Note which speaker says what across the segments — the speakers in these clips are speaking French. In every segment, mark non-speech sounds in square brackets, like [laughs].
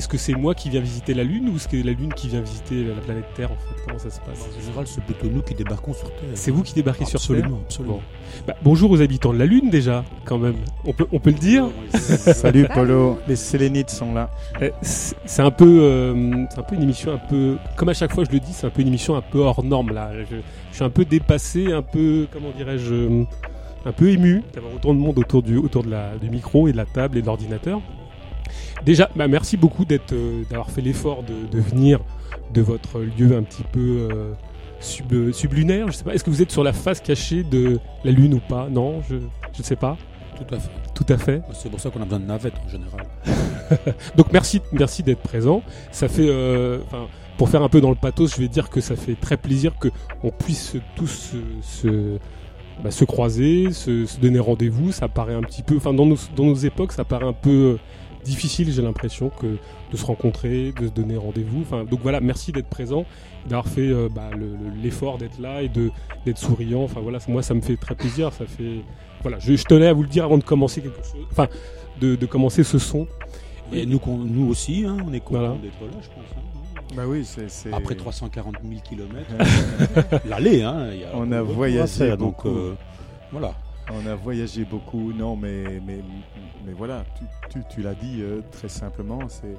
Speaker 1: est-ce que c'est moi qui viens visiter la Lune ou est-ce que c'est la Lune qui vient visiter la planète Terre en fait? Comment ça se passe?
Speaker 2: En général, c'est plutôt nous qui débarquons sur Terre.
Speaker 1: C'est vous qui débarquez sur Terre?
Speaker 2: Absolument, absolument.
Speaker 1: Bon. Bah, bonjour aux habitants de la Lune déjà, quand même. On peut, on peut le dire
Speaker 3: Salut Polo, les Sélénites sont là.
Speaker 1: Eh, C'est un peu, euh, c'est un peu une émission un peu, comme à chaque fois je le dis, c'est un peu une émission un peu hors norme là. Je, je suis un peu dépassé, un peu, comment dirais-je, euh, un peu ému d'avoir autant de monde autour du, autour de la, du micro et de la table et de l'ordinateur. Déjà, bah, merci beaucoup d'être, euh, d'avoir fait l'effort de, de venir de votre lieu un petit peu euh, sub, sublunaire. Je sais pas. Est-ce que vous êtes sur la face cachée de la Lune ou pas? Non, je, ne sais pas.
Speaker 2: Tout à fait.
Speaker 1: Tout à fait.
Speaker 2: C'est pour ça qu'on a besoin de navettes en général. [laughs]
Speaker 1: Donc merci, merci d'être présent. Ça fait, euh, pour faire un peu dans le pathos, je vais dire que ça fait très plaisir que on puisse tous se, se, bah, se croiser, se, se donner rendez-vous. Ça paraît un petit peu, enfin, dans nos, dans nos époques, ça paraît un peu euh, difficile, j'ai l'impression, que de se rencontrer, de se donner rendez-vous. Enfin, donc voilà, merci d'être présent, d'avoir fait euh, bah, le- le- l'effort d'être là et de d'être souriant. Enfin voilà, moi ça me fait très plaisir. Ça fait, voilà, je, je tenais à vous le dire avant de commencer quelque chose, enfin, de, de commencer ce son.
Speaker 2: Et nous, nous aussi, hein, on est contents
Speaker 1: Voilà.
Speaker 2: d'être là, je pense. hein.
Speaker 3: Bah oui, c'est. c'est-
Speaker 2: Après 340 000 km, l'aller, hein, il y a
Speaker 3: On a voyagé
Speaker 2: donc euh, voilà.
Speaker 3: On a voyagé beaucoup, non, mais, mais, mais voilà, tu, tu, tu l'as dit euh, très simplement, c'est,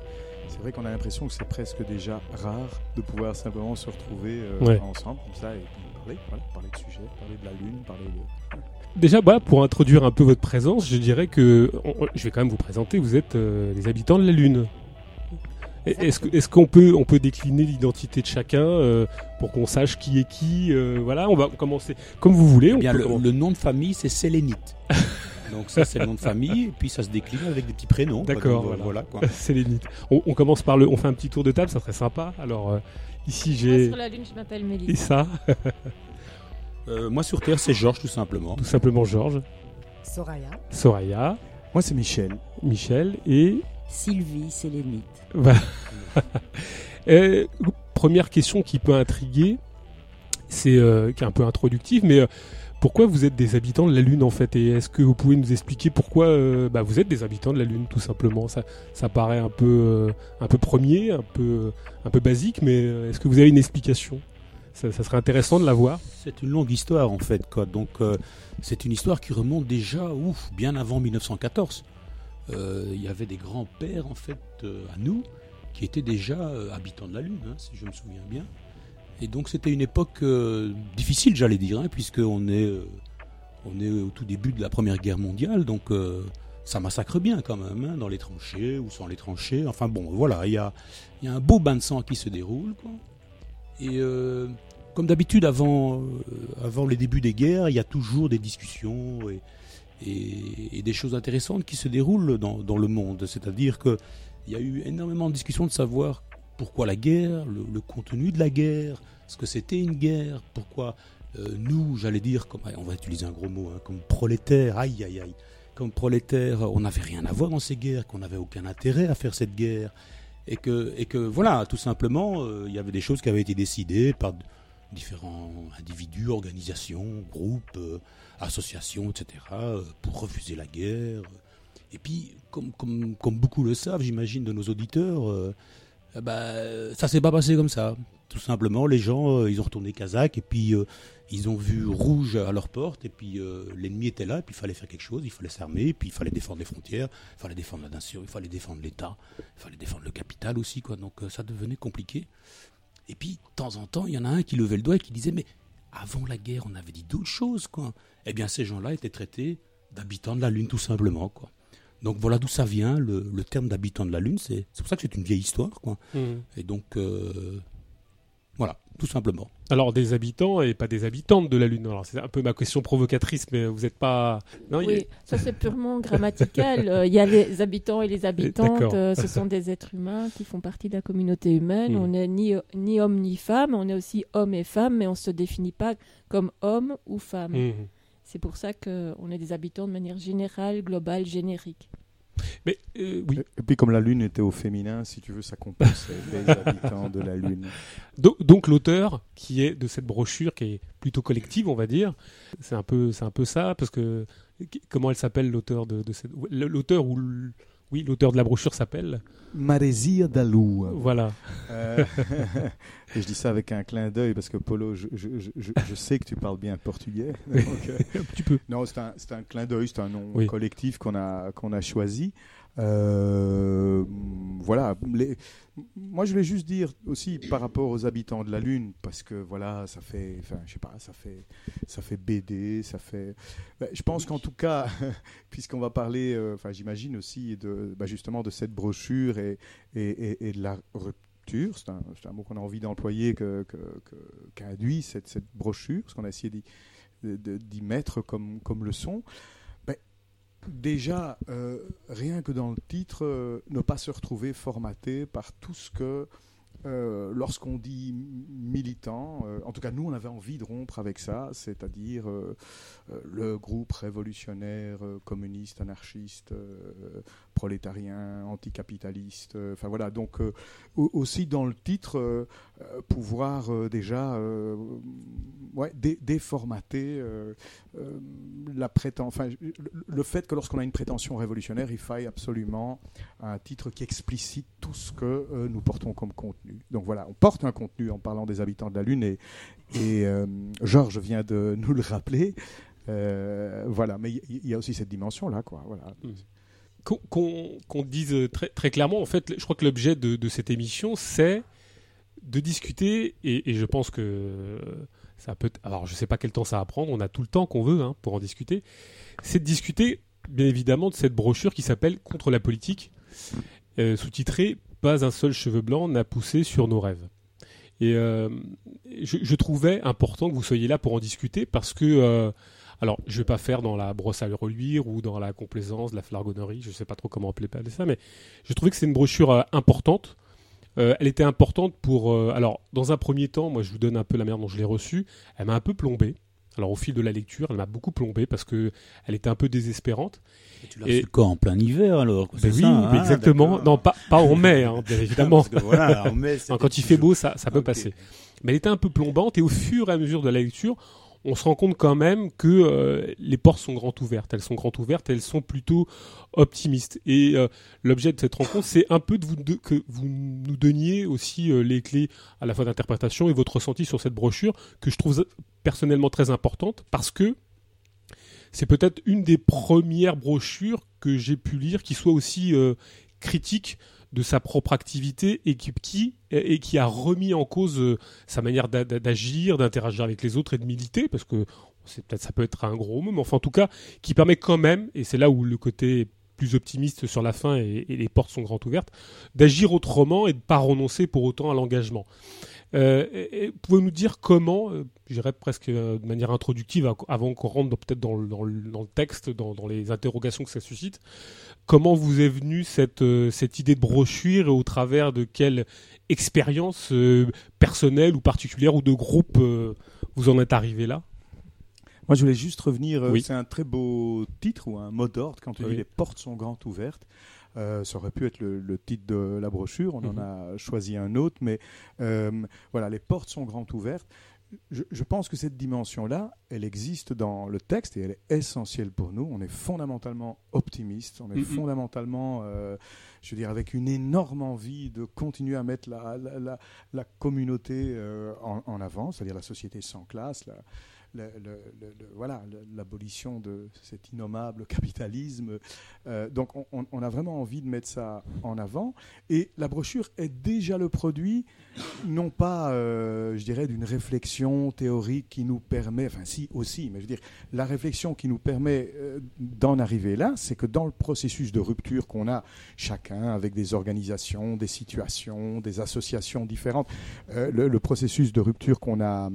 Speaker 3: c'est vrai qu'on a l'impression que c'est presque déjà rare de pouvoir simplement se retrouver euh,
Speaker 1: Ouais.
Speaker 3: ensemble comme ça et parler, voilà, parler de sujet, parler de la Lune, parler de...
Speaker 1: Déjà, voilà, pour introduire un peu votre présence, je dirais que on- je vais quand même vous présenter. Vous êtes euh, les habitants de la Lune. Et- Est-ce qu'on peut, on peut décliner l'identité de chacun euh, pour qu'on sache qui est qui euh, Voilà, on va commencer comme vous voulez.
Speaker 2: Eh
Speaker 1: On
Speaker 2: bien,
Speaker 1: peut
Speaker 2: le, nom de famille, c'est Sélénite. [laughs] donc ça, c'est le nom de famille, et puis ça se décline avec des petits prénoms.
Speaker 1: D'accord,
Speaker 2: euh,
Speaker 1: voilà.
Speaker 2: quoi. [laughs]
Speaker 1: Les mythes. On, on commence par le. On fait un petit tour de table, ça serait sympa. Alors euh, ici
Speaker 4: Moi,
Speaker 1: j'ai
Speaker 4: sur la Lune, je m'appelle
Speaker 1: et
Speaker 4: Mélisse.
Speaker 1: ça, [laughs]
Speaker 2: Euh, moi, sur Terre, c'est Georges, tout simplement.
Speaker 1: tout simplement Georges,
Speaker 5: Soraya.
Speaker 1: Soraya,
Speaker 3: Moi c'est Michel.
Speaker 1: Michel et
Speaker 5: Sylvie Sélénite. [laughs]
Speaker 1: Euh, première question qui peut intriguer, c'est euh, qui est un peu introductive, mais euh, pourquoi vous êtes des habitants de la Lune en fait? Et est-ce que vous pouvez nous expliquer pourquoi bah, vous êtes des habitants de la Lune tout simplement? Ça, ça paraît un peu, un peu premier, un peu, un peu basique, mais est-ce que vous avez une explication? Ça, serait intéressant de la voir.
Speaker 2: C'est une longue histoire, en fait. Quoi. Donc, c'est une histoire qui remonte déjà ouf, bien avant 1914. Euh, Il y avait des grands-pères, en fait, euh, à nous, qui étaient déjà euh, habitants de la Lune, hein, si je me souviens bien. Et donc, c'était une époque difficile, j'allais dire, hein, puisqu'on est, on est au tout début de la Première Guerre mondiale. Donc, ça massacre bien, quand même, hein, dans les tranchées ou sans les tranchées. Enfin, bon, voilà, il y a, y a un beau bain de sang qui se déroule. Et comme d'habitude, avant, euh, avant les débuts des guerres, il y a toujours des discussions et- des choses intéressantes qui se déroulent dans, le monde. C'est-à-dire qu'il y a eu énormément de discussions de savoir pourquoi la guerre, le, contenu de la guerre, ce que c'était une guerre, pourquoi euh, nous, j'allais dire, on va utiliser un gros mot, hein, comme prolétaires, aïe aïe aïe, comme prolétaires, on n'avait rien à voir dans ces guerres, qu'on n'avait aucun intérêt à faire cette guerre et que, voilà, tout simplement, euh, il y avait des choses qui avaient été décidées par différents individus, organisations, groupes, euh, associations, etc., euh, pour refuser la guerre. Et puis, comme, comme, beaucoup le savent, j'imagine, de nos auditeurs, euh, ben, ça s'est pas passé comme ça. Tout simplement, les gens, euh, ils ont retourné Kazakh et puis euh, ils ont vu rouge à leur porte et puis l'ennemi était là et puis il fallait faire quelque chose, il fallait s'armer, et puis il fallait défendre les frontières, il fallait défendre la nation, il fallait défendre l'État, il fallait défendre le capital aussi, quoi. Donc ça devenait compliqué. Et puis, de temps en temps, il y en a un qui levait le doigt et qui disait Mais avant la guerre, on avait dit d'autres choses, quoi. Eh bien, ces gens-là étaient traités d'habitants de la Lune, tout simplement, quoi. Donc voilà d'où ça vient, le, le terme d'habitant de la Lune. C'est c'est pour ça que c'est une vieille histoire, quoi. Et donc, euh, voilà, tout simplement.
Speaker 1: Alors des habitants et pas des habitantes de la Lune. Alors c'est un peu ma question provocatrice, mais vous n'êtes pas. Non,
Speaker 4: Oui, ça c'est purement grammatical. Euh, Il y a les habitants et les habitantes. Euh, ce sont des êtres humains qui font partie de la communauté humaine.
Speaker 1: Hmm.
Speaker 4: On n'est ni, ni homme ni femme. On est aussi homme et femme, mais on ne se définit pas comme homme ou femme.
Speaker 1: Mhm.
Speaker 4: C'est pour ça qu'on est des habitants de manière générale, globale, générique.
Speaker 1: Mais euh, oui.
Speaker 3: Et puis comme la Lune était au féminin, si tu veux, ça compensait les [laughs] habitants de la Lune.
Speaker 1: Donc, donc l'auteur qui est de cette brochure qui est plutôt collective, on va dire, c'est un peu, c'est un peu ça, parce que qu- comment elle s'appelle l'auteur de, de cette, l'auteur ou Oui, l'auteur de la brochure s'appelle.
Speaker 3: Marésia Dalou.
Speaker 1: Voilà.
Speaker 3: Euh, [laughs] et je dis ça avec un clin d'œil parce que Polo, je, je, je, je sais que tu parles bien portugais. [laughs] Donc,
Speaker 1: Un petit peu.
Speaker 3: non, c'est un, c'est un clin d'œil, c'est un nom
Speaker 1: Oui.
Speaker 3: collectif qu'on a, qu'on a choisi. Euh, voilà. Moi, je voulais juste dire aussi par rapport aux habitants de la Lune, parce que voilà, ça fait, enfin, je sais pas, ça fait, ça fait BD, ça fait. Ben, je pense qu'en tout cas, [laughs] puisqu'on va parler, euh, j'imagine aussi de, bah, justement de cette brochure et, et, et, de la rupture. C'est un, mot qu'on a envie d'employer que, que, qu'induit cette, cette brochure, parce qu'on a essayé d'y mettre comme, comme leçon. Déjà, euh, rien que dans le titre, euh, ne pas se retrouver formaté par tout ce que, euh, lorsqu'on dit militant, en tout cas nous on avait envie de rompre avec ça, c'est-à-dire le groupe révolutionnaire, communiste, anarchiste, prolétarien, anticapitaliste, euh, enfin voilà, donc euh, au- aussi dans le titre, pouvoir déjà déformater la enfin, le, fait que lorsqu'on a une prétention révolutionnaire, il faille absolument un titre qui explicite tout ce que euh, nous portons comme contenu. Donc voilà, on porte un contenu en parlant des habitants de la Lune et, Georges vient de nous le rappeler. Voilà, mais il y, a aussi cette dimension-là, quoi.
Speaker 1: Qu'on qu'on- dise très, clairement, en fait, je crois que l'objet de, cette émission, c'est de discuter, et, je pense que ça peut. Alors, je sais pas quel temps ça va prendre, on a tout le temps qu'on veut hein, pour en discuter. C'est de discuter, bien évidemment, de cette brochure qui s'appelle Contre la politique, euh, sous-titrée Pas un seul cheveu blanc n'a poussé sur nos rêves. Et euh, je, je trouvais important que vous soyez là pour en discuter parce que. euh, alors, je vais pas faire dans la brosse à reluire ou dans la complaisance, la flargonnerie, je sais pas trop comment appeler ça, mais je trouvais que c'est une brochure euh, importante. Euh, elle était importante pour. euh, alors, dans un premier temps, moi, je vous donne un peu la manière dont je l'ai reçue. Elle m'a un peu plombé. Alors, au fil de la lecture, elle m'a beaucoup plombé parce que elle était un peu désespérante.
Speaker 2: Et tu l'as reçu quand? En plein hiver alors? Quoi,
Speaker 1: Ben oui,
Speaker 2: ça, hein,
Speaker 1: exactement. Non, pas, pas en mai, hein, bien [laughs] évidemment.
Speaker 2: Voilà, en mai, [laughs]
Speaker 1: Non, quand il fait beau, ça, ça peut
Speaker 2: Ok.
Speaker 1: passer. Mais elle était un peu plombante et au fur et à mesure de la lecture, on se rend compte quand même que euh, les portes sont grandes ouvertes. Elles sont grandes ouvertes, elles sont plutôt optimistes. Et euh, l'objet de cette rencontre, c'est un peu de vous que vous nous donniez aussi euh, les clés à la fois d'interprétation et votre ressenti sur cette brochure que je trouve personnellement très importante parce que c'est peut-être une des premières brochures que j'ai pu lire qui soit aussi critique de sa propre activité et qui, qui, a remis en cause euh, sa manière d'a- d'a- d'agir, d'interagir avec les autres et de militer, parce que peut-être ça peut être un gros mot, mais enfin en tout cas qui permet quand même, et c'est là où le côté plus optimiste sur la fin et, les portes sont grandes ouvertes, d'agir autrement et de pas renoncer pour autant à l'engagement. Euh, Pouvez-vous nous dire comment, euh, je dirais presque euh, de manière introductive, av- avant qu'on rentre peut-être dans, le- dans, le- dans le texte, dans, dans les interrogations que ça suscite, comment vous est venue cette, cette idée de brochure et au travers de quelle expérience personnelle ou particulière ou de groupe vous en êtes arrivé là?
Speaker 3: Moi, je voulais juste revenir.
Speaker 1: Oui.
Speaker 3: C'est un très beau titre ou un mot d'ordre quand tu
Speaker 1: Oui.
Speaker 3: dis les portes sont grandes ouvertes. Euh, ça aurait pu être le, le titre de la brochure. On
Speaker 1: Mhm.
Speaker 3: en a choisi un autre, mais euh, voilà, les portes sont grandes ouvertes. Je, je pense que cette dimension-là, elle existe dans le texte et elle est essentielle pour nous. On est fondamentalement optimiste, on est
Speaker 1: Mhm.
Speaker 3: fondamentalement, euh, je veux dire, avec une énorme envie de continuer à mettre la, la, la- la communauté euh, en, en avant, c'est-à-dire la société sans classe, la, voilà, l'abolition de cet innommable capitalisme. Euh, donc on, a vraiment envie de mettre ça en avant. Et la brochure est déjà le produit, non pas, euh, je dirais, d'une réflexion théorique qui nous permet, enfin si aussi, mais je veux dire, la réflexion qui nous permet euh, d'en arriver là, c'est que dans le processus de rupture qu'on a chacun avec des organisations, des situations, des associations différentes, le, processus de rupture qu'on a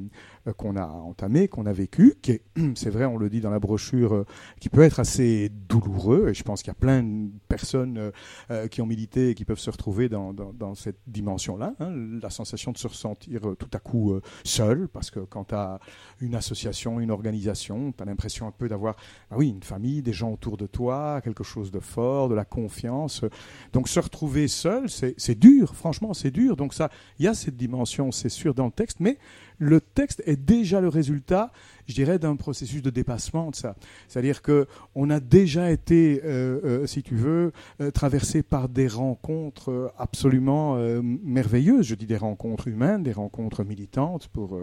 Speaker 3: qu'on a entamé, qu'on a vécu, qui est, [clears throat] c'est vrai, on le dit dans la brochure, euh, qui peut être assez douloureux. Et je pense qu'il y a plein de personnes euh, euh, qui ont milité et qui peuvent se retrouver dans, dans, dans cette dimension-là. hein, la sensation de se ressentir euh, tout à coup euh, seul, parce que quand tu as une association, une organisation, tu as l'impression un peu d'avoir, bah oui, une famille, des gens autour de toi, quelque chose de fort, de la confiance. Donc se retrouver seul, c'est c'est dur, franchement, c'est dur. Donc ça, il y a cette dimension, c'est sûr, dans le texte, mais le texte est déjà le résultat, je dirais, d'un processus de dépassement de ça. C'est-à-dire que on a déjà été, euh, euh, si tu veux, euh, traversé par des rencontres absolument merveilleuses. Je dis des rencontres humaines, des rencontres militantes, pour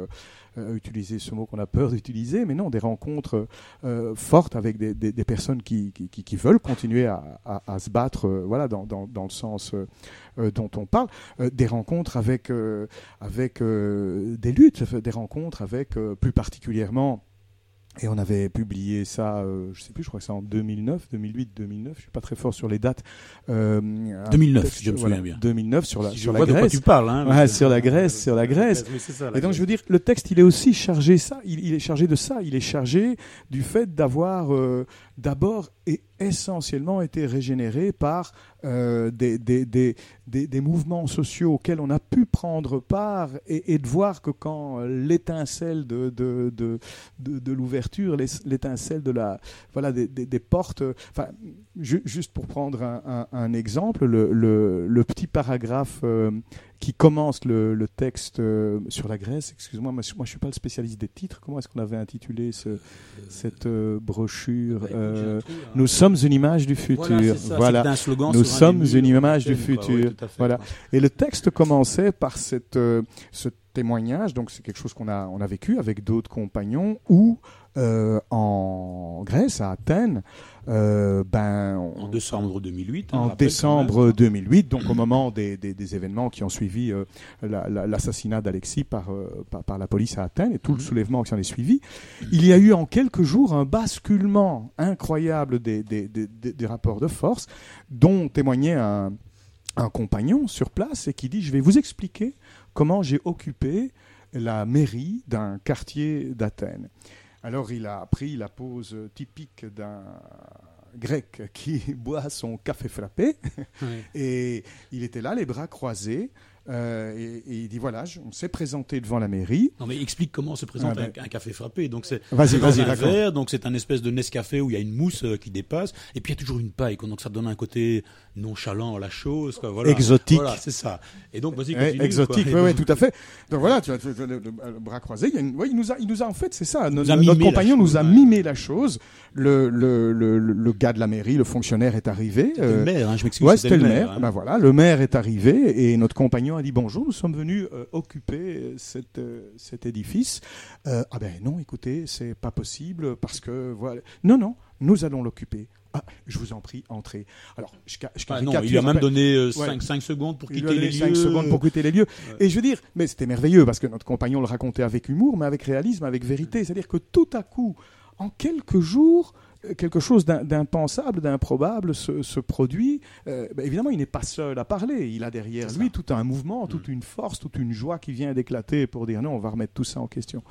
Speaker 3: utiliser ce mot qu'on a peur d'utiliser, mais non, des rencontres fortes avec des, personnes qui, veulent continuer à, se battre, voilà, dans, dans- le sens dont on parle, des rencontres avec avec des luttes, des rencontres avec plus particulièrement. Et on avait publié ça, euh, je sais plus, je crois que c'est en 2009, 2008, 2009. Je suis pas très fort sur les dates. Euh, un
Speaker 2: 2009,
Speaker 3: texte,
Speaker 2: je me souviens bien.
Speaker 3: 2009 sur la
Speaker 2: Si
Speaker 3: sur la Grèce.
Speaker 2: tu parles. Hein,
Speaker 3: Ouais, sur la Grèce, sur la Grèce.
Speaker 2: Oui, ça, la
Speaker 3: Et donc
Speaker 2: Grèce.
Speaker 3: je veux dire, le texte, il est aussi chargé ça. Il, il est chargé de ça. Il est chargé du fait d'avoir euh, d'abord et essentiellement été régénéré par euh, des, des, des, des, mouvements sociaux auxquels on a pu prendre part et, de voir que quand l'étincelle de, de, de, de, l'ouverture, l'étincelle de la voilà des, portes. Enfin, ju- juste pour prendre un exemple, le, le, le petit paragraphe euh, qui commence le, le texte euh, sur la Grèce. Excuse-moi, moi, je- moi je suis pas le spécialiste des titres. Comment est-ce qu'on avait intitulé ce, cette euh, brochure euh,
Speaker 2: truc, hein.
Speaker 3: Nous sommes une image du futur.
Speaker 2: Voilà, c'est ça,
Speaker 3: Voilà.
Speaker 2: un slogan
Speaker 3: Nous
Speaker 2: un
Speaker 3: sommes une image du
Speaker 2: quoi,
Speaker 3: futur.
Speaker 2: ouais, fait,
Speaker 3: Voilà. Et le texte commençait par cette, euh, ce témoignage, donc c'est quelque chose qu'on a, on a vécu avec d'autres compagnons, où euh, en Grèce, à Athènes, euh, ben,
Speaker 2: En décembre 2008. hein,
Speaker 3: en décembre
Speaker 2: quand même.
Speaker 3: 2008, donc au moment des, des- des événements qui ont suivi euh, la- la- l'assassinat d'Alexis par, euh, par, par la police à Athènes et tout le
Speaker 2: Mhm.
Speaker 3: soulèvement qui s'en est suivi, il y a eu en quelques jours un basculement incroyable des, des- des- des- des rapports de force, dont témoignait un, un compagnon sur place et qui dit, je vais vous expliquer comment j'ai occupé la mairie d'un quartier d'Athènes. Alors il a pris la pose typique d'un grec qui [laughs] boit son café frappé. Et il était là les bras croisés. Euh, et, et il dit voilà je- on s'est présenté devant la mairie.
Speaker 2: Non mais explique comment se présente
Speaker 3: Ah, ben-
Speaker 2: un, un café frappé. Donc c'est
Speaker 3: vas-y
Speaker 2: un verre, donc c'est un espèce de Nescafé où il y a une mousse euh, qui dépasse, et puis il y a toujours une paille, donc ça donne un côté nonchalant à la chose, quoi. Voilà.
Speaker 3: exotique
Speaker 2: Voilà, c'est ça. Et donc vas-y. Continue,
Speaker 3: exotique, oui, tout à fait. Donc voilà, tu as, tu le, le- le bras croisé. Il, y a une- ouais, il nous a, il nous a en fait, c'est ça. notre compagnon
Speaker 2: chose,
Speaker 3: nous a
Speaker 2: ouais.
Speaker 3: mimé la chose. Le, le, le, le- le gars de la mairie, le fonctionnaire est arrivé.
Speaker 2: C'était
Speaker 3: euh,
Speaker 2: le maire, hein, je m'excuse.
Speaker 3: Ouais, c'était le maire.
Speaker 2: hein.
Speaker 3: Ben voilà, le maire est arrivé et notre compagnon a dit bonjour. Nous sommes venus euh, occuper euh, cet, euh, cet édifice. Ah ben non, écoutez, c'est pas possible parce que voilà. Non, non, nous allons l'occuper. Ah, je vous en prie, entrez. Alors, je, je
Speaker 2: Ah non,
Speaker 3: caricature
Speaker 2: il a même donné
Speaker 3: Ouais.
Speaker 2: 5 secondes pour quitter les
Speaker 3: donné
Speaker 2: lieux.
Speaker 3: cinq secondes pour quitter les lieux.
Speaker 2: Ouais.
Speaker 3: Et je veux dire, mais c'était merveilleux parce que notre compagnon le racontait avec humour, mais avec réalisme, avec vérité. C'est-à-dire que tout à coup, en quelques jours, euh, quelque chose d'im- d'impensable, d'improbable se, se produit. Euh, ben, évidemment, il n'est pas seul à parler. Il a derrière lui tout un mouvement, toute une force, toute une joie qui vient d'éclater pour dire non, on va remettre tout ça en question.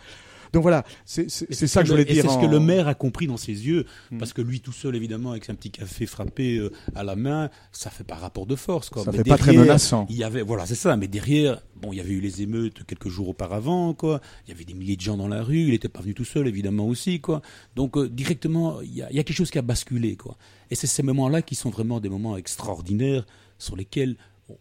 Speaker 3: Donc voilà, c'est ça que je voulais dire.
Speaker 2: C'est ce que le maire a compris dans ses yeux,
Speaker 3: Hmm.
Speaker 2: parce que lui tout seul, évidemment, avec un petit café frappé euh, à la main, ça fait pas rapport de force. Quoi.
Speaker 3: Ça
Speaker 2: Mais
Speaker 3: fait pas très menaçant.
Speaker 2: Il y avait, voilà, c'est ça. Mais derrière, bon, il y avait eu les émeutes quelques jours auparavant, quoi. Il y avait des milliers de gens dans la rue. Il n'était pas venu tout seul, évidemment aussi, quoi. Donc euh, directement, il y, y a quelque chose qui a basculé, quoi. Et c'est ces moments-là qui sont vraiment des moments extraordinaires sur lesquels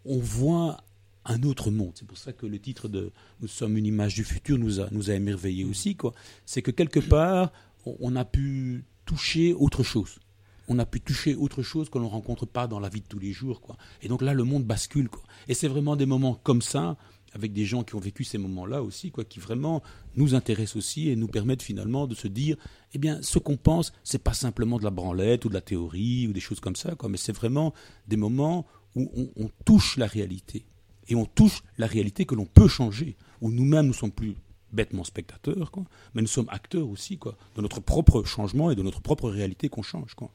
Speaker 2: on voit un autre monde. C'est pour ça que le titre de Nous sommes une image du futur nous a, nous a émerveillés aussi. C'est que quelque part, on, a pu toucher autre chose. On a pu toucher autre chose que l'on rencontre pas dans la vie de tous les jours, quoi. Et donc là, le monde bascule, quoi. Et c'est vraiment des moments comme ça, avec des gens qui ont vécu ces moments-là aussi, quoi, qui vraiment nous intéressent aussi et nous permettent finalement de se dire, eh bien, ce qu'on pense, c'est pas simplement de la branlette ou de la théorie ou des choses comme ça, quoi, mais c'est vraiment des moments où on touche la réalité. Et on touche la réalité que l'on peut changer, où nous-mêmes nous sommes plus bêtement spectateurs, quoi, mais nous sommes acteurs aussi, quoi, de notre propre changement et de notre propre réalité qu'on change, quoi.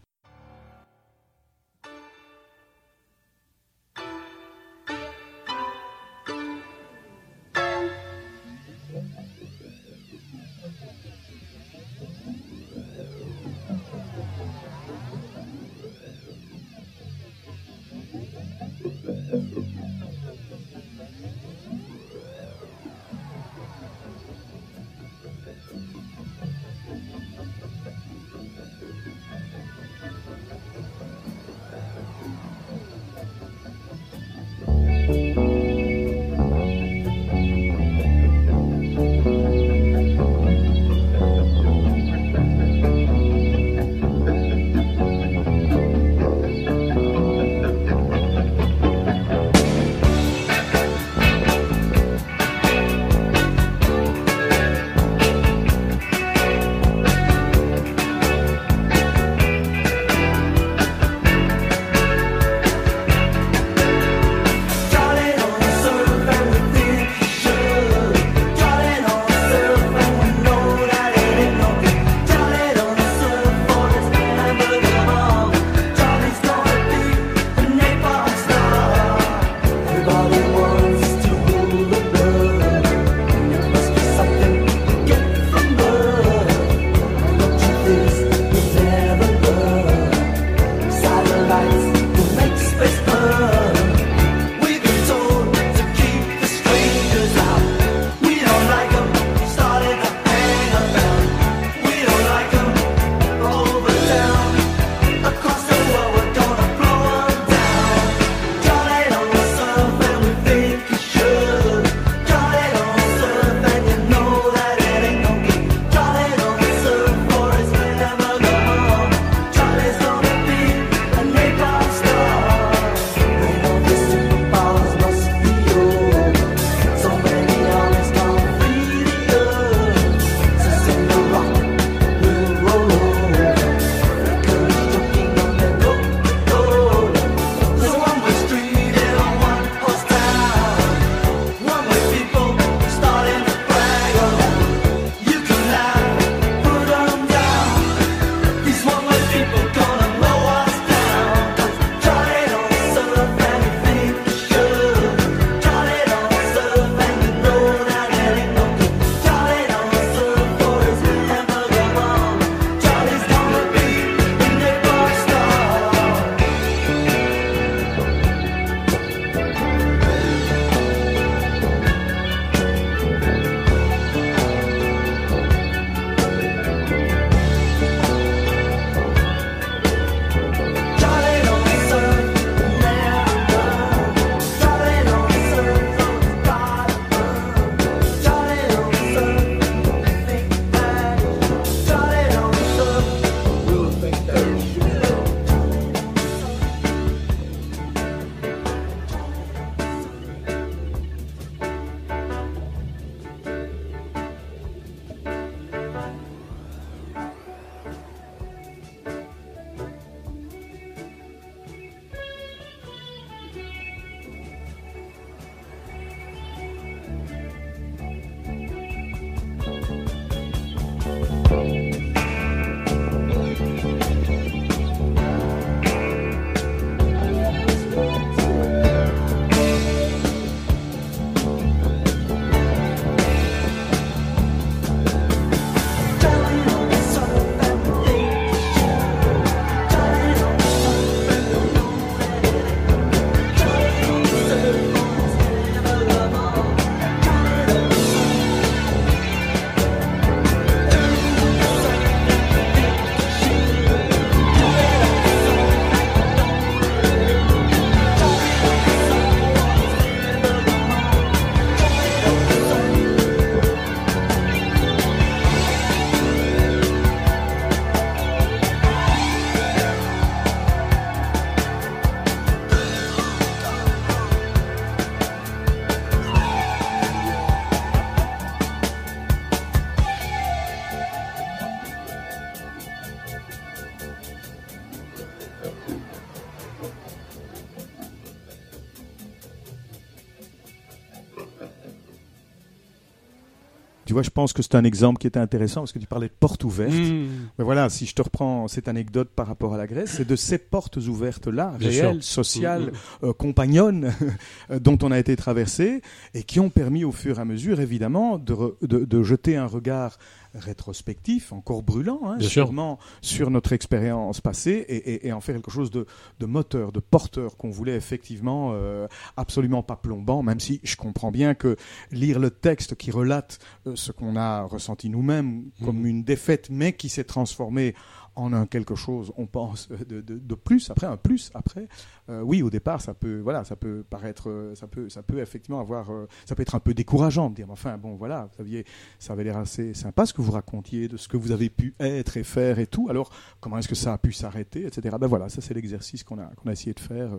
Speaker 3: Vois, je pense que c'est un exemple qui était intéressant parce que tu parlais de portes ouvertes.
Speaker 1: Mmh.
Speaker 3: Mais voilà, si je te reprends cette anecdote par rapport à la Grèce, c'est de ces portes ouvertes-là, réelles, sociales,
Speaker 1: Mmh.
Speaker 3: euh, compagnonnes, [laughs] euh, dont on a été traversé et qui ont permis au fur et à mesure, évidemment, de, re- de, de jeter un regard rétrospectif, encore brûlant, hein,
Speaker 1: sûr.
Speaker 3: sûrement, sur notre expérience passée et, et- et en faire quelque chose de, de moteur, de porteur qu'on voulait effectivement euh, absolument pas plombant, même si je comprends bien que lire le texte qui relate euh, ce qu'on a ressenti nous-mêmes comme
Speaker 1: Mhm.
Speaker 3: une défaite, mais qui s'est transformé en un quelque chose, on pense, euh, de, de- plus, après un plus, après, euh, oui, au départ, ça peut, voilà, ça peut paraître, euh, ça peut, ça peut effectivement avoir, ça peut être un peu décourageant de dire, enfin, bon, voilà, vous saviez, ça avait l'air assez sympa ce que vous racontiez, de ce que vous avez pu être et faire et tout. Alors, comment est-ce que ça a pu s'arrêter, etc. Ben voilà, ça c'est l'exercice qu'on a, a essayé de faire,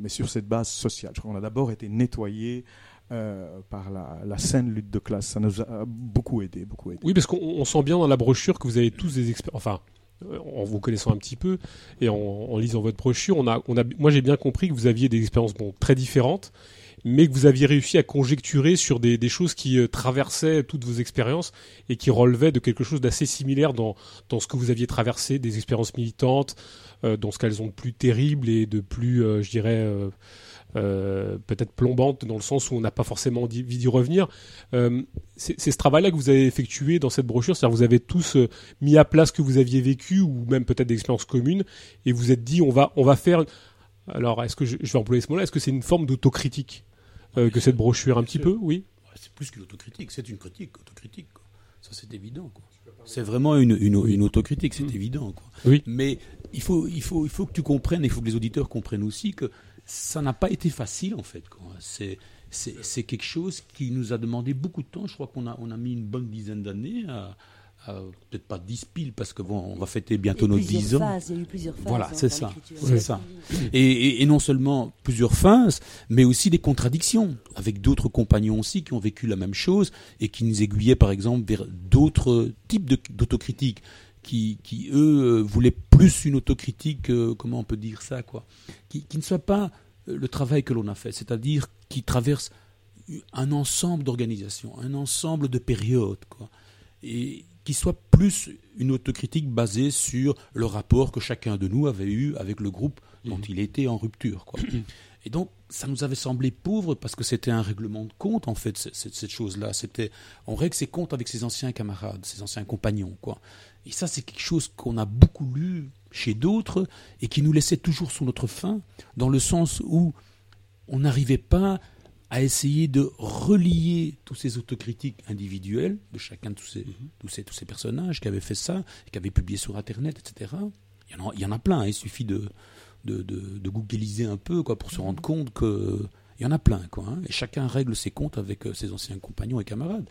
Speaker 3: mais sur cette base sociale. Je crois qu'on a d'abord été nettoyé euh, par la, la saine lutte de classe. Ça nous a beaucoup aidé, beaucoup aidé.
Speaker 1: Oui, parce qu'on on sent bien dans la brochure que vous avez tous des experts. Enfin, euh, en vous connaissant un petit peu et en, lisant votre brochure, on a, on a, moi j'ai bien compris que vous aviez des expériences bon, très différentes, mais que vous aviez réussi à conjecturer sur des, choses qui euh, traversaient toutes vos expériences et qui relevaient de quelque chose d'assez similaire dans, dans ce que vous aviez traversé, des expériences militantes, dans ce qu'elles ont de plus terrible et de plus, je dirais, peut-être plombante dans le sens où on n'a pas forcément envie d'y revenir. Euh, c'est ce travail-là que vous avez effectué dans cette brochure, c'est-à-dire vous avez tous euh, mis à plat ce que vous aviez vécu ou même peut-être des expériences communes et vous êtes dit on va on va faire. Alors est-ce que je, je vais employer ce mot-là Est-ce que c'est une forme d'autocritique euh, que cette brochure un petit peu? Oui.
Speaker 2: C'est plus qu'une autocritique, c'est une critique, autocritique. quoi. Ça, c'est évident. quoi. C'est vraiment une, une, une autocritique, c'est
Speaker 1: Mm.
Speaker 2: évident. quoi.
Speaker 1: Oui.
Speaker 2: Mais il faut, il, faut, il faut que tu comprennes, et il faut que les auditeurs comprennent aussi que ça n'a pas été facile, en fait. C'est, quelque chose qui nous a demandé beaucoup de temps. Je crois qu'on a, on a mis une bonne dizaine d'années à, peut-être pas 10 piles, parce que bon, on va fêter bientôt nos
Speaker 5: plusieurs
Speaker 2: 10 ans.
Speaker 5: phases, il y a eu plusieurs phases.
Speaker 2: Voilà, c'est ça. C'est ça. Et, et- et non seulement plusieurs phases, mais aussi des contradictions avec d'autres compagnons aussi qui ont vécu la même chose et qui nous aiguillaient par exemple vers d'autres types d'autocritique qui, qui eux euh, voulaient plus une autocritique, euh, comment on peut dire ça quoi, qui, qui ne soit pas euh, le travail que l'on a fait, c'est-à-dire qui traverse un ensemble d'organisations, un ensemble de périodes quoi, et qui soit plus une autocritique basée sur le rapport que chacun de nous avait eu avec le groupe dont
Speaker 1: Mhm.
Speaker 2: il était en rupture. Quoi. [clears throat] Et donc, ça nous avait semblé pauvre parce que c'était un règlement de compte, en fait, cette chose-là. C'était, on règle ses comptes avec ses anciens camarades, ses anciens compagnons, quoi. Et ça, c'est quelque chose qu'on a beaucoup lu chez d'autres et qui nous laissait toujours sur notre faim, dans le sens où on n'arrivait pas à essayer de relier tous ces autocritiques individuelles de chacun de tous ces, tous ces, tous ces personnages qui avaient fait ça, qui avaient publié sur Internet, etc. Il y en a, il y en a plein, hein, il suffit de, de, de, de googliser un peu quoi, pour se rendre compte que il y en a plein, quoi, hein, et chacun règle ses comptes avec euh, ses anciens compagnons et camarades.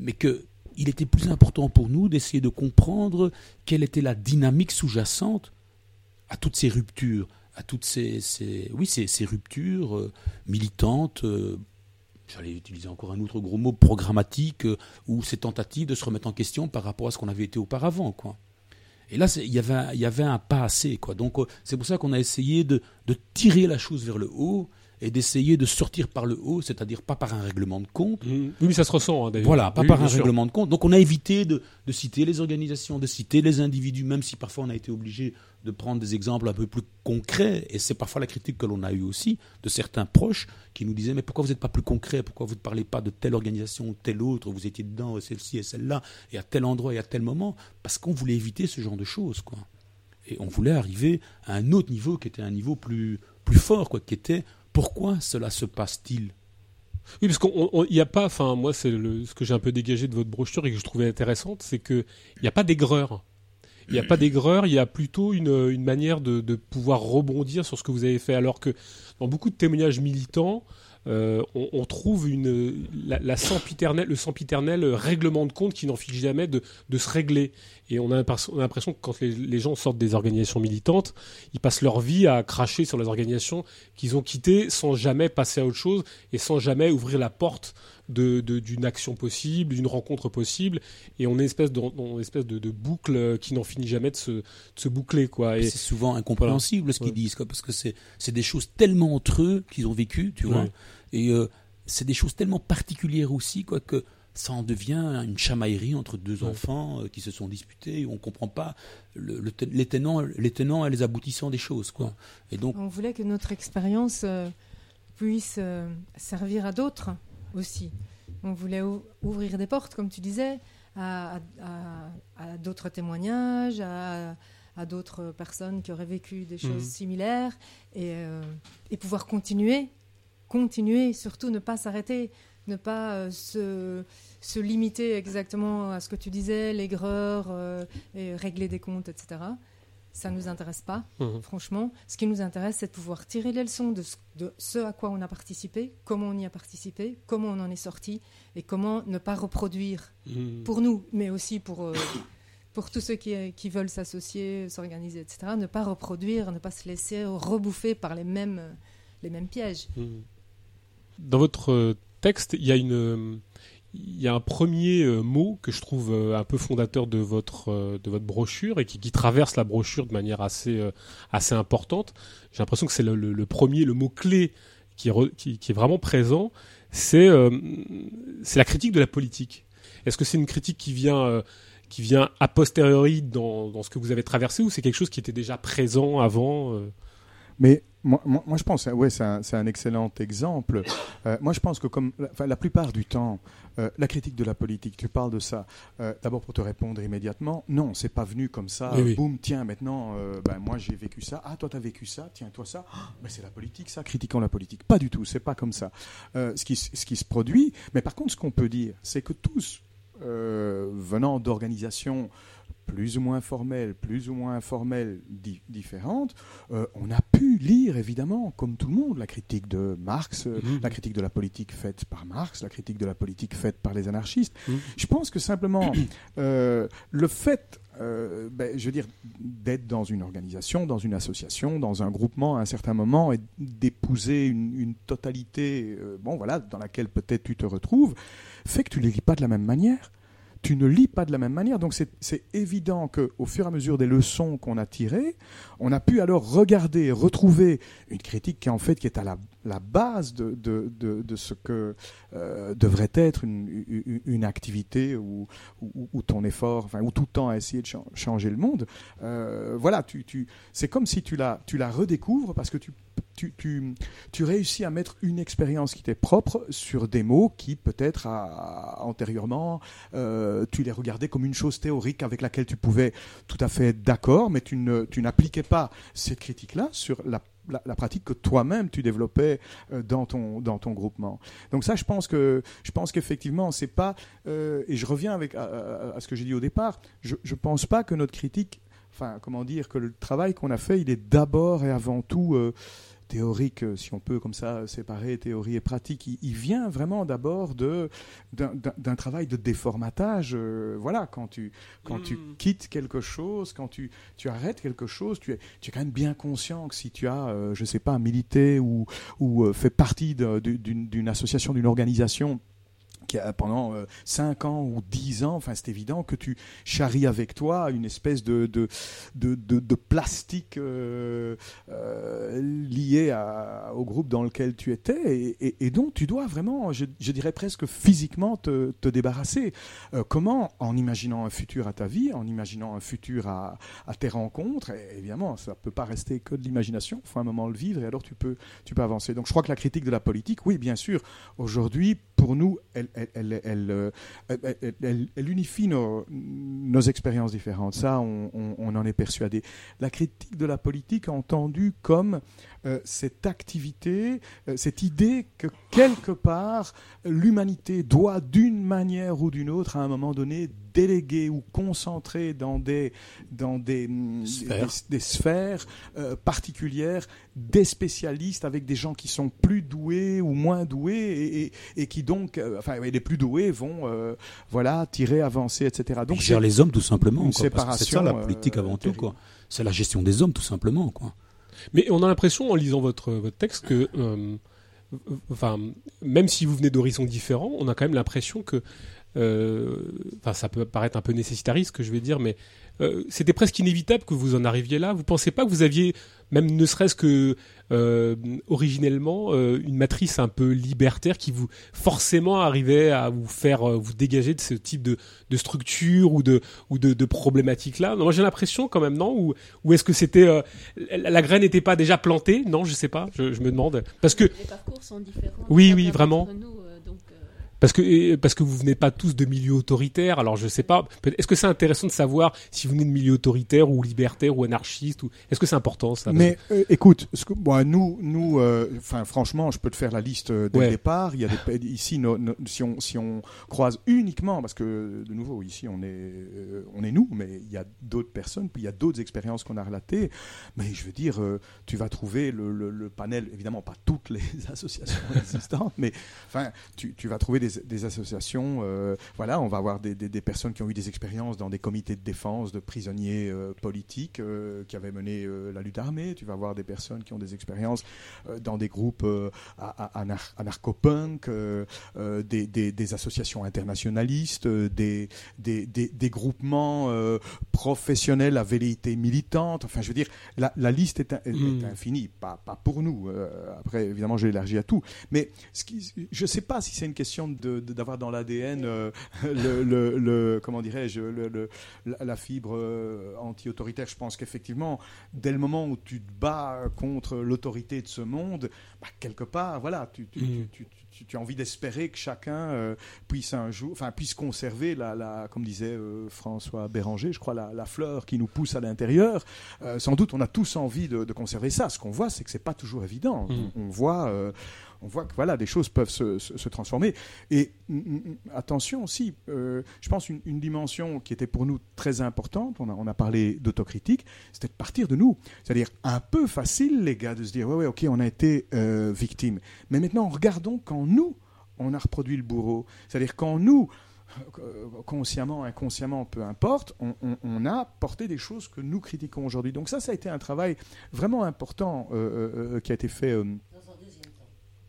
Speaker 2: Mais que il était plus important pour nous d'essayer de comprendre quelle était la dynamique sous-jacente à toutes ces ruptures, à toutes ces, oui, ces, ruptures euh, militantes, euh, j'allais utiliser encore un autre gros mot, programmatique, euh, ou ces tentatives de se remettre en question par rapport à ce qu'on avait été auparavant, quoi. Et là, il y avait, un- il y avait un pas assez, quoi. Donc, c'est pour ça qu'on a essayé de tirer la chose vers le haut et d'essayer de sortir par le haut, c'est-à-dire pas par un règlement de compte,
Speaker 1: Oui, mais ça se ressent hein, d'ailleurs.
Speaker 2: voilà, pas
Speaker 1: Oui,
Speaker 2: par un
Speaker 1: sûr.
Speaker 2: règlement de compte. Donc on a évité de, de citer les organisations, de citer les individus, même si parfois on a été obligé de prendre des exemples un peu plus concrets. Et c'est parfois la critique que l'on a eue aussi de certains proches qui nous disaient mais pourquoi vous n'êtes pas plus concret Pourquoi vous ne parlez pas de telle organisation ou telle autre? Vous étiez dedans, celle-ci et celle-là, et à tel endroit et à tel moment Parce qu'on voulait éviter ce genre de choses, quoi. Et on voulait arriver à un autre niveau qui était un niveau plus, plus fort, quoi, qui était pourquoi cela se passe-t-il?
Speaker 1: Oui, parce qu'il n'y a pas, enfin, moi, c'est ce que j'ai un peu dégagé de votre brochure et que je trouvais intéressante, c'est qu'il n'y a pas d'aigreur. Il n'y a pas d'aigreur, il y a plutôt une, une manière de, de pouvoir rebondir sur ce que vous avez fait. Alors que dans beaucoup de témoignages militants, on, on trouve une, la, la sempiternelle, le sempiternel règlement de compte qui n'en fiche jamais de, de se régler. Et on a l'impression on a l'impression que quand les, les gens sortent des organisations militantes, ils passent leur vie à cracher sur les organisations qu'ils ont quittées sans jamais passer à autre chose et sans jamais ouvrir la porte de- de- d'une action possible, d'une rencontre possible. Et on est espèce de, on est une espèce de, de boucle qui n'en finit jamais de se, de se boucler. Quoi. Et,
Speaker 2: c'est souvent incompréhensible ce qu'ils
Speaker 1: Ouais.
Speaker 2: disent, quoi, parce que c'est des choses tellement entre eux qu'ils ont vécu, tu vois. Et euh, c'est des choses tellement particulières aussi, quoi, que ça en devient une chamaillerie entre deux
Speaker 1: Ouais.
Speaker 2: enfants euh, qui se sont disputés. On comprend pas le- le ten- les, tenants, les tenants et les aboutissants des choses. Quoi. Et donc,
Speaker 6: On voulait que notre expérience euh, puisse euh, servir à d'autres aussi. On voulait ou- ouvrir des portes, comme tu disais, à, à- à- à d'autres témoignages, à, à d'autres personnes qui auraient vécu des choses
Speaker 1: Mhm.
Speaker 6: similaires et, euh, et pouvoir continuer, continuer, surtout ne pas s'arrêter, ne pas euh, se, se limiter exactement à ce que tu disais, l'aigreur, euh, et régler des comptes, etc. Ça ne nous intéresse pas.
Speaker 1: Mhm.
Speaker 6: Franchement, ce qui nous intéresse, c'est de pouvoir tirer les leçons de ce, de ce à quoi on a participé, comment on y a participé, comment on en est sorti et comment ne pas reproduire
Speaker 1: Mhm.
Speaker 6: pour nous, mais aussi pour, euh, pour tous ceux qui, qui veulent s'associer, s'organiser, etc. Ne pas reproduire, ne pas se laisser rebouffer par les mêmes, les mêmes pièges.
Speaker 1: Mhm. Dans votre euh, texte, il y a une, il y a un premier euh, mot que je trouve euh, un peu fondateur de votre de votre brochure et qui, traverse la brochure de manière assez assez importante. J'ai l'impression que c'est le, premier, le mot clé qui est, vraiment présent. C'est c'est la critique de la politique. Est-ce que c'est une critique qui vient qui vient a posteriori dans, dans ce que vous avez traversé ou c'est quelque chose qui était déjà présent avant
Speaker 3: Mais moi, moi, moi, je pense, hein, ouais, c'est un, excellent exemple. Euh, moi, je pense que comme la, la plupart du temps, euh, la critique de la politique, tu parles de ça. euh, D'abord pour te répondre immédiatement, non, c'est pas venu comme ça.
Speaker 1: Oui, oui.
Speaker 3: Boum, tiens, maintenant, ben, moi j'ai vécu ça. Ah, toi t'as vécu ça. Tiens, toi ça. Ah, ben, c'est la politique, ça. Critiquons la politique. Pas du tout. C'est pas comme ça. Ce qui, s- ce qui se produit. Mais par contre, ce qu'on peut dire, c'est que tous, venant d'organisations plus ou moins formelles, plus ou moins informelles, di- différentes, euh, on a pu lire, évidemment, comme tout le monde, la critique de Marx, euh,
Speaker 1: Mhm.
Speaker 3: la critique de la politique faite par Marx, la critique de la politique faite par les anarchistes.
Speaker 1: Mhm.
Speaker 3: Je pense que simplement, [coughs] euh, le fait, euh, ben, je veux dire, d'être dans une organisation, dans une association, dans un groupement à un certain moment et d'épouser une, une totalité, euh, bon voilà, dans laquelle peut-être tu te retrouves, fait que tu les lis pas de la même manière tu ne lis pas de la même manière. Donc c'est évident qu'au fur et à mesure des leçons qu'on a tirées, on a pu alors regarder, retrouver une critique qui en fait est à la, la base de, de, de, ce que euh, devrait être une, activité ou, ou, ton effort, enfin, ou tout le temps à essayer de cha- changer le monde. Euh, voilà, tu, tu, c'est comme si tu la, tu la redécouvres parce que tu, tu, tu, tu réussis à mettre une expérience qui t'est propre sur des mots qui peut-être antérieurement euh, tu les regardais comme une chose théorique avec laquelle tu pouvais tout à fait être d'accord, mais tu ne- tu n'appliquais pas cette critique-là sur la, la- pratique que toi-même tu développais euh, dans ton dans ton groupement. Donc ça, je pense que je pense qu'effectivement, c'est pas euh, et je reviens avec à, ce que j'ai dit au départ. Je je pense pas que notre critique, enfin comment dire, que le travail qu'on a fait, il est d'abord et avant tout euh, théorique, euh, si on peut comme ça séparer théorie et pratique, il, il vient vraiment d'abord de d'un- travail de déformatage. euh, voilà, quand tu quand tu
Speaker 1: Mm.
Speaker 3: quittes quelque chose, quand tu tu arrêtes quelque chose, tu es tu es quand même bien conscient que si tu as, euh, je sais pas, milité ou ou euh, fait partie d'une association, d'une organisation pendant 5 ans ou 10 ans, enfin c'est évident que tu charries avec toi une espèce de, de, de, de, plastique euh, euh, lié au groupe dans lequel tu étais et, et- dont tu dois vraiment, je, dirais presque physiquement te, te débarrasser. Euh, comment En imaginant un futur à ta vie, en imaginant un futur à, à tes rencontres, évidemment ça ne peut pas rester que de l'imagination, il faut un moment le vivre et alors tu peux, tu peux avancer. Donc je crois que la critique de la politique, oui bien sûr, aujourd'hui pour nous, elle, euh, elle- unifie nos, expériences différentes. Ça, on- on en est persuadé. La critique de la politique entendue comme euh, cette activité, euh, cette idée que quelque part, l'humanité doit d'une manière ou d'une autre, à un moment donné, déléguer ou concentrer dans des, dans des, hum,
Speaker 2: Sphères.
Speaker 3: des- des sphères euh, particulières des spécialistes avec des gens qui sont plus doués ou moins doués et, et- et qui donc, enfin, les plus doués vont, voilà, tirer, avancer, etc.
Speaker 2: Donc gère les hommes tout simplement. c'est ça la politique avant tout. C'est la gestion des hommes tout simplement. quoi.
Speaker 1: Mais on a l'impression, en lisant votre, votre texte, que, euh, même si vous venez d'horizons différents, on a quand même l'impression que euh, ça peut paraître un peu nécessitariste, ce que je vais dire, mais euh, c'était presque inévitable que vous en arriviez là. Vous pensez pas que vous aviez, même ne serait-ce que euh, originellement, euh, une matrice un peu libertaire qui vous forcément arrivait à vous faire vous dégager de ce type de, de structure ou de ou de, de problématique là. Moi, j'ai l'impression quand même, non? Ou, ou est-ce que c'était la, la graine n'était pas déjà plantée? Non, je sais pas. Je, je me demande parce que
Speaker 4: Les parcours sont différents.
Speaker 1: Oui, oui, vraiment.
Speaker 4: nous,
Speaker 1: Parce que parce que vous venez pas tous de milieux autoritaires. Alors je sais pas. Est-ce que c'est intéressant de savoir si vous venez de milieux autoritaires ou libertaires ou anarchistes ou est-ce que c'est important ça
Speaker 3: Mais euh, écoute, ce que, bon, nous, nous, euh, enfin, franchement, je peux te faire la liste euh, dès
Speaker 1: Ouais.
Speaker 3: le départ. Il y a des, ici, si on si on croise uniquement, parce que de nouveau ici on est euh, on est nous, mais il y a d'autres personnes, puis il y a d'autres expériences qu'on a relatées. Mais je veux dire, tu vas trouver le, le- le panel, évidemment pas toutes les [laughs] associations existantes, mais enfin, tu, tu vas trouver des, des associations. euh, voilà, on va avoir des, des- des personnes qui ont eu des expériences dans des comités de défense de prisonniers euh, politiques euh, qui avaient mené la lutte armée. Tu vas avoir des personnes qui ont des expériences dans des groupes anar- anarcho-punk, des, associations internationalistes, des, groupements professionnels à velléité militante. Enfin, je veux dire, la, la liste est,
Speaker 1: Mm.
Speaker 3: est infinie, pas, pas pour nous. Après, évidemment, j'ai élargi à tout. Mais ce qui, je ne sais pas si c'est une question de- d'avoir dans l'ADN euh, [laughs] le, le- le- comment dirais-je, le- la, fibre euh, anti-autoritaire. Je pense qu'effectivement, dès le moment où tu te bats contre l'autorité de ce monde, bah, quelque part, voilà, tu, tu,
Speaker 1: Mm.
Speaker 3: tu- tu- tu- tu as envie d'espérer que chacun euh, puisse un jour, enfin, puisse conserver la, la comme disait euh, François Béranger, je crois, la, la fleur qui nous pousse à l'intérieur. Euh, sans doute, on a tous envie de, de conserver ça. Ce qu'on voit, c'est que c'est pas toujours évident.
Speaker 1: Mm.
Speaker 3: On, on voit. On voit que voilà, des choses peuvent se, se- transformer. Et mm, mm, attention aussi, euh, je pense une, dimension qui était pour nous très importante, on a, on a parlé d'autocritique, c'était de partir de nous. C'est-à-dire un peu facile, les gars, de se dire, ouais, ouais, ok, on a été euh, victime. Mais maintenant, regardons quand nous, on a reproduit le bourreau. C'est-à-dire quand nous, euh, consciemment, inconsciemment, peu importe, on, a porté des choses que nous critiquons aujourd'hui. Donc ça, ça a été un travail vraiment important qui a été fait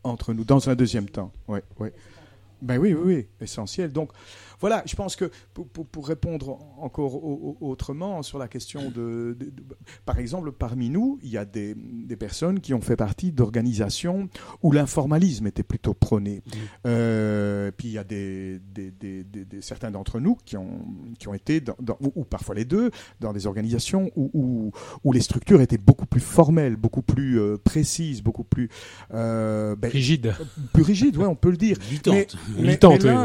Speaker 3: entre nous dans un deuxième temps. Ouais, ouais. Ben oui, oui, oui, essentiel. Donc voilà, je pense que pour, pour- pour répondre encore au- au- autrement sur la question de, de- de- Par exemple, parmi nous, il y a des, des personnes qui ont fait partie d'organisations où l'informalisme était plutôt prôné. Euh, puis il y a des, des- des- des- des- certains d'entre nous qui ont, qui ont été, dans, dans- ou, ou parfois les deux, dans des organisations où, où, où les structures étaient beaucoup plus formelles, beaucoup plus euh, précises, beaucoup plus, euh, ben,
Speaker 1: rigide.
Speaker 3: plus rigides, ouais, on peut le dire.
Speaker 2: Militante.
Speaker 3: Mais-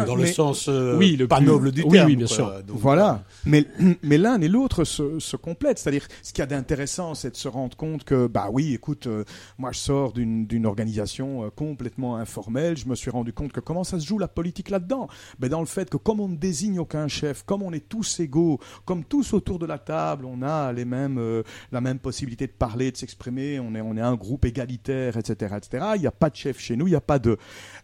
Speaker 3: mais
Speaker 2: dans le sens euh,
Speaker 1: Oui, le
Speaker 2: pas
Speaker 1: plus-
Speaker 2: noble du
Speaker 1: oui,
Speaker 2: terme.
Speaker 1: oui, bien
Speaker 2: quoi.
Speaker 1: sûr.
Speaker 2: Donc,
Speaker 3: Voilà. Mais, mais l'un et l'autre se, se complètent. C'est-à-dire, ce qu'il y a d'intéressant, c'est de se rendre compte que, bah oui, écoute, euh, moi je sors d'une d'une organisation euh, complètement informelle. Je me suis rendu compte que comment ça se joue la politique là-dedans? Ben, Dans le fait que comme on ne désigne aucun chef, comme on est tous égaux, comme tous autour de la table, on a les mêmes, euh, la même possibilité de parler, de s'exprimer, on est, on est un groupe égalitaire, etc. etc. Il n'y a pas de chef chez nous, il n'y a pas de...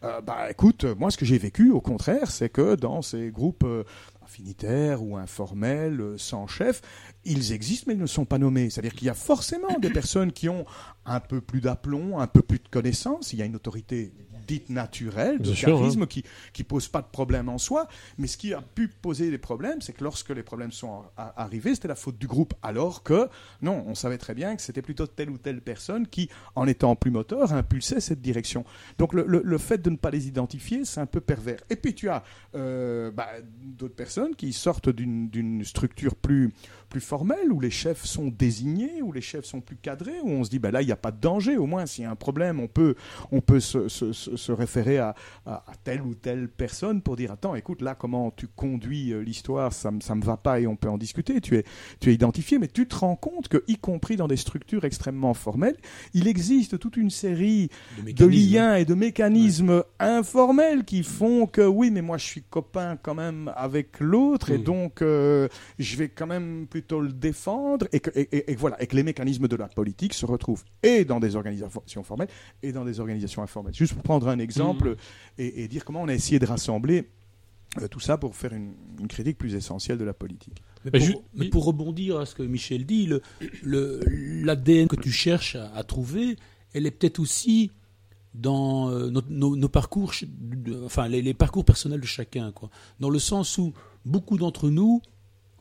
Speaker 3: Euh, bah écoute, moi ce que j'ai vécu, au contraire, c'est que dans ces groupes... euh, affinitaires ou informels, euh, sans chef, ils existent mais ils ne sont pas nommés. C'est-à-dire qu'il y a forcément des personnes qui ont un peu plus d'aplomb, un peu plus de connaissances. Il y a une autorité dite naturelle, de charisme, qui qui pose pas de problème en soi. Mais ce qui a pu poser des problèmes, c'est que lorsque les problèmes sont arrivés, c'était la faute du groupe. Alors que, non, on savait très bien que c'était plutôt telle ou telle personne qui, en étant plus moteur, impulsait cette direction. Donc le, le- le fait de ne pas les identifier, c'est un peu pervers. Et puis tu as euh, bah, d'autres personnes qui sortent d'une d'une structure plus, plus formelle, où les chefs sont désignés, où les chefs sont plus cadrés, où on se dit, bah, là, il n'y a pas de danger, au moins, s'il y a un problème, on peut, on peut se, se- se- référer à, à- à telle ou telle personne pour dire, attends, écoute, là, comment tu conduis euh, l'histoire, ça ne me va pas et on peut en discuter, tu es, tu es identifié, mais tu te rends compte que, y compris dans des structures extrêmement formelles, il existe toute une série
Speaker 2: de
Speaker 3: liens et de mécanismes informels qui font que oui, mais moi je suis copain quand même avec l'autre et
Speaker 1: Mm.
Speaker 3: donc euh, je vais quand même plutôt le défendre et que, et, et- et voilà et que les mécanismes de la politique se retrouvent et dans des organisations formelles et dans des organisations informelles. Juste pour prendre un exemple et, et dire comment on a essayé de rassembler euh, tout ça pour faire une, une critique plus essentielle de la politique.
Speaker 2: Mais pour,
Speaker 1: ju-
Speaker 2: mais pour rebondir à ce que Michel dit, le- le- l'ADN que tu cherches à, à trouver, elle est peut-être aussi dans euh, nos, nos- nos parcours, enfin les, les parcours personnels de chacun, quoi. Dans le sens où beaucoup d'entre nous, ou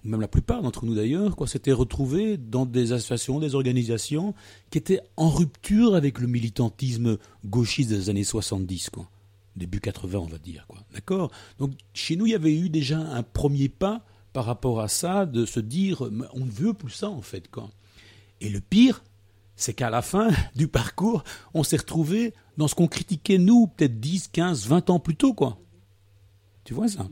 Speaker 2: même la plupart d'entre nous d'ailleurs, quoi, s'étaient retrouvés dans des associations, des organisations qui étaient en rupture avec le militantisme gauchiste des années 70, quoi. Début 80, on va dire, quoi. D'accord? Donc, chez nous, il y avait eu déjà un premier pas par rapport à ça, de se dire, on ne veut plus ça, en fait, quoi. Et le pire, c'est qu'à la fin [laughs] du parcours, on s'est retrouvé dans ce qu'on critiquait, nous, peut-être 10, 15, 20 ans plus tôt, quoi. Tu vois ça?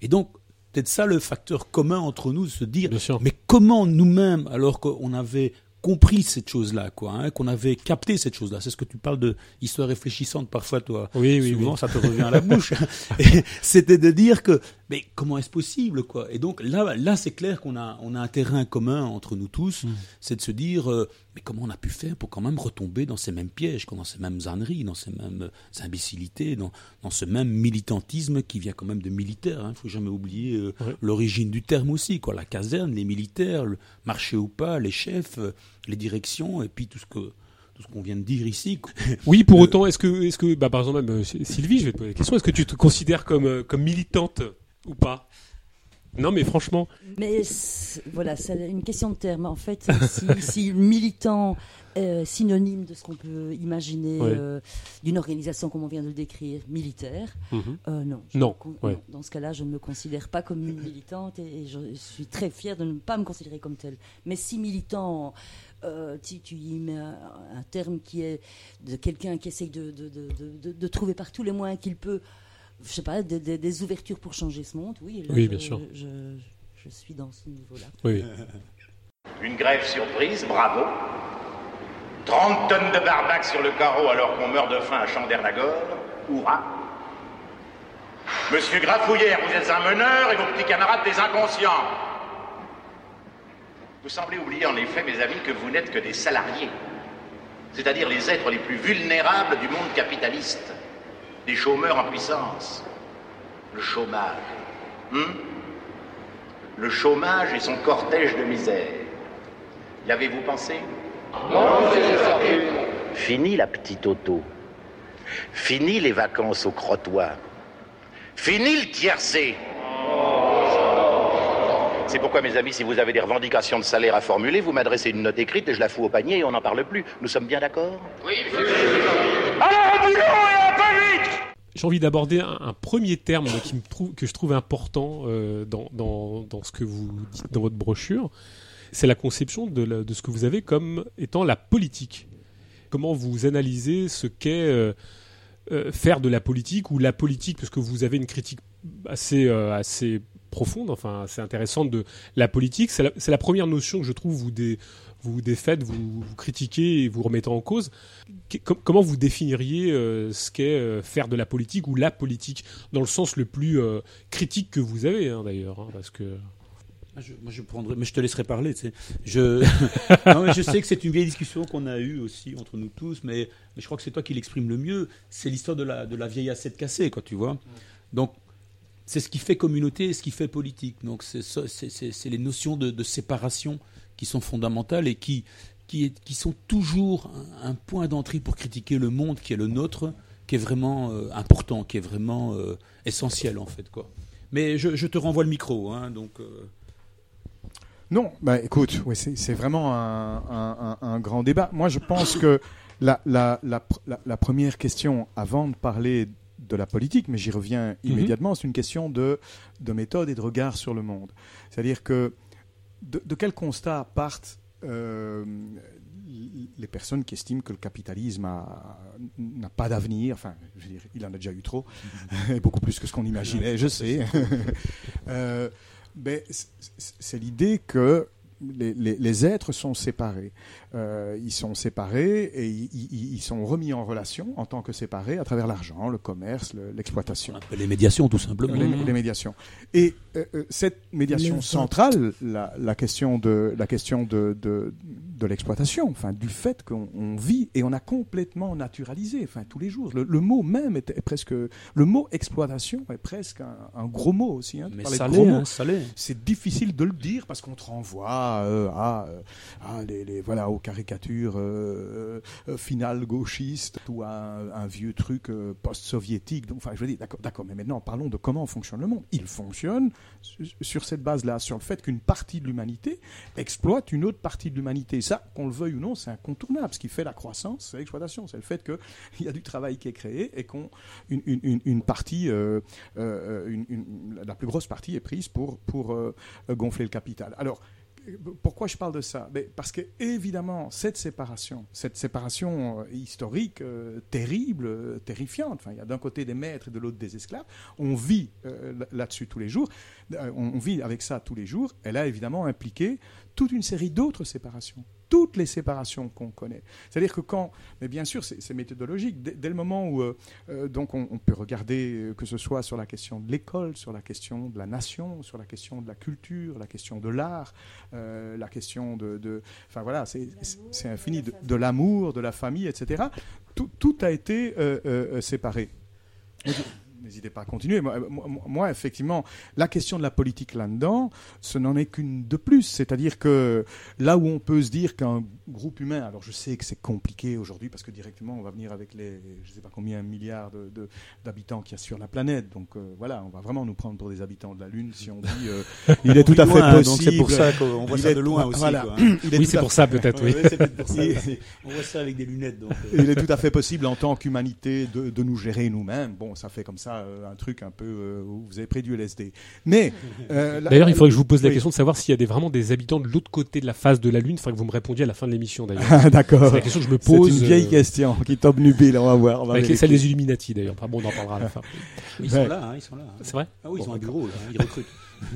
Speaker 2: Et donc, peut-être ça le facteur commun entre nous, de se dire,
Speaker 1: Bien sûr.
Speaker 2: mais comment nous-mêmes, alors qu'on avait compris cette chose-là, quoi, hein, qu'on avait capté cette chose-là, c'est ce que tu parles de histoire réfléchissante parfois, toi.
Speaker 1: Oui, oui,
Speaker 2: Souvent,
Speaker 1: oui.
Speaker 2: ça te revient à la bouche. [laughs] C'était de dire que, mais comment est-ce possible, quoi? Et donc là, là, c'est clair qu'on a, on a un terrain commun entre nous tous, c'est de se dire, euh, mais comment on a pu faire pour quand même retomber dans ces mêmes pièges, dans ces mêmes âneries, dans ces mêmes euh, imbécilités, dans, dans ce même militantisme qui vient quand même de militaires. Il faut jamais oublier euh,
Speaker 1: Ouais.
Speaker 2: l'origine du terme aussi, quoi. La caserne, les militaires, le marché ou pas, les chefs, les directions, et puis tout ce que tout ce qu'on vient de dire ici. [laughs]
Speaker 1: Oui, pour autant, est-ce que, est-ce que, bah, par exemple, Sylvie, je vais te poser la question, est-ce que tu te considères comme, comme militante? Ou pas Non, mais franchement,
Speaker 5: Mais voilà, c'est une question de terme. En fait, si, [laughs] si militant est synonyme de ce qu'on peut imaginer
Speaker 1: Ouais.
Speaker 5: euh, d'une organisation comme on vient de le décrire, militaire,
Speaker 1: mhm.
Speaker 5: euh, non.
Speaker 1: Non.
Speaker 5: Dans ce cas-là, je ne me considère pas comme une militante et, et je suis très fière de ne pas me considérer comme telle. Mais si militant, euh, tu, tu y mets un, un terme qui est de quelqu'un qui essaye de- de trouver par tous les moyens qu'il peut, je sais pas, des, des- des ouvertures pour changer ce monde, oui. là,
Speaker 1: Oui,
Speaker 5: je-
Speaker 1: bien sûr.
Speaker 5: Je, je suis dans ce niveau-là.
Speaker 1: oui. [laughs]
Speaker 7: Une grève surprise, bravo. 30 tonnes de barbac sur le carreau alors qu'on meurt de faim à Chandernagore, hurrah. Monsieur Grafouillère, vous êtes un meneur et vos petits camarades des inconscients. Vous semblez oublier en effet, mes amis, que vous n'êtes que des salariés, c'est-à-dire les êtres les plus vulnérables du monde capitaliste, des chômeurs en puissance. Le chômage. hmm? Le chômage et son cortège de misère. Y avez-vous pensé? Fini la petite auto. Fini les vacances au crottoir. Fini le tiercé. C'est pourquoi, mes amis, si vous avez des revendications de salaire à formuler, vous m'adressez une note écrite et je la fous au panier et on n'en parle plus. Nous sommes bien d'accord?
Speaker 1: J'ai envie d'aborder un, un premier terme qui que je trouve important euh, dans, dans, dans ce que vous dites dans votre brochure. C'est la conception de, de ce que vous avez comme étant la politique. Comment vous analysez ce qu'est euh, euh, faire de la politique ou la politique, parce que vous avez une critique assez, assez profonde, enfin assez intéressante de la politique. C'est la, la première notion que je trouve vous, dé- vous défaites, vous, vous critiquez et vous remettez en cause. Qu- comment vous définiriez euh, ce qu'est euh, faire de la politique ou la politique dans le sens le plus euh, critique que vous avez hein, d'ailleurs hein, parce que
Speaker 2: Ah, je- moi, je prendrai, mais je te laisserai parler. Tu sais. Je, [laughs] non, mais je sais que c'est une vieille discussion qu'on a eue aussi entre nous tous, mais, mais je crois que c'est toi qui l'exprime le mieux. C'est l'histoire de la, de la vieille assiette cassée, quoi, tu vois. Donc, c'est ce qui fait communauté et ce qui fait politique. Donc, c'est les notions de, de séparation qui sont fondamentales et qui, qui, est- qui sont toujours un, un point d'entrée pour critiquer le monde qui est le nôtre, qui est vraiment euh, important, qui est vraiment euh, essentiel, en fait, quoi. Mais je, je te renvoie le micro, hein, donc. euh,
Speaker 3: Non, bah écoute, c'est vraiment un, un- un- un grand débat. Moi, je pense que la, la, la, pr- la- la première question, avant de parler de la politique, mais j'y reviens immédiatement, c'est une question de, de méthode et de regard sur le monde. C'est-à-dire que de, de quel constat partent euh, les personnes qui estiment que le capitalisme n'a pas d'avenir, enfin, je veux dire, il en a déjà eu trop, [laughs] et beaucoup plus que ce qu'on imaginait, je sais. [laughs] Euh, c'est l'idée que les, les- les êtres sont séparés. Euh, ils sont séparés et ils, sont remis en relation en tant que séparés à travers l'argent, le commerce, le- l'exploitation.
Speaker 2: Les médiations, tout simplement.
Speaker 3: Les, les médiations. Et euh, euh, cette médiation
Speaker 5: Le
Speaker 3: centrale, la, la question de la question de, de, de l'exploitation, enfin du fait qu'on on vit et on a complètement naturalisé, enfin tous les jours. Le, le mot même est, est presque le mot exploitation est presque un, un gros mot aussi. Hein,
Speaker 2: Mais ça l'est, hein, ça l'est.
Speaker 3: c'est difficile de le dire parce qu'on te renvoie euh, à, à les, les- voilà aux caricatures euh, euh, finales gauchistes ou un, vieux truc euh, post-soviétique. Enfin, je veux dire, d'accord, d'accord, mais maintenant parlons de comment fonctionne le monde. Il fonctionne su- sur cette base-là, sur le fait qu'une partie de l'humanité exploite une autre partie de l'humanité. Ça, qu'on le veuille ou non, c'est incontournable. Ce qui fait la croissance, c'est l'exploitation, c'est le fait qu'il y a du travail qui est créé et qu'on une, une- une- une partie, euh, la plus grosse partie est prise pour, pour gonfler le capital. Alors, pourquoi je parle de ça? Ben, Parce que, évidemment, cette séparation, cette séparation euh, historique euh, terrible, euh, terrifiante, enfin, il y a d'un côté des maîtres et de l'autre des esclaves, on vit là- là-dessus tous les jours, on vit avec ça tous les jours, elle a évidemment impliqué toute une série d'autres séparations toutes les séparations qu'on connaît. C'est-à-dire que quand, mais bien sûr, c'est méthodologique. Dès, dès le moment où, euh, euh, donc, on, on peut regarder euh, que ce soit sur la question de l'école, sur la question de la nation, sur la question de la culture, la question de l'art, euh, la question de, enfin voilà, c'est infini, de, de l'amour, de la famille, etc. Tout, tout a été euh, séparé. N'hésitez pas à continuer. Moi, moi- effectivement, la question de la politique là-dedans, ce n'en est qu'une de plus. C'est-à-dire que là où on peut se dire qu'un groupe humain, alors je sais que c'est compliqué aujourd'hui parce que directement on va venir avec les, je ne sais pas combien milliards de- de- d'habitants qu'il y a sur la planète. Donc euh, voilà, on va vraiment nous prendre pour des habitants de la Lune si on dit euh, [laughs] il est tout à fait
Speaker 2: Loin,
Speaker 3: possible.
Speaker 2: Donc c'est pour ça qu'on voit
Speaker 3: Il
Speaker 2: ça
Speaker 3: est-
Speaker 2: de loin aussi.
Speaker 3: voilà.
Speaker 2: quoi, hein.
Speaker 3: Il est
Speaker 1: Oui, c'est pour ça peut-être, oui.
Speaker 2: On voit ça avec des lunettes. Donc, euh.
Speaker 3: il est tout à fait possible en tant qu'humanité de, de nous gérer nous-mêmes. Bon, ça fait comme ça euh, un truc un peu euh, où vous avez pris du LSD. Mais euh, [laughs]
Speaker 1: D'ailleurs, il faudrait que je vous pose la
Speaker 3: Oui.
Speaker 1: question de savoir s'il y a des, vraiment des habitants de l'autre côté de la face de la Lune. Il faudrait que vous me répondiez à la fin de l'émission d'ailleurs.
Speaker 3: Ah, D'accord.
Speaker 1: C'est la question que je me
Speaker 3: C'est
Speaker 1: pose.
Speaker 3: une vieille
Speaker 1: euh,
Speaker 3: question qui t'obnubile, on va voir. on va
Speaker 1: Avec les des Illuminati d'ailleurs. Bon, on en parlera à la fin. [laughs]
Speaker 2: Ils
Speaker 3: Ouais.
Speaker 2: sont là, hein, ils sont là. hein.
Speaker 1: C'est vrai
Speaker 2: Ah oui, ils
Speaker 1: Bon,
Speaker 2: à
Speaker 1: d'accord.
Speaker 2: bureau, là, hein, ils recrutent. [laughs]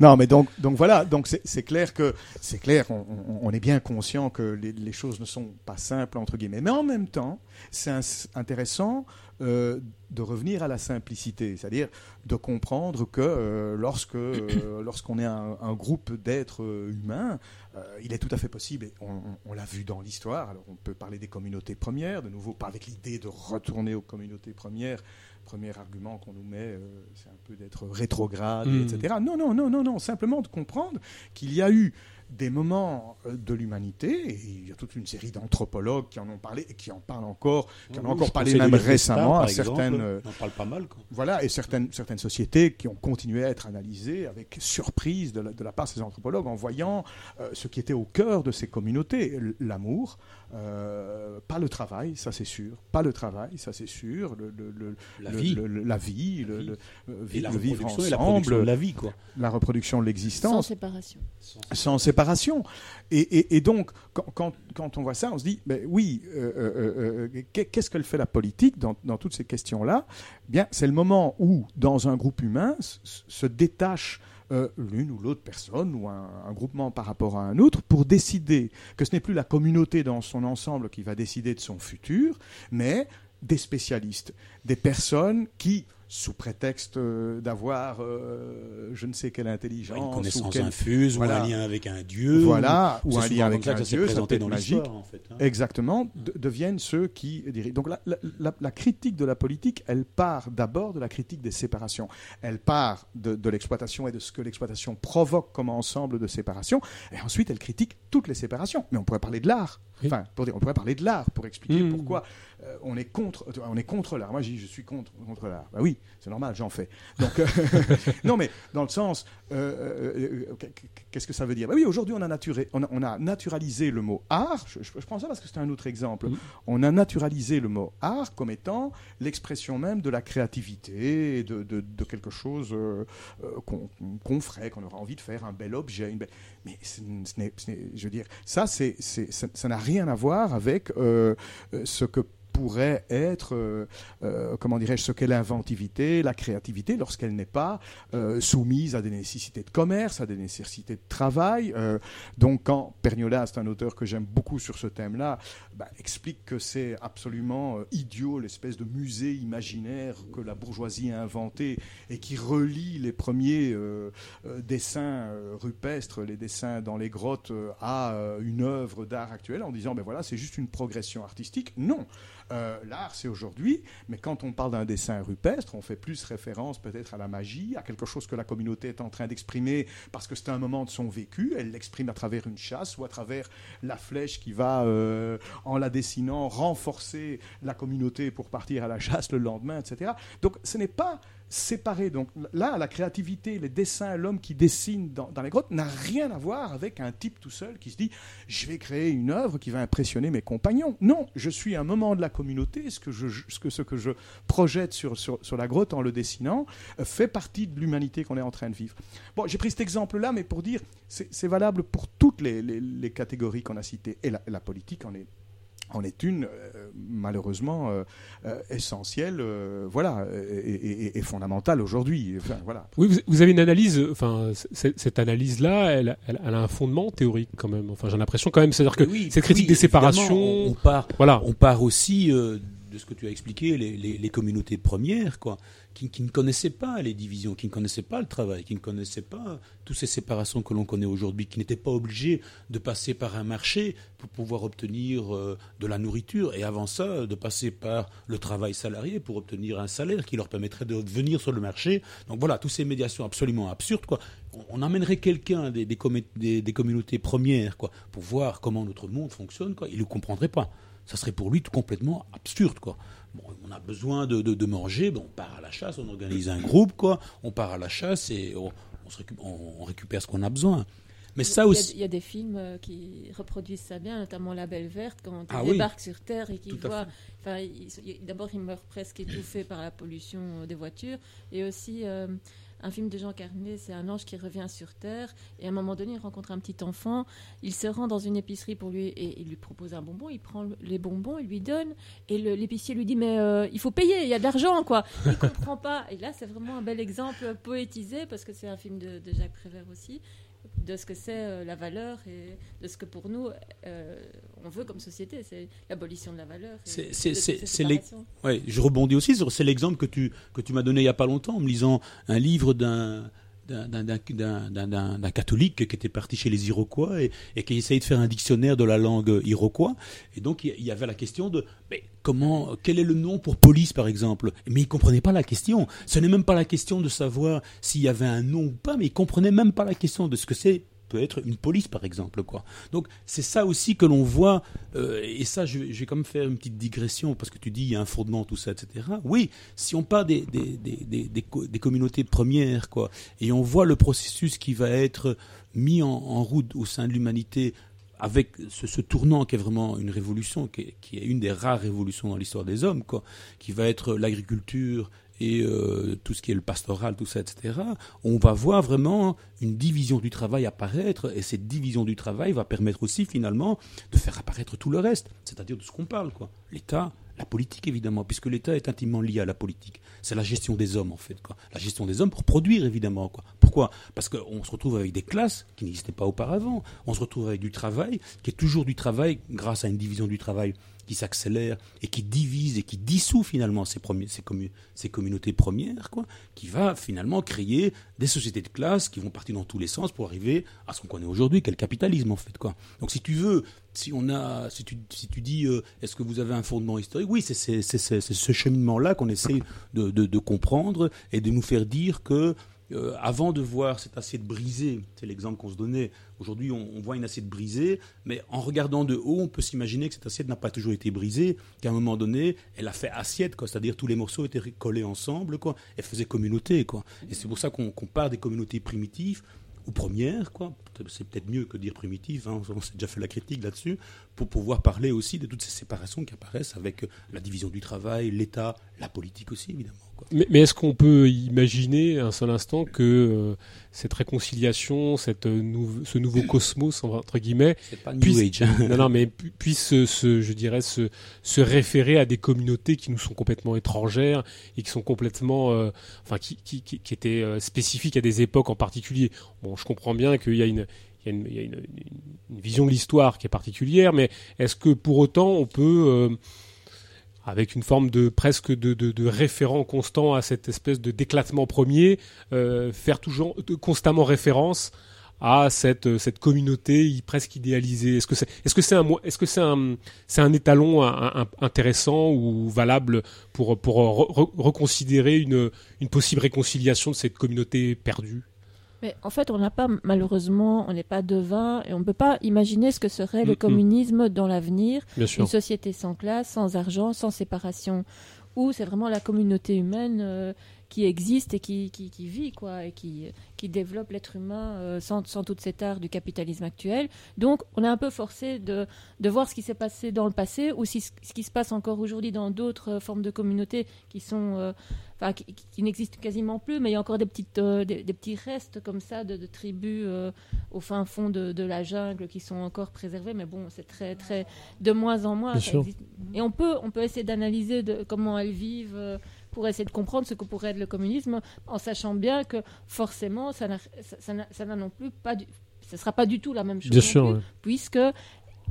Speaker 3: Non, mais donc, donc voilà, donc c'est c'est clair que c'est clair, on, on- on est bien conscient que les, les choses ne sont pas simples entre guillemets, mais en même temps, c'est intéressant euh, de revenir à la simplicité, c'est-à-dire de comprendre que euh, lorsque euh, [coughs] lorsqu'on est un, un groupe d'êtres humains, il est tout à fait possible, et on, l'a vu dans l'histoire. Alors on peut parler des communautés premières, de nouveau pas avec l'idée de retourner aux communautés premières. Premier argument qu'on nous met, c'est un peu d'être rétrograde,
Speaker 1: Mm.
Speaker 3: etc. Non, non, non, non, non. Simplement de comprendre qu'il y a eu des moments euh, de l'humanité, et il y a toute une série d'anthropologues qui en ont parlé et qui en parlent encore, qui en ont encore parlé même récemment à
Speaker 2: exemple,
Speaker 3: certaines. euh,
Speaker 2: On en parle pas mal. Quoi.
Speaker 3: voilà, et certaines, certaines sociétés qui ont continué à être analysées avec surprise de la, de la part de ces anthropologues en voyant euh, ce qui était au cœur de ces communautés, l'amour, euh, pas le travail, ça c'est sûr, pas le travail, ça c'est sûr, le, le- le-
Speaker 2: La
Speaker 3: le-
Speaker 2: vie.
Speaker 3: le- le- la vie, le,
Speaker 2: vie.
Speaker 3: le- euh,
Speaker 2: Et la
Speaker 3: le vivre
Speaker 2: reproduction et la
Speaker 3: ensemble,
Speaker 2: production la vie, quoi.
Speaker 3: la reproduction de
Speaker 4: Sans
Speaker 3: l'existence
Speaker 4: séparation.
Speaker 3: sans séparation. Et, et- et donc, quand, quand- quand on voit ça, on se dit, ben oui, euh, euh, euh, qu'est- qu'est-ce que fait la politique dans, dans toutes ces questions-là? Bien, c'est le moment où, dans un groupe humain, se détache euh, l'une ou l'autre personne ou un, un groupement par rapport à un autre pour décider que ce n'est plus la communauté dans son ensemble qui va décider de son futur, mais des spécialistes, des personnes qui, sous prétexte euh, d'avoir euh, je ne sais quelle intelligence,
Speaker 2: Une
Speaker 3: ou
Speaker 2: connaissance
Speaker 3: quelle-
Speaker 2: infuse
Speaker 3: voilà.
Speaker 2: ou un lien avec un dieu.
Speaker 3: voilà,
Speaker 2: ou-
Speaker 3: ou un lien avec un dieu, ça peut
Speaker 2: présenté
Speaker 3: être
Speaker 2: dans
Speaker 3: magique.
Speaker 2: en fait. hein.
Speaker 3: Exactement, de- deviennent ceux qui dirigent. Donc la, la- la- la critique de la politique, elle part d'abord de la critique des séparations. Elle part de, de l'exploitation et de ce que l'exploitation provoque comme ensemble de séparations. Et ensuite, elle critique toutes les séparations. Mais on pourrait parler de l'art. Enfin, pour dire, on pourrait parler de l'art pour expliquer
Speaker 1: Mmh.
Speaker 3: pourquoi euh, on est contre, on est contre l'art. Moi, je dis, je suis contre, contre l'art. Bah oui, c'est normal, j'en fais. Donc, [laughs] euh, [laughs] non, mais dans le sens, euh, qu'est-ce que ça veut dire? Bah oui, aujourd'hui, on on, a, on a naturalisé le mot art. Je, je- je prends ça parce que c'est un autre exemple. On a naturalisé le mot art comme étant l'expression même de la créativité, et de, de- de quelque chose qu'on qu'on ferait, qu'on aura envie de faire, un bel objet. Une belle- Mais ce n'est, ce n'est- je veux dire, ça, c'est, c'est- ça n'a rien à voir avec ce que pourrait être, euh, euh, comment dirais-je, ce qu'est l'inventivité, la créativité, lorsqu'elle n'est pas euh, soumise à des nécessités de commerce, à des nécessités de travail. Donc, quand Perniola, c'est un auteur que j'aime beaucoup sur ce thème-là, bah, explique que c'est absolument idiot, l'espèce de musée imaginaire que la bourgeoisie a inventé et qui relie les premiers dessins rupestres, les dessins dans les grottes, à une œuvre d'art actuelle en disant, ben voilà, c'est juste une progression artistique. Non. Euh, L'art, c'est aujourd'hui, mais quand on parle d'un dessin rupestre, on fait plus référence peut-être à la magie, à quelque chose que la communauté est en train d'exprimer parce que c'est un moment de son vécu. Elle l'exprime à travers une chasse ou à travers la flèche qui va, euh, en la dessinant, renforcer la communauté pour partir à la chasse le lendemain, etc. Donc ce n'est pas séparé. Donc là, la créativité, les dessins, l'homme qui dessine dans, dans les grottes n'a rien à voir avec un type tout seul qui se dit je vais créer une œuvre qui va impressionner mes compagnons. Non, je suis un moment de la communauté. Ce que je, ce que, ce que je projette sur, sur, sur la grotte en le dessinant euh, fait partie de l'humanité qu'on est en train de vivre. Bon, j'ai pris cet exemple-là, mais pour dire c'est valable pour toutes les, les- les catégories qu'on a citées. Et la, la politique en est en est une euh, malheureusement euh, euh, essentielle, euh, voilà, et, et- fondamentale aujourd'hui. Enfin, voilà.
Speaker 1: Oui, vous, vous avez une analyse, enfin, cette analyse-là, elle, elle- elle a un fondement théorique quand même. Enfin, j'ai l'impression quand même, c'est-à-dire que
Speaker 2: Oui,
Speaker 1: cette critique
Speaker 2: oui,
Speaker 1: des séparations,
Speaker 2: On, on part,
Speaker 1: voilà.
Speaker 2: on part aussi euh, de ce que tu as expliqué, les, communautés premières, quoi, qui, ne connaissaient pas les divisions, qui ne connaissaient pas le travail, qui ne connaissaient pas toutes ces séparations que l'on connaît aujourd'hui, qui n'étaient pas obligés de passer par un marché pour pouvoir obtenir euh, de la nourriture, et avant ça, de passer par le travail salarié pour obtenir un salaire qui leur permettrait de venir sur le marché. Donc voilà, toutes ces médiations absolument absurdes, quoi. On, amènerait quelqu'un des- des communautés premières, quoi, pour voir comment notre monde fonctionne, quoi. Il ne comprendrait pas ça serait pour lui tout complètement absurde quoi. Bon, on a besoin de, de, de manger, ben, on part à la chasse, on organise un groupe quoi, on part à la chasse et on, on se récup- on- on récupère ce qu'on a besoin. Mais ça
Speaker 4: Il y a-
Speaker 2: aussi,
Speaker 4: Il y a des films euh, qui reproduisent ça bien, notamment La Belle Verte, quand
Speaker 2: Ah
Speaker 4: ils
Speaker 2: oui.
Speaker 4: débarquent sur Terre et ils- ils- d'abord, ils meurent presque étouffés par la pollution euh, des voitures. Et aussi, euh, un film de Jean Carnet, c'est un ange qui revient sur Terre. Et à un moment donné, il rencontre un petit enfant. Il se rend dans une épicerie pour lui et il lui propose un bonbon. Il prend le- les bonbons, il lui donne. Et l'épicier lui dit Mais euh, il faut payer, il y a de l'argent, quoi. Il comprend pas. Et là, c'est vraiment un bel exemple poétisé parce que c'est un film de, de Jacques Prévert aussi de ce que c'est euh, la valeur et de ce que pour nous euh, on veut comme société, c'est l'abolition de la valeur.
Speaker 2: C'est- les- ouais, je rebondis aussi sur c'est l'exemple que tu que tu m'as donné il y a pas longtemps en me lisant un livre d'un d'un- catholique qui était parti chez les Iroquois et, qui essayait de faire un dictionnaire de la langue iroquois. Et donc il y avait la question de mais comment, quel est le nom pour police par exemple? Mais il comprenait pas la question. Ce n'est même pas la question de savoir s'il y avait un nom ou pas, mais il comprenait même pas la question de ce que c'est peut être une police par exemple quoi. Donc c'est ça aussi que l'on voit euh, et ça je, vais- quand même faire une petite digression parce que tu dis il y a un fondement tout ça etc. Oui si on part des des, des, des, des co- des communautés premières quoi et on voit le processus qui va être mis en, route au sein de l'humanité avec ce, ce tournant qui est vraiment une révolution, qui est, qui est une des rares révolutions dans l'histoire des hommes, quoi, qui va être l'agriculture et euh, tout ce qui est le pastoral, tout ça, etc., on va voir vraiment une division du travail apparaître, et cette division du travail va permettre aussi finalement de faire apparaître tout le reste, c'est-à-dire de ce qu'on parle, quoi. L'État, la politique évidemment, puisque l'État est intimement lié à la politique. C'est la gestion des hommes en fait. La gestion des hommes pour produire évidemment, quoi. Pourquoi? Parce qu'on se retrouve avec des classes qui n'existaient pas auparavant. On se retrouve avec du travail qui est toujours du travail grâce à une division du travail qui s'accélère et qui divise et qui dissout finalement ces, premiers, ces, ces communautés premières, quoi, qui va finalement créer des sociétés de classe qui vont partir dans tous les sens pour arriver à ce qu'on connaît aujourd'hui, qu'est le capitalisme en fait. Quoi. Donc si tu veux, si on a, si tu, si tu dis, euh, est-ce que vous avez un fondement historique? Oui, c'est ce cheminement-là qu'on essaie de- de comprendre et de nous faire dire que euh, avant de voir cette assiette brisée, c'est l'exemple qu'on se donnait, aujourd'hui on, voit une assiette brisée, mais en regardant de haut, on peut s'imaginer que cette assiette n'a pas toujours été brisée, qu'à un moment donné, elle a fait assiette, c'est-à-dire tous les morceaux étaient collés ensemble, quoi, elle faisait communauté. Quoi. Et c'est pour ça qu'on qu'on part des communautés primitives ou premières, quoi. C'est peut-être mieux que dire primitives, hein, on s'est déjà fait la critique là-dessus, pour pouvoir parler aussi de toutes ces séparations qui apparaissent avec la division du travail, l'État, la politique aussi, évidemment. Quoi.
Speaker 1: Mais, mais est-ce qu'on peut imaginer un seul instant que euh, cette réconciliation, cette, euh, nou- ce nouveau cosmos, entre guillemets,
Speaker 2: C'est pas New
Speaker 1: Puis-
Speaker 2: Age. hein. [laughs]
Speaker 1: non, non, mais pu- puisse se, je dirais, se, se référer à des communautés qui nous sont complètement étrangères et qui sont complètement, euh, enfin, qui, qui, qui, qui étaient euh, spécifiques à des époques en particulier. Bon, je comprends bien qu'il y a une, y a une, y a une- vision de l'histoire qui est particulière, mais est-ce que pour autant on peut, euh, avec une forme de presque de, référent constant à cette espèce de d'éclatement premier, euh, faire toujours constamment référence à cette cette communauté presque idéalisée? Est-ce que c'est un est-ce que un étalon intéressant ou valable pour reconsidérer une possible réconciliation de cette communauté perdue?
Speaker 4: Mais en fait, on n'a pas, malheureusement, on n'est pas devin et on ne peut pas imaginer ce que serait le communisme dans l'avenir. Une société sans classe, sans argent, sans séparation, où c'est vraiment la communauté humaine euh, qui existe et qui, qui, qui, vit, quoi, et qui, qui développe l'être humain euh, sans, sans toute cette art du capitalisme actuel. Donc, on est un peu forcé de, de voir ce qui s'est passé dans le passé ou si, ce qui se passe encore aujourd'hui dans d'autres euh, formes de communautés qui sont. Euh, qui, n'existent quasiment plus, mais il y a encore des, petites, des, petits restes comme ça de, tribus au fin fond de, de, la jungle qui sont encore préservés, mais bon, c'est très, très de moins en moins. Et on peut, on peut essayer d'analyser de, comment elles vivent pour essayer de comprendre ce que pourrait être le communisme, en sachant bien que forcément, ça n'a non plus pas du, ce sera pas du tout la même chose,
Speaker 1: bien sûr,
Speaker 4: puisque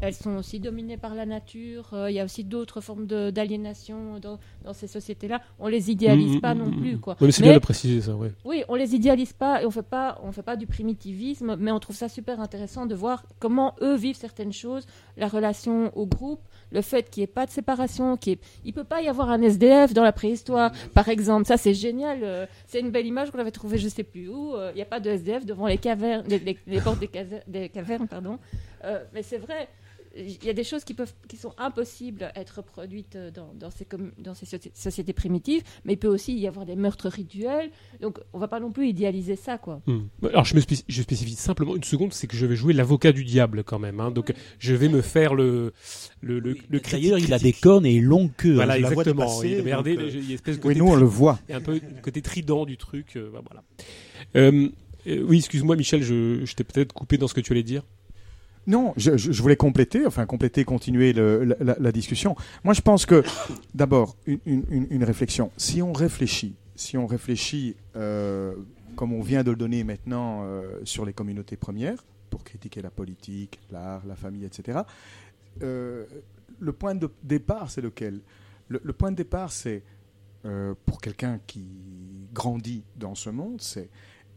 Speaker 4: elles sont aussi dominées par la nature. Euh, il y a aussi d'autres formes d'aliénation dans, dans, ces sociétés-là. On les idéalise mmh, pas mmh, non plus, quoi.
Speaker 1: mais c'est bien de préciser ça, oui.
Speaker 4: Oui, on les idéalise pas et on fait pas, on fait pas du primitivisme, mais on trouve ça super intéressant de voir comment eux vivent certaines choses, la relation au groupe, le fait qu'il n'y ait pas de séparation, qu'il peut pas y avoir un SDF dans la préhistoire, par exemple. Ça, c'est génial. Euh, c'est une belle image qu'on avait trouvée, je sais plus où. Euh, il n'y a pas de SDF devant les, cavernes, les, portes des, cavernes. Pardon. Euh, mais c'est vrai, il y a des choses qui, peuvent, qui sont impossibles à être reproduites dans, dans, ces, dans ces sociétés primitives, mais il peut aussi y avoir des meurtres rituels. Donc, on ne va pas non plus idéaliser ça, quoi.
Speaker 1: Hmm. Alors, je, me je spécifie simplement une seconde, c'est que je vais jouer l'avocat du diable quand même. Hein. Donc, je vais me faire le le, le, le
Speaker 2: D'ailleurs, il a des cornes et une longue queue.
Speaker 1: Voilà, hein, exactement. il, regardez, euh, il y a espèce
Speaker 3: de oui, nous on le voit.
Speaker 1: Il y a un peu le côté trident du truc. Euh, voilà. Euh, euh, oui, excuse-moi, Michel, je, je t'ai peut-être coupé dans ce que tu allais dire.
Speaker 3: Non, je, voulais compléter, enfin compléter, continuer la, discussion. Moi, je pense que, d'abord, une, réflexion. Si on réfléchit, si on réfléchit, euh, comme on vient de le donner maintenant euh, sur les communautés premières, pour critiquer la politique, l'art, la famille, etc. Euh, le point de départ, c'est lequel? Le, point de départ, c'est pour quelqu'un qui grandit dans ce monde, c'est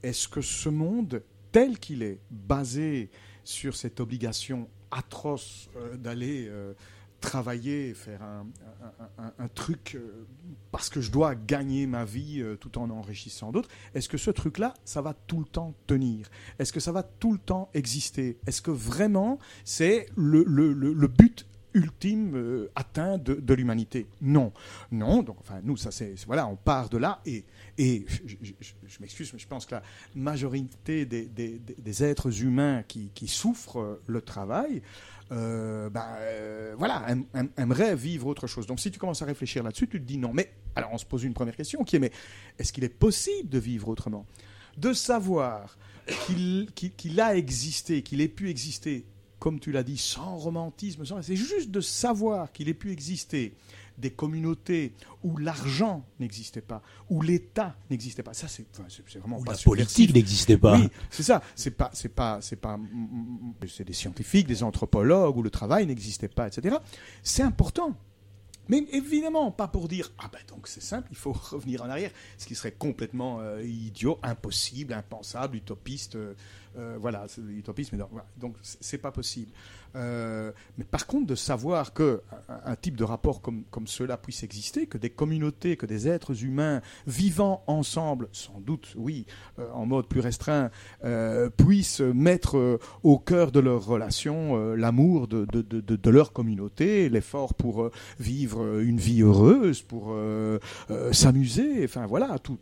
Speaker 3: est-ce que ce monde tel qu'il est, basé sur cette obligation atroce euh, d'aller euh, travailler, faire un, truc euh, parce que je dois gagner ma vie tout en enrichissant d'autres, est-ce que ce truc-là, ça va tout le temps tenir? Est-ce que ça va tout le temps exister? Est-ce que vraiment c'est le, but ultime atteint de, de l'humanité Non. Non, donc enfin nous, ça c'est, voilà, on part de là et et je, m'excuse, mais je pense que la majorité des, êtres humains qui, souffrent le travail, euh, ben, euh, voilà, vivre autre chose. Donc si tu commences à réfléchir là-dessus, tu te dis non. Mais alors on se pose une première question qui est mais est-ce qu'il est possible de vivre autrement? De savoir qu'il a existé, qu'il ait pu exister, comme tu l'as dit, sans romantisme, sans... c'est juste de savoir qu'il ait pu exister des communautés où l'argent n'existait pas, où l'État n'existait pas. Ça, c'est vraiment
Speaker 2: où la politique n'existait pas.
Speaker 3: Oui, c'est ça. C'est pas, c'est pas, c'est pas, c'est des scientifiques, des anthropologues où le travail n'existait pas, etc. C'est important. Mais évidemment, pas pour dire ah ben donc c'est simple, il faut [laughs] revenir en arrière, ce qui serait complètement euh, idiot, impossible, impensable, utopiste. Euh, euh, voilà, c'est l'utopisme. Donc c'est pas possible. Euh, mais par contre, de savoir que un, type de rapport comme, comme cela puisse exister, que des communautés, que des êtres humains vivant ensemble, sans doute, oui, euh, en mode plus restreint, puissent mettre au cœur de leur relation l'amour de, de, de, de, leur communauté, l'effort pour vivre une vie heureuse, pour s'amuser, enfin voilà, tout.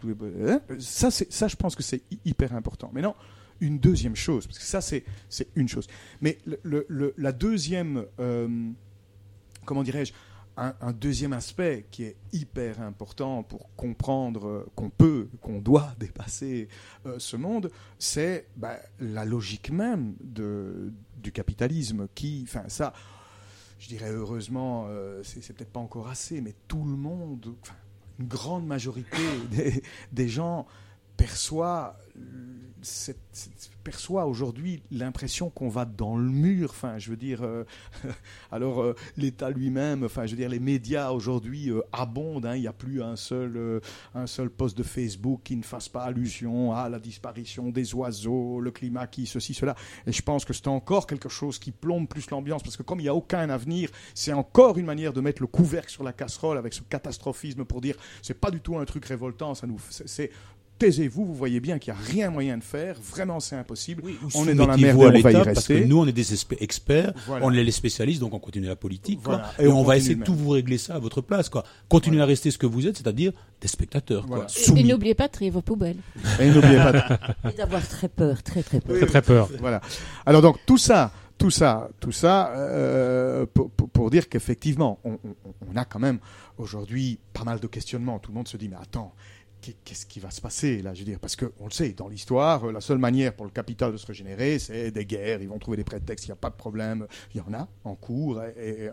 Speaker 3: Hein. ça, ça, je pense que c'est hyper important. Mais non une deuxième chose, parce que ça c'est une chose. Mais la deuxième, euh, comment dirais-je, un, deuxième aspect qui est hyper important pour comprendre qu'on peut, qu'on doit [laughs] dépasser euh, ce monde, c'est bah, la logique même du capitalisme qui, enfin ça, je dirais heureusement, euh, c'est peut-être pas encore assez, mais tout le monde, une grande majorité [laughs] des gens perçoit aujourd'hui l'impression qu'on va dans le mur. Enfin, je veux dire, euh, [laughs] alors euh, l'État lui-même, enfin, je veux dire, les médias aujourd'hui euh, abondent. hein. il n'y a plus un seul, un seul post de Facebook qui ne fasse pas allusion à la disparition des oiseaux, le climat qui, ceci, cela. Et je pense que c'est encore quelque chose qui plombe plus l'ambiance, parce que comme il n'y a aucun avenir, c'est encore une manière de mettre le couvercle sur la casserole avec ce catastrophisme pour dire c'est pas du tout un truc révoltant, ça nous, c'est taisez-vous, vous voyez bien qu'il n'y a rien moyen de faire, vraiment c'est impossible.
Speaker 2: Oui,
Speaker 3: on est dans la merde on va y
Speaker 2: l'État, Parce que
Speaker 3: rester.
Speaker 2: nous, on est des experts,
Speaker 3: Voilà.
Speaker 2: on est les spécialistes, donc on continue la politique. quoi.
Speaker 3: Voilà.
Speaker 2: Et,
Speaker 3: Et
Speaker 2: on,
Speaker 3: on
Speaker 2: va essayer de tout vous régler ça à votre place. Quoi. Continuez à rester ce que vous êtes, c'est-à-dire des spectateurs.
Speaker 3: Voilà.
Speaker 2: Quoi.
Speaker 4: Et, n'oubliez pas de trier vos poubelles.
Speaker 3: Et n'oubliez pas de- [laughs]
Speaker 5: Et d'avoir très peur, très très peur.
Speaker 1: Très très peur.
Speaker 3: Voilà. Alors donc tout ça, tout ça, tout ça, euh, pour, pour- pour dire qu'effectivement, on, on- on a quand même aujourd'hui pas mal de questionnements. Tout le monde se dit mais attends. Qu'est- Qu'est-ce qui va se passer là Je veux dire, parce qu'on le sait, dans l'histoire, la seule manière pour le capital de se régénérer, c'est des guerres. Ils vont trouver des prétextes, il n'y a pas de problème. Il y en a en cours et,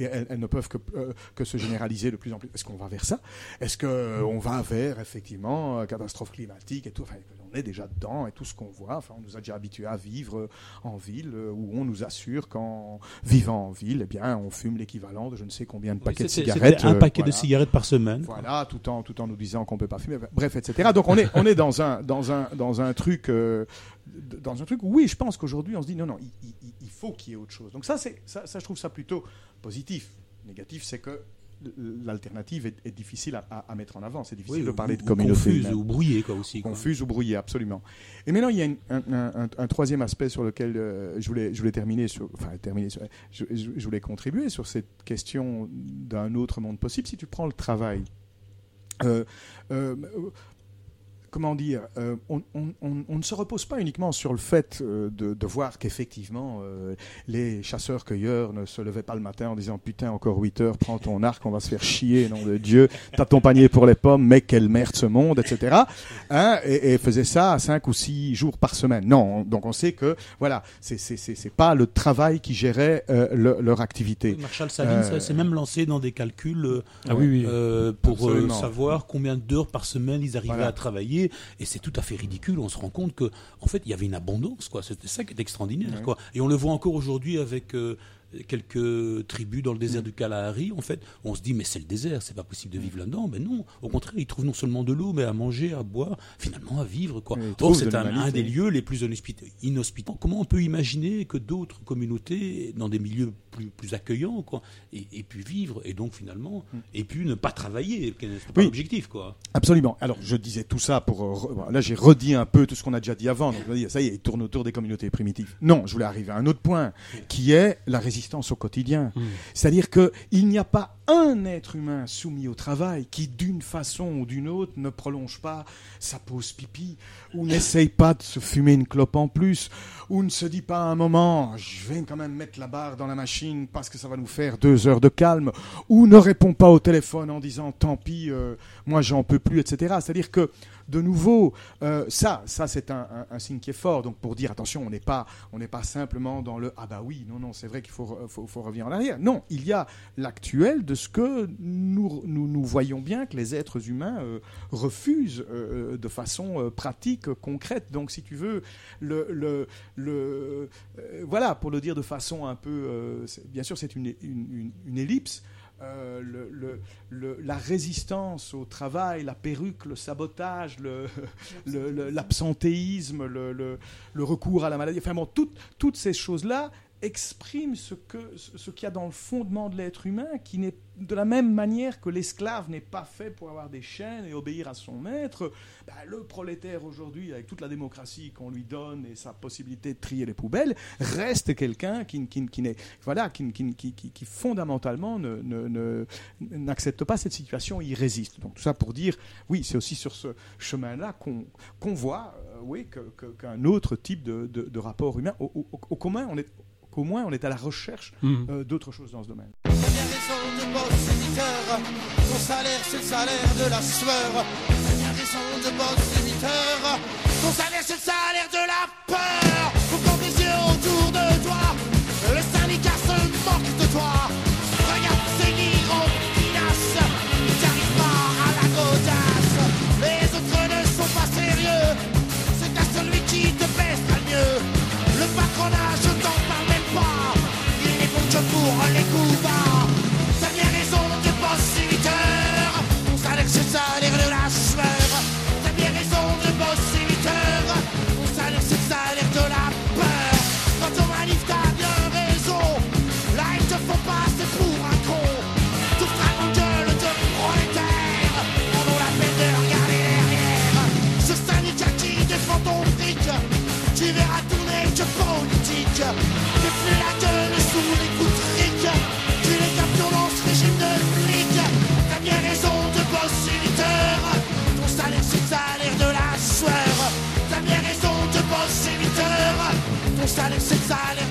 Speaker 3: elles, ne peuvent que, euh, que se généraliser de plus en plus. Est-ce qu'on va vers ça? Est-ce qu'on va vers effectivement euh, catastrophe climatique et tout? On est déjà dedans et tout ce qu'on voit. Enfin, on nous a déjà habitués à vivre euh, en ville euh, où on nous assure qu'en vivant en ville, eh bien, on fume l'équivalent de je ne sais combien de
Speaker 2: Oui,
Speaker 3: paquets de cigarettes.
Speaker 2: un
Speaker 3: euh,
Speaker 2: paquet de cigarettes par semaine.
Speaker 3: Voilà, tout en, tout en nous disant qu'on peut pas fumer, bref, etc. Donc on est, on est dans un, dans un, dans un truc, euh, dans un truc. où, Oui, je pense qu'aujourd'hui on se dit non, non, il, il- il faut qu'il y ait autre chose. Donc ça, c'est, ça, ça, je trouve ça plutôt positif. Négatif, c'est que l'alternative est, est difficile à, à- à mettre en avant. C'est difficile de
Speaker 2: ou-
Speaker 3: parler de
Speaker 2: ou
Speaker 3: communauté
Speaker 2: confuse ou brouillée quoi aussi. quoi.
Speaker 3: confuse ou brouillée, absolument. Et maintenant, il y a une- un, un- un- un troisième aspect sur lequel euh, je, voulais, je voulais terminer, sur, enfin terminer, sur- je, je- je voulais contribuer sur cette question d'un autre monde possible. Si tu prends le travail, euh, euh, comment dire, euh, on, on- on- on ne se repose pas uniquement sur le fait euh, de, de voir qu'effectivement euh, les chasseurs-cueilleurs ne se levaient pas le matin en disant putain encore 8 heures, prends ton arc, on va se faire chier, nom de Dieu, t'as ton panier pour les pommes, mais quelle merde ce monde, etc. Hein, et, et faisaient ça 5 ou 6 jours par semaine. Non, donc on sait que voilà, c'est c'est- c'est- c'est pas le travail qui gérait le- leur activité.
Speaker 2: Marshall Salins s'est même lancé dans des calculs
Speaker 1: Ah oui, oui.
Speaker 2: pour savoir combien d'heures par semaine ils arrivaient
Speaker 3: Voilà.
Speaker 2: à travailler. Et c'est tout à fait ridicule. On se rend compte que, en fait, il y avait une abondance. quoi. C'était ça qui est extraordinaire.
Speaker 3: Ouais.
Speaker 2: Quoi. Et on le voit encore aujourd'hui avec euh, quelques tribus dans le désert du Kalahari. En fait, on se dit, mais c'est le désert, c'est pas possible de vivre là-dedans. Mais non, au contraire, ils trouvent non seulement de l'eau, mais à manger, à boire, finalement à vivre. Quoi. Or, c'est
Speaker 3: de
Speaker 2: un, des lieux les plus inhospit- inhospitants. Comment on peut imaginer que d'autres communautés, dans des milieux plus, plus accueillants, quoi, aient, aient pu vivre et donc finalement aient pu ne pas travailler C'est pas
Speaker 3: Oui.
Speaker 2: l'objectif, quoi.
Speaker 3: Absolument. Alors, je disais tout ça pour. euh, là, j'ai redit un peu tout ce qu'on a déjà dit avant. Donc, ça y est, il tourne autour des communautés primitives. Non, je voulais arriver à un autre point, qui est la résistance au quotidien. C'est-à-dire que il n'y a pas un être humain soumis au travail qui, d'une façon ou d'une autre, ne prolonge pas sa pause pipi, ou n'essaye pas de se fumer une clope en plus, ou ne se dit pas à un moment, je vais quand même mettre la barre dans la machine parce que ça va nous faire deux heures de calme, ou ne répond pas au téléphone en disant, tant pis, euh, moi j'en peux plus, etc. C'est-à-dire que, de nouveau, euh, ça, ça c'est un, signe qui est fort. Donc pour dire attention, on n'est pas, simplement dans le ah bah oui, non non, c'est vrai qu'il faut, re- faut, faut revenir en arrière. Non, il y a l'actuel de ce que nous, voyons bien que les êtres humains euh, refusent euh, de façon pratique, concrète. Donc si tu veux, le, voilà, pour le dire de façon un peu, bien sûr c'est une ellipse. Euh, le, le- le- la résistance au travail, la perruque, le sabotage, le, [laughs] le- le- l'absentéisme, le, recours à la maladie, enfin bon, toutes, toutes ces choses-là expriment ce que ce qu'il y a dans le fondement de l'être humain, qui n'est de la même manière que l'esclave n'est pas fait pour avoir des chaînes et obéir à son maître, bah, le prolétaire aujourd'hui, avec toute la démocratie qu'on lui donne et sa possibilité de trier les poubelles, reste quelqu'un qui, qui, qui n'est voilà qui, qui, fondamentalement ne- n'accepte pas cette situation, il résiste. Donc tout ça pour dire, oui, c'est aussi sur ce chemin-là qu'on qu'on voit, euh, oui, qu'un autre type de, de- de rapport humain, au, au- au commun, on est qu'au moins on est à la recherche
Speaker 1: Mhm.
Speaker 3: euh, d'autres choses dans ce domaine.
Speaker 8: Bien raison de boss éditeur, ton salaire c'est le salaire de la sueur. Bien raison de boss éditeur, ton salaire c'est le salaire de la peur. Faut prendre les yeux autour de toi, le syndicat se moque de toi. Salaire,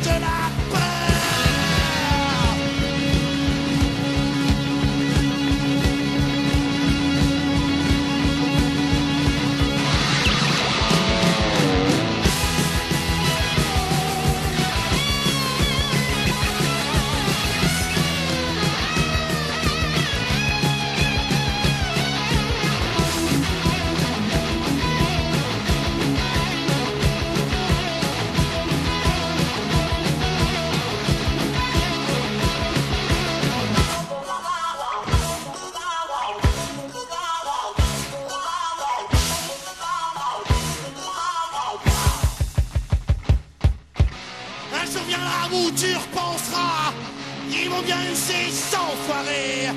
Speaker 8: ces enfoirés.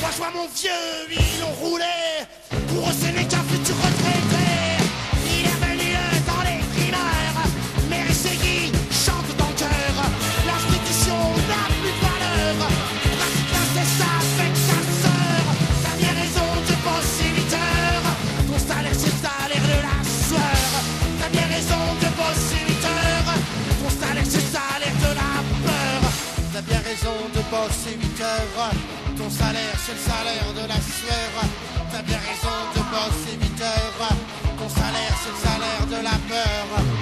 Speaker 8: Moi je vois mon vieux, ils l'ont roulé. Pour eux c'est bosser 8 heures. Ton salaire c'est le salaire de la sueur. T'as bien raison de bosser 8 heures. Ton salaire c'est le salaire de la peur.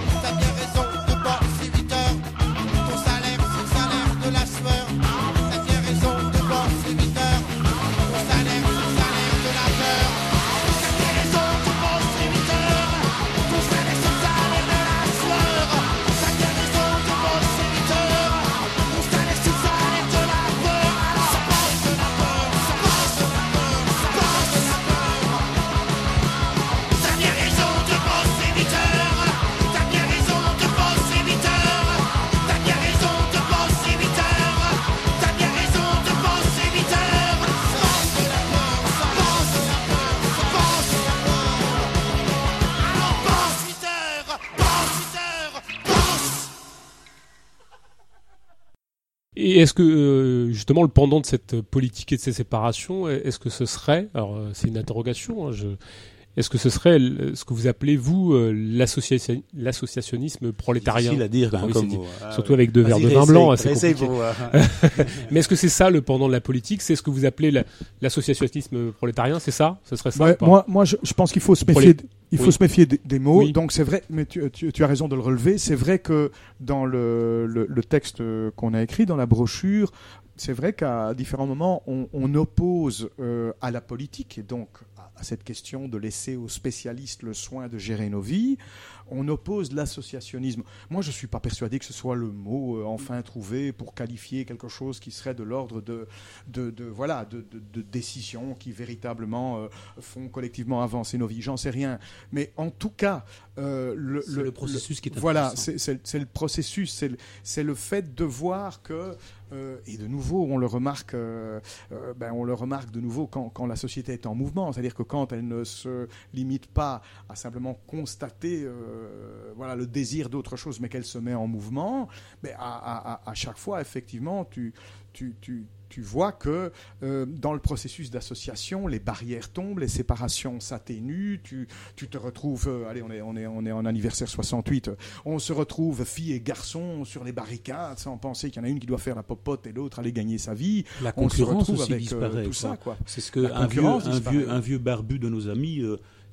Speaker 1: Et est-ce que euh, justement le pendant de cette politique et de ces séparations, est-ce que ce serait, alors euh, c'est une interrogation, hein, je, est-ce que ce serait l- ce que vous appelez vous euh, l'association- l'associationnisme prolétarien
Speaker 2: Difficile à dire quand même
Speaker 1: oui,
Speaker 2: comme mot. Ah,
Speaker 1: Surtout
Speaker 2: ouais.
Speaker 1: avec deux verres de vin blanc, hein, c'est compliqué.
Speaker 2: pour. [laughs]
Speaker 1: Mais est-ce que c'est ça le pendant de la politique? C'est ce que vous appelez la- l'associationnisme prolétarien C'est ça? Ce serait ça
Speaker 3: Ouais,
Speaker 1: ou pas?
Speaker 3: moi, moi je, je pense qu'il faut se méfier, il faut
Speaker 1: Oui.
Speaker 3: se méfier des, mots.
Speaker 1: Oui.
Speaker 3: Donc c'est vrai, mais tu, tu- tu as raison de le relever. C'est vrai que dans le, le- le texte qu'on a écrit, dans la brochure, c'est vrai qu'à différents moments, on, on oppose euh, à la politique et donc à, cette question de laisser aux spécialistes le soin de gérer nos vies, on oppose l'associationnisme. Moi, je ne suis pas persuadé que ce soit le mot euh, enfin trouvé pour qualifier quelque chose qui serait de l'ordre de, de, de- voilà, de, de- de décisions qui véritablement euh, font collectivement avancer nos vies. J'en sais rien. Mais en tout cas, euh, le,
Speaker 2: C'est le processus qui est
Speaker 3: Voilà, c'est le processus, c'est le, c'est le fait de voir que, euh, et de nouveau, on le remarque, euh, euh, ben, on le remarque de nouveau quand, la société est en mouvement, c'est-à-dire que quand elle ne se limite pas à simplement constater, voilà, le désir d'autre chose, mais qu'elle se met en mouvement, ben, à, chaque fois, effectivement, tu, tu vois que euh, dans le processus d'association, les barrières tombent, les séparations s'atténuent, tu, tu te retrouves, euh, allez, on est, on, est, on est en anniversaire 68, euh, on se retrouve filles et garçons sur les barricades sans penser qu'il y en a une qui doit faire la popote et l'autre aller gagner sa vie.
Speaker 2: La
Speaker 3: On se
Speaker 2: concurrence aussi
Speaker 3: avec euh,
Speaker 2: disparaît.
Speaker 3: tout
Speaker 2: quoi.
Speaker 3: ça, quoi.
Speaker 2: C'est ce que un vieux, un, vieux, un vieux barbu de nos amis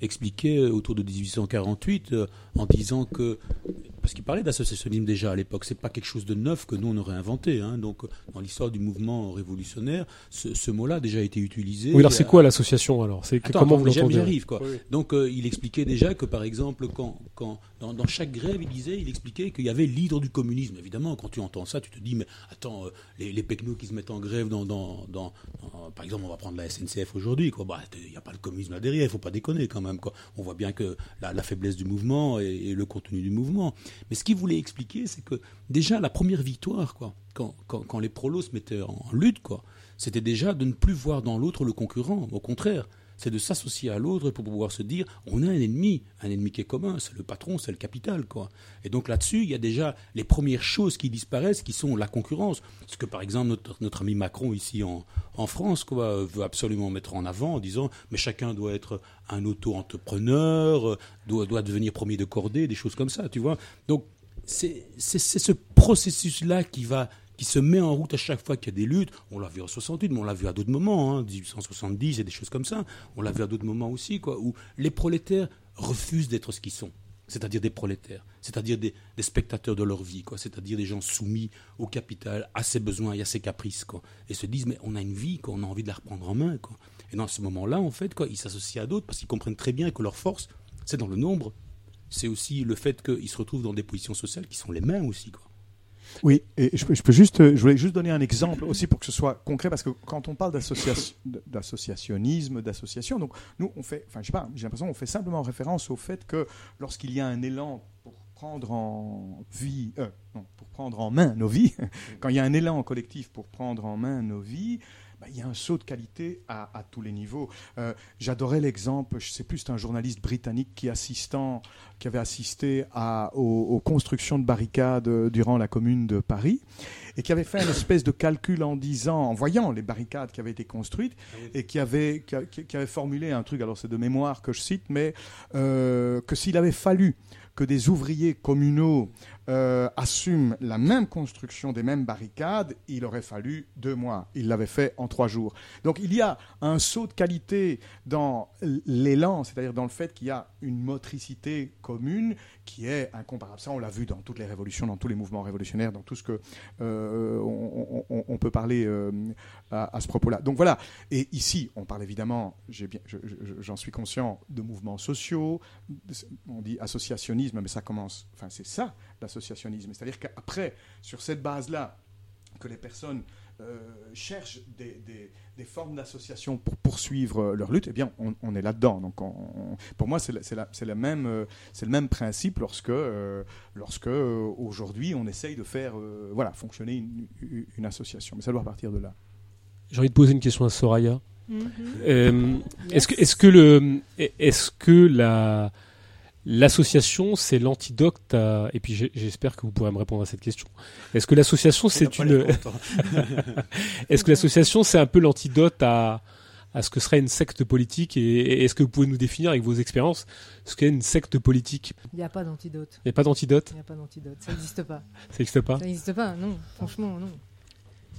Speaker 2: expliquait autour de 1848 euh, en disant que parce qu'il parlait d'associationnisme déjà à l'époque, c'est pas quelque chose de neuf que nous on aurait inventé. Hein. Donc dans l'histoire du mouvement révolutionnaire, ce, ce mot-là a déjà été utilisé.
Speaker 1: Oui, alors c'est
Speaker 2: Euh,
Speaker 1: quoi l'association alors? C'est
Speaker 2: Attends,
Speaker 1: comment
Speaker 2: attends,
Speaker 1: vous l'entendez?
Speaker 2: arrive, quoi.
Speaker 1: Oui.
Speaker 2: Donc euh, il expliquait déjà que par exemple quand, quand dans, dans chaque grève il disait il expliquait qu'il y avait l'hydre du communisme évidemment quand tu entends ça tu te dis mais attends euh, les, les pecnos qui se mettent en grève dans, dans, dans- dans- par exemple on va prendre la SNCF aujourd'hui quoi bah il n'y a pas le communisme là derrière il faut pas déconner quand même quoi on voit bien que la, la faiblesse du mouvement et, et le contenu du mouvement mais ce qu'il voulait expliquer c'est que déjà la première victoire quoi quand, les prolos se mettaient en lutte quoi c'était déjà de ne plus voir dans l'autre le concurrent au contraire c'est de s'associer à l'autre pour pouvoir se dire on a un ennemi, un ennemi qui est commun, c'est le patron, c'est le capital. quoi. Et donc là-dessus, il y a déjà les premières choses qui disparaissent, qui sont la concurrence. Ce que par exemple notre, notre ami Macron ici en, en France quoi, veut absolument mettre en avant en disant mais chacun doit être un auto-entrepreneur, doit, doit devenir premier de cordée, des choses comme ça, tu vois. Donc c'est ce processus-là qui va qui se met en route à chaque fois qu'il y a des luttes. On l'a vu en 68, mais on l'a vu à d'autres moments, hein, 1870 et des choses comme ça. On l'a vu à d'autres moments aussi, quoi, où les prolétaires refusent d'être ce qu'ils sont. C'est-à-dire des prolétaires, c'est-à-dire des, spectateurs de leur vie, quoi, c'est-à-dire des gens soumis au capital, à ses besoins et à ses caprices, quoi, et se disent mais on a une vie, quoi, on a envie de la reprendre en main, quoi. Et dans ce moment-là, en fait, quoi, ils s'associent à d'autres parce qu'ils comprennent très bien que leur force, c'est dans le nombre. C'est aussi le fait qu'ils se retrouvent dans des positions sociales qui sont les mêmes aussi.
Speaker 3: Oui, et je je peux juste, je voulais juste donner un exemple aussi pour que ce soit concret, parce que quand on parle d'associa- d'associationnisme, d'association, donc nous on fait, enfin je sais pas, j'ai l'impression qu'on fait simplement référence au fait que lorsqu'il y a un élan pour prendre en vie, euh, non, pour prendre en main nos vies, [laughs] quand il y a un élan collectif pour prendre en main nos vies, bah, il y a un saut de qualité à, à tous les niveaux. Euh, J'adorais l'exemple, je sais plus, c'est un journaliste britannique qui assistant, qui avait assisté à, aux, aux constructions de barricades euh, durant la commune de Paris et qui avait fait une espèce de calcul en disant, en voyant les barricades qui avaient été construites et qui avait, qui, a- qui- qui avait formulé un truc, alors c'est de mémoire que je cite, mais euh, que s'il avait fallu que des ouvriers communaux euh, assument la même construction des mêmes barricades, il aurait fallu deux mois. Il l'avait fait en trois jours. Donc il y a un saut de qualité dans l'élan, c'est-à-dire dans le fait qu'il y a une motricité commune qui est incomparable. Ça, on l'a vu dans toutes les révolutions, dans tous les mouvements révolutionnaires, dans tout ce que euh, on, peut parler euh, à, ce propos-là. Donc voilà. Et ici, on parle évidemment, j'en suis conscient, de mouvements sociaux. On dit associationnisme, mais ça commence. Enfin, c'est ça l'associationnisme. C'est-à-dire qu'après, sur cette base-là, que les personnes euh, cherchent des, des- des formes d'association pour poursuivre euh, leur lutte, eh bien, on, on est là-dedans. Donc, on- on- pour moi, c'est la même, euh, c'est le même principe lorsque, euh, lorsque aujourd'hui, on essaye de faire, euh, voilà, fonctionner une, une- une association. Mais ça doit partir de là.
Speaker 1: J'ai envie de poser une question à Soraya.
Speaker 6: Mhm.
Speaker 1: Euh, Est-ce que, est-ce que le, est-ce que la, l'association c'est l'antidote à, et puis j'espère que vous pourrez me répondre à cette question. Est-ce que l'association c'est une, [laughs] est-ce que l'association c'est un peu l'antidote à, à ce que serait une secte politique et, et est-ce que vous pouvez nous définir avec vos expériences ce qu'est une secte politique?
Speaker 6: Il n'y a pas d'antidote.
Speaker 1: Il n'y a pas d'antidote?
Speaker 6: Il n'y a pas d'antidote. Ça n'existe pas.
Speaker 1: Ça n'existe pas?
Speaker 6: Ça n'existe pas, non. Franchement, non.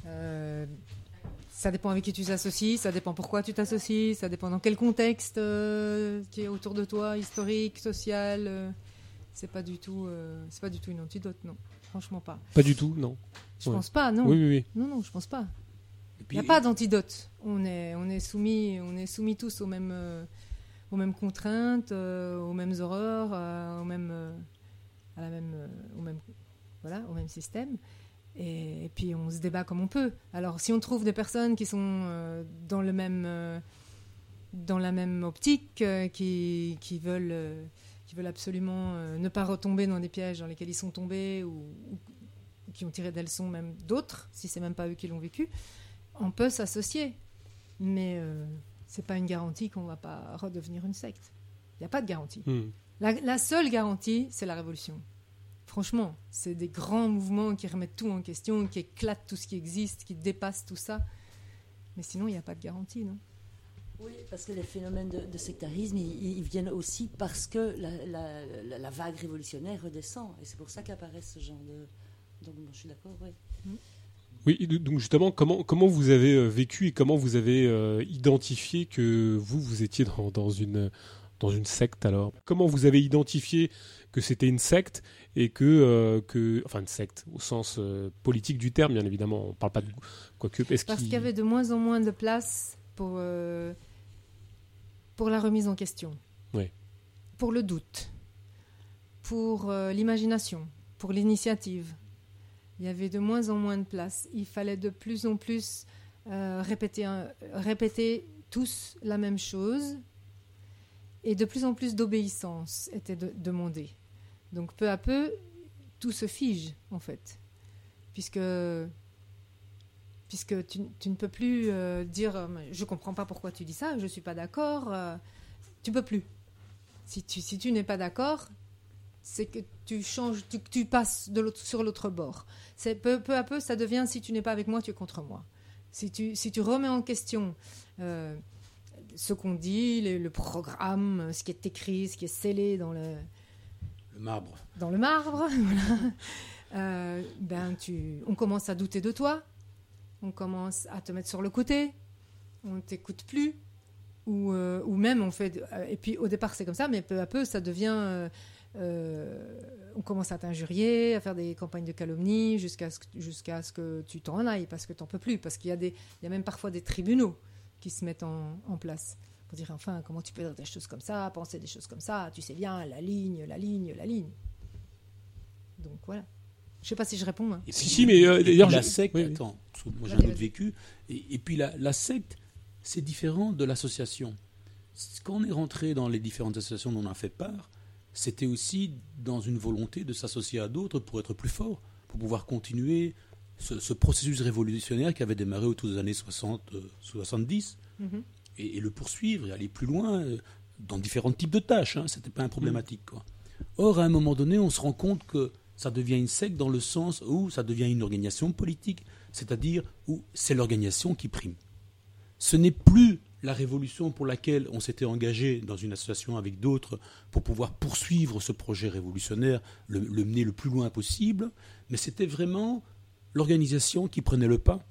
Speaker 6: Euh, ça dépend avec qui tu t'associes, ça dépend pourquoi tu t'associes, ça dépend dans quel contexte euh, qui est autour de toi, historique, social. euh, c'est pas du tout, euh, c'est pas du tout une antidote, non. Franchement pas.
Speaker 1: Pas du tout, non.
Speaker 6: Je
Speaker 1: Ouais.
Speaker 6: pense pas, non.
Speaker 1: Oui, oui, oui.
Speaker 6: Non, non, je pense pas. Il n'y a pas d'antidote. On est, on est soumis, on est soumis tous aux mêmes, euh, aux mêmes contraintes, euh, aux mêmes horreurs, euh, aux mêmes, euh, à la même, euh, au même, voilà, au même système. Et, et puis on se débat comme on peut. Alors si on trouve des personnes qui sont euh, dans le même, euh, dans la même optique, euh, qui, qui veulent, qui veulent absolument ne pas retomber dans des pièges dans lesquels ils sont tombés ou, ou qui ont tiré des leçons même d'autres, si c'est même pas eux qui l'ont vécu, on peut s'associer. Mais c'est pas une garantie qu'on va pas redevenir une secte. Il n'y a pas de garantie.
Speaker 1: Hmm.
Speaker 6: La, la seule garantie, c'est la révolution. Franchement, c'est des grands mouvements qui remettent tout en question, qui éclatent tout ce qui existe, qui dépassent tout ça. Mais sinon, il n'y a pas de garantie, non?
Speaker 5: Oui, parce que les phénomènes de, de sectarisme, ils, ils viennent aussi parce que la, la- la- la vague révolutionnaire redescend. Et c'est pour ça qu'apparaît ce genre de... Donc, bon, je suis d'accord, oui.
Speaker 1: Oui, et donc justement, comment, comment vous avez euh, vécu et comment vous avez euh, identifié que vous, vous étiez dans, dans, une, dans une secte alors? Comment vous avez identifié que c'était une secte et que, euh, que. Enfin, une secte au sens euh, politique du terme, bien évidemment. On parle pas de. Quoique. Est-ce
Speaker 6: Parce
Speaker 1: qu'il-
Speaker 6: y avait de moins en moins de place pour, euh, pour la remise en question.
Speaker 1: Oui.
Speaker 6: Pour le doute. Pour l'imagination. Pour l'initiative. Il y avait de moins en moins de place. Il fallait de plus en plus répéter, un- répéter tous la même chose. Et de plus en plus d'obéissance était de- demandée. Donc peu à peu, tout se fige, en fait. Puisque puisque tu, tu ne peux plus euh, dire euh, je comprends pas pourquoi tu dis ça, je suis pas d'accord. euh, tu peux plus. Si tu, si tu n'es pas d'accord, c'est que tu changes, tu, passes de l'autre, sur l'autre bord. C'est peu, peu à peu, ça devient si tu n'es pas avec moi, tu es contre moi. Si tu, si tu remets en question ce qu'on dit, le, programme, ce qui est écrit, ce qui est scellé dans Le dans le marbre. [laughs] Euh, ben tu, on commence à douter de toi, on commence à te mettre sur le côté, on ne t'écoute plus, ou, euh, ou même on fait. euh, et puis au départ c'est comme ça, mais peu à peu ça devient. on commence à t'injurier, à faire des campagnes de calomnie jusqu'à ce, que- tu t'en ailles parce que t'en peux plus, parce qu'il y a des, il y a même parfois des tribunaux qui se mettent en, en place pour dire enfin comment tu peux dire des choses comme ça, penser des choses comme ça, tu sais bien la ligne, la ligne, la ligne. Donc voilà. Je sais pas si je réponds. hein.
Speaker 2: Et
Speaker 1: Si,
Speaker 2: puis-
Speaker 1: si, mais, euh, d'ailleurs,
Speaker 2: la
Speaker 1: je-
Speaker 2: secte,
Speaker 1: oui, oui.
Speaker 2: attends, parce que moi j'ai un autre vécu. Et, et puis la, la secte, c'est différent de l'association. Quand on est rentré dans les différentes associations dont on a fait part, c'était aussi dans une volonté de s'associer à d'autres pour être plus fort, pour pouvoir continuer ce, ce processus révolutionnaire qui avait démarré autour des années 60, euh, 70
Speaker 6: Mhm.
Speaker 2: Et, le poursuivre et aller plus loin euh, dans différents types de tâches. Hein, C'était pas un problématique. Quoi. Or, à un moment donné, on se rend compte que ça devient une secte dans le sens où ça devient une organisation politique, c'est-à-dire où c'est l'organisation qui prime. Ce n'est plus la révolution pour laquelle on s'était engagé dans une association avec d'autres pour pouvoir poursuivre ce projet révolutionnaire, le mener le plus loin possible, mais c'était vraiment l'organisation qui prenait le pas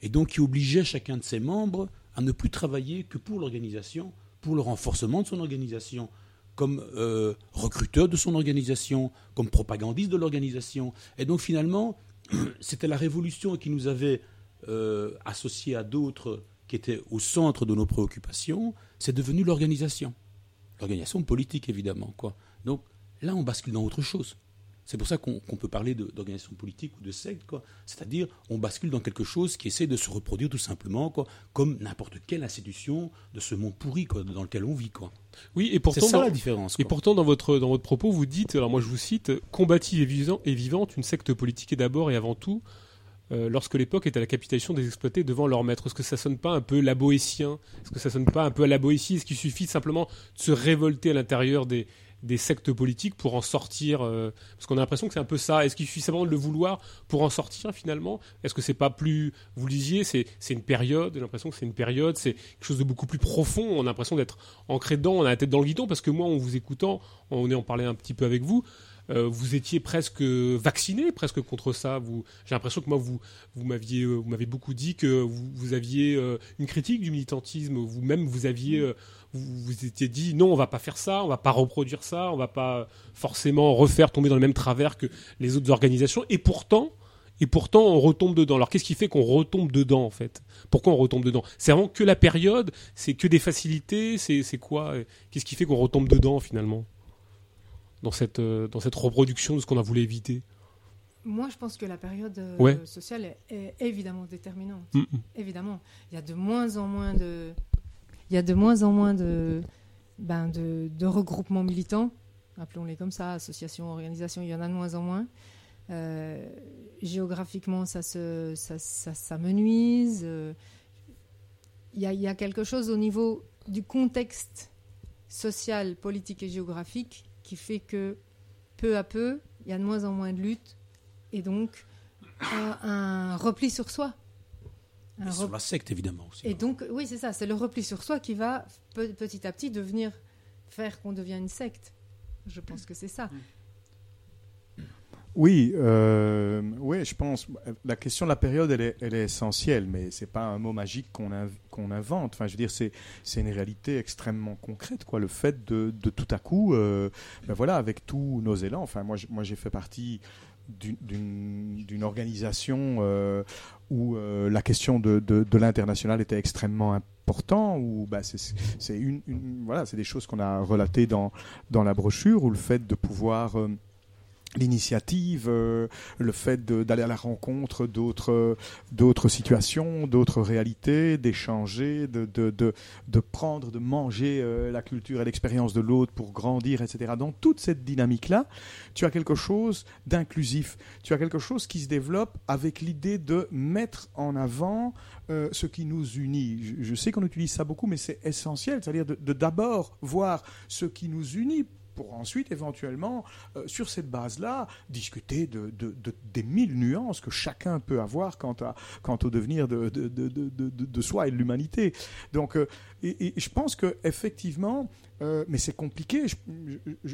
Speaker 2: et donc qui obligeait chacun de ses membres à ne plus travailler que pour l'organisation, pour le renforcement de son organisation, comme euh, recruteur de son organisation, comme propagandiste de l'organisation. Et donc finalement, [clears throat] c'était la révolution qui nous avait euh, associés à d'autres qui étaient au centre de nos préoccupations, c'est devenu l'organisation. L'organisation politique, évidemment. Quoi. Donc là, on bascule dans autre chose. C'est pour ça qu'on peut parler d'organisation politique ou de secte, quoi. C'est-à-dire, on bascule dans quelque chose qui essaie de se reproduire tout simplement, quoi, comme n'importe quelle institution de ce monde pourri, quoi, dans lequel on vit, quoi.
Speaker 1: Oui, et
Speaker 2: C'est
Speaker 1: pourtant,
Speaker 2: ça
Speaker 1: dans,
Speaker 2: la différence.
Speaker 1: et pourtant dans votre dans votre propos, vous dites, alors moi je vous cite, combative et, vivant- et vivante, une secte politique est d'abord et avant tout euh, lorsque l'époque est à la capitulation des exploités devant leur maître. Est-ce que ça sonne pas un peu la boétien Est-ce que ça sonne pas un peu à la boétie? Est-ce qu'il suffit simplement de se révolter à l'intérieur des des sectes politiques pour en sortir euh, parce qu'on a l'impression que c'est un peu ça. Est-ce qu'il suffit simplement de le vouloir pour en sortir finalement? Est-ce que c'est pas plus vous le disiez c'est c'est une période j'ai l'impression que c'est une période c'est quelque chose de beaucoup plus profond. On a l'impression d'être ancré dedans on a la tête dans le guidon parce que moi en vous écoutant on est en parler un petit peu avec vous euh, vous étiez presque vacciné presque contre ça. J'ai l'impression que moi vous vous m'aviez euh, vous m'avez beaucoup dit que vous, aviez une critique du militantisme. Vous-même vous aviez vous vous étiez dit non on va pas faire ça on va pas reproduire ça on va pas forcément refaire tomber dans le même travers que les autres organisations. Et pourtant et pourtant on retombe dedans. Alors qu'est-ce qui fait qu'on retombe dedans en fait? Pourquoi on retombe dedans? C'est vraiment que la période c'est que des facilités c'est quoi? Qu'est-ce qui fait qu'on retombe dedans finalement? Dans cette euh, dans cette reproduction de ce qu'on a voulu éviter?
Speaker 6: Moi, je pense que la période euh,
Speaker 1: Ouais.
Speaker 6: sociale est, est évidemment déterminante.
Speaker 1: Mm, mm.
Speaker 6: Évidemment, il y a de moins en moins de, il y a de moins en moins de, ben de, regroupements militants, appelons-les comme ça, associations, organisations. Il y en a de moins en moins. Euh, géographiquement, ça se, ça, menuise. Euh, Il y, a, il quelque chose au niveau du contexte social, politique et géographique qui fait que peu à peu, il y a de moins en moins de lutte et donc un repli sur soi.
Speaker 2: Et sur la secte, évidemment, aussi.
Speaker 6: et donc, oui, c'est ça, c'est le repli sur soi qui va pe- petit à petit devenir, faire qu'on devient une secte. Je pense que c'est ça.
Speaker 3: Oui, euh, oui, je pense. La question de la période, elle est, elle est essentielle, mais c'est pas un mot magique qu'on inv- qu'on invente. Enfin, je veux dire, c'est c'est une réalité extrêmement concrète, quoi. Le fait de, de tout à coup, euh, ben voilà, avec tous nos élans. Enfin, moi, j'ai fait partie d'une- organisation euh, où euh, la question de, de, l'international était extrêmement important. Où bah, c'est une, voilà, des choses qu'on a relatées dans dans la brochure, où le fait de pouvoir euh, l'initiative, euh, le fait d'aller à la rencontre d'autres d'autres situations, d'autres réalités, d'échanger, de, de, de, prendre, de manger euh, la culture et l'expérience de l'autre pour grandir, etc. Dans toute cette dynamique-là, tu as quelque chose d'inclusif, tu as quelque chose qui se développe avec l'idée de mettre en avant euh, ce qui nous unit. Je, je sais qu'on utilise ça beaucoup, mais c'est essentiel, c'est-à-dire de d'abord voir ce qui nous unit pour ensuite éventuellement, euh, sur cette base-là, discuter de, de- de- des mille nuances que chacun peut avoir quant, à, quant au devenir de, de, soi et de l'humanité. Donc, euh, et, je pense que effectivement, euh, mais c'est compliqué.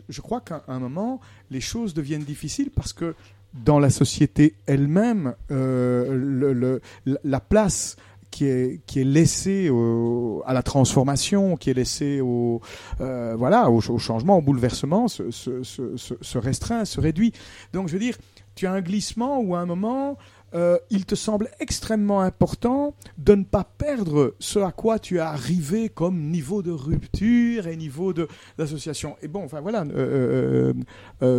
Speaker 3: Je, crois qu'à un moment, les choses deviennent difficiles parce que dans la société elle-même, le- la place qui est, qui est laissée au- à la transformation, qui est laissée au, euh, voilà, au, changement, au bouleversement, se, se, se, restreint, se réduit. Donc, je veux dire, tu as un glissement où à un moment, euh, il te semble extrêmement important de ne pas perdre ce à quoi tu es arrivé comme niveau de rupture et niveau d'association. Et bon, enfin voilà, euh,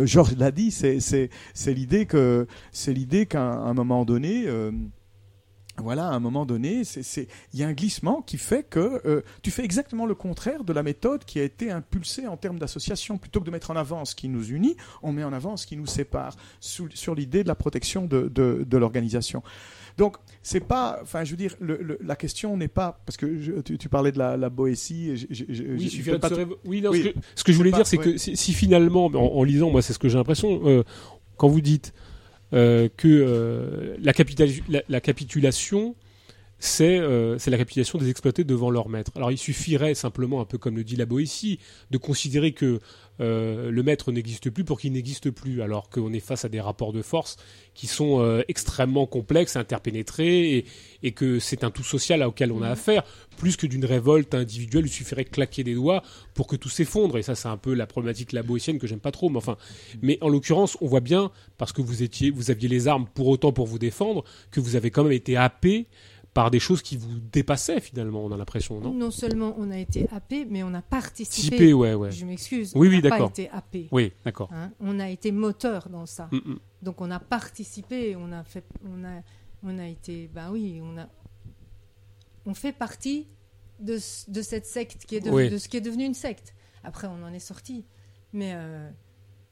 Speaker 3: Georges l'a dit, c'est l'idée que c'est l'idée qu'à un moment donné. Voilà, à un moment donné, il y a un glissement qui fait que euh, tu fais exactement le contraire de la méthode qui a été impulsée en termes d'association. Plutôt que de mettre en avant ce qui nous unit, on met en avant ce qui nous sépare, sous- sur l'idée de la protection de, de, de l'organisation. Donc, c'est pas, enfin, je veux dire, le- le- la question n'est pas, parce que je- tu, tu parlais de la, la Boétie,
Speaker 1: Oui, pas de
Speaker 3: tout-
Speaker 1: non,
Speaker 3: Oui.
Speaker 1: ce que, ce que je voulais dire, c'est que si, si finalement, en, en lisant, moi, c'est ce que j'ai l'impression, euh, quand vous dites que euh, la, capitali- la- la capitulation, c'est euh, la capitulation des exploités devant leur maître. Alors il suffirait simplement, un peu comme le dit la Boétie, de considérer que euh, le maître n'existe plus pour qu'il n'existe plus, alors qu'on est face à des rapports de force qui sont euh, extrêmement complexes, interpénétrés, et, et que c'est un tout social auquel on a affaire, plus que d'une révolte individuelle, il suffirait de claquer des doigts pour que tout s'effondre, et ça c'est un peu la problématique la boétienne que j'aime pas trop, mais enfin, mais en l'occurrence, on voit bien, parce que vous étiez, vous aviez les armes pour autant pour vous défendre, que vous avez quand même été happé par des choses qui vous dépassaient finalement, on a l'impression, non?
Speaker 6: Non seulement on a été happé, mais on a participé.
Speaker 1: Typé, ouais, ouais.
Speaker 6: Je m'excuse.
Speaker 1: Oui,
Speaker 6: on
Speaker 1: oui,
Speaker 6: pas
Speaker 1: d'accord.
Speaker 6: été happé.
Speaker 1: Oui, d'accord.
Speaker 6: Hein, on a été moteur dans ça.
Speaker 1: Mm, mm.
Speaker 6: Donc on a participé, on a fait, on a, on a été, ben oui, on a, on fait partie de, ce- de cette secte qui est
Speaker 1: Oui.
Speaker 6: de ce qui est devenu une secte. Après, on en est sorti, mais euh,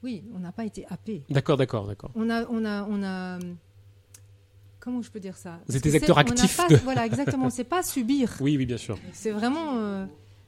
Speaker 6: oui, on n'a pas été happé.
Speaker 1: D'accord, d'accord, d'accord.
Speaker 6: On a, on a, on a, comment je peux dire ça
Speaker 1: Vous êtes des acteurs actifs
Speaker 6: pas-
Speaker 1: de-
Speaker 6: Voilà, exactement. C'est pas subir.
Speaker 1: Oui, oui, bien sûr.
Speaker 6: C'est vraiment. euh,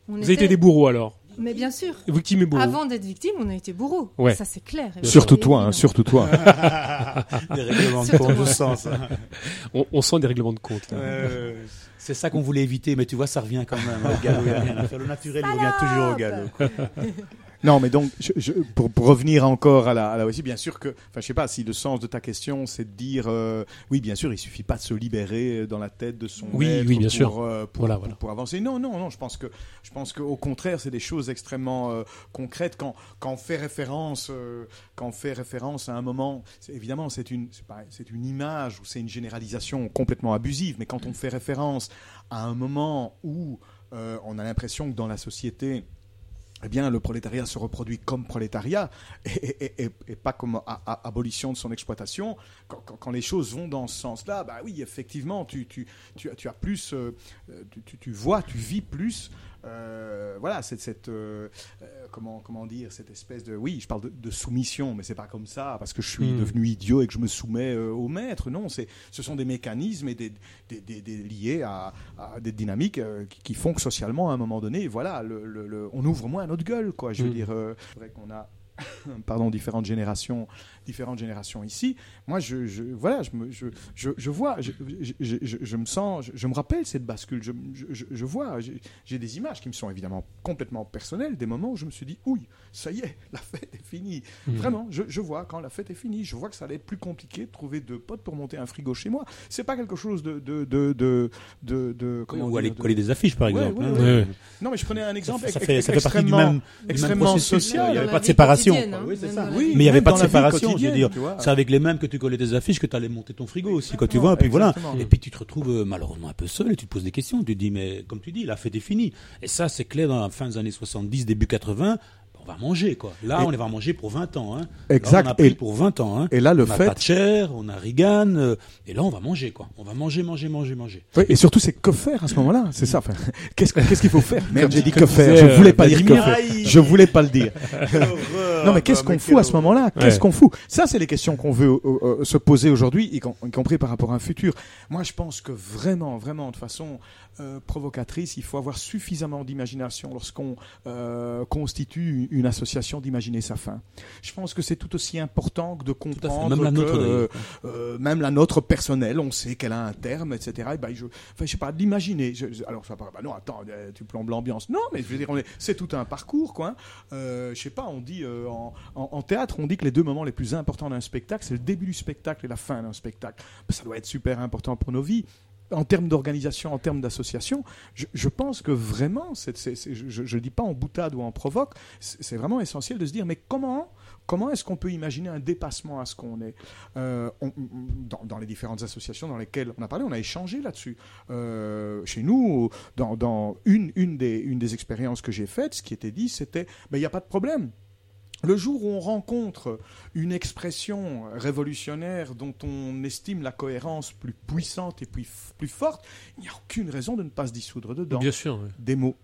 Speaker 6: on
Speaker 1: Vous avez été des bourreaux alors
Speaker 6: Mais bien sûr.
Speaker 1: Victime et bourreau.
Speaker 6: Avant d'être victime, on a été bourreau.
Speaker 1: Ouais.
Speaker 6: Ça, c'est clair.
Speaker 3: Surtout toi, hein, surtout toi. [laughs]
Speaker 2: Des règlements de compte, je sens ça. [laughs]
Speaker 1: On, on sent des règlements de compte.
Speaker 2: Euh, c'est ça qu'on voulait éviter, mais tu vois, ça revient quand même. Le galop, il n'y a rien à faire. Le naturel, il revient toujours au galop. [laughs]
Speaker 3: Non, mais donc, je- je- pour, pour revenir encore à la, à la aussi, bien sûr que, enfin, je sais pas si le sens de ta question, c'est de dire, euh, oui, bien sûr, il suffit pas de se libérer dans la tête de son
Speaker 1: Oui,
Speaker 3: maître
Speaker 1: oui, bien
Speaker 3: pour,
Speaker 1: sûr.
Speaker 3: euh, pour,
Speaker 1: Voilà,
Speaker 3: pour-
Speaker 1: voilà.
Speaker 3: pour avancer. Non, non, non, je pense que, je pense qu'au contraire, c'est des choses extrêmement euh, concrètes quand, quand on fait référence, euh, quand on fait référence à un moment, c'est- évidemment, c'est une, c'est une image ou c'est une généralisation complètement abusive, mais quand on fait référence à un moment où euh, on a l'impression que dans la société, eh bien, le prolétariat se reproduit comme prolétariat et, pas comme abolition de son exploitation. Quand, les choses vont dans ce sens-là, bah oui, effectivement, tu, tu, tu, as- plus, euh, tu vois, tu vis plus. Euh, voilà, cette, cette euh, euh, comment, comment dire, cette espèce de, oui, je parle de, de soumission, mais c'est pas comme ça parce que je suis
Speaker 1: Hmm.
Speaker 3: devenu idiot et que je me soumets euh, au maître. Non, c'est, ce sont des mécanismes et des, des, des- des- liés à, à des dynamiques qui, qui font que socialement, à un moment donné, voilà, le, le- le- on ouvre moins notre gueule, quoi. Je veux
Speaker 1: Mm.
Speaker 3: dire, c'est vrai qu'on a, [coughs] pardon, différentes générations, différentes générations ici. Moi, je, je- voilà, je me, je, je, je vois, je, je, je- je- je me sens, je, je me rappelle cette bascule. Je, je, je- je vois, j'ai des images qui me sont évidemment complètement personnelles, des moments où je me suis dit, ouille, ça y est, la fête est finie.
Speaker 1: Mhm.
Speaker 3: Vraiment, je, je vois quand la fête est finie, je vois que ça allait être plus compliqué de trouver deux potes pour monter un frigo chez moi. C'est pas quelque chose de, de, de, de, de, de- comment
Speaker 2: Ou aller coller des affiches, par exemple.
Speaker 3: ouais,
Speaker 2: hein.
Speaker 3: ouais.
Speaker 1: Ouais, ouais.
Speaker 3: Non, mais je prenais un exemple
Speaker 2: Ça
Speaker 3: ex-
Speaker 2: fait, ça fait partie du
Speaker 3: extrêmement-
Speaker 2: même, du même
Speaker 3: extrêmement
Speaker 2: processus.
Speaker 3: social.
Speaker 2: Il n'y avait pas de séparation.
Speaker 6: hein,
Speaker 2: Oui, c'est ça.
Speaker 3: Oui,
Speaker 2: Mais il n'y avait pas de séparation, je veux dire. C'est avec les mêmes que tu collais tes affiches que tu allais monter ton frigo aussi, quand tu vois. Puis voilà. Et puis tu te retrouves euh, malheureusement un peu seul et tu te poses des questions. Tu te dis, mais comme tu dis, la fête est finie. Et ça, c'est clair dans la fin des années 70, début 80. On va manger, quoi. Là,
Speaker 3: Et-
Speaker 2: on va manger pour 20 ans. Hein.
Speaker 3: Exact.
Speaker 2: Là, on a pris
Speaker 3: Et-
Speaker 2: pour 20 ans. Hein.
Speaker 3: Et là, le
Speaker 2: on a
Speaker 3: fait,
Speaker 2: Thatcher, on a Reagan, euh, et là, on va manger, quoi. On va manger, manger, manger, manger.
Speaker 3: Oui, et surtout, c'est que faire à ce moment-là C'est ça. Enfin, [laughs] qu'est-ce qu'est-ce qu'il faut faire? Merde, j'ai dit que faire. Je voulais pas dire que faire. Je voulais pas le dire. [laughs] Non, mais qu'est-ce qu'on fout à ce moment-là? Qu'est-ce qu'on fout? Ça, c'est les questions qu'on veut euh, euh, se poser aujourd'hui, y, com- y compris par rapport à un futur. Moi, je pense que vraiment, vraiment, de façon euh, provocatrice, il faut avoir suffisamment d'imagination lorsqu'on euh, constitue une association d'imaginer sa fin. Je pense que c'est tout aussi important que de comprendre
Speaker 2: Même la
Speaker 3: que,
Speaker 2: nôtre, d'ailleurs.
Speaker 3: euh, euh, même la nôtre personnelle, on sait qu'elle a un terme, etc. Et ben, je, enfin, je sais pas, d'imaginer. Alors, ça bah non, attends, euh, tu plombes l'ambiance. Non, mais je veux dire, c'est tout un parcours, quoi. Euh, je sais pas, on dit euh, en, en- en théâtre, on dit que les deux moments les plus importants d'un spectacle, c'est le début du spectacle et la fin d'un spectacle. Ben, ça doit être super important pour nos vies. En termes d'organisation, en termes d'association, je, pense que vraiment, je ne dis pas en boutade ou en provoque, c'est vraiment essentiel de se dire, mais comment Comment est-ce qu'on peut imaginer un dépassement à ce qu'on est? Euh, dans, les différentes associations dans lesquelles on a parlé, on a échangé là-dessus. Euh, chez nous, dans, une, des, expériences que j'ai faites, ce qui était dit, c'était il n'y a pas de problème. Le jour où on rencontre une expression révolutionnaire dont on estime la cohérence plus puissante et plus, plus forte, il n'y a aucune raison de ne pas se dissoudre dedans
Speaker 1: Bien sûr. ouais.
Speaker 3: des mots.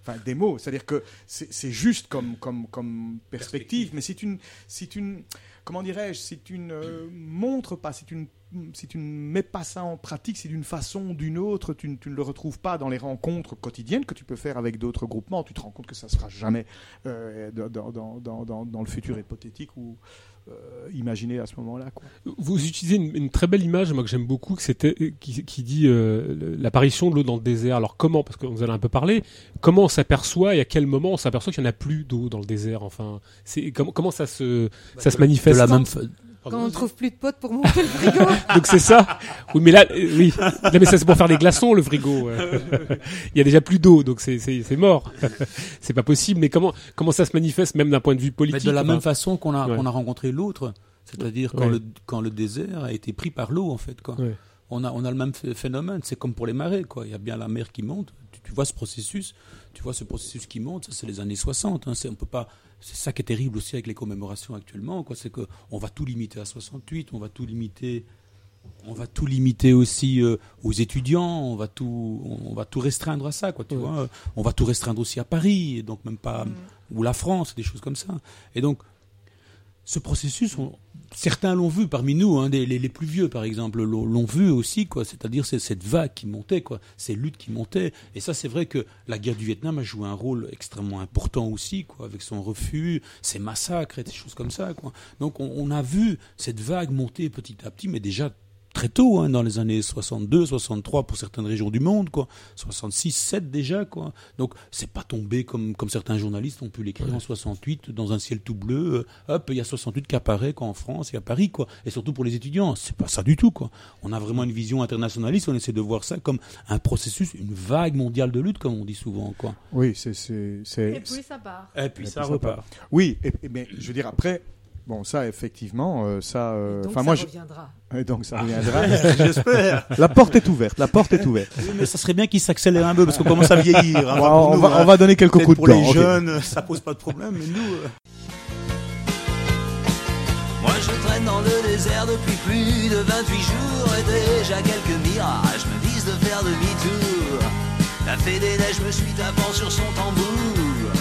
Speaker 3: Enfin, des mots. C'est-à-dire que c'est c'est juste comme, comme, comme perspective, mais c'est une, c'est une, comment dirais-je, c'est une euh, montre pas, si tu ne mets pas ça en pratique, c'est d'une façon ou d'une autre, tu, ne- tu ne le retrouves pas dans les rencontres quotidiennes que tu peux faire avec d'autres groupements. Tu te rends compte que ça ne sera jamais euh, dans le futur hypothétique ou euh, imaginé à ce moment-là. quoi.
Speaker 1: Vous utilisez une, une très belle image, moi que j'aime beaucoup, que c'était qui, qui dit euh, l'apparition de l'eau dans le désert. Alors comment, parce que vous en avez un peu parlé, comment on s'aperçoit et à quel moment on s'aperçoit qu'il n'y en a plus d'eau dans le désert. Enfin, c'est comment, comment ça se ça se
Speaker 2: De
Speaker 1: manifeste?
Speaker 2: la même
Speaker 6: Quand on trouve plus de potes pour monter le frigo. [laughs]
Speaker 1: Donc c'est ça. Oui, mais là, euh, oui. Non, mais ça c'est pour faire des glaçons le frigo. [laughs] Il y a déjà plus d'eau, donc c'est c'est c'est mort. [laughs] c'est pas possible. Mais comment comment ça se manifeste même d'un point de vue
Speaker 2: Mais
Speaker 1: politique
Speaker 2: de la même façon qu'on a,
Speaker 1: Ouais.
Speaker 2: qu'on a rencontré l'autre, c'est-à-dire quand,
Speaker 1: Ouais.
Speaker 2: le, quand le désert a été pris par l'eau, en fait. Quoi.
Speaker 1: Ouais.
Speaker 2: On, a, on a le même ph- phénomène, c'est comme pour les marées. Quoi. Il y a bien la mer qui monte, tu, tu vois ce processus, tu vois ce processus qui monte, ça c'est les années 60. Hein, c'est, on peut pas, c'est ça qui est terrible aussi avec les commémorations actuellement, quoi, c'est qu'on va tout limiter à 68, on va tout limiter... On va tout limiter aussi euh, aux étudiants, on va tout, on va tout restreindre à ça, quoi. Tu
Speaker 1: Ouais.
Speaker 2: vois, on va tout restreindre aussi à Paris, donc même pas ou la France, des choses comme ça. Et donc, ce processus, certains l'ont vu parmi nous, hein, les, les plus vieux par exemple, l'ont vu aussi, quoi. C'est-à-dire c'est cette vague qui montait, quoi, ces luttes qui montaient. Et ça, c'est vrai que la guerre du Vietnam a joué un rôle extrêmement important aussi, quoi, avec son refus, ses massacres et des choses comme ça, quoi. Donc, on, on a vu cette vague monter petit à petit, mais déjà très tôt, hein, dans les années 62, 63 pour certaines régions du monde, quoi. 66, 7 déjà, quoi. Donc, c'est pas tombé comme, comme certains journalistes ont pu l'écrire en 68 dans un ciel tout bleu. euh, hop, il y a 68 qui apparaît qu'en France et à Paris, quoi. Et surtout pour les étudiants, c'est pas ça du tout, quoi. On a vraiment une vision internationaliste, on essaie de voir ça comme un processus, une vague mondiale de lutte, comme on dit souvent, quoi.
Speaker 3: Oui, c'est, c'est, c'est-
Speaker 6: Et puis ça part.
Speaker 2: Et puis
Speaker 3: ça repart. Oui, et, et- mais je veux dire après. Bon, ça, effectivement, euh, ça. euh,
Speaker 6: Donc
Speaker 3: Enfin,
Speaker 6: ça
Speaker 3: moi, je-
Speaker 6: reviendra.
Speaker 3: et donc ça reviendra. [laughs]
Speaker 2: J'espère.
Speaker 3: la porte est ouverte. La porte est ouverte.
Speaker 2: Oui, mais ça serait bien qu'il s'accélère un peu parce qu'on commence à vieillir. hein,
Speaker 3: Bon,
Speaker 2: pour
Speaker 3: on,
Speaker 2: nous,
Speaker 3: va,
Speaker 2: hein.
Speaker 3: on va donner quelques coups de
Speaker 2: pour les jeunes, ça pose pas de problème, mais nous. euh,
Speaker 9: Moi je traîne dans le désert depuis plus de 28 jours et déjà quelques mirages me disent de faire demi-tour. La fée des neiges me suit tapant sur son tambour.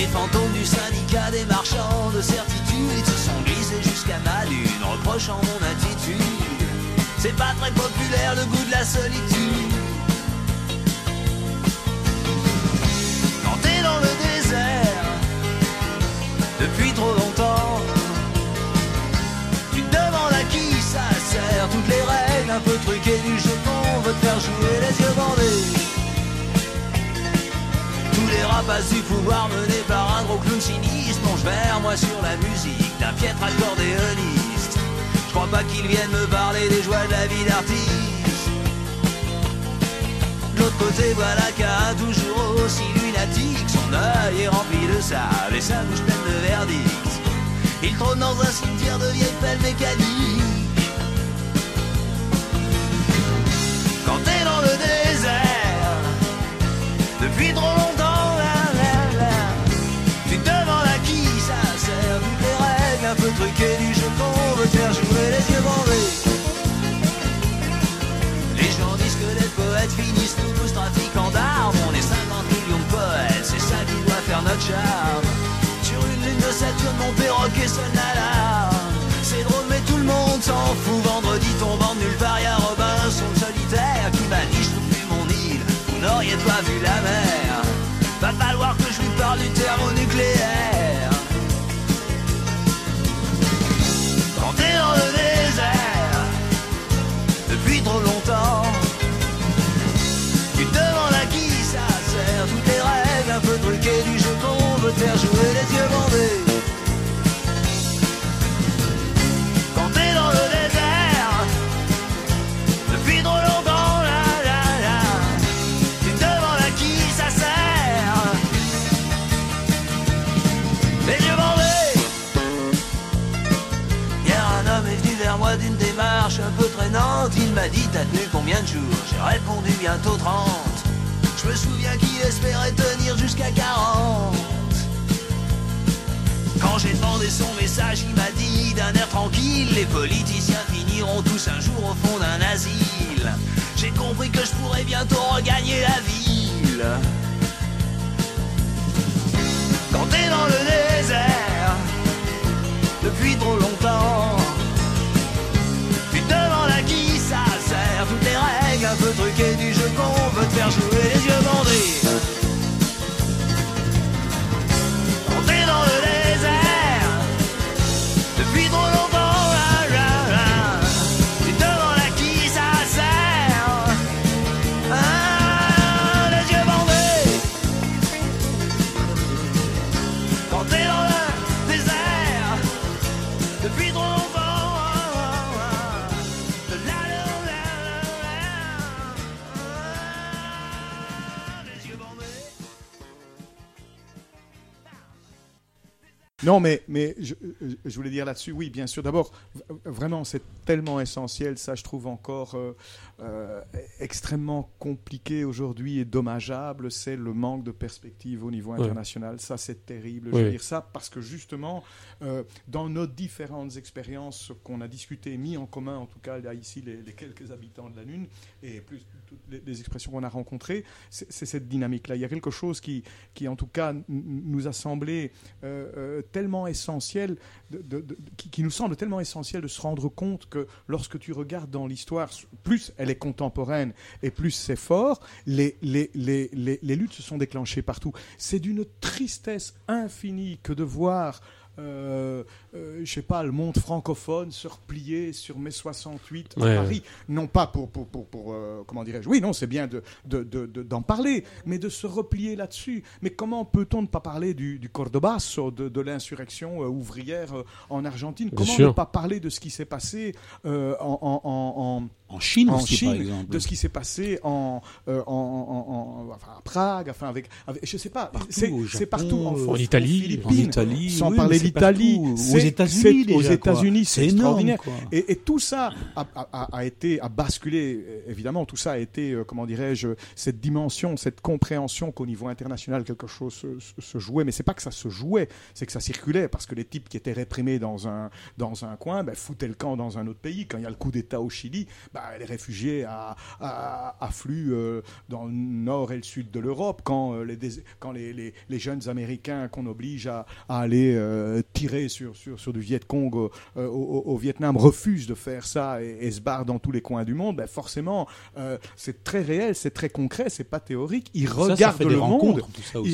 Speaker 9: Les fantômes du syndicat des marchands de certitude se sont glissés jusqu'à ma lune, reprochant mon attitude. C'est pas très populaire le goût de la solitude. Quand t'es dans le désert, depuis trop longtemps. Tu te demandes à qui ça sert, toutes les règles un peu truquées du jeu qu'on veut te faire jouer Rapaces du pouvoir menés par un gros clown sinistre plongent vers moi sur la musique d'un piètre accordéoniste. Je crois pas qu'ils viennent me parler des joies de la vie d'artiste. L'autre côté, voilà qu'un toujours aussi lunatique, son œil est rempli de sable et sa bouche pleine de verdict. Il trône dans un cimetière de vieilles pelles mécaniques. Quand t'es dans le désert, tous trafiquants d'armes. On est 50 millions de poètes, c'est ça qui doit faire notre charme. Sur une lune de Saturne, mon perroquet sonne l'alarme. Tenu combien de jours J'ai répondu bientôt 30. Je me souviens qu'il espérait tenir jusqu'à 40. Quand j'ai demandé son message, il m'a dit d'un air tranquille Les politiciens finiront tous un jour au fond d'un asile. J'ai compris que je pourrais bientôt regagner la ville. Quand t'es dans le désert, depuis trop longtemps,
Speaker 3: Non, mais, mais je, je voulais dire là-dessus, oui, bien sûr. D'abord, vraiment, c'est tellement essentiel. Ça, je trouve encore euh, euh, extrêmement compliqué aujourd'hui et dommageable. C'est le manque de perspective au niveau
Speaker 1: Ouais.
Speaker 3: international. Ça, c'est terrible. Je veux dire ça parce que justement, euh, dans nos différentes expériences ce qu'on a discuté, mis en commun, en tout cas, là, ici, les, les quelques habitants de la Lune et plus toutes les, les expressions qu'on a rencontrées, c'est cette dynamique-là. Il y a quelque chose qui, qui en tout cas, nous a semblé euh, euh, tellement essentiel, de- de- de- qui, qui nous semble tellement essentiel de se rendre compte que lorsque tu regardes dans l'histoire, plus elle est contemporaine et plus c'est fort, les, les, les, les, luttes se sont déclenchées partout. C'est d'une tristesse infinie que de voir euh, euh, je sais pas, le monde francophone se replier sur mai 68 à
Speaker 1: Ouais.
Speaker 3: Paris. Non pas pour, pour, pour, pour, euh, comment dirais-je, oui, non, c'est bien de, de, de- de- d'en parler, mais de se replier là-dessus. Mais comment peut-on ne pas parler du, du Cordobazo, de, l'insurrection euh, ouvrière euh, en Argentine?
Speaker 1: Bien
Speaker 3: Comment
Speaker 1: sûr.
Speaker 3: ne pas parler de ce qui s'est passé en, en, en, en-
Speaker 2: En Chine
Speaker 3: en
Speaker 2: aussi,
Speaker 3: Chine,
Speaker 2: par exemple.
Speaker 3: de ce qui s'est passé en, euh, en, en- en- enfin, à Prague, enfin avec, avec je sais pas, c'est partout en,
Speaker 1: en Italie,
Speaker 2: En Italie,
Speaker 3: sans
Speaker 2: oui,
Speaker 3: parler
Speaker 2: partout. Aux États-Unis,
Speaker 3: aux. États-Unis, c'est
Speaker 2: énorme,
Speaker 3: extraordinaire.
Speaker 2: quoi.
Speaker 3: Et, et tout ça a, a- a- a été, a basculé, évidemment, tout ça a été, euh, comment dirais-je, cette dimension, cette compréhension qu'au niveau international, quelque chose se, se- se jouait. Mais c'est pas que ça se jouait, c'est que ça circulait, parce que les types qui étaient réprimés dans un, dans un coin, ben, foutaient le camp dans un autre pays. Quand il y a le coup d'État au Chili, ben, les réfugiés affluent euh, dans le nord et le sud de l'Europe. Quand, euh, les, quand les, les- les jeunes Américains qu'on oblige à, à aller euh, tirer sur, sur, sur du Viet Cong au, au- au Vietnam refusent de faire ça et, et se barrent dans tous les coins du monde, ben forcément, c'est très réel, c'est très concret, c'est pas théorique. Ils
Speaker 2: Ça, ça
Speaker 3: regardent le monde.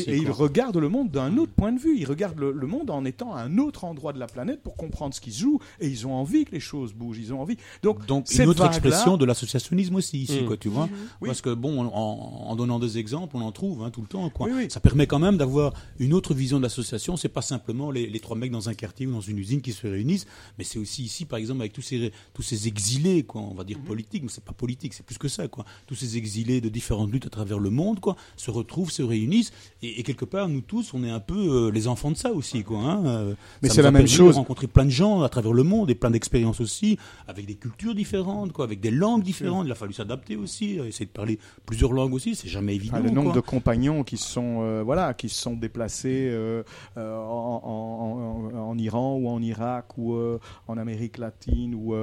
Speaker 3: Et, ils regardent le monde d'un autre point de vue. Ils regardent le, le monde en étant à un autre endroit de la planète pour comprendre ce qui se joue. Et ils ont envie que les choses bougent. Ils ont envie. Donc,
Speaker 2: Donc
Speaker 3: cette
Speaker 2: une autre expression de l'associationnisme aussi ici,
Speaker 1: Mm.
Speaker 2: quoi, tu vois.
Speaker 3: Oui.
Speaker 2: Parce que bon, en, en donnant des exemples, on en trouve hein, tout le temps, quoi.
Speaker 3: Oui, oui.
Speaker 2: Ça permet quand même d'avoir une autre vision de l'association. C'est pas simplement les, les trois mecs dans un quartier ou dans une usine qui se réunissent, mais c'est aussi ici, par exemple, avec tous ces tous ces exilés, quoi. On va dire politiques, mais c'est pas politique, c'est plus que ça, quoi. Tous ces exilés de différentes luttes à travers le monde, quoi, se retrouvent, se réunissent, et, et quelque part, nous tous, on est un peu euh, les enfants de ça aussi, quoi. Hein. Euh,
Speaker 3: Mais c'est la
Speaker 2: a
Speaker 3: même chose.
Speaker 2: rencontrer plein de gens à travers le monde et plein d'expériences aussi, avec des cultures différentes, quoi, avec des langues différentes. Il a fallu s'adapter aussi, euh, essayer de parler plusieurs langues aussi. C'est jamais évident.
Speaker 3: Ah, le nombre
Speaker 2: quoi.
Speaker 3: de compagnons qui se sont euh, voilà qui se sont déplacés euh, euh, en, en- en- en Iran ou en Irak ou en Amérique latine ou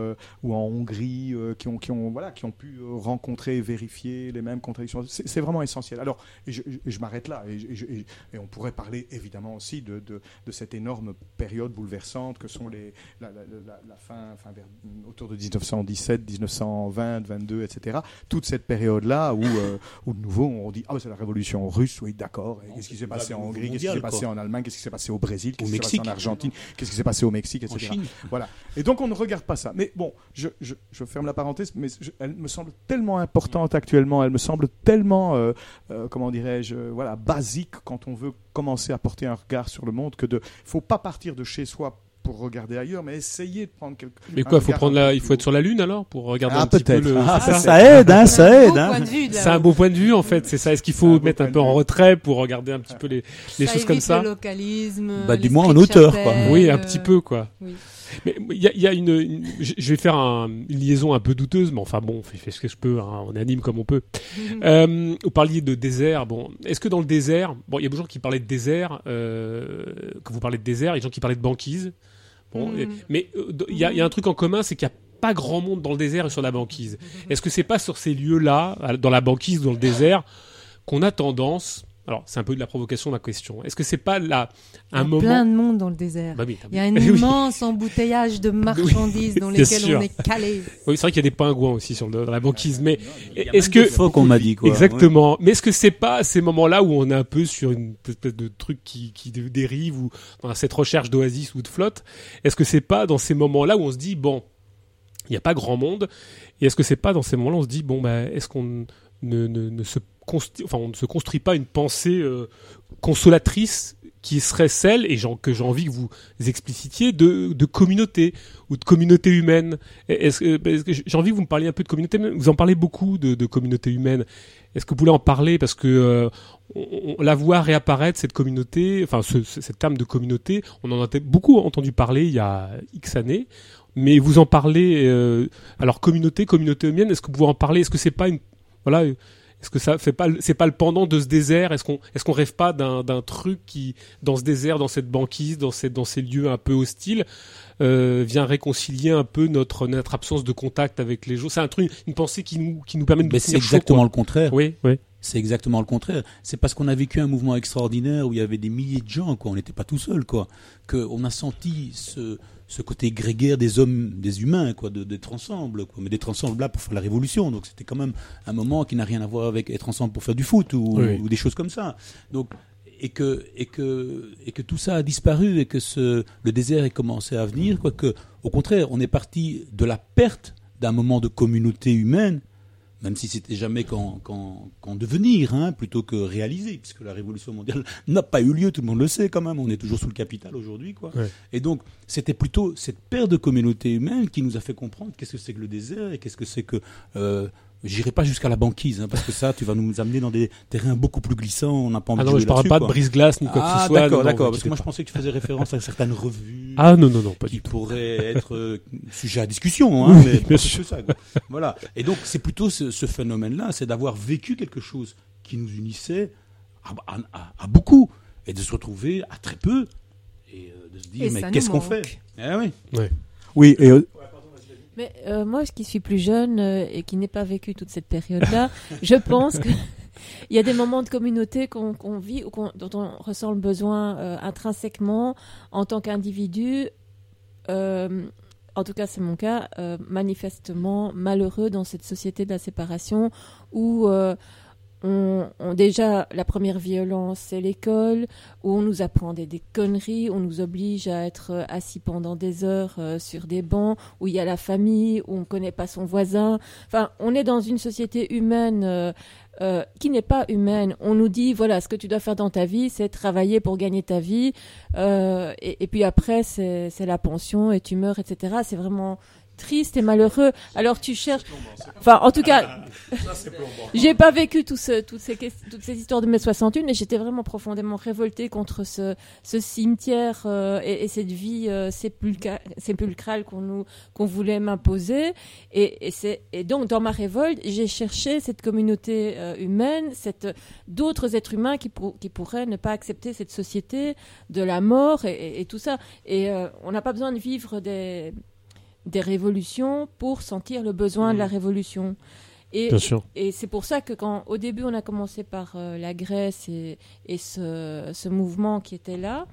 Speaker 3: ou en Hongrie qui ont qui ont voilà qui ont pu rencontrer et vérifier les mêmes contradictions c'est vraiment essentiel alors je, je- je m'arrête là et, je- et je- et- et on pourrait parler évidemment aussi de, de, de cette énorme période bouleversante que sont les la, la- la- la fin vers- autour de 1917 1920 22 etc toute cette période là où euh, où de nouveau on dit ah c'est la révolution russe oui d'accord qu'est-ce qui s'est passé en Hongrie qu'est-ce qui s'est passé en Allemagne qu'est-ce qui s'est passé au Brésil qu'est-ce qui s'est passé en. Argentine qu'est-ce qui s'est passé au Mexique etc
Speaker 2: Chine.
Speaker 3: voilà et donc on ne regarde pas ça mais bon je, je, je ferme la parenthèse mais je- elle me semble tellement importante actuellement elle me semble tellement euh, euh, comment dirais-je voilà basique quand on veut commencer à porter un regard sur le monde que de faut pas partir de chez soi pour regarder ailleurs mais essayer de prendre quelque
Speaker 1: Mais quoi, faut prendre la, il faut être sur la lune alors pour regarder
Speaker 3: Ah,
Speaker 1: un petit peu le.
Speaker 3: Ah,
Speaker 1: ça.
Speaker 2: ça aide, hein, ça aide. hein.
Speaker 1: C'est un beau point de vue en fait, c'est ça. Est-ce qu'il faut
Speaker 3: un
Speaker 1: mettre un peu en retrait pour regarder un petit peu les, les
Speaker 6: Ça
Speaker 1: choses comme ça
Speaker 6: le localisme.
Speaker 2: Bah, du moins en hauteur, quoi.
Speaker 1: Oui, un petit peu quoi.
Speaker 6: oui.
Speaker 1: Mais il y a, il y a une, une- je vais faire un- une liaison un peu douteuse, mais enfin bon, on fait, fait ce que je peux, hein, on anime comme on peut. [laughs] Euh, vous parliez de désert. Bon, est-ce que dans le désert, bon, il y a beaucoup de gens qui parlaient de désert, euh, que vous parlez de désert, il y a des gens qui parlaient de banquise. Bon, et- mais euh, il y, a, il y a un truc en commun, c'est qu'il n'y a pas grand monde dans le désert et sur la banquise. Est-ce que c'est pas sur ces lieux-là, dans la banquise, dans le désert, qu'on a tendance alors, c'est un peu de la provocation ma question. Est-ce que c'est pas là
Speaker 6: Il y a
Speaker 1: un moment
Speaker 6: plein de monde dans le désert.
Speaker 1: Bah oui,
Speaker 6: Il y a un [laughs]
Speaker 1: oui.
Speaker 6: immense embouteillage de marchandises dans [laughs] lesquelles
Speaker 1: sûr.
Speaker 6: on est calé.
Speaker 1: Oui, c'est vrai qu'il y a des pingouins aussi sur le- dans la banquise, mais est-ce que
Speaker 2: phoques, on m'a dit, quoi.
Speaker 1: exactement Mais est-ce que c'est pas à ces moments-là où on est un peu sur une espèce de truc qui, qui dé- dérive ou dans cette recherche d'oasis ou de flotte? Est-ce que c'est pas dans ces moments-là où on se dit bon, il n'y a pas grand monde Et est-ce que c'est pas dans ces moments-là où on se dit bon, bah, est-ce qu'on ne, ne, ne se on ne se construit pas une pensée euh, consolatrice qui serait celle, et que j'ai envie que vous explicitiez, de, communauté ou de communauté humaine. Que j'ai envie que vous me parliez un peu de communauté humaine? Vous en parlez beaucoup de, communauté humaine. Est-ce que vous voulez en parler? Parce que euh, la voit réapparaître cette communauté, enfin ce, ce- cette terme de communauté, on en a beaucoup entendu parler il y a X années. Mais vous en parlez, euh, alors communauté, communauté humaine, est-ce que vous pouvez en parler? Est-ce que c'est pas une, voilà, est-ce que ça fait pas, le- c'est pas le pendant de ce désert? Est-ce qu'on, est-ce qu'on rêve pas d'un, d'un truc qui, dans ce désert, dans cette banquise, dans ces, dans ces lieux un peu hostiles, euh, vient réconcilier un peu notre, notre absence de contact avec les gens? C'est un truc, une pensée qui nous, qui nous permet de
Speaker 2: Mais c'est
Speaker 1: chaud,
Speaker 2: exactement le contraire.
Speaker 1: Oui, oui.
Speaker 2: C'est exactement le contraire. C'est parce qu'on a vécu un mouvement extraordinaire où il y avait des milliers de gens, quoi. On n'était pas tout seul, quoi. Qu'on a senti ce, ce côté grégaire des hommes, des humains, quoi, d'être ensemble, quoi. Mais d'être ensemble là pour faire la révolution. Donc c'était quand même un moment qui n'a rien à voir avec être ensemble pour faire du foot ou,
Speaker 1: Oui.
Speaker 2: ou des choses comme ça. Donc et que et que et que tout ça a disparu et que ce le désert est commencé à venir, quoi. Que au contraire, on est parti de la perte d'un moment de communauté humaine même si c'était jamais qu'en, devenir, hein, plutôt que réaliser, puisque la révolution mondiale [laughs] n'a pas eu lieu, tout le monde le sait quand même, on est toujours sous le capital aujourd'hui, quoi.
Speaker 1: Ouais.
Speaker 2: Et donc, c'était plutôt cette perte de communauté humaine qui nous a fait comprendre qu'est-ce que c'est que le désert et qu'est-ce que c'est que, euh, J'irai pas jusqu'à la banquise, hein, parce que ça, tu vas nous amener dans des terrains beaucoup plus glissants. On n'a pas envie
Speaker 1: Ah
Speaker 2: de
Speaker 1: non,
Speaker 2: jouer
Speaker 1: je parle pas de brise-glace ni quoi que
Speaker 2: Ah,
Speaker 1: ce soit.
Speaker 2: d'accord, d'accord. Parce que moi, je pensais que tu faisais référence à certaines revues.
Speaker 1: Ah non, non, non, pas
Speaker 2: qui
Speaker 1: du tout.
Speaker 2: pourrait être euh, sujet à discussion, hein,
Speaker 1: Oui,
Speaker 2: mais
Speaker 1: bien sûr.
Speaker 2: que ça. quoi. Voilà. Et donc c'est plutôt ce, ce phénomène-là, c'est d'avoir vécu quelque chose qui nous unissait à, à- à- à beaucoup et de se retrouver à très peu et euh, de se dire
Speaker 6: Et
Speaker 2: mais qu'est-ce qu'on fait? Eh oui.
Speaker 3: Oui, et euh,
Speaker 4: Mais euh, moi, qui suis plus jeune euh, et qui n'ai pas vécu toute cette période-là, [laughs] je pense que [laughs] il y a des moments de communauté qu'on vit ou dont on ressent le besoin euh, intrinsèquement en tant qu'individu. euh, en tout cas, c'est mon cas, manifestement malheureux dans cette société de la séparation où on, on- déjà la première violence c'est l'école où on nous apprend des, des conneries, on nous oblige à être euh, assis pendant des heures euh, sur des bancs, où il y a la famille, où on connaît pas son voisin. Enfin, on est dans une société humaine euh, euh, qui n'est pas humaine. On nous dit, voilà, ce que tu dois faire dans ta vie, c'est travailler pour gagner ta vie. euh, et, puis après, c'est la pension et tu meurs, etc. C'est vraiment triste et malheureux. Alors tu cherches. Enfin, en tout cas, [laughs] j'ai pas vécu toutes, ces, toutes ces histoires de mai 61, mais j'étais vraiment profondément révoltée contre ce, cimetière euh, et, et cette vie euh, sépulcrale qu'on voulait m'imposer. Et, et, et donc, dans ma révolte, j'ai cherché cette communauté euh, humaine, d'autres êtres humains qui, pour- qui pourraient ne pas accepter cette société de la mort et, et- et tout ça. Et on n'a pas besoin de vivre des, des révolutions pour sentir le besoin de la révolution. Et, et c'est pour ça que quand au début on a commencé par euh, la Grèce et, et ce, ce mouvement qui était là,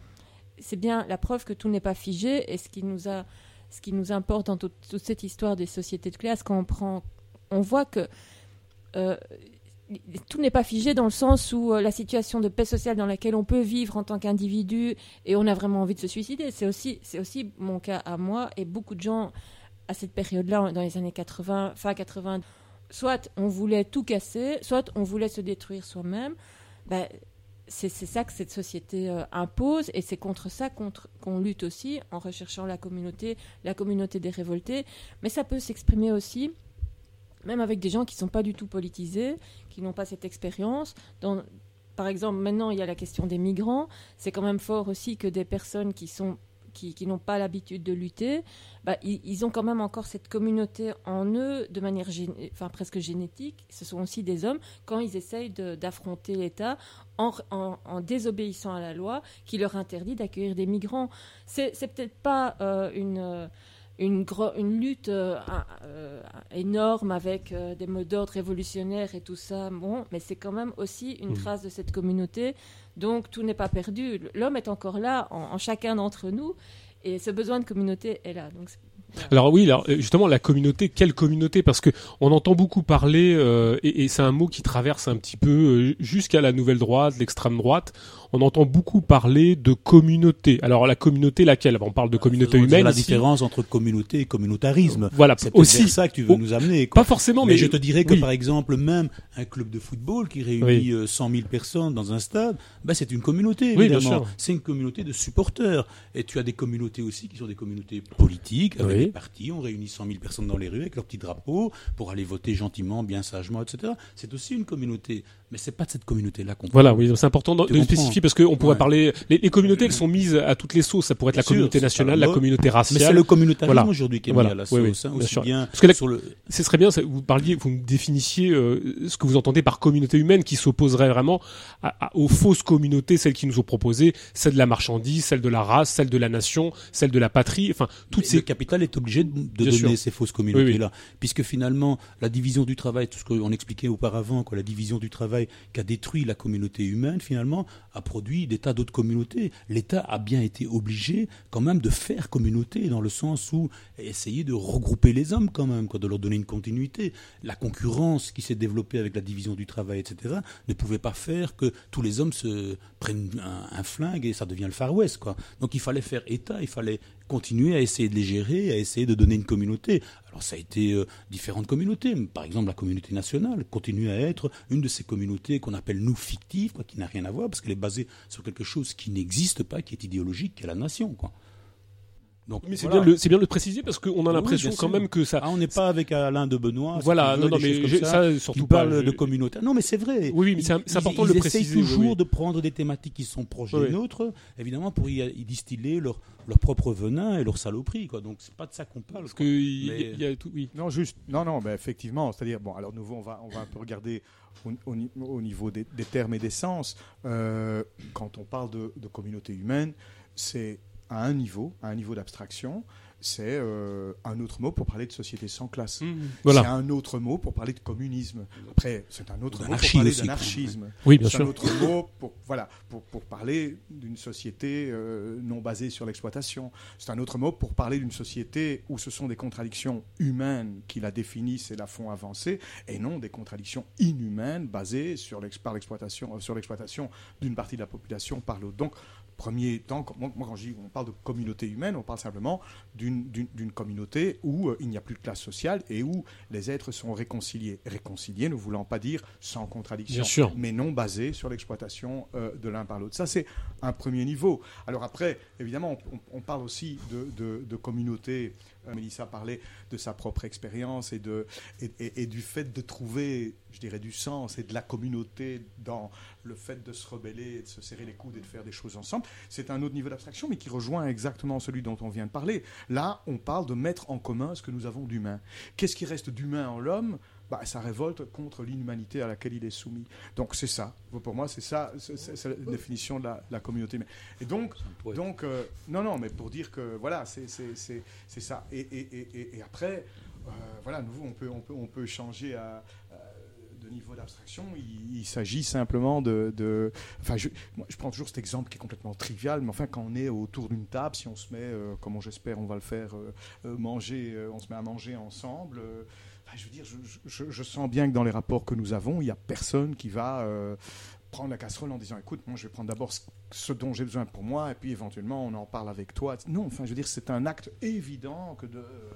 Speaker 4: c'est bien la preuve que tout n'est pas figé et ce qui nous a ce qui nous importe dans toute, toute cette histoire des sociétés de classe quand on prend on voit que euh, tout n'est pas figé dans le sens où euh, la situation de paix sociale dans laquelle on peut vivre en tant qu'individu et on a vraiment envie de se suicider. C'est aussi, c'est aussi mon cas à moi et beaucoup de gens à cette période-là, dans les années 80, fin 80, soit on voulait tout casser, soit on voulait se détruire soi-même. Ben, c'est ça que cette société euh, impose et c'est contre ça qu'on lutte aussi en recherchant la communauté, la communauté des révoltés. Mais ça peut s'exprimer aussi, même avec des gens qui ne sont pas du tout politisés, qui n'ont pas cette expérience. Par exemple, maintenant, il y a la question des migrants. C'est quand même fort aussi que des personnes qui n'ont pas l'habitude de lutter, bah, ils, ont quand même encore cette communauté en eux de manière presque génétique. Ce sont aussi des hommes quand ils essayent d'affronter l'État en, désobéissant à la loi qui leur interdit d'accueillir des migrants. C'est peut-être pas euh, une, euh, une, lutte euh, euh, énorme avec euh, des mots d'ordre révolutionnaires et tout ça, bon, mais c'est quand même aussi une
Speaker 1: Mhm.
Speaker 4: trace de cette communauté. Donc tout n'est pas perdu. L'homme est encore là en, en chacun d'entre nous et ce besoin de communauté est là. Donc
Speaker 1: Alors oui, alors justement la communauté, quelle communauté? Parce que on entend beaucoup parler euh, et, et c'est un mot qui traverse un petit peu euh, jusqu'à la nouvelle droite, l'extrême droite. On entend beaucoup parler de communauté. Alors la communauté laquelle? On parle de communauté
Speaker 2: Faisons dire
Speaker 1: humaine.
Speaker 2: La
Speaker 1: ici.
Speaker 2: différence entre communauté et communautarisme.
Speaker 1: Voilà,
Speaker 2: C'est
Speaker 1: aussi.
Speaker 2: ça que tu veux
Speaker 1: Oh,
Speaker 2: nous amener. quoi.
Speaker 1: Pas forcément,
Speaker 2: mais,
Speaker 1: mais,
Speaker 2: je te dirais que
Speaker 1: oui.
Speaker 2: par exemple, même un club de football qui réunit
Speaker 1: Oui.
Speaker 2: euh, 100 000 personnes dans un stade, ben, c'est une communauté, évidemment. C'est une communauté de supporters. Et tu as des communautés aussi qui sont des communautés politiques, avec des partis. On réunit 100 000 personnes dans les rues avec leurs petits drapeaux pour aller voter gentiment, bien sagement, etc. C'est aussi une communauté. Mais c'est pas de cette communauté-là qu'on
Speaker 1: Voilà, oui, c'est important de, spécifier parce qu'on pourrait
Speaker 2: Ouais.
Speaker 1: parler. Les, les communautés, elles sont mises à toutes les sauces. Ça pourrait être la
Speaker 2: sûr,
Speaker 1: communauté nationale, la communauté
Speaker 2: Mais
Speaker 1: raciale.
Speaker 2: c'est le communautarisme
Speaker 1: Voilà.
Speaker 2: aujourd'hui qui est
Speaker 1: Voilà.
Speaker 2: mis à la
Speaker 1: Oui, oui,
Speaker 2: sauce. hein,
Speaker 1: bien
Speaker 2: aussi
Speaker 1: sûr.
Speaker 2: bien
Speaker 1: Parce que la-
Speaker 2: sur le,
Speaker 1: Ce serait bien, vous parliez, vous définissiez euh, ce que vous entendez par communauté humaine qui s'opposerait vraiment à- à- aux fausses communautés, celles qui nous ont proposées, celle de la marchandise, celle de la race, celle de la nation, celle de la patrie, enfin toutes
Speaker 2: Mais
Speaker 1: ces
Speaker 2: Le capital est obligé de, de donner
Speaker 1: sûr.
Speaker 2: ces fausses communautés-là, puisque finalement, la division du travail, tout ce qu'on expliquait auparavant, quoi, la division du travail qui a détruit la communauté humaine, finalement, a produit des tas d'autres communautés. L'État a bien été obligé, quand même, de faire communauté, dans le sens où essayer de regrouper les hommes, quand même, quoi, de leur donner une continuité. La concurrence qui s'est développée avec la division du travail, etc., ne pouvait pas faire que tous les hommes se prennent un, un flingue et ça devient le Far West, quoi. Donc il fallait faire État, il fallait continuer à essayer de les gérer, à essayer de donner une communauté. Alors ça a été euh, différentes communautés. Par exemple, la communauté nationale continue à être une de ces communautés qu'on appelle nous fictives, quoi, qui n'a rien à voir parce qu'elle est basée sur quelque chose qui n'existe pas, qui est idéologique, qui est la nation, quoi. Donc
Speaker 1: Mais c'est
Speaker 2: voilà.
Speaker 1: bien, de le- c'est bien de le préciser parce qu'on a l'impression quand même que ça.
Speaker 2: Ah, on n'est pas avec Alain de Benoît.
Speaker 1: voilà, non, non, mais
Speaker 2: ça.
Speaker 1: surtout pas.
Speaker 2: parle de communauté. Non, mais c'est vrai.
Speaker 1: Oui, oui, mais c'est
Speaker 2: Ils-
Speaker 1: important
Speaker 2: ils,
Speaker 1: de le
Speaker 2: essayent
Speaker 1: préciser, oui,
Speaker 2: toujours
Speaker 1: oui.
Speaker 2: de prendre des thématiques qui sont proches
Speaker 1: Oui,
Speaker 2: des nôtres, évidemment, pour y, y distiller leur, leur propre venin et leur saloperie. Quoi. Donc, c'est pas de ça qu'on parle.
Speaker 1: Parce que il y a-
Speaker 2: Mais-
Speaker 1: y a tout, oui.
Speaker 3: Non, juste, non, non, ben effectivement, c'est-à-dire, bon, alors nouveau, on va, on va un peu regarder au, au ni- au niveau des, des termes et des sens. Euh, quand on parle de, de communauté humaine, c'est à un niveau, à un niveau d'abstraction, c'est euh, un autre mot pour parler de société sans classe. C'est
Speaker 1: Voilà.
Speaker 3: un autre mot pour parler de communisme. Après, c'est un autre mot pour parler d'anarchisme.
Speaker 1: Oui, bien
Speaker 3: C'est un
Speaker 1: sûr.
Speaker 3: autre mot pour, voilà, pour, pour parler d'une société euh, non basée sur l'exploitation. C'est un autre mot pour parler d'une société où ce sont des contradictions humaines qui la définissent et la font avancer, et non des contradictions inhumaines basées sur l'ex- par l'exploitation, euh, sur l'exploitation d'une partie de la population par l'autre. Donc, premier temps, quand- moi, quand je dis- on parle de communauté humaine, on parle simplement d'une- communauté où euh, il n'y a plus de classe sociale et où les êtres sont réconciliés. Réconciliés ne voulant pas dire sans contradiction,
Speaker 1: sûr.
Speaker 3: mais non basés sur l'exploitation euh, de l'un par l'autre. Ça, c'est un premier niveau. Alors après, évidemment, on, parle aussi de, de, de communauté. Euh, Mélissa parlait de sa propre expérience et, et du fait de trouver, je dirais, du sens et de la communauté dans le fait de se rebeller, de se serrer les coudes et de faire des choses ensemble. C'est un autre niveau d'abstraction, mais qui rejoint exactement celui dont on vient de parler. Là, on parle de mettre en commun ce que nous avons d'humain. Qu'est-ce qui reste d'humain en l'homme? Bah, ça révolte contre l'inhumanité à laquelle il est soumis. Donc c'est ça. Pour moi, c'est ça, c'est la définition de la, la communauté. Et donc, donc euh, non, non, mais pour dire que voilà, c'est c'est- c'est- c'est ça. Et, et- et- et- après, euh, voilà, nouveau, on peut, on peut, on peut changer à, à- de niveau d'abstraction. Il, il s'agit simplement de, de- enfin, je, moi, je prends toujours cet exemple qui est complètement trivial, mais enfin, quand on est autour d'une table, si on se met, euh, comme j'espère, on va le faire, euh, euh, manger, euh, on se met à manger ensemble. Enfin, je veux dire, je, je- je sens bien que dans les rapports que nous avons, il n'y a personne qui va euh, prendre la casserole en disant écoute, moi je vais prendre d'abord ce, ce dont j'ai besoin pour moi, et puis éventuellement on en parle avec toi. Non, enfin, je veux dire, c'est un acte évident que de euh,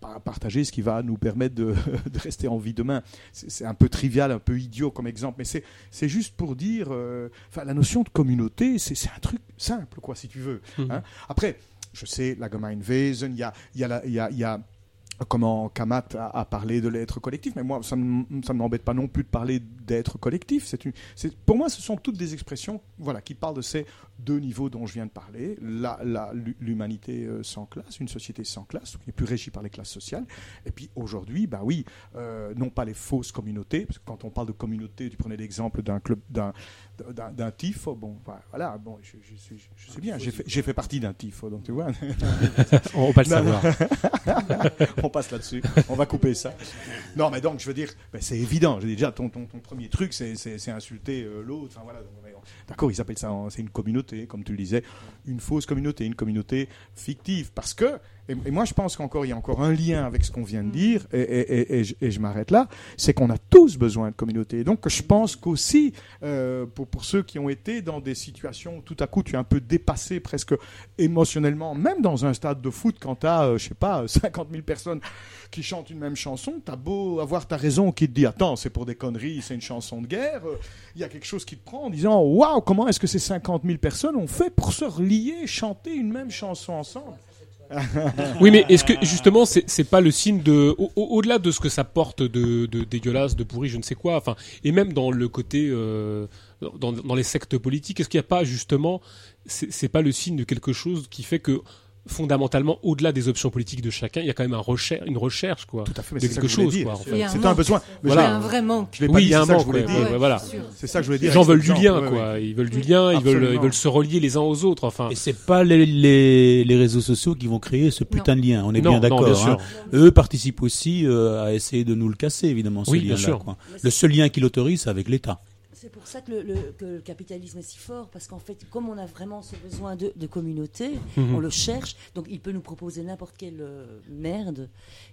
Speaker 3: par- partager ce qui va nous permettre de, [laughs] de rester en vie demain. C'est un peu trivial, un peu idiot comme exemple, mais c'est juste pour dire, euh, enfin, la notion de communauté, c'est un truc simple, quoi, si tu veux.
Speaker 1: Mhm.
Speaker 3: hein. Après, je sais, la Gemeinwesen, il y a, y a, la- y a, il y a comment Kamat a, parlé de l'être collectif, mais moi, ça ne m'embête pas non plus de parler d'être collectif. C'est une, pour moi, ce sont toutes des expressions voilà, qui parlent de ces deux niveaux dont je viens de parler. La- L'humanité euh, sans classe, une société sans classe, qui n'est plus régie par les classes sociales. Et puis aujourd'hui, bah oui, euh, non pas les fausses communautés, parce que quand on parle de communauté, tu prenais l'exemple d'un club, d'un d'un tifo, bon, voilà, bon, je, je sais, je sais bien, j'ai fait, j'ai fait partie d'un tifo, donc tu vois. [laughs]
Speaker 1: On va pas le savoir. [laughs]
Speaker 3: on passe là-dessus. On va couper ça. Non, mais donc, je veux dire, ben, c'est évident. Je dire, déjà, ton, ton, ton premier truc, c'est, insulter euh, l'autre. Enfin, voilà. D'accord, ils appellent ça, c'est une communauté, comme tu le disais, une fausse communauté, une communauté fictive. Parce que, et, moi, je pense qu'encore, il y a encore un lien avec ce qu'on vient de dire, et, je, m'arrête là, c'est qu'on a tous besoin de communauté. Donc, je pense qu'aussi, euh, pour, ceux qui ont été dans des situations où tout à coup, tu es un peu dépassé presque émotionnellement, même dans un stade de foot, quand tu as, je sais pas, [laughs] 50 000 personnes qui chantent une même chanson, tu as beau avoir ta raison qui te dit Attends, c'est pour des conneries, c'est une chanson de guerre. euh, Il y a quelque chose qui te prend en disant Waouh, comment est-ce que ces 50 000 personnes ont fait pour se relier, chanter une même chanson ensemble?
Speaker 1: Oui, mais est-ce que justement c'est pas le signe de au- au- au-delà de ce que ça porte de, dégueulasse, de pourri, je ne sais quoi, enfin et même dans le côté euh, dans, dans les sectes politiques, est-ce qu'il n'y a pas justement c'est pas le signe de quelque chose qui fait que fondamentalement au-delà des options politiques de chacun, il y a quand même un recherche, une recherche quoi.
Speaker 3: Tout à fait, mais
Speaker 1: de quelque chose
Speaker 3: dire.
Speaker 1: quoi. en
Speaker 3: C'est-
Speaker 1: fait.
Speaker 6: Un
Speaker 3: besoin. Mais
Speaker 6: Il y
Speaker 1: Voilà.
Speaker 6: a un vrai manque.
Speaker 3: Je
Speaker 1: Oui, il y a
Speaker 3: c'est
Speaker 1: un
Speaker 3: ça que
Speaker 1: manque, ouais,
Speaker 3: dire.
Speaker 1: ouais, voilà.
Speaker 3: C'est ça que je voulais
Speaker 1: Les
Speaker 3: dire.
Speaker 1: gens veulent du lien.
Speaker 3: Ouais,
Speaker 1: quoi, ils veulent du lien, ils veulent ils
Speaker 3: Absolument.
Speaker 1: veulent se relier les uns aux autres enfin.
Speaker 2: Et c'est pas les, les, les réseaux sociaux qui vont créer ce putain de lien. On est
Speaker 1: Non,
Speaker 2: bien d'accord. hein. Eux participent aussi euh, à essayer de nous le casser, évidemment. Ce
Speaker 1: Oui, bien
Speaker 2: lien-là,
Speaker 1: sûr.
Speaker 2: quoi. Le seul lien qui l'autorise, c'est avec l'État.
Speaker 5: C'est pour ça que le, le- que le capitalisme est si fort, parce qu'en fait, comme on a vraiment ce besoin de, de communauté,
Speaker 1: Mhm.
Speaker 5: on le cherche, donc il peut nous proposer n'importe quelle euh, merde.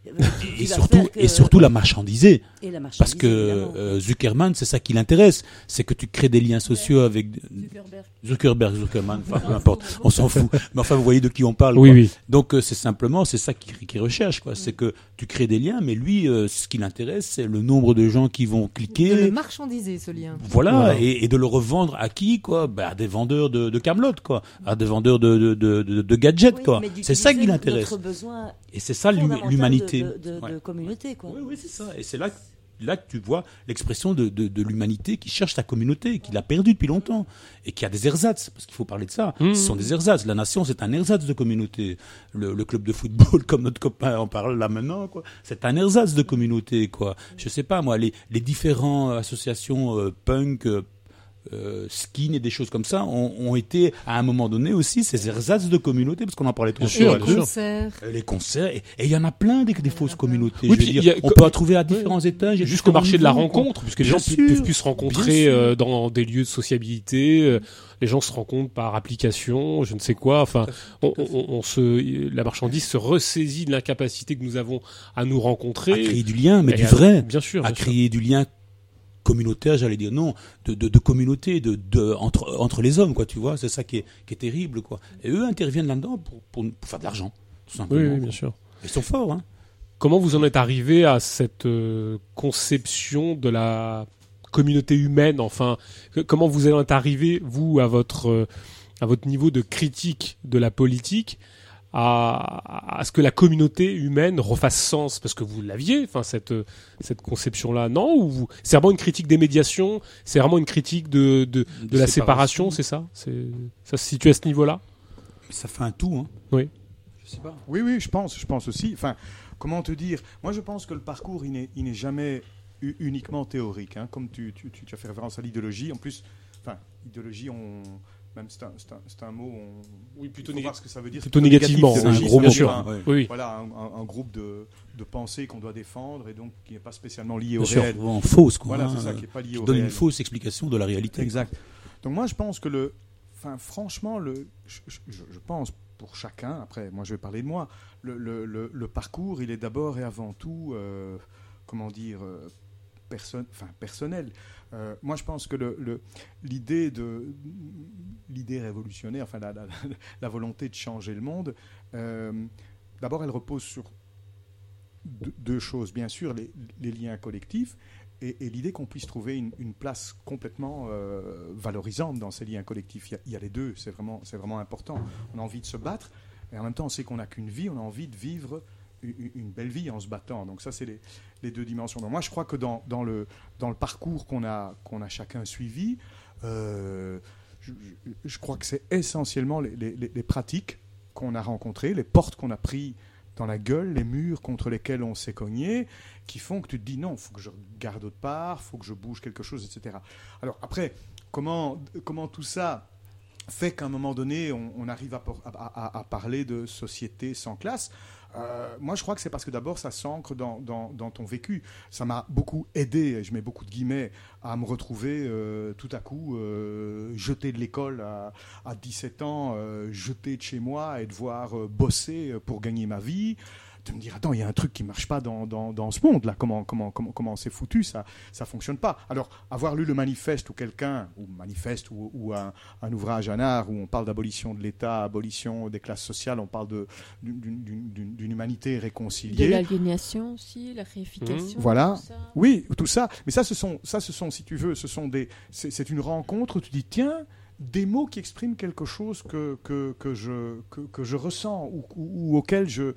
Speaker 5: euh,
Speaker 2: Et surtout,
Speaker 5: que-
Speaker 2: et surtout la marchandiser.
Speaker 5: et la
Speaker 2: Parce que euh, Zuckerman, c'est ça qui l'intéresse. C'est que tu crées des liens sociaux avec
Speaker 4: Zuckerberg.
Speaker 2: Zuckerberg, Zuckerman, enfin, peu [laughs] importe. On s'en fout. Mais enfin, vous voyez de qui on parle.
Speaker 1: Oui
Speaker 2: quoi.
Speaker 1: oui.
Speaker 2: Donc euh, c'est simplement c'est ça qu'il recherche quoi. C'est que tu crées des liens, mais lui euh, ce qui l'intéresse c'est le nombre de gens qui vont
Speaker 6: De le
Speaker 2: cliquer.
Speaker 6: marchandiser, ce lien.
Speaker 2: Voilà,
Speaker 1: Voilà.
Speaker 2: Et, et de le revendre à qui quoi? Bah, À des vendeurs de, de Camelot quoi, à des vendeurs de, de, de, de- de gadgets
Speaker 5: Oui,
Speaker 2: quoi.
Speaker 5: mais
Speaker 2: C'est ça qui l'intéresse. Et c'est ça l'humanité.
Speaker 5: de, de- de
Speaker 2: Ouais.
Speaker 5: communauté, quoi.
Speaker 2: Oui, oui, c'est ça. Et c'est là, là que tu vois l'expression de, de, de l'humanité qui cherche sa communauté, qui l'a perdue depuis longtemps, et qui a des ersatz, parce qu'il faut parler de ça.
Speaker 1: Mmh.
Speaker 2: Ce sont des ersatz. La nation, c'est un ersatz de communauté. Le, le club de football, [laughs] comme notre copain en parle là maintenant, quoi, c'est un ersatz de communauté. Quoi. Je sais pas, moi, les, les différentes associations euh, punk, euh, euh, skin et des choses comme ça ont, ont été à un moment donné aussi ces ersatz de communauté, parce qu'on en parlait tout à l'heure.
Speaker 1: bien sûr.
Speaker 6: Concert.
Speaker 2: Euh, Les concerts, et il y en a plein des, des fausses communautés.
Speaker 1: Oui,
Speaker 2: je veux
Speaker 1: puis
Speaker 2: dire,
Speaker 1: il y a-
Speaker 2: on peut en trouver à différents étages.
Speaker 1: Jusqu'au marché de la rencontre, puisque les gens
Speaker 2: sûr.
Speaker 1: peuvent plus se rencontrer euh, dans des lieux de sociabilité. euh, les gens se rencontrent par application, je ne sais quoi. Enfin, on, on- on se, la marchandise se ressaisit de l'incapacité que nous avons à nous rencontrer.
Speaker 2: à créer du lien, mais
Speaker 1: Et
Speaker 2: du
Speaker 1: à-
Speaker 2: vrai,
Speaker 1: Bien sûr.
Speaker 2: à
Speaker 1: bien sûr.
Speaker 2: créer du lien communautaire, j'allais dire non, de, de, de communauté, de, de entre entre les hommes, quoi. Tu vois, c'est ça qui est qui est terrible, quoi. Et eux interviennent là-dedans pour, pour, pour faire de l'argent, tout simplement.
Speaker 1: oui, bien sûr.
Speaker 2: Ils sont forts, hein.
Speaker 1: Comment vous en êtes arrivé à cette euh, conception de la communauté humaine Enfin, que- comment vous en êtes arrivé, vous, à votre, euh, à votre niveau de critique de la politique, à, à ce que la communauté humaine refasse sens Parce que vous l'aviez, enfin, cette, cette conception-là, non Ou vous- c'est vraiment une critique des médiations C'est vraiment une critique de, de, de la séparation, c'est ça? C'est Ça se situe à ce niveau-là?
Speaker 2: Ça fait un tout, hein.
Speaker 1: Oui.
Speaker 2: Je sais pas.
Speaker 3: Oui, oui, je pense, je pense aussi. Enfin, comment te dire? Moi, je pense que le parcours, il n'est, il n'est jamais uniquement théorique. hein. Comme tu, tu, tu- tu as fait référence à l'idéologie. En plus, enfin, idéologie, on, même c'est un, c'est un- c'est un mot. On,
Speaker 1: Oui,
Speaker 3: faut voir ce que ça veut dire.
Speaker 1: plutôt négativement,
Speaker 3: négatif,
Speaker 1: c'est un gros mot. sûr,
Speaker 3: un-.
Speaker 1: Oui.
Speaker 3: Voilà, un, un- un groupe de, de pensées qu'on doit défendre et donc qui n'est pas spécialement lié au
Speaker 2: Bien sûr,
Speaker 3: réel.
Speaker 2: vraiment fausse, quoi.
Speaker 3: Voilà,
Speaker 2: hein.
Speaker 3: c'est ça qui n'est pas lié
Speaker 2: Qui
Speaker 3: au
Speaker 2: donne
Speaker 3: réel.
Speaker 2: une fausse explication de la réalité.
Speaker 3: Exact. Donc moi, je pense que le, enfin, franchement, le, je, je- je pense pour chacun. Après, moi, je vais parler de moi. Le, le- le- le parcours, il est d'abord et avant tout, euh, comment dire, euh, perso- enfin, personnel. Euh, moi, je pense que l'idée révolutionnaire, enfin, la, volonté de changer le monde, euh, d'abord, elle repose sur deux, choses. Bien sûr, les, liens collectifs et, l'idée qu'on puisse trouver une, place complètement euh, valorisante dans ces liens collectifs. Il y a, les deux, c'est vraiment, vraiment important. On a envie de se battre, et en même temps, on sait qu'on n'a qu'une vie, on a envie de vivre une, belle vie en se battant. Donc ça, c'est les, deux dimensions. Donc moi, je crois que dans, le, parcours qu'on a, a chacun suivi, euh, je, crois que c'est essentiellement les, pratiques qu'on a rencontrées, les portes qu'on a prises dans la gueule, les murs contre lesquels on s'est cogné, qui font que tu te dis non, faut que je regarde autre part, faut que je bouge quelque chose, etc. Alors après, comment, comment tout ça fait qu'à un moment donné, on, arrive à- à parler de société sans classe? Euh, moi, je crois que c'est parce que d'abord, ça s'ancre dans, dans- dans ton vécu. Ça m'a beaucoup aidé, je mets beaucoup de guillemets, à me retrouver euh, tout à coup euh, jeté de l'école à, à 17 ans, euh, jeté de chez moi et devoir euh, bosser pour gagner ma vie. De me dire, attends, il y a un truc qui marche pas dans, dans, dans ce monde là. Comment comment comment comment c'est foutu ça ça fonctionne pas. Alors avoir lu le manifeste ou quelqu'un ou manifeste ou, ou un, un ouvrage un art où on parle d'abolition de l'État, abolition des classes sociales, on parle de d'une- humanité
Speaker 4: De
Speaker 3: réconciliée.
Speaker 4: l'aliénation aussi, la réification.
Speaker 3: Mmh. Voilà.
Speaker 4: tout ça.
Speaker 3: Oui, tout ça. Mais ça, ce sont, ça, ce sont, si tu veux, ce sont des. C'est une rencontre où tu dis tiens, des mots qui expriment quelque chose que que, que je que, que je ressens ou, ou, ou auquel je-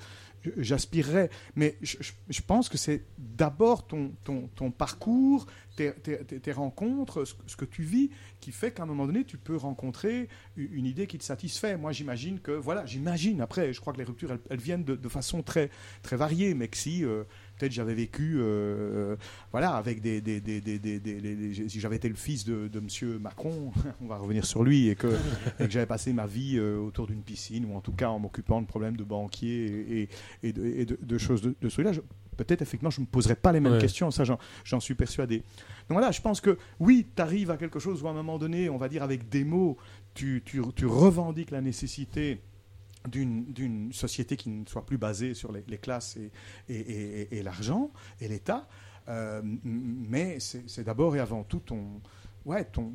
Speaker 3: j'aspirerais. Mais je, je- pense que c'est d'abord ton, ton, ton parcours, tes, tes- tes- rencontres, ce, que- tu vis, qui fait qu'à un moment donné, tu peux rencontrer une idée qui te satisfait. Moi, j'imagine que, voilà, j'imagine, après, je crois que les ruptures, elles, elles viennent de, de façon très, très variée, mais que si, euh, peut-être j'avais vécu, euh, voilà, avec des... des, des, des, si j'avais été le fils de, de Monsieur Macron, [laughs] on va revenir sur lui, et que, j'avais passé ma vie euh, autour d'une piscine, ou en tout cas en m'occupant de problèmes de banquier et, et, et de, et de- de choses de, celui-là, je- peut-être effectivement je ne me poserais pas les mêmes
Speaker 1: Ouais.
Speaker 3: questions, ça j'en, j'en suis persuadé. Donc voilà, je pense que oui, tu arrives à quelque chose où à un moment donné, on va dire avec des mots, tu, tu, tu revendiques la nécessité d'une, société qui ne soit plus basée sur les, classes et, l'argent et l'État. Euh, mais c'est d'abord et avant tout ton, ouais, ton,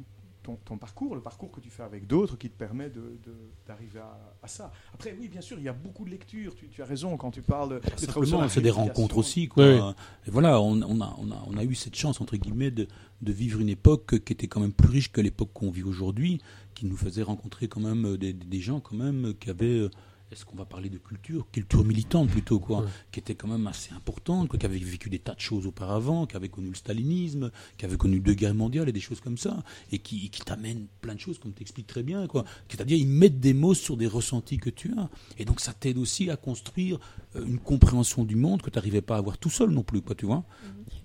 Speaker 3: ton, ton parcours, le parcours que tu fais avec d'autres qui te permet de, de- d'arriver à, à ça. Après, oui, bien sûr, il y a beaucoup de lectures. Tu, tu as raison quand tu parles sur
Speaker 2: Simplement, c'est des rencontres aussi. Quoi.
Speaker 1: Oui, oui.
Speaker 2: Et voilà, on, on a, on, a, on a eu cette chance, entre guillemets, de, de vivre une époque qui était quand même plus riche que l'époque qu'on vit aujourd'hui, qui nous faisait rencontrer quand même des, des gens quand même qui avaient... Est-ce qu'on va parler de culture Culture militante plutôt, quoi,
Speaker 1: Ouais.
Speaker 2: qui était quand même assez importante, quoi, qui avait vécu des tas de choses auparavant, qui avait connu le stalinisme, qui avait connu deux guerres mondiales et des choses comme ça, et qui, qui t'amènent plein de choses, comme tu expliques très bien, quoi. C'est-à-dire, ils mettent des mots sur des ressentis que tu as. Et donc, ça t'aide aussi à construire euh, une compréhension du monde que tu n'arrivais pas à avoir tout seul non plus, quoi, tu vois.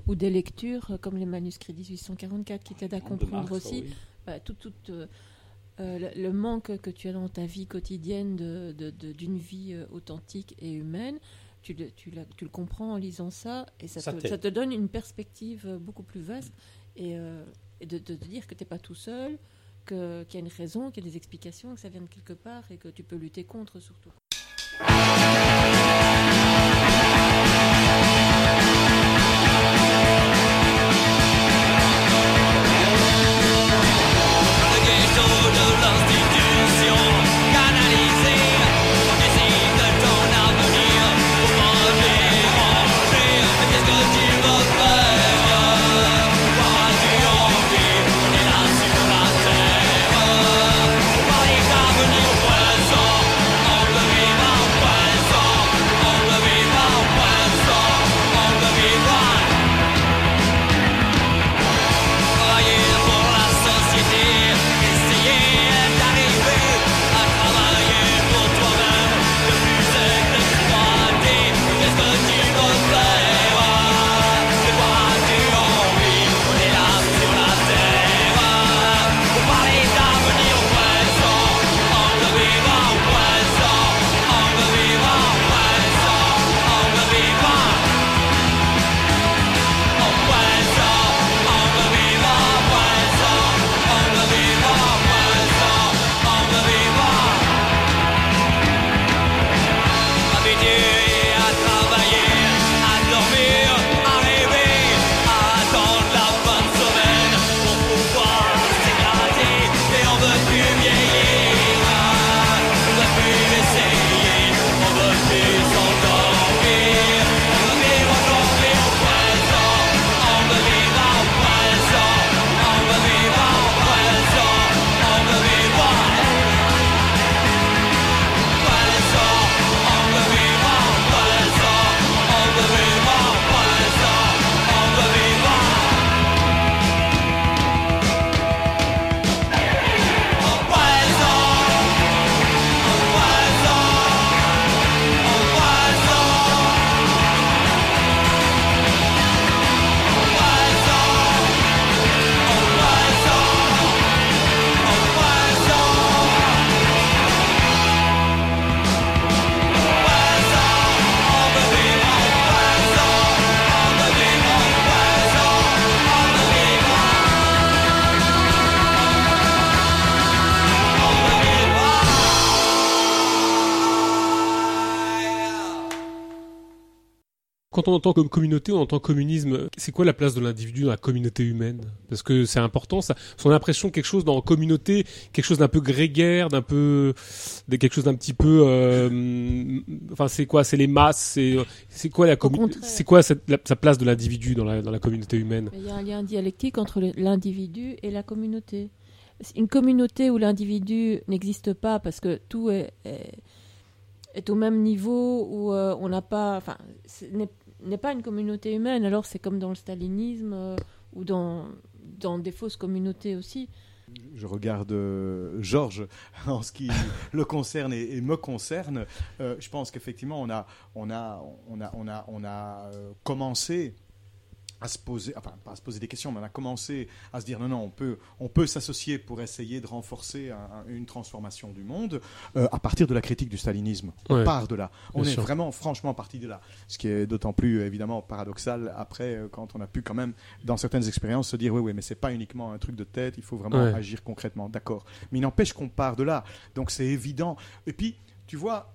Speaker 4: Ou des lectures euh, comme les manuscrits 1844 qui t'aident à comprendre
Speaker 2: Marx,
Speaker 4: aussi
Speaker 2: oui.
Speaker 4: bah, tout, tout, euh, euh, le, le manque que tu as dans ta vie quotidienne de- de- de- d'une vie euh, authentique et humaine. Tu le, tu, la- tu le comprends en lisant ça et ça,
Speaker 2: Ça
Speaker 4: te, ça te donne une perspective euh, beaucoup plus vaste et, euh, et de, de te dire que tu n'es pas tout seul, qu'il y a une raison, qu'il y a des explications, que ça vient de quelque part et que tu peux lutter contre surtout.
Speaker 1: Quand on entend comme communauté, on entend communisme. C'est quoi la place de l'individu dans la communauté humaine? Parce que c'est important. Ça, son impression quelque chose dans la communauté, quelque chose d'un peu grégaire, d'un peu, de quelque chose d'un petit peu. euh, enfin, c'est quoi? C'est les masses. C'est c'est quoi la commu-
Speaker 4: contraire.
Speaker 1: C'est quoi cette- la- sa place de l'individu dans la dans la communauté humaine?
Speaker 4: Il y a un lien dialectique entre l'individu et la communauté. Une communauté où l'individu n'existe pas parce que tout est, est, est au même niveau, où euh, on n'a pas. Enfin, ce n'est n'est pas une communauté humaine, alors c'est comme dans le stalinisme euh, ou dans, dans des fausses communautés aussi.
Speaker 3: je regarde euh, Georges [laughs] en ce qui [laughs] le concerne et, et me concerne. Euh, je pense qu'effectivement, on a, on a, on a, on a, on a commencé à se poser, enfin pas à se poser des questions, mais on a commencé à se dire non, non, on peut, on peut s'associer pour essayer de renforcer un- un- une transformation du monde euh, à partir de la critique du stalinisme. On
Speaker 1: Ouais.
Speaker 3: part de là. On
Speaker 1: Bien
Speaker 3: est
Speaker 1: sûr.
Speaker 3: vraiment, franchement, parti de là. Ce qui est d'autant plus évidemment paradoxal après euh, quand on a pu quand même, dans certaines expériences, se dire oui, oui, mais c'est pas uniquement un truc de tête. Il faut vraiment
Speaker 1: Ouais.
Speaker 3: agir concrètement. D'accord. Mais il n'empêche qu'on part de là. Donc c'est évident. Et puis, tu vois,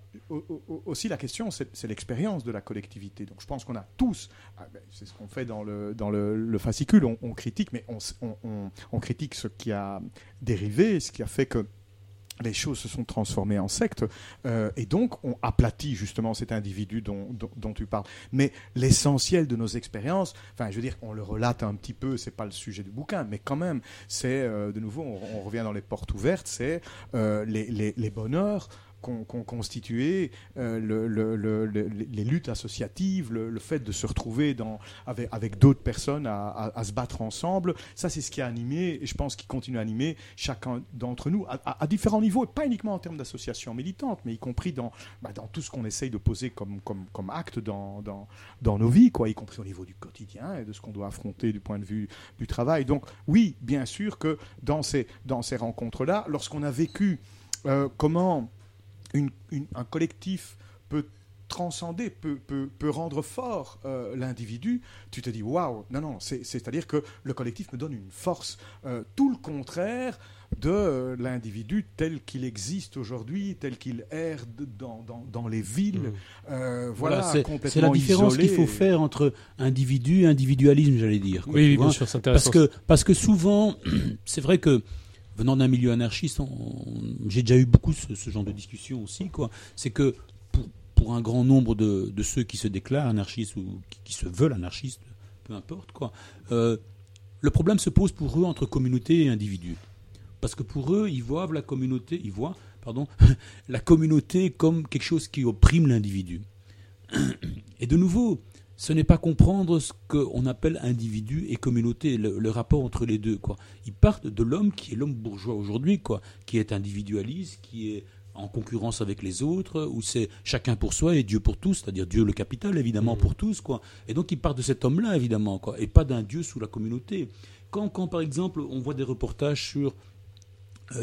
Speaker 3: aussi la question, c'est l'expérience de la collectivité. Donc je pense qu'on a tous, ah ben, c'est ce qu'on fait dans le, fascicule, on, critique, mais on, critique ce qui a dérivé, ce qui a fait que les choses se sont transformées en sectes, euh, et donc on aplatit justement cet individu dont, tu parles. Mais l'essentiel de nos expériences, enfin je veux dire, on le relate un petit peu, c'est pas le sujet du bouquin, mais quand même, c'est euh, de nouveau, on, revient dans les portes ouvertes, c'est euh, les bonheurs qu'ont qu'ont constitué euh, le- le- le- le- les luttes associatives, le, fait de se retrouver avec, d'autres personnes à, se battre ensemble. Ça, c'est ce qui a animé, et je pense qu'il continue à animer chacun d'entre nous à, différents niveaux, et pas uniquement en termes d'association militante, mais y compris dans, bah, tout ce qu'on essaye de poser comme, acte dans, nos vies, y compris au niveau du quotidien et de ce qu'on doit affronter du point de vue du travail. Donc oui, bien sûr que dans ces, dans ces rencontres-là, lorsqu'on a vécu euh, comment une- une- un collectif peut transcender, peut, peut, peut rendre fort euh, l'individu, tu te dis waouh, non, non, c'est- c'est-à-dire que le collectif me donne une force. Euh, tout le contraire de euh, l'individu tel qu'il existe aujourd'hui, tel qu'il erre dans, dans, dans les villes.
Speaker 1: Mmh.
Speaker 3: Euh,
Speaker 2: Voilà,
Speaker 3: voilà,
Speaker 2: c'est- la différence qu'il faut faire entre individu et individualisme, j'allais dire. quoi,
Speaker 1: Oui, oui, bien sûr, c'est
Speaker 2: Parce
Speaker 1: intéressant.
Speaker 2: que, parce que souvent, [clears throat] c'est vrai que venant d'un milieu anarchiste, j'ai déjà eu beaucoup ce, genre de discussion aussi. C'est que pour, un grand nombre de, ceux qui se déclarent anarchistes ou qui, qui se veulent anarchistes, peu importe, quoi, euh, le problème se pose pour eux entre communauté et individu. Parce que pour eux, ils voient la communauté, ils voient, pardon, [laughs] la communauté comme quelque chose qui opprime l'individu. [clears throat] Et de nouveau, ce n'est pas comprendre ce qu'on appelle individu et communauté, le, le rapport entre les deux. Quoi. Ils partent de l'homme qui est l'homme bourgeois aujourd'hui, quoi, qui est individualiste, qui est en concurrence avec les autres, où c'est chacun pour soi et Dieu pour tous, c'est-à-dire Dieu le capital, évidemment, pour tous. Quoi. Et donc ils partent de cet homme-là, évidemment, quoi, et pas d'un Dieu sous la communauté. Quand, quand, par exemple, on voit des reportages sur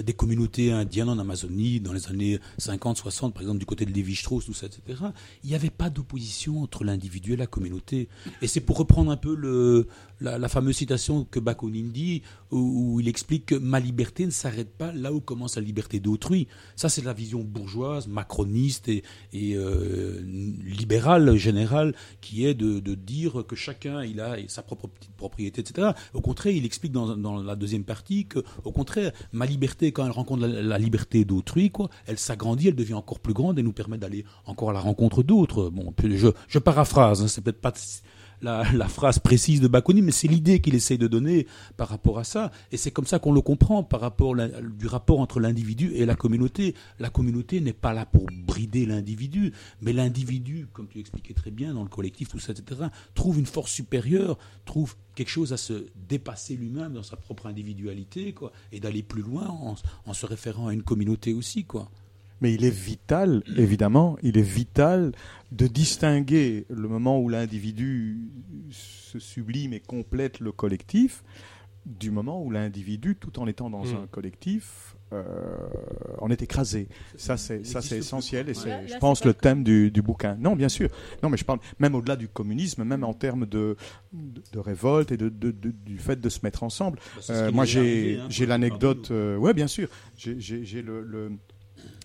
Speaker 2: des communautés indiennes en Amazonie dans les années 50, 60, par exemple du côté de Lévi-Strauss, tout ça, etc. Il n'y avait pas d'opposition entre l'individu et la communauté. Et c'est pour reprendre un peu la, fameuse citation que Bakounine dit, où, il explique que ma liberté ne s'arrête pas là où commence la liberté d'autrui. Ça, c'est la vision bourgeoise, macroniste et, euh, libérale générale, qui est de, dire que chacun il a sa propre petite propriété, etc. Au contraire, il explique dans la deuxième partie que, au contraire, ma liberté, quand elle rencontre la, liberté d'autrui, quoi, elle s'agrandit, elle devient encore plus grande et nous permet d'aller encore à la rencontre d'autres. Bon, je paraphrase, hein, c'est peut-être pas la, phrase précise de Bakounine, mais c'est l'idée qu'il essaye de donner par rapport à ça. Et c'est comme ça qu'on le comprend par rapport du rapport entre l'individu et la communauté. La communauté n'est pas là pour brider l'individu, mais l'individu, comme tu expliquais très bien dans le collectif, tout ça, etc., trouve une force supérieure, trouve quelque chose à se dépasser lui-même dans sa propre individualité, quoi, et d'aller plus loin en, en se référant à une communauté aussi, quoi.
Speaker 3: Mais il est vital, évidemment, il est vital de distinguer le moment où l'individu se sublime et complète le collectif du moment où l'individu, tout en étant dans
Speaker 1: Mm.
Speaker 3: un collectif, euh, en est écrasé. Ça, c'est ça, c'est essentiel et c'est,
Speaker 4: Là- là,
Speaker 3: je pense, le thème du, du bouquin. Non, bien sûr. Non, mais je parle même au-delà du communisme, même en termes de, de, de révolte et de, de- de- du fait de se mettre ensemble. Euh, moi, j'ai
Speaker 2: hein,
Speaker 3: j'ai l'anecdote. Euh, ouais, bien sûr. J'ai- J'ai j'ai le, le-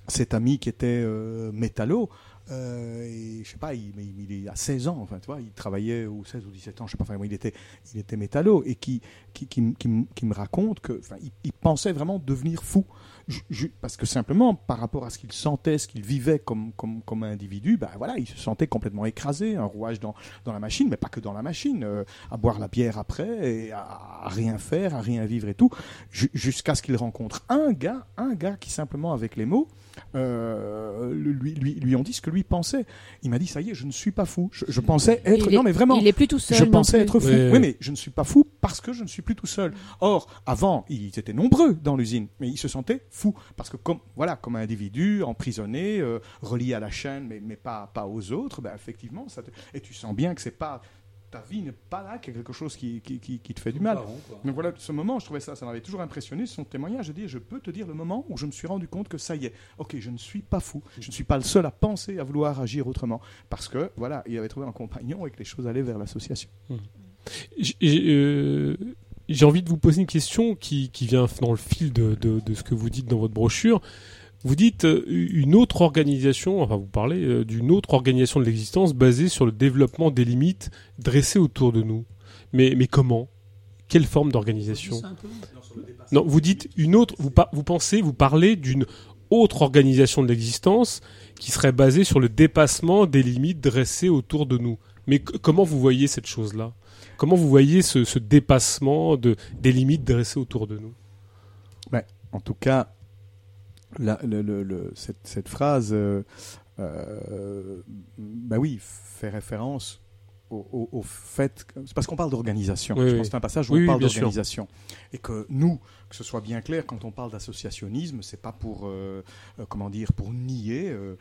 Speaker 3: cet ami qui était euh, métallo. Euh, et je sais pas, il, il, il à 16 ans, enfin, tu vois, il travaillait ou 16 ou 17 ans, je sais pas, il était, il était métallo et qui, qui, qui, qui me raconte que, enfin, il pensait vraiment devenir fou. Parce que simplement, par rapport à ce qu'il sentait, ce qu'il vivait comme, comme, comme individu, ben voilà, il se sentait complètement écrasé, un rouage dans, dans la machine, mais pas que dans la machine, euh, à boire la bière après, et à, à rien faire, à rien vivre et tout, ju- jusqu'à ce qu'il rencontre un gars, un gars qui simplement avec les mots, euh, lui, lui, lui ont dit ce que lui pensait. Il m'a dit, ça y est, je ne suis pas fou. Je, je pensais être...
Speaker 4: Il
Speaker 3: non mais vraiment,
Speaker 4: Il est plus tout seul.
Speaker 3: je pensais
Speaker 4: plus.
Speaker 3: être fou. Oui,
Speaker 1: ouais.
Speaker 3: mais je ne suis pas fou parce que je ne suis plus tout seul. Or, avant, ils étaient nombreux dans l'usine, mais ils se sentaient fous parce que comme voilà, comme individu, emprisonné, euh, relié à la chaîne, mais, mais pas pas aux autres, ben effectivement, ça te- et tu sens bien que c'est pas ta vie n'est pas là, qu'il y a quelque chose qui, qui, qui, qui te fait du mal. Donc voilà, ce moment, je trouvais ça, ça m'avait toujours impressionné, son témoignage. Je dis, je peux te dire le moment où je me suis rendu compte que ça y est, ok, je ne suis pas fou, je ne suis pas le seul à penser, à vouloir agir autrement, parce que voilà, il avait trouvé un compagnon et que les choses allaient vers l'association.
Speaker 1: Euh, j'ai envie de vous poser une question qui, qui vient dans le fil de, de, de ce que vous dites dans votre brochure. Vous dites euh, une autre organisation, enfin vous parlez euh, d'une autre organisation de l'existence basée sur le développement des limites dressées autour de nous. Mais, mais comment? Quelle forme d'organisation? Non, vous dites une autre, vous, pensez, vous parlez d'une autre organisation de l'existence qui serait basée sur le dépassement des limites dressées autour de nous. Mais comment vous voyez cette chose-là? Comment vous voyez ce, ce dépassement de, des limites dressées autour de nous?
Speaker 3: En tout cas, la- le- le- le- cette, cette phrase, euh, euh, ben oui, fait référence au, au- au fait. C'est parce qu'on parle d'organisation.
Speaker 1: Oui,
Speaker 3: Je
Speaker 1: oui.
Speaker 3: pense que c'est un passage où
Speaker 1: Oui,
Speaker 3: on parle d'organisation. Et que nous, que ce soit bien clair, quand on parle d'associationnisme, c'est pas pour, euh, euh, comment dire, pour nier euh,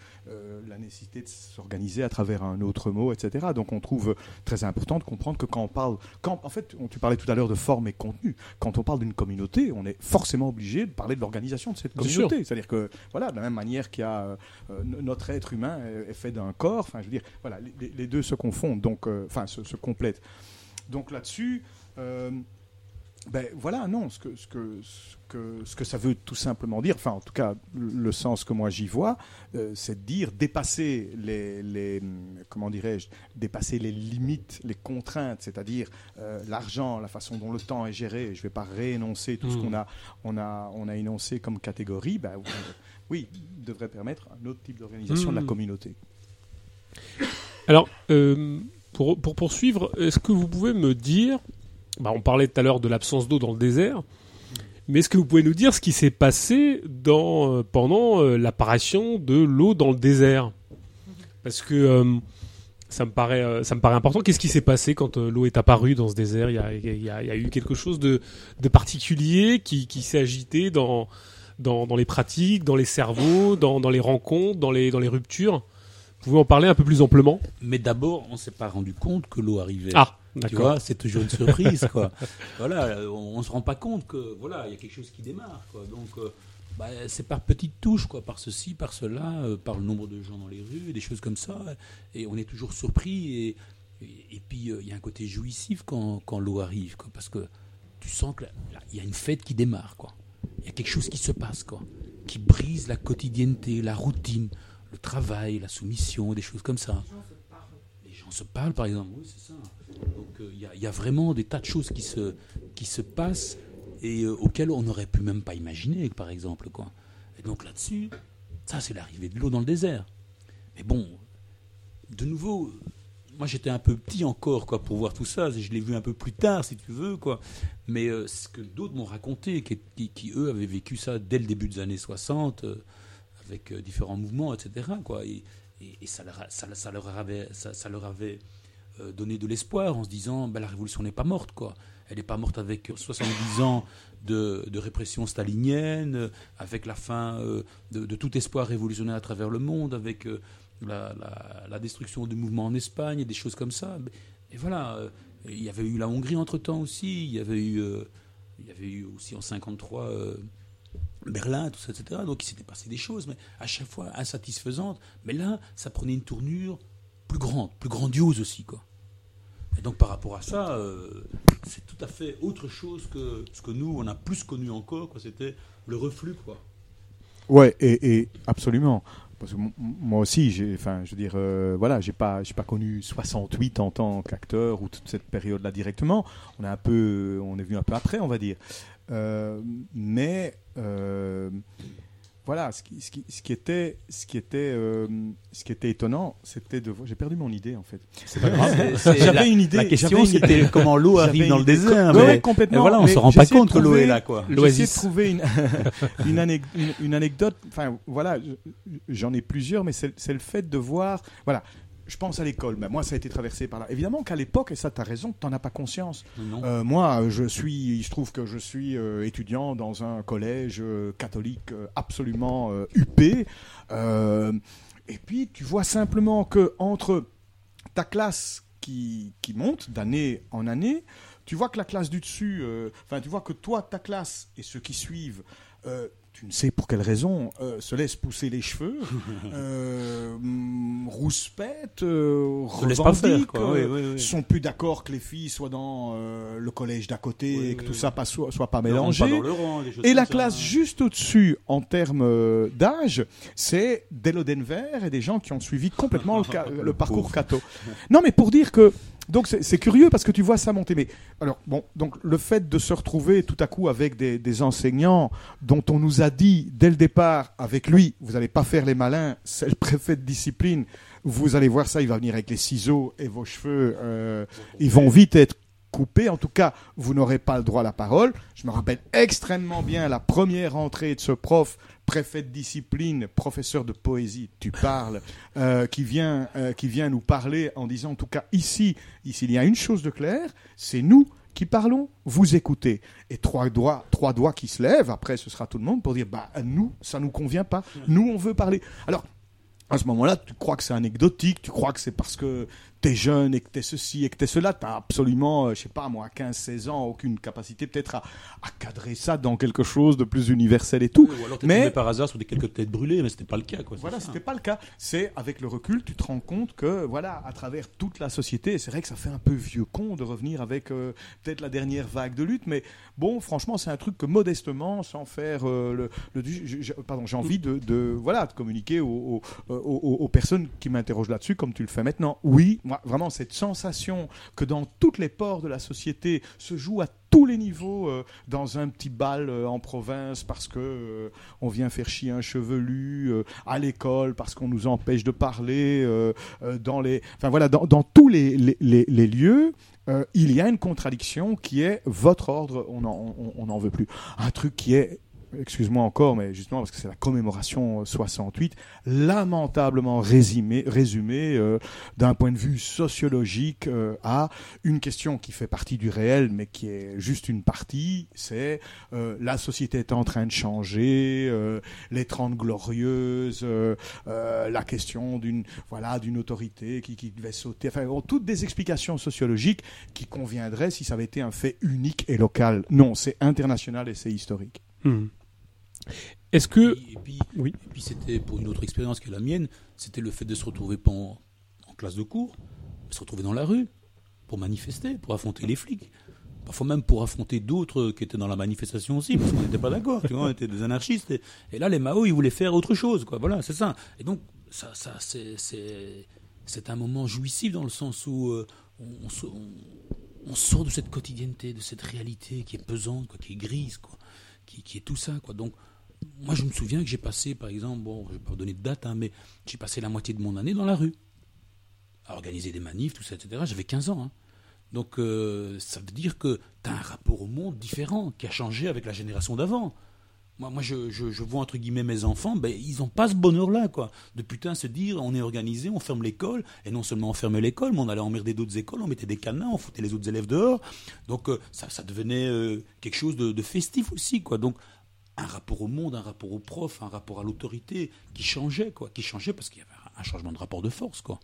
Speaker 3: la nécessité de s'organiser à travers un autre mot, etc. Donc on trouve très important de comprendre que quand on parle, quand, en fait, on- tu parlais tout à l'heure de forme et contenu. Quand on parle d'une communauté, on est forcément obligé de parler de l'organisation de cette communauté. C'est-à-dire que, voilà, de la même manière qu'il y a euh, notre être humain est est fait d'un corps. Enfin, je veux dire, voilà, les- deux se confondent, donc, enfin, se, se complètent. Donc là-dessus. Ben voilà, non, ce que, ce, que, ce, que, ce que ça veut tout simplement dire, enfin en tout cas le sens que moi j'y vois, euh, c'est de dire dépasser les, les comment dirais-je, dépasser les limites, les contraintes, c'est-à-dire euh, l'argent, la façon dont le temps est géré. Je ne vais pas réénoncer tout ce
Speaker 1: Mm.
Speaker 3: qu'on a, on a, on a énoncé comme catégorie. Ben, oui, oui, devrait permettre un autre type d'organisation de la
Speaker 1: Mm.
Speaker 3: communauté.
Speaker 1: Alors, euh, pour, pour poursuivre, est-ce que vous pouvez me dire, bah, on parlait tout à l'heure de l'absence d'eau dans le désert, mais est-ce que vous pouvez nous dire ce qui s'est passé dans, euh, pendant euh, l'apparition de l'eau dans le désert? Parce que euh, ça, me paraît, ça me paraît important. Qu'est-ce qui s'est passé quand l'eau est apparue dans ce désert? Il y, a, il, y a, il y a eu quelque chose de, de particulier qui, qui s'est agité dans, dans, dans les pratiques, dans les cerveaux, dans, dans les rencontres, dans les, dans les ruptures? Vous pouvez en parler un peu plus amplement?
Speaker 2: Mais d'abord, on s'est pas rendu compte que l'eau arrivait.
Speaker 1: Ah,
Speaker 2: Tu vois, c'est toujours une surprise, quoi. [laughs] voilà, on, on se rend pas compte que voilà, il y a quelque chose qui démarre, quoi. Donc, euh, bah, c'est par petites touches, quoi, par ceci, par cela, euh, par le nombre de gens dans les rues, des choses comme ça, et on est toujours surpris. Et, et, et puis, euh, il y a un côté jouissif quand, quand l'eau arrive, quoi, parce que tu sens que il y a une fête qui démarre, quoi. Il y a quelque chose qui se passe, quoi, qui brise la quotidienneté, la routine, le travail, la soumission, des choses comme ça. Les gens se parlent, par exemple. Oui, c'est ça. Donc euh, il y, a- vraiment des tas de choses qui se, qui se passent et euh, auxquelles on n'aurait pu même pas imaginer, par exemple. Quoi. Et donc là-dessus, ça c'est l'arrivée de l'eau dans le désert. Mais bon, de nouveau, moi j'étais un peu petit encore quoi, pour voir tout ça. Je l'ai vu un peu plus tard, si tu veux. Quoi. Mais euh, ce que d'autres m'ont raconté, qui, qui, eux avaient vécu ça dès le début des années 60, euh, avec différents mouvements, etc. Quoi. Et, ça, leur ça, leur ça leur avait euh, donné de l'espoir en se disant ben, la révolution n'est pas morte. Quoi. Elle n'est pas morte avec 70 ans de, de répression stalinienne, euh, avec la fin euh, de, tout espoir révolutionnaire à travers le monde, avec la, la- destruction du mouvement en Espagne et des choses comme ça. Et voilà, il y avait eu la Hongrie entre-temps aussi, il y avait eu, il y avait eu aussi en 53 euh, Berlin, tout ça, etc. Donc il s'était passé des choses, mais à chaque fois insatisfaisantes. Mais là, ça prenait une tournure plus grande, plus grandiose aussi, quoi. Et donc par rapport à ça, euh, c'est tout à fait autre chose que ce que nous, on a plus connu encore, quoi. C'était le reflux, quoi.
Speaker 3: Ouais, et, absolument. parce que moi aussi, enfin, je veux dire, euh, voilà, j'ai pas, j'ai pas connu 68 en tant qu'acteur ou toute cette période-là directement. On est un peu, on est venu un peu après, on va dire. Euh, mais voilà, ce qui, ce qui, ce qui était, ce qui était, euh, ce qui était étonnant, c'était de voir. J'ai perdu mon idée en fait.
Speaker 1: C'est pas grave.
Speaker 3: J'avais une idée.
Speaker 2: La question, c'était comment l'eau arrive dans le désert.
Speaker 3: Ouais,
Speaker 2: mais-
Speaker 3: complètement.
Speaker 2: mais voilà, on
Speaker 3: mais
Speaker 2: se rend pas
Speaker 3: j'essaie de
Speaker 2: compte que l'eau
Speaker 3: trouver-
Speaker 2: est là, quoi.
Speaker 3: J'essaie de trouver une, [laughs] une, anec- une- une anecdote. Enfin, voilà, je- j'en ai plusieurs, mais c'est c'est le fait de voir. Voilà, je pense à l'école. Ben, moi, ça a été traversé par là. Évidemment qu'à l'époque, et ça, tu as raison, tu n'en as pas conscience. Euh, moi, je suis, il se trouve que je suis euh, étudiant dans un collège euh, catholique absolument huppé. Et puis, tu vois simplement que entre ta classe qui, qui monte d'année en année, tu vois que la classe du dessus, enfin, tu vois que toi, ta classe et ceux qui suivent, euh, tu ne sais pour quelle raison, euh, se laissent pousser les cheveux, [laughs] euh, rouspètent, euh,
Speaker 2: laisse faire. Oui,
Speaker 3: euh,
Speaker 2: oui, oui.
Speaker 3: sont plus d'accord que les filles soient dans euh, le collège d'à côté et que tout ça pas, soit, soit pas mélangé.
Speaker 2: pas rang,
Speaker 3: Et la
Speaker 2: ça.
Speaker 3: classe juste au-dessus, en termes d'âge, c'est des Lodenver et des gens qui ont suivi complètement le, [laughs] le parcours catho. Non, mais pour dire que donc c'est curieux parce que tu vois ça monter. Mais alors bon, donc le fait de se retrouver tout à coup avec des, des enseignants dont on nous a dit dès le départ, avec lui, vous n'allez pas faire les malins, c'est le préfet de discipline. Vous allez voir ça, il va venir avec les ciseaux et vos cheveux, euh, ils vont vite être coupés. En tout cas, vous n'aurez pas le droit à la parole. Je me rappelle extrêmement bien la première entrée de ce prof, préfet de discipline, professeur de poésie, tu parles, euh, qui, vient, euh, qui vient nous parler en disant, en tout cas ici, ici, il y a une chose de claire, c'est nous qui parlons, vous écoutez. Et trois doigts, trois doigts qui se lèvent, après ce sera tout le monde pour dire, bah nous, ça nous convient pas, nous on veut parler. Alors, à ce moment-là, tu crois que c'est anecdotique, tu crois que c'est parce que t'es jeune et que t'es ceci et que t'es cela, t'as absolument, euh, je sais pas moi, à 15, 16 ans, aucune capacité peut-être à, à cadrer ça dans quelque chose de plus universel et tout.
Speaker 2: Oui, Ou alors
Speaker 3: Mais-
Speaker 2: tombé par hasard sur des quelques têtes brûlées, mais c'était pas le cas, quoi.
Speaker 3: Voilà, c'était pas le cas. C'est avec le recul, tu te rends compte que voilà, à travers toute la société, et c'est vrai que ça fait un peu vieux con de revenir avec euh, peut-être la dernière vague de lutte, mais bon, franchement, c'est un truc que modestement, sans faire euh, le, pardon, j'ai envie de, de voilà de communiquer aux, aux- aux- aux personnes qui m'interrogent là-dessus, comme tu le fais maintenant. Oui, moi, vraiment cette sensation que dans toutes les ports de la société se joue à tous les niveaux euh, dans un petit bal euh, en province parce que euh, on vient faire chier un chevelu à l'école parce qu'on nous empêche de parler dans les enfin voilà dans, dans tous les, les, les- lieux il y a une contradiction qui est votre ordre on n'en on, on veut plus. Un truc qui est excuse-moi encore, mais justement parce que c'est la commémoration euh, 68, lamentablement résumé, résumé euh, d'un point de vue sociologique euh, à une question qui fait partie du réel, mais qui est juste une partie, c'est euh, la société est en train de changer, les 30 glorieuses, la question d'une voilà d'une autorité qui, qui devait sauter, enfin bon, toutes des explications sociologiques qui conviendraient si ça avait été un fait unique et local. Non, c'est international et c'est historique.
Speaker 1: Hmm. Est-ce que
Speaker 2: Et puis,
Speaker 1: Oui.
Speaker 2: et puis c'était pour une autre expérience que la mienne, c'était le fait de se retrouver pas en, en classe de cours, se retrouver dans la rue pour manifester, pour affronter les flics. Parfois même pour affronter d'autres qui étaient dans la manifestation aussi, parce qu'on n'était pas d'accord, tu vois, on était des anarchistes. Et, et là, les Mao, ils voulaient faire autre chose, quoi. Voilà, c'est ça. Et donc, ça, ça c'est, un moment jouissif dans le sens où euh, on, sort de cette quotidienneté, de cette réalité qui est pesante, quoi, qui est grise, quoi, qui, qui est tout ça, quoi. Donc, moi, je me souviens que j'ai passé, par exemple, bon, je vais pas donner de date, hein, mais j'ai passé la moitié de mon année dans la rue, à organiser des manifs, tout ça, etc. J'avais 15 ans. hein. Donc, euh, ça veut dire que tu as un rapport au monde différent, qui a changé avec la génération d'avant. Moi, moi je, je, vois, entre guillemets, mes enfants, ben, ils n'ont pas ce bonheur-là, quoi. De putain se dire, on est organisé, on ferme l'école, et non seulement on ferme l'école, mais on allait emmerder d'autres écoles, on mettait des cadenas, on foutait les autres élèves dehors. Donc, euh, ça, ça devenait euh, quelque chose de, de festif aussi, quoi. Donc, un rapport au monde, un rapport au prof, un rapport à l'autorité qui changeait, quoi, qui changeait parce qu'il y avait un changement de rapport de force, quoi.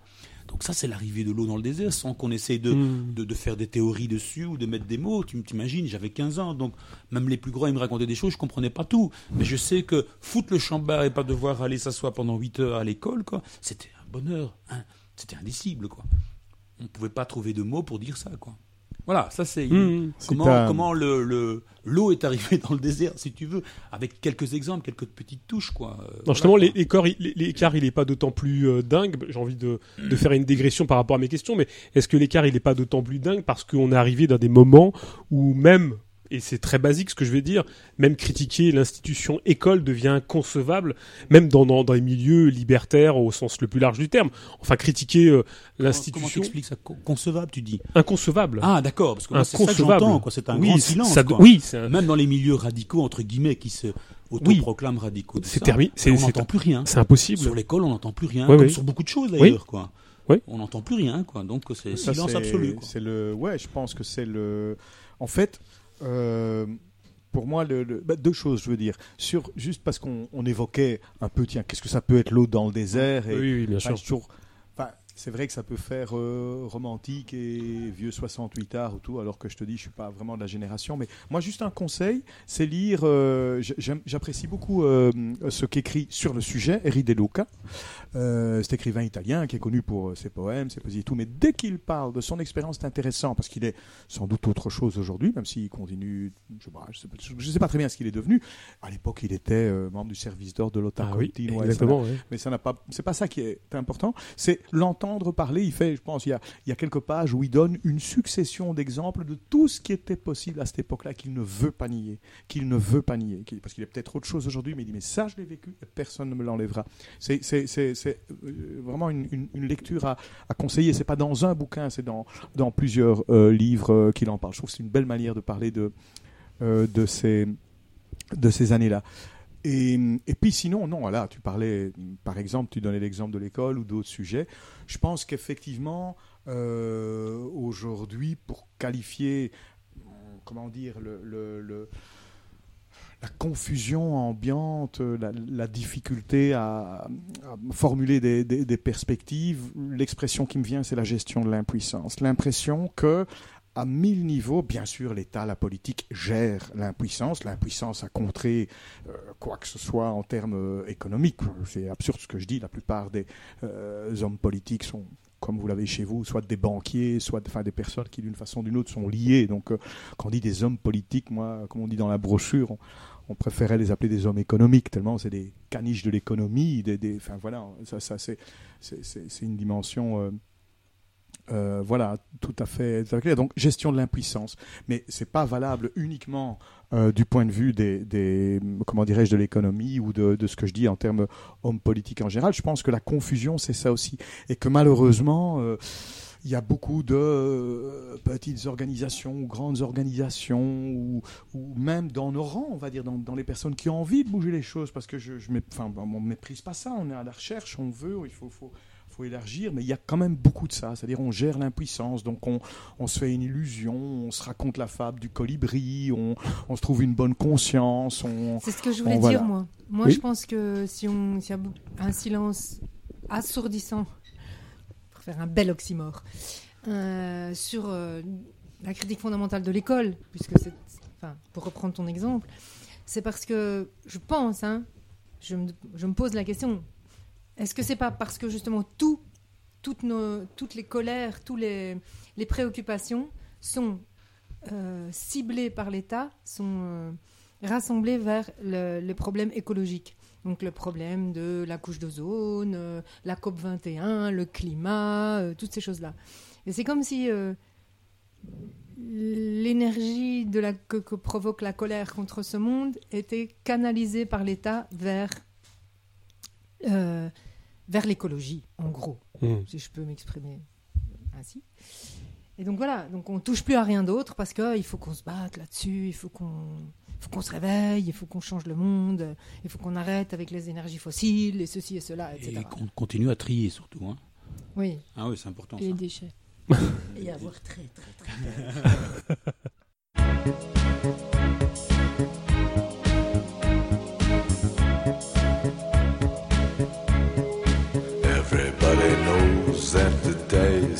Speaker 2: Donc ça, c'est l'arrivée de l'eau dans le désert, sans qu'on essaye de,
Speaker 1: Hmm.
Speaker 2: de, de faire des théories dessus ou de mettre des mots. Tu t'imagines, j'avais 15 ans, donc même les plus grands, ils me racontaient des choses, je comprenais pas tout. Mais je sais que foutre le chambard et pas devoir aller s'asseoir pendant 8 heures à l'école, quoi, c'était un bonheur, hein. c'était indicible, quoi. On ne pouvait pas trouver de mots pour dire ça, quoi. Voilà, ça c'est
Speaker 1: Mmh.
Speaker 2: Comment
Speaker 3: un-
Speaker 2: comment le le- l'eau est arrivée dans le désert, si tu veux, avec quelques exemples, quelques petites touches, quoi. Euh,
Speaker 1: Non, justement, l'écart, il- l'écart, il est pas d'autant plus euh, dingue. J'ai envie de, de faire une dégression par rapport à mes questions, mais est-ce que l'écart, il est pas d'autant plus dingue parce qu'on est arrivé dans des moments où même, et c'est très basique ce que je vais dire, même critiquer l'institution école devient inconcevable, même dans, dans, dans les milieux libertaires au sens le plus large du terme. Enfin, critiquer euh,
Speaker 2: Comment- Comment
Speaker 1: l'institution,
Speaker 2: t'expliques ça? Con- Concevable, tu dis?
Speaker 1: inconcevable.
Speaker 2: Ah, d'accord, parce que moi, c'est ça que
Speaker 1: inconcevable.
Speaker 2: j'entends, quoi. C'est un
Speaker 1: oui,
Speaker 2: grand silence,
Speaker 1: ça-
Speaker 2: quoi.
Speaker 1: Oui, un-
Speaker 2: Même dans les milieux radicaux, entre guillemets, qui se autoproclament radicaux.
Speaker 1: c'est terminé.
Speaker 2: On n'entend plus rien.
Speaker 1: c'est impossible.
Speaker 2: Sur l'école, on n'entend plus rien. Comme
Speaker 1: oui.
Speaker 2: sur beaucoup de choses
Speaker 1: Oui.
Speaker 2: d'ailleurs, quoi.
Speaker 1: Oui.
Speaker 2: On n'entend plus rien, quoi. Donc c'est silence absolu.
Speaker 3: C'est le, ouais, je pense que c'est le. En fait, euh, pour moi, le, le- bah, deux choses, je veux dire. Sur juste parce qu'on on évoquait un peu, tiens, qu'est-ce que ça peut être l'eau dans le désert et,
Speaker 1: Oui, oui, bien sûr.
Speaker 3: enfin, c'est vrai que ça peut faire euh, romantique et vieux 68 arts ou tout, alors que je te dis, je suis pas vraiment de la génération. Mais moi, juste un conseil, c'est lire. euh, J'apprécie beaucoup euh, ce qu'écrit sur le sujet Eri De Luca, cet écrivain italien qui est connu pour ses poèmes, ses poésies et tout. Mais dès qu'il parle de son expérience, c'est intéressant parce qu'il est sans doute autre chose aujourd'hui, même s'il continue. Je je sais pas- je sais pas très bien ce qu'il est devenu. À l'époque, il était membre du service d'ordre de l'OTAN.
Speaker 1: Ah oui,
Speaker 3: ouais, mais ça n'a pas c'est pas ça qui est important c'est l'entendre parler il fait je pense il y a quelques pages où il donne une succession d'exemples de tout ce qui était possible à cette époque-là qu'il ne veut pas nier qu'il ne veut pas nier parce qu'il est peut-être autre chose aujourd'hui mais il dit mais ça je l'ai vécu personne ne me l'enlèvera. C'est euh, vraiment une, lecture à, à conseiller. C'est pas dans un bouquin c'est dans plusieurs euh, livres euh, qu'il en parle. Je trouve que c'est une belle manière de parler de ces années-là et, puis sinon, non, voilà, tu parlais, par exemple, tu donnais l'exemple de l'école ou d'autres sujets. Je pense qu'effectivement, euh, aujourd'hui, pour qualifier, comment dire, la confusion ambiante, la, difficulté à, formuler des- des perspectives, l'expression qui me vient, c'est la gestion de l'impuissance. L'impression que à mille niveaux, bien sûr, l'État, la politique gère l'impuissance, l'impuissance à contrer euh, quoi que ce soit en termes euh, économiques. C'est absurde ce que je dis. La plupart des euh, hommes politiques sont, comme vous l'avez chez vous, soit des banquiers, soit enfin, des personnes qui, d'une façon ou d'une autre, sont liées. Donc, quand on dit des hommes politiques, moi, comme on dit dans la brochure, on, préférait les appeler des hommes économiques, tellement c'est des caniches de l'économie. Des, enfin, voilà, ça, ça c'est une dimension. Euh, voilà, tout à fait, clair. Donc, gestion de l'impuissance, mais c'est pas valable uniquement euh, du point de vue des, comment dirais-je, de l'économie ou de, ce que je dis en termes hommes politiques en général. Je pense que la confusion, c'est ça aussi, et que malheureusement. euh, il y a beaucoup de petites organisations ou grandes organisations ou, même dans nos rangs, on va dire, dans, les personnes qui ont envie de bouger les choses, parce que je, je bon, on méprise pas ça, on est à la recherche, on veut, il faut, faut, faut élargir, mais il y a quand même beaucoup de ça, c'est-à-dire on gère l'impuissance, donc on, on se fait une illusion, on se raconte la fable du colibri, on, on se trouve une bonne conscience, on...
Speaker 6: C'est ce que je voulais
Speaker 3: voilà.
Speaker 6: dire, moi. Moi,
Speaker 3: Oui.
Speaker 6: je pense que si on s'il y a un silence assourdissant, pour faire un bel oxymore, euh, sur euh, la critique fondamentale de l'école, puisque c'est, enfin, pour reprendre ton exemple, c'est parce que je pense, hein, je, me, je me pose la question, est-ce que c'est pas parce que justement tout, toutes, nos, toutes les colères, tous les, les préoccupations sont euh, ciblées par l'État, sont euh, rassemblées vers le- les problèmes écologiques? Donc le problème de la couche d'ozone, euh, la COP 21, le climat, toutes ces choses-là. Et c'est comme si l'énergie que provoque la colère contre ce monde était canalisée par l'État vers, euh, vers l'écologie, en gros,
Speaker 1: Mmh.
Speaker 6: si je peux m'exprimer ainsi. Et donc voilà, donc on touche plus à rien d'autre parce qu'il faut qu'on se batte là-dessus, il faut qu'on faut qu'on se réveille, il faut qu'on change le monde, il faut qu'on arrête avec les énergies fossiles et ceci et cela, etc.
Speaker 2: Et qu'on continue à trier surtout. Hein.
Speaker 6: Oui.
Speaker 2: Ah oui, c'est important.
Speaker 4: Et
Speaker 2: Ça.
Speaker 4: les déchets. [laughs]
Speaker 5: Et avoir très, très, très peur. [laughs]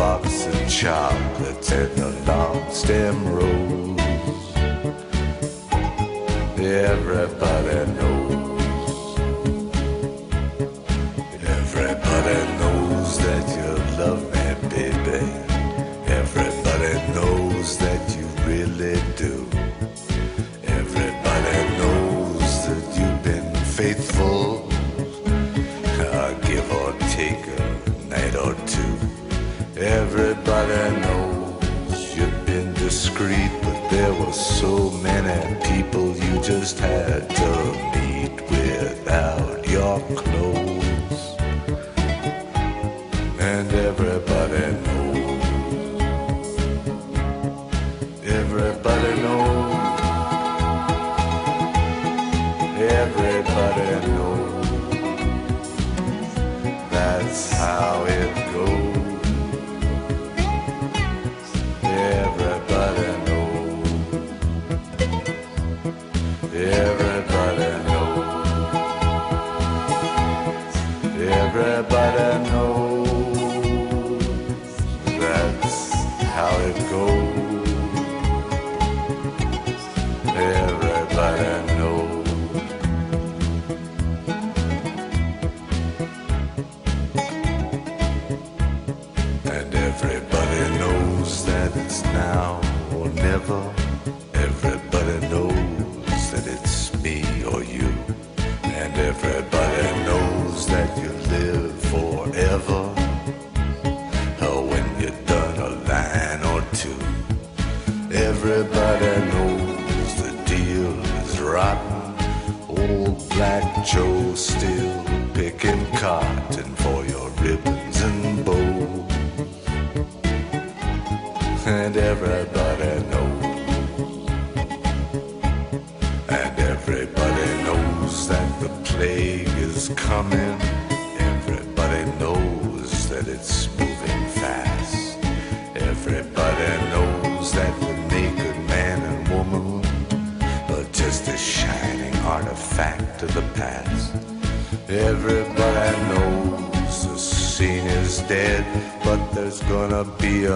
Speaker 10: box of chocolates and a long stem rose. Everybody knows. Everybody knows you've been discreet, but there were so many people you just had to meet without your clothes. And everybody knows. Everybody knows. Everybody knows. That's how it goes.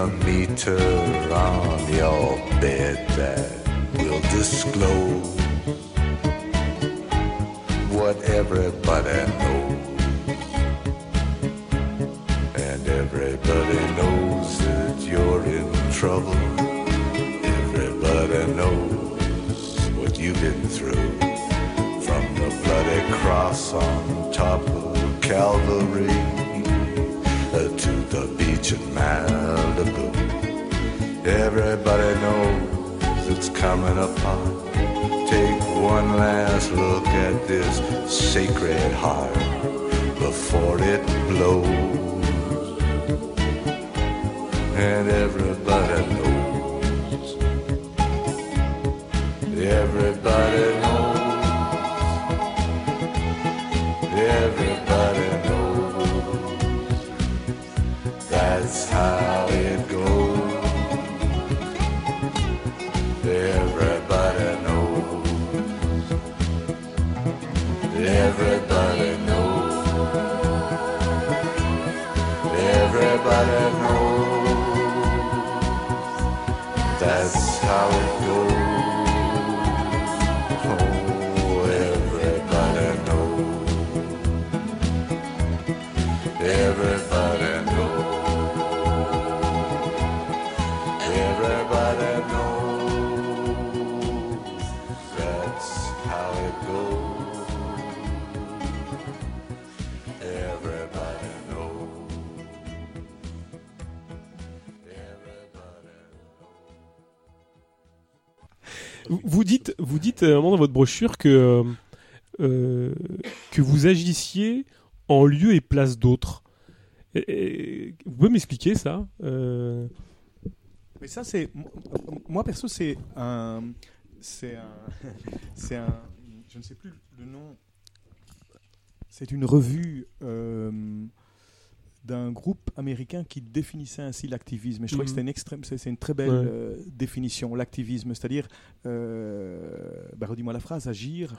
Speaker 10: a meter.
Speaker 1: Moment dans votre brochure que, euh, euh, que vous agissiez en lieu et place d'autres. Vous pouvez m'expliquer ça Euh,
Speaker 3: Mais ça, c'est. Moi, perso, c'est un. C'est un. [laughs] C'est un. Je ne sais plus le nom. C'est une revue euh, d'un groupe américain qui définissait ainsi l'activisme. Et je crois que
Speaker 1: Mhm.
Speaker 3: c'était une extrême. C'est une très belle
Speaker 1: Ouais.
Speaker 3: euh, définition, l'activisme. C'est-à-dire. Euh, bah, redis-moi la phrase agir.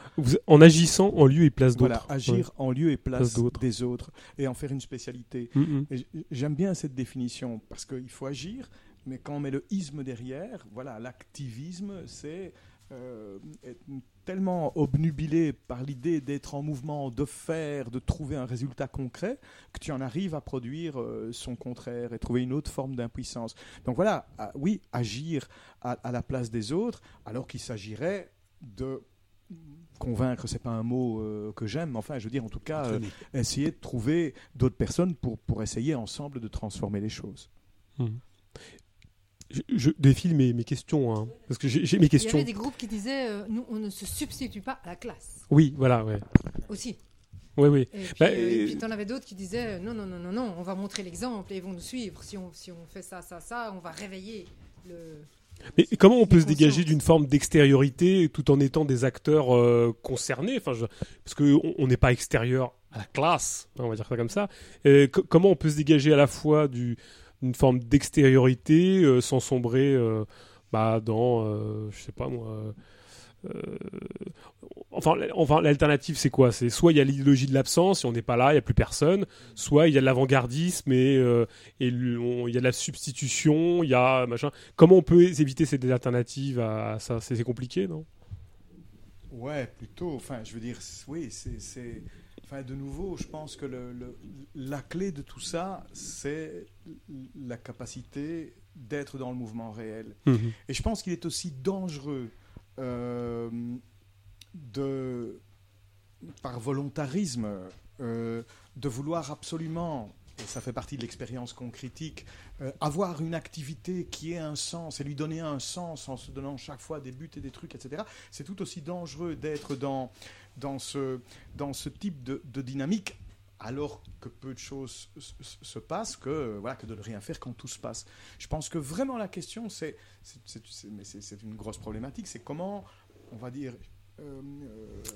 Speaker 1: en agissant en lieu et place d'autres.
Speaker 3: Voilà, agir en lieu et place,
Speaker 1: Place
Speaker 3: des autres. Et en faire une spécialité. Et j- J'aime bien cette définition parce qu'il faut agir, mais quand on met le isme derrière, voilà, l'activisme, c'est euh, être tellement obnubilé par l'idée d'être en mouvement, de faire, de trouver un résultat concret, que tu en arrives à produire euh, son contraire et trouver une autre forme d'impuissance. Donc voilà, oui, agir à, à la place des autres, alors qu'il s'agirait de convaincre, c'est pas un mot euh, que j'aime, mais enfin, je veux dire, en tout cas, euh, essayer de trouver d'autres personnes pour, pour essayer ensemble de transformer les choses.
Speaker 1: Je, je défile mes, mes questions, hein, parce que j'ai mes
Speaker 6: Il y
Speaker 1: questions.
Speaker 6: avait des groupes qui disaient euh, nous, on ne se substitue pas à la classe
Speaker 1: Oui, voilà, ouais.
Speaker 6: aussi.
Speaker 1: Ouais, oui.
Speaker 6: Et puis,
Speaker 1: Bah,
Speaker 6: euh,
Speaker 1: euh,
Speaker 6: t'en avais d'autres qui disaient euh, non, non, non, non, non, on va montrer l'exemple et ils vont nous suivre. Si on, si on fait ça, ça, ça, on va réveiller le.
Speaker 1: Mais comment on peut se dégager d'une forme d'extériorité tout en étant des acteurs euh, concernés? Enfin, je- Parce qu'on on n'est pas extérieur à la classe, hein, on va dire ça comme ça. Co- comment on peut se dégager à la fois du- d'une forme d'extériorité euh, sans sombrer euh, bah, dans, euh, je sais pas moi. enfin, enfin, l'alternative, c'est quoi? C'est soit il y a l'idéologie de l'absence, et on n'est pas là, il n'y a plus personne, soit il y a de l'avant-gardisme et, il y a de la substitution, il y a machin. Comment on peut éviter ces alternatives ça? C'est compliqué, non?
Speaker 3: Ouais, plutôt. Enfin, je veux dire, oui, c'est. Enfin, de nouveau, je pense que le, le- la clé de tout ça, c'est la capacité d'être dans le mouvement réel. Et je pense qu'il est aussi dangereux euh, de, par volontarisme, euh, de vouloir absolument, et ça fait partie de l'expérience qu'on critique, euh, avoir une activité qui ait un sens et lui donner un sens en se donnant chaque fois des buts et des trucs, etc. C'est tout aussi dangereux d'être dans, dans, ce, dans ce type de, de dynamique alors que peu de choses se- se- se passent, que, voilà, que de ne rien faire quand tout se passe. Je pense que vraiment la question, c'est, c'est, mais une grosse problématique, c'est comment, on va dire, euh,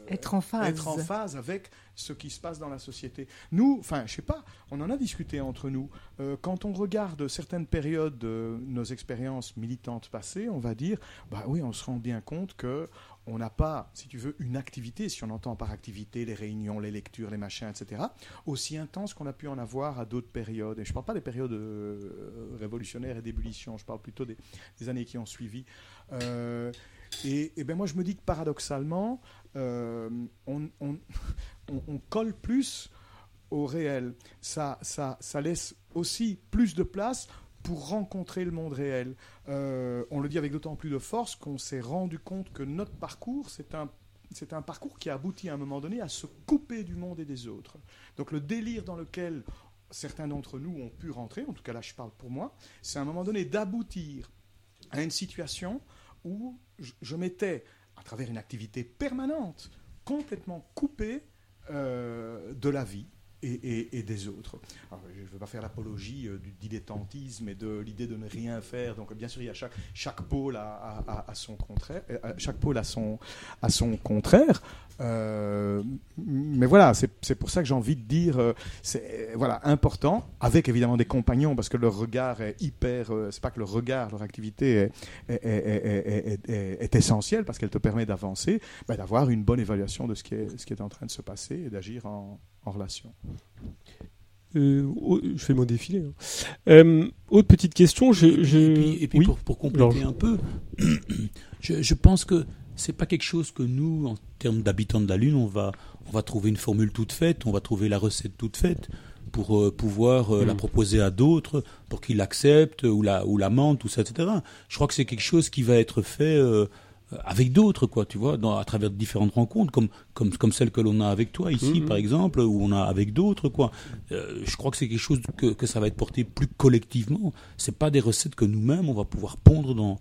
Speaker 6: Être en phase.
Speaker 3: être en phase avec ce qui se passe dans la société. Nous, enfin, je sais pas, on en a discuté entre nous. Euh, quand on regarde certaines périodes de nos expériences militantes passées, on va dire, bah oui, on se rend bien compte que on n'a pas, si tu veux, une activité, si on entend par activité les réunions, les lectures, les machins, etc., aussi intense qu'on a pu en avoir à d'autres périodes. Et je ne parle pas des périodes euh, révolutionnaires et d'ébullition, je parle plutôt des, années qui ont suivi. Euh, et, et ben moi, je me dis que paradoxalement, euh, on- on [laughs] colle plus au réel. Ça, ça, ça laisse aussi plus de place pour rencontrer le monde réel. Euh, on le dit avec d'autant plus de force qu'on s'est rendu compte que notre parcours, c'est un, parcours qui a abouti à un moment donné à se couper du monde et des autres. Donc le délire dans lequel certains d'entre nous ont pu rentrer, en tout cas là je parle pour moi, c'est à un moment donné d'aboutir à une situation où je, je m'étais, à travers une activité permanente, complètement coupé euh, de la vie et, des autres. Je ne veux pas faire l'apologie euh, du dilettantisme et de l'idée de ne rien faire. Donc, bien sûr, il y a chaque, chaque pôle à, son contraire, euh, chaque pôle son, à son contraire. Euh, mais voilà, c'est c'est pour ça que j'ai envie de dire, euh, c'est euh, voilà important, avec évidemment des compagnons, parce que leur regard est hyper. euh, c'est pas que leur regard, leur activité est, est, est- est- est- est- est essentielle parce qu'elle te permet d'avancer, bah, d'avoir une bonne évaluation de ce qui est, ce qui est en train de se passer et d'agir en, en relation.
Speaker 1: Je fais mon défilé. hein. Euh, autre petite question. Je, je...
Speaker 2: Et puis, et puis
Speaker 1: oui.
Speaker 2: pour, pour compléter un peu, [clears throat] je, je pense que c'est pas quelque chose que nous, en termes d'habitants de la Lune, on va, on va trouver une formule toute faite, on va trouver la recette toute faite pour euh, pouvoir euh,
Speaker 1: Mm.
Speaker 2: la proposer à d'autres, pour qu'ils l'acceptent ou la, ou l'amendent, tout ça, etc. Je crois que c'est quelque chose qui va être fait euh, avec d'autres, quoi, tu vois, dans, à travers différentes rencontres, comme, comme, comme celle que l'on a avec toi ici,
Speaker 1: Mhm.
Speaker 2: par exemple, ou on a avec d'autres, quoi. Je crois que c'est quelque chose que, que ça va être porté plus collectivement. C'est pas des recettes que nous-mêmes on va pouvoir pondre dans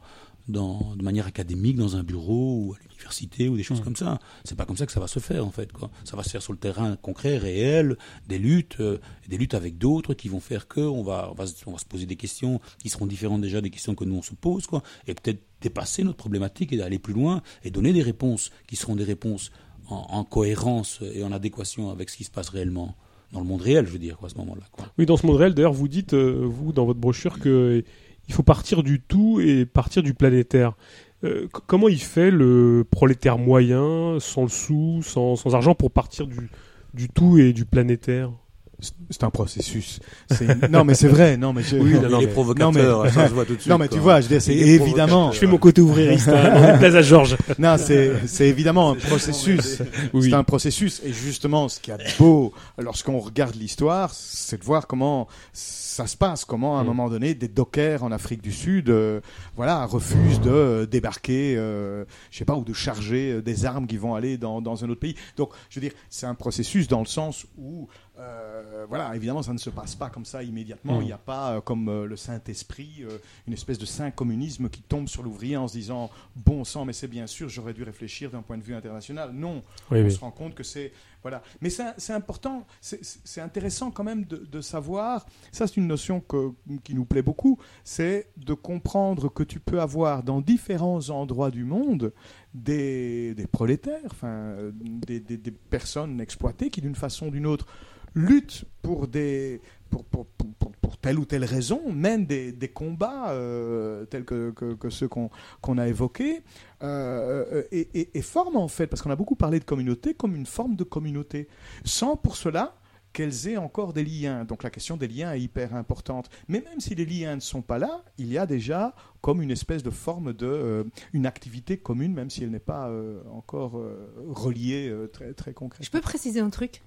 Speaker 2: dans, de manière académique dans un bureau ou à l'université ou des choses comme ça. C'est pas comme ça que ça va se faire en fait. Quoi. Ça va se faire sur le terrain concret, réel, des luttes, euh, des luttes avec d'autres qui vont faire que on va, on va, se- on va se poser des questions qui seront différentes déjà des questions que nous on se pose, quoi, et peut-être dépasser notre problématique et d'aller plus loin et donner des réponses qui seront des réponses en, en cohérence et en adéquation avec ce qui se passe réellement dans le monde réel, je veux dire, quoi, à ce moment-là. Quoi.
Speaker 1: Oui, dans ce monde réel, d'ailleurs, vous dites, euh, vous, dans votre brochure, que il faut partir du tout et partir du planétaire. Euh, comment il fait le prolétaire moyen, sans le sou, sans, sans argent, pour partir du, du tout et du planétaire?
Speaker 3: C'est- un processus. Non, mais c'est vrai. Non, mais je... [laughs]
Speaker 1: Oui,
Speaker 2: Non,
Speaker 1: non,
Speaker 2: il
Speaker 1: non,
Speaker 2: est
Speaker 1: mais-
Speaker 2: provocateur,
Speaker 3: non, mais-
Speaker 2: ça se voit tout de suite.
Speaker 3: Non, mais tu vois, je veux dire, c'est évidemment.
Speaker 1: Je fais mon côté ouvririste hein, places à Georges. [laughs]
Speaker 3: Non, c'est c'est évidemment un processus.
Speaker 1: Oui.
Speaker 3: C'est un processus. Et justement, ce qui est beau lorsqu'on regarde l'histoire, c'est de voir comment ça se passe. Comment, à un
Speaker 1: Mm.
Speaker 3: moment donné, des dockers en Afrique du Sud, euh, voilà, refusent de euh, débarquer, euh, je sais pas, ou de charger des armes qui vont aller dans, dans un autre pays. Donc, je veux dire, c'est un processus dans le sens où, euh, voilà, évidemment, ça ne se passe pas comme ça immédiatement.
Speaker 1: Mm.
Speaker 3: Il n'y a pas, euh, comme euh, le Saint-Esprit, une espèce de saint communisme qui tombe sur l'ouvrier en se disant, bon sang, mais c'est bien sûr, j'aurais dû réfléchir d'un point de vue international. Non,
Speaker 1: Oui,
Speaker 3: on
Speaker 1: oui.
Speaker 3: se rend compte que c'est voilà. Mais c'est important, c'est- intéressant quand même de, de savoir. Ça, c'est une notion que- qui nous plaît beaucoup. C'est de comprendre que tu peux avoir dans différents endroits du monde des, des prolétaires, enfin des, des- des personnes exploitées qui, d'une façon ou d'une autre, luttent pour telle ou telle raison, mènent des, combats euh, tels que, ceux qu'on a évoqués, euh, et, et, forment en fait, parce qu'on a beaucoup parlé de communauté, comme une forme de communauté, sans pour cela qu'elles aient encore des liens. Donc la question des liens est hyper importante. Mais même si les liens ne sont pas là, il y a déjà comme une espèce de forme de euh, une activité commune, même si elle n'est pas encore reliée très très concrètement.
Speaker 6: Je peux préciser un truc?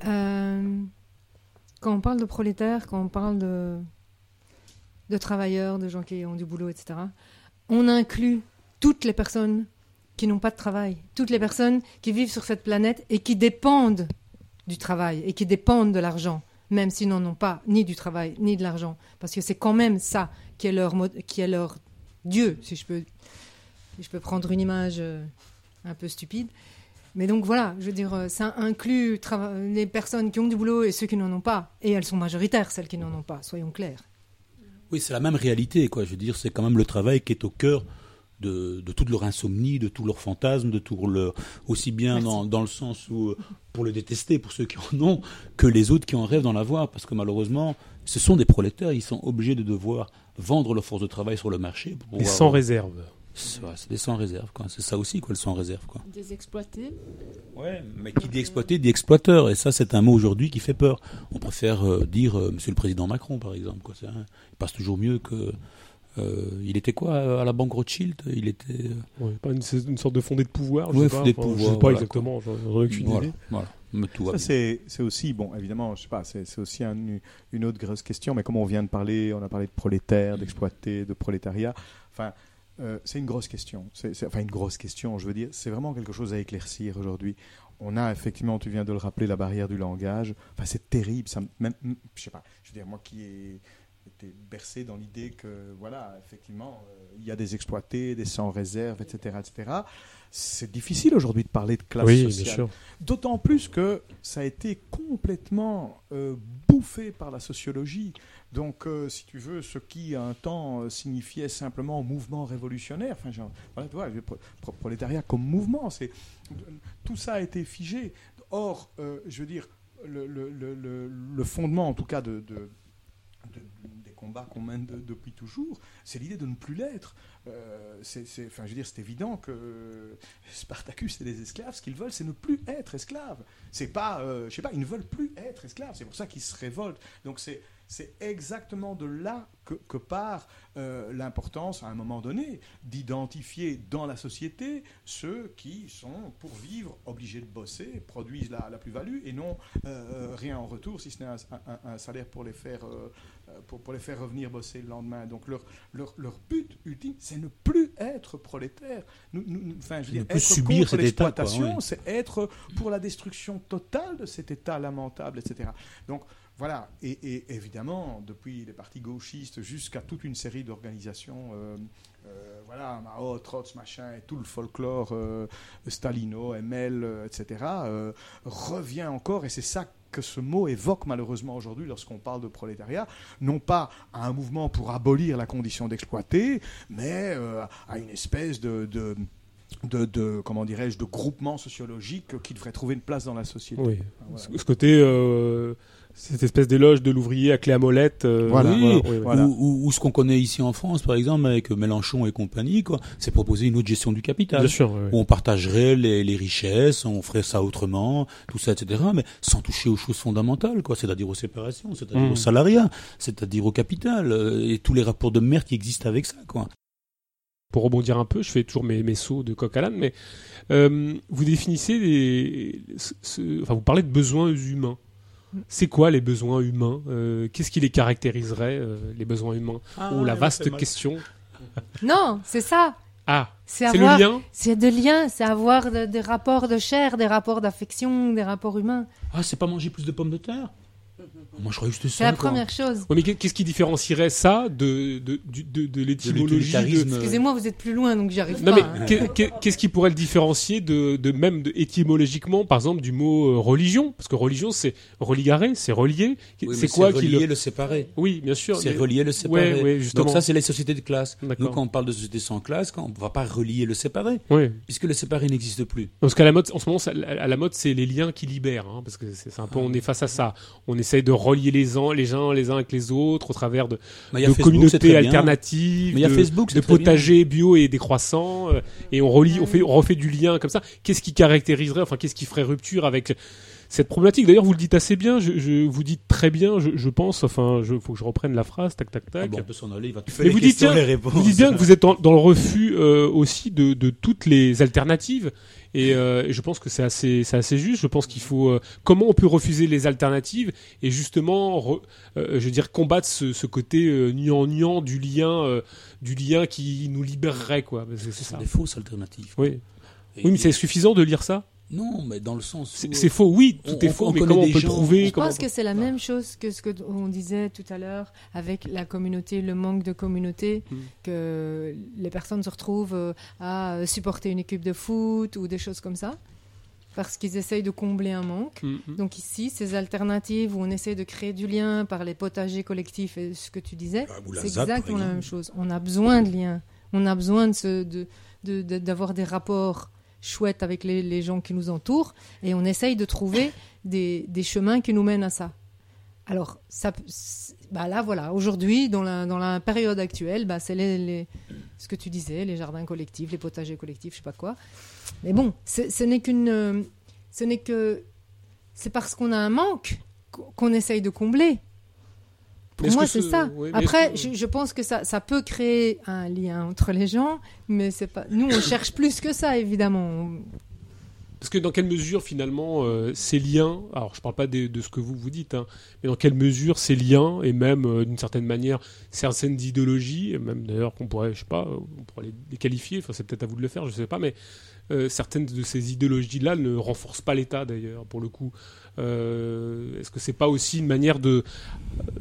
Speaker 6: Quand on parle de prolétaires, quand on parle de, travailleurs, de gens qui ont du boulot, etc., on inclut toutes les personnes qui n'ont pas de travail, toutes les personnes qui vivent sur cette planète et qui dépendent du travail et qui dépendent de l'argent, même s'ils n'en ont pas ni du travail ni de l'argent, parce que c'est quand même ça qui est leur, qui est leur Dieu, si je peux, si je peux prendre une image euh, un peu stupide. Mais donc voilà, je veux dire, euh, ça inclut trava- les personnes qui ont du boulot et ceux qui n'en ont pas. Et elles sont majoritaires, celles qui n'en ont pas, soyons clairs.
Speaker 2: Oui, c'est la même réalité, quoi. Je veux dire, c'est quand même le travail qui est au cœur de, de toute leur insomnie, de tous leurs fantasmes, de tout leur aussi bien dans, dans le sens où euh, pour le détester pour ceux qui en ont que les autres qui en rêvent d'en avoir, parce que malheureusement, ce sont des prolétaires, ils sont obligés de devoir vendre leur force de travail sur le marché pour
Speaker 1: Et sans réserve.
Speaker 2: C'est ouais, c'est des sans réserve, quoi. C'est ça aussi, quoi, le sans réserve, quoi.
Speaker 4: Des exploités.
Speaker 2: Ouais, mais qui dit exploité dit exploiteur, et ça c'est un mot aujourd'hui qui fait peur. On préfère euh, dire euh, Monsieur le Président Macron, par exemple. Quoi. Un- il passe toujours mieux que. euh, il était quoi euh, à la banque Rothschild? Il était.
Speaker 1: Ouais, pas une, c'est une sorte de fondé de pouvoir. Je
Speaker 2: Ouais,
Speaker 1: sais pas,
Speaker 2: de
Speaker 1: enfin, Je
Speaker 2: pouvoir,
Speaker 1: sais pas
Speaker 2: voilà,
Speaker 1: exactement. J'en j'en ai aucune
Speaker 2: voilà,
Speaker 1: idée.
Speaker 2: voilà. Mais tout va
Speaker 3: Ça,
Speaker 2: bien.
Speaker 3: c'est c'est aussi, bon, évidemment, je sais pas, c'est c'est aussi un- une autre grosse question, mais comme on vient de parler, on a parlé de prolétaires, d'exploités, de prolétariat, enfin, euh, c'est une grosse question. C'est enfin, une grosse question, je veux dire, c'est vraiment quelque chose à éclaircir aujourd'hui. On a effectivement, tu viens de le rappeler, la barrière du langage. Enfin, c'est terrible. Ça, me- même, je sais pas, je veux dire, moi qui ai été bercé dans l'idée que, voilà, effectivement, euh, il y a des exploités, des sans réserve, etc., etc. C'est difficile aujourd'hui de parler de classe
Speaker 1: Oui, bien
Speaker 3: sociale.
Speaker 1: sûr.
Speaker 3: D'autant plus que ça a été complètement euh, bouffé par la sociologie. Donc, euh, si tu veux, ce qui un temps signifiait simplement mouvement révolutionnaire, enfin, genre, voilà, tu vois, le pro- pro- prolétariat comme mouvement, c'est tout ça a été figé. Or, euh, je veux dire, le, le- le- le- le fondement, en tout cas, de, de- de- des combats qu'on mène de- depuis toujours, c'est l'idée de ne plus l'être. Euh, c'est, enfin, je veux dire, c'est évident que Spartacus et les esclaves, ce qu'ils veulent, c'est ne plus être esclaves. C'est pas, euh, je sais pas, ils ne veulent plus être esclaves. C'est pour ça qu'ils se révoltent. Donc c'est c'est exactement de là que, part euh, l'importance, à un moment donné, d'identifier dans la société ceux qui sont, pour vivre, obligés de bosser, produisent la, plus-value et non euh, rien en retour, si ce n'est un, salaire pour les faire euh, euh, pour, pour les faire revenir bosser le lendemain. Donc leur, leur, leur but ultime, c'est ne plus être prolétaire. Nous, nous- enfin, je veux
Speaker 2: Ne
Speaker 3: dire, être
Speaker 2: subir
Speaker 3: contre l'exploitation,
Speaker 2: ouais.
Speaker 3: c'est être pour la destruction totale de cet état lamentable, etc. Donc voilà, et, et évidemment, depuis les partis gauchistes jusqu'à toute une série d'organisations, euh, euh, voilà, Mao, Trots, machin, et tout le folklore euh, Stalino, ML, euh, etc., euh, revient encore, et c'est ça que ce mot évoque malheureusement aujourd'hui lorsqu'on parle de prolétariat, non pas à un mouvement pour abolir la condition d'exploiter, mais euh, à une espèce de, de, de, de- comment dirais-je, de groupement sociologique qui devrait trouver une place dans la société.
Speaker 1: Oui.
Speaker 3: Voilà.
Speaker 1: Ce côté, euh, cette espèce d'éloge de l'ouvrier à clé à molette. euh,
Speaker 3: Voilà,
Speaker 2: oui,
Speaker 1: oui, oui.
Speaker 3: Voilà.
Speaker 2: Ou, ou- ou ce qu'on connaît ici en France, par exemple, avec Mélenchon et compagnie, quoi, c'est proposer une autre gestion du capital.
Speaker 1: Bien sûr. oui, oui.
Speaker 2: Où on partagerait les, les richesses, on ferait ça autrement, tout ça, etc. Mais sans toucher aux choses fondamentales, quoi. C'est-à-dire aux séparations, c'est-à-dire
Speaker 1: Mm.
Speaker 2: au salariat, c'est-à-dire au capital, euh, et tous les rapports de merde qui existent avec ça, quoi.
Speaker 1: Pour rebondir un peu, je fais toujours mes, mes sauts de coq à l'âne, mais euh, vous définissez ce- ce- enfin vous parlez de besoins humains. C'est quoi les besoins humains Euh, Qu'est-ce qui les caractériserait, euh, les besoins humains Oh, la vaste question.
Speaker 6: Non, c'est ça.
Speaker 1: Ah,
Speaker 6: C'est
Speaker 1: le lien
Speaker 6: c'est de liens, c'est avoir de- des rapports de chair, des rapports d'affection, des rapports humains.
Speaker 2: Ah, c'est pas manger plus de pommes de terre? Moi, je croyais c'était ça.
Speaker 6: C'est la
Speaker 2: quoi.
Speaker 6: première chose.
Speaker 1: Ouais, mais qu'est- qu'est-ce qui différencierait ça de, de, de, de l'étymologie.
Speaker 6: Excusez-moi, vous êtes plus loin, donc j'y arrive
Speaker 1: Non
Speaker 6: pas.
Speaker 1: mais
Speaker 6: hein.
Speaker 1: qu'est- qu'est- qu'est-ce qui pourrait le différencier de, de même de, étymologiquement, par exemple, du mot euh, religion? Parce que religion, c'est religaré, c'est relié.
Speaker 2: Oui,
Speaker 1: c'est quoi qui
Speaker 2: relier
Speaker 1: le...
Speaker 2: le séparer
Speaker 1: Oui, bien sûr.
Speaker 2: C'est
Speaker 1: mais-
Speaker 2: relier le séparer.
Speaker 1: Ouais, ouais, justement.
Speaker 2: Donc ça, c'est les sociétés de classe. Nous, quand on parle de sociétés sans classe, quand on ne va pas relier le séparé,
Speaker 1: Ouais.
Speaker 2: puisque le séparé n'existe plus.
Speaker 1: Parce qu'à la mode, en ce moment, à la mode, c'est les liens qui libèrent, hein, parce que c'est un peu, on est face à ça. On essaye de relier les uns, les gens, les uns avec les autres, au travers de,
Speaker 2: il Facebook,
Speaker 1: communautés
Speaker 2: bien.
Speaker 1: alternatives,
Speaker 2: Mais il
Speaker 1: de,
Speaker 2: Facebook,
Speaker 1: de potagers bio et décroissants, euh, et on relie, on fait, on refait du lien comme ça. Qu'est-ce qui caractériserait, enfin, qu'est-ce qui ferait rupture avec cette problématique? D'ailleurs, vous le dites assez bien. Je, je vous dites très bien, je, je pense. Enfin, je faut que je reprenne la phrase. Tac, tac,
Speaker 2: Ah
Speaker 1: tac.
Speaker 2: bon, on peut s'en aller, il va tout
Speaker 1: Mais vous dites bien, vous dites bien que vous êtes dans, dans le refus euh, aussi de, de toutes les alternatives. Et, euh, et je pense que c'est assez, c'est assez juste. Je pense qu'il faut. euh, comment on peut refuser les alternatives et justement, re- euh, je veux dire, combattre ce, ce côté euh, niant du lien, euh, du lien qui nous libérerait, quoi. Parce que C'est ça.
Speaker 2: des fausses alternatives.
Speaker 1: Oui.
Speaker 2: Et-
Speaker 1: Oui, mais c'est suffisant de lire ça?
Speaker 2: Non, mais dans le sens où...
Speaker 1: C'est faux. Oui, tout
Speaker 2: on-
Speaker 1: est faux.
Speaker 2: on
Speaker 1: mais comment on peut
Speaker 2: gens-
Speaker 1: trouver
Speaker 6: Je pense que c'est la même chose que ce que t- on disait tout à l'heure avec la communauté, le manque de communauté,
Speaker 1: Mm.
Speaker 6: que les personnes se retrouvent euh, à supporter une équipe de foot ou des choses comme ça, parce qu'ils essayent de combler un manque.
Speaker 1: Mm, mm.
Speaker 6: Donc ici, ces alternatives où on essaie de créer du lien par les potagers collectifs et ce que tu disais,
Speaker 2: Ah,
Speaker 6: c'est exactement la même chose. On a besoin de liens, on a besoin ce- de- de- de- d'avoir des rapports chouettes avec les, les gens qui nous entourent et on essaye de trouver des, des chemins qui nous mènent à ça. Alors, ça, bah là, voilà, aujourd'hui, dans la, dans la période actuelle, bah, c'est les, ce que tu disais, les jardins collectifs, les potagers collectifs, je sais pas quoi. Mais bon, ce n'est qu'une. euh, Ce n'est que. C'est parce qu'on a un manque qu'on essaye de combler. Pour moi, c'est
Speaker 1: ce-
Speaker 6: ça. Après,
Speaker 1: que-
Speaker 6: je, je pense que ça, ça peut créer un lien entre les gens, mais c'est pas. Nous, on cherche plus que ça, évidemment.
Speaker 1: Parce que dans quelle mesure finalement euh, ces liens, alors je parle pas de, de ce que vous vous dites, hein, mais dans quelle mesure ces liens et même euh, d'une certaine manière certaines idéologies, et même d'ailleurs qu'on pourrait, je sais pas, on pourrait les, les qualifier, enfin c'est peut-être à vous de le faire, je sais pas, mais euh, certaines de ces idéologies-là ne renforcent pas l'État d'ailleurs pour le coup. Euh, Est-ce que c'est pas aussi une manière de,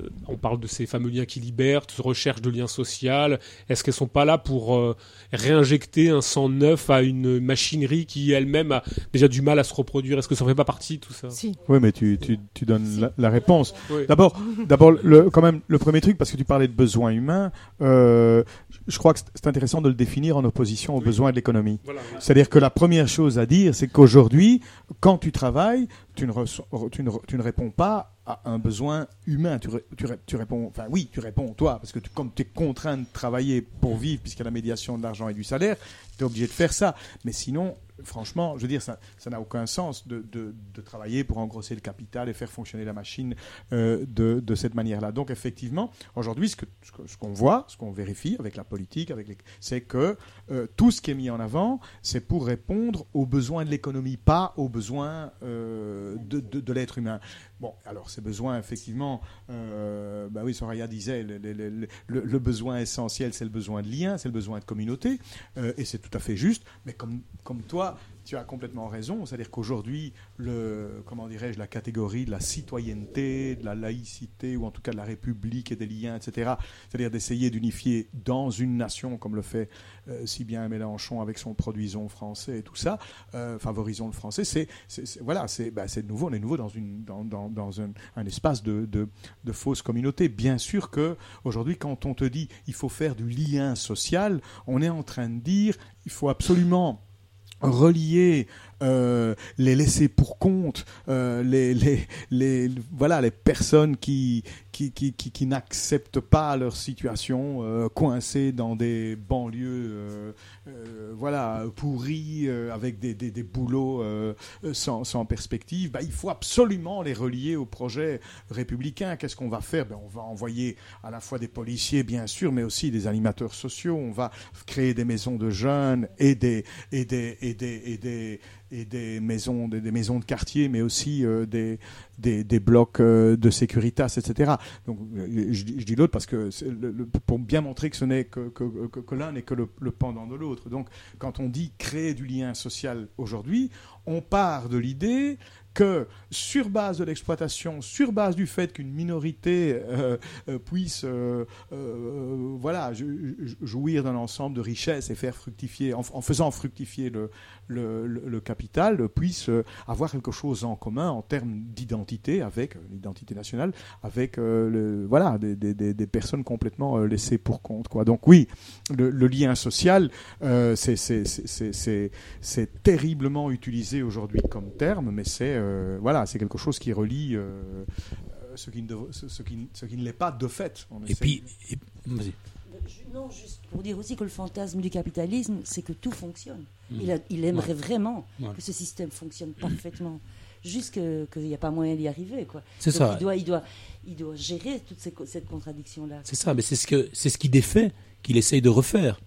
Speaker 1: euh, on parle de ces fameux liens qui libèrent, de recherche de liens sociaux, est-ce qu'elles sont pas là pour euh, réinjecter un sang neuf à une machinerie qui elle-même a déjà du mal à se reproduire? Est-ce que ça en fait pas partie tout ça?
Speaker 6: Si.
Speaker 3: Oui, mais tu, tu, tu donnes la, la réponse.
Speaker 1: Oui.
Speaker 3: D'abord, quand même, le premier truc, parce que tu parlais de besoins humains, euh, je crois que c'est- intéressant de le définir en opposition aux besoins de l'économie.
Speaker 1: Voilà.
Speaker 3: C'est-à-dire que la première chose à dire, c'est qu'aujourd'hui, quand tu travailles, tu ne, tu, ne, tu ne réponds pas à un besoin humain. Tu, tu, tu réponds, enfin oui, tu réponds toi, parce que tu, comme tu es contraint de travailler pour vivre, puisqu'il y a la médiation de l'argent et du salaire, tu es obligé de faire ça. Mais sinon, franchement, je veux dire, ça n'a aucun sens de, travailler pour engrosser le capital et faire fonctionner la machine euh, de, cette manière-là. Donc, effectivement, aujourd'hui, ce qu'on voit, ce qu'on vérifie avec la politique, c'est que euh, tout ce qui est mis en avant, c'est pour répondre aux besoins de l'économie, pas aux besoins euh, de l'être humain. Bon, alors ces besoins, effectivement, euh, bah oui, Soraya disait, le, besoin essentiel, c'est le besoin de lien, c'est le besoin de communauté, euh, et c'est tout à fait juste. Mais comme toi, tu as complètement raison, c'est-à-dire qu'aujourd'hui, le, comment dirais-je, la catégorie de la citoyenneté, de la laïcité, ou en tout cas de la République et des liens, etc., c'est-à-dire d'essayer d'unifier dans une nation, comme le fait euh, si bien Mélenchon avec son produisons français et tout ça, euh, favorisons le français, c'est, voilà, c'est, bah, nouveau, on est nouveau dans, un, espace de, de, de fausse communauté. Bien sûr que aujourd'hui, quand on te dit il faut faire du lien social, on est en train de dire il faut absolument relier euh, les laissés pour compte, euh, les, les, les, voilà, les personnes qui, qui, qui, qui, n'acceptent pas leur situation, euh, coincées dans des banlieues euh, euh, voilà, pourries, euh, avec des, des, des boulots sans, sans perspective. Bah, il faut absolument les relier au projet républicain. Qu'est-ce qu'on va faire? Ben, On va envoyer à la fois des policiers, bien sûr, mais aussi des animateurs sociaux. On va créer des maisons de jeunes et des, et des, et des, et des, et des maisons, des, maisons de quartier, mais aussi euh, des, des, des blocs euh, de sécuritas, etc. Donc, euh, je, dis- l'autre parce que pour bien montrer que ce n'est que, que, que- l'un n'est que le, pendant de l'autre. Donc, quand on dit créer du lien social aujourd'hui, on part de l'idée que sur base de l'exploitation, sur base du fait qu'une minorité puisse voilà, jou- jou- jouir d'un ensemble de richesses et faire fructifier, en, en faisant fructifier le, le, le- le capital, puisse avoir quelque chose en commun en termes d'identité avec euh, l'identité nationale, avec euh, le, voilà, des, des- personnes complètement euh, laissées pour compte. Quoi. Donc oui, le, lien social, euh, c'est- terriblement utilisé aujourd'hui comme terme, mais c'est euh, voilà, c'est quelque chose qui relie euh, ce qui ne, dev- ce, ce qui, ce qui ne l'est pas de fait. On
Speaker 2: Et
Speaker 3: essaie-
Speaker 2: puis, et-
Speaker 5: Non, juste pour dire aussi que le fantasme du capitalisme, c'est que tout fonctionne.
Speaker 2: Mm.
Speaker 5: Il, a- il aimerait
Speaker 2: Ouais.
Speaker 5: vraiment
Speaker 2: Ouais.
Speaker 5: que ce système fonctionne parfaitement. Juste qu'il n'y a pas moyen d'y arriver. quoi.
Speaker 2: C'est ça.
Speaker 5: Il doit, il, doit, il doit gérer toute ces cette contradiction-là.
Speaker 2: C'est ça, mais c'est ce que c'est ce qui défait qu'il essaye de refaire.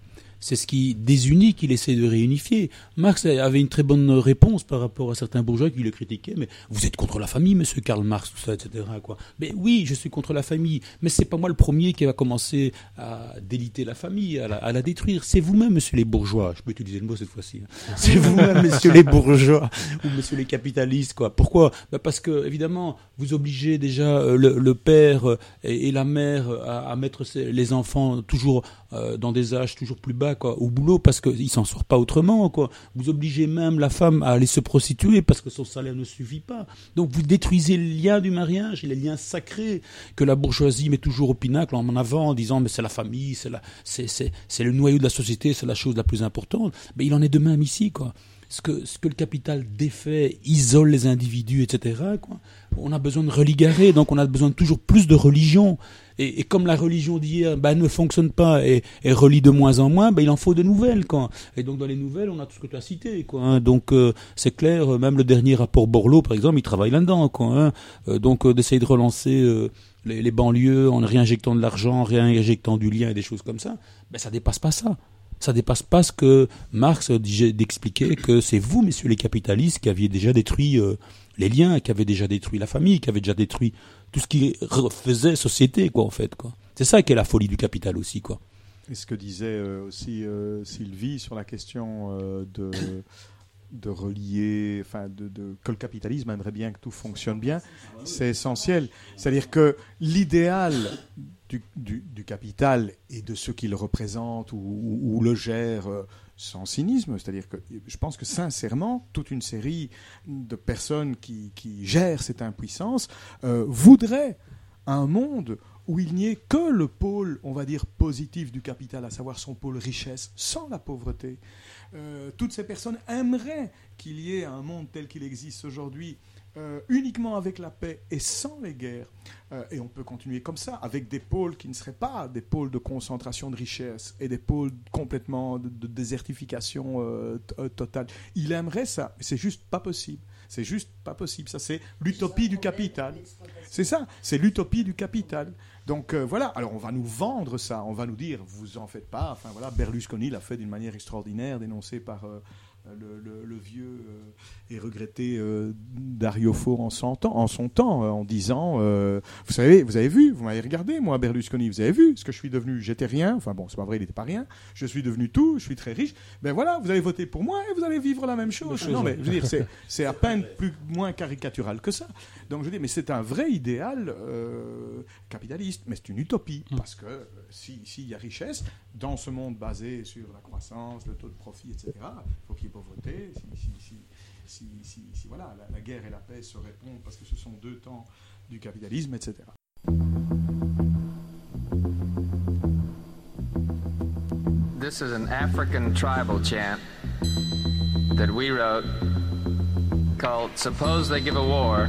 Speaker 2: C'est ce qui désunit qu'il essaie de réunifier. Marx avait une très bonne réponse par rapport à certains bourgeois qui le critiquaient. Mais vous êtes contre la famille, monsieur Karl Marx, tout ça, etc. Quoi. Mais oui, je suis contre la famille. Mais c'est pas moi le premier qui va commencer à déliter la famille, à la, à la détruire. C'est vous-même, monsieur les bourgeois. Je peux utiliser le mot cette fois-ci. hein. [laughs] C'est vous-même, monsieur les bourgeois ou monsieur les capitalistes. Quoi. Pourquoi? Bah Parce que, évidemment, vous obligez déjà euh, le, le père euh, et, et la mère euh, à, à mettre ses- les enfants toujours euh, dans des âges toujours plus bas au boulot parce qu'ils s'en sortent pas autrement. Quoi. Vous obligez même la femme à aller se prostituer parce que son salaire ne suffit pas. Donc vous détruisez le lien du mariage et les liens sacrés que la bourgeoisie met toujours au pinacle en avant en disant mais c'est la famille, c'est la, c'est, c'est, le noyau de la société, c'est la chose la plus importante. Mais il en est de même ici quoi. Ce que, ce que le capital défait, isole les individus, etc. Quoi. On a besoin de religarer, donc on a besoin toujours plus de religion. Et, et comme la religion d'hier bah, ne fonctionne pas et, et relie de moins en moins, bah, il en faut de nouvelles. Quoi. Et donc dans les nouvelles, on a tout ce que tu as cité. Quoi, hein. Donc euh, c'est clair, euh, même le dernier rapport Borloo, par exemple, il travaille là-dedans. Quoi, hein. Euh, donc euh, d'essayer de relancer euh, les, les banlieues en réinjectant de l'argent, en réinjectant du lien et des choses comme ça, ben, ça dépasse pas ça. Ça dépasse pas ce que Marx d'expliquer que c'est vous, messieurs les capitalistes, qui aviez déjà détruit euh, les liens, qui avez déjà détruit la famille, qui avez déjà détruit tout ce qui faisait société, quoi, en fait, quoi. C'est ça qui est la folie du capital aussi, quoi.
Speaker 3: Et ce que disait euh, aussi euh, Sylvie sur la question euh, de, [coughs] de relier, enfin, de, que le capitalisme aimerait bien que tout fonctionne bien, c'est essentiel. C'est-à-dire que l'idéal du, du- capital et de ceux qui le représentent ou, ou- ou le gèrent sans cynisme, c'est-à-dire que je pense que sincèrement, toute une série de personnes qui, qui gèrent cette impuissance euh, voudraient un monde où il n'y ait que le pôle, on va dire, positif du capital, à savoir son pôle richesse, sans la pauvreté. Euh, toutes ces personnes aimeraient qu'il y ait un monde tel qu'il existe aujourd'hui, euh, uniquement avec la paix et sans les guerres. Euh, et on peut continuer comme ça, avec des pôles qui ne seraient pas des pôles de concentration de richesse et des pôles complètement de, désertification euh, totale. Il aimerait ça, mais c'est juste pas possible. C'est juste pas possible. Ça, c'est l'utopie du capital. C'est ça, c'est l'utopie du capital. Donc voilà, alors on va nous vendre ça, on va nous dire, vous en faites pas. Enfin voilà, Berlusconi l'a fait d'une manière extraordinaire, dénoncé par le, le- le vieux euh, et regretté euh, Dario Fo en son temps, en, son temps, euh, en disant, euh, vous savez, vous avez vu, vous m'avez regardé, moi Berlusconi, vous avez vu ce que je suis devenu, j'étais rien. Enfin bon, c'est pas vrai, il n'était pas rien. Je suis devenu tout, je suis très riche. Ben voilà, vous allez voter pour moi et vous allez vivre la même chose.
Speaker 1: chose,
Speaker 3: non mais je veux dire, c'est c'est à peine plus moins caricatural que ça. Donc je dire, mais c'est un vrai idéal euh, capitaliste, mais c'est une utopie
Speaker 1: Mm.
Speaker 3: parce que euh, si- s'il y a richesse dans ce monde basé sur la croissance, le taux de profit, etc. Il faut qu'il y ait pauvreté. Si, si, si, si, si- si, voilà, la, la guerre et la paix se répondent parce que ce sont deux temps du capitalisme, etc.
Speaker 11: This is an African tribal chant that we wrote called Suppose They Give a War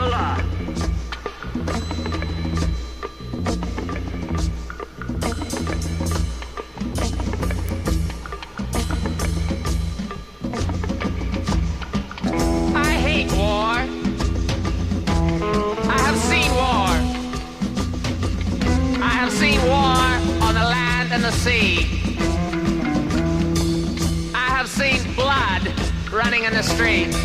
Speaker 12: Three.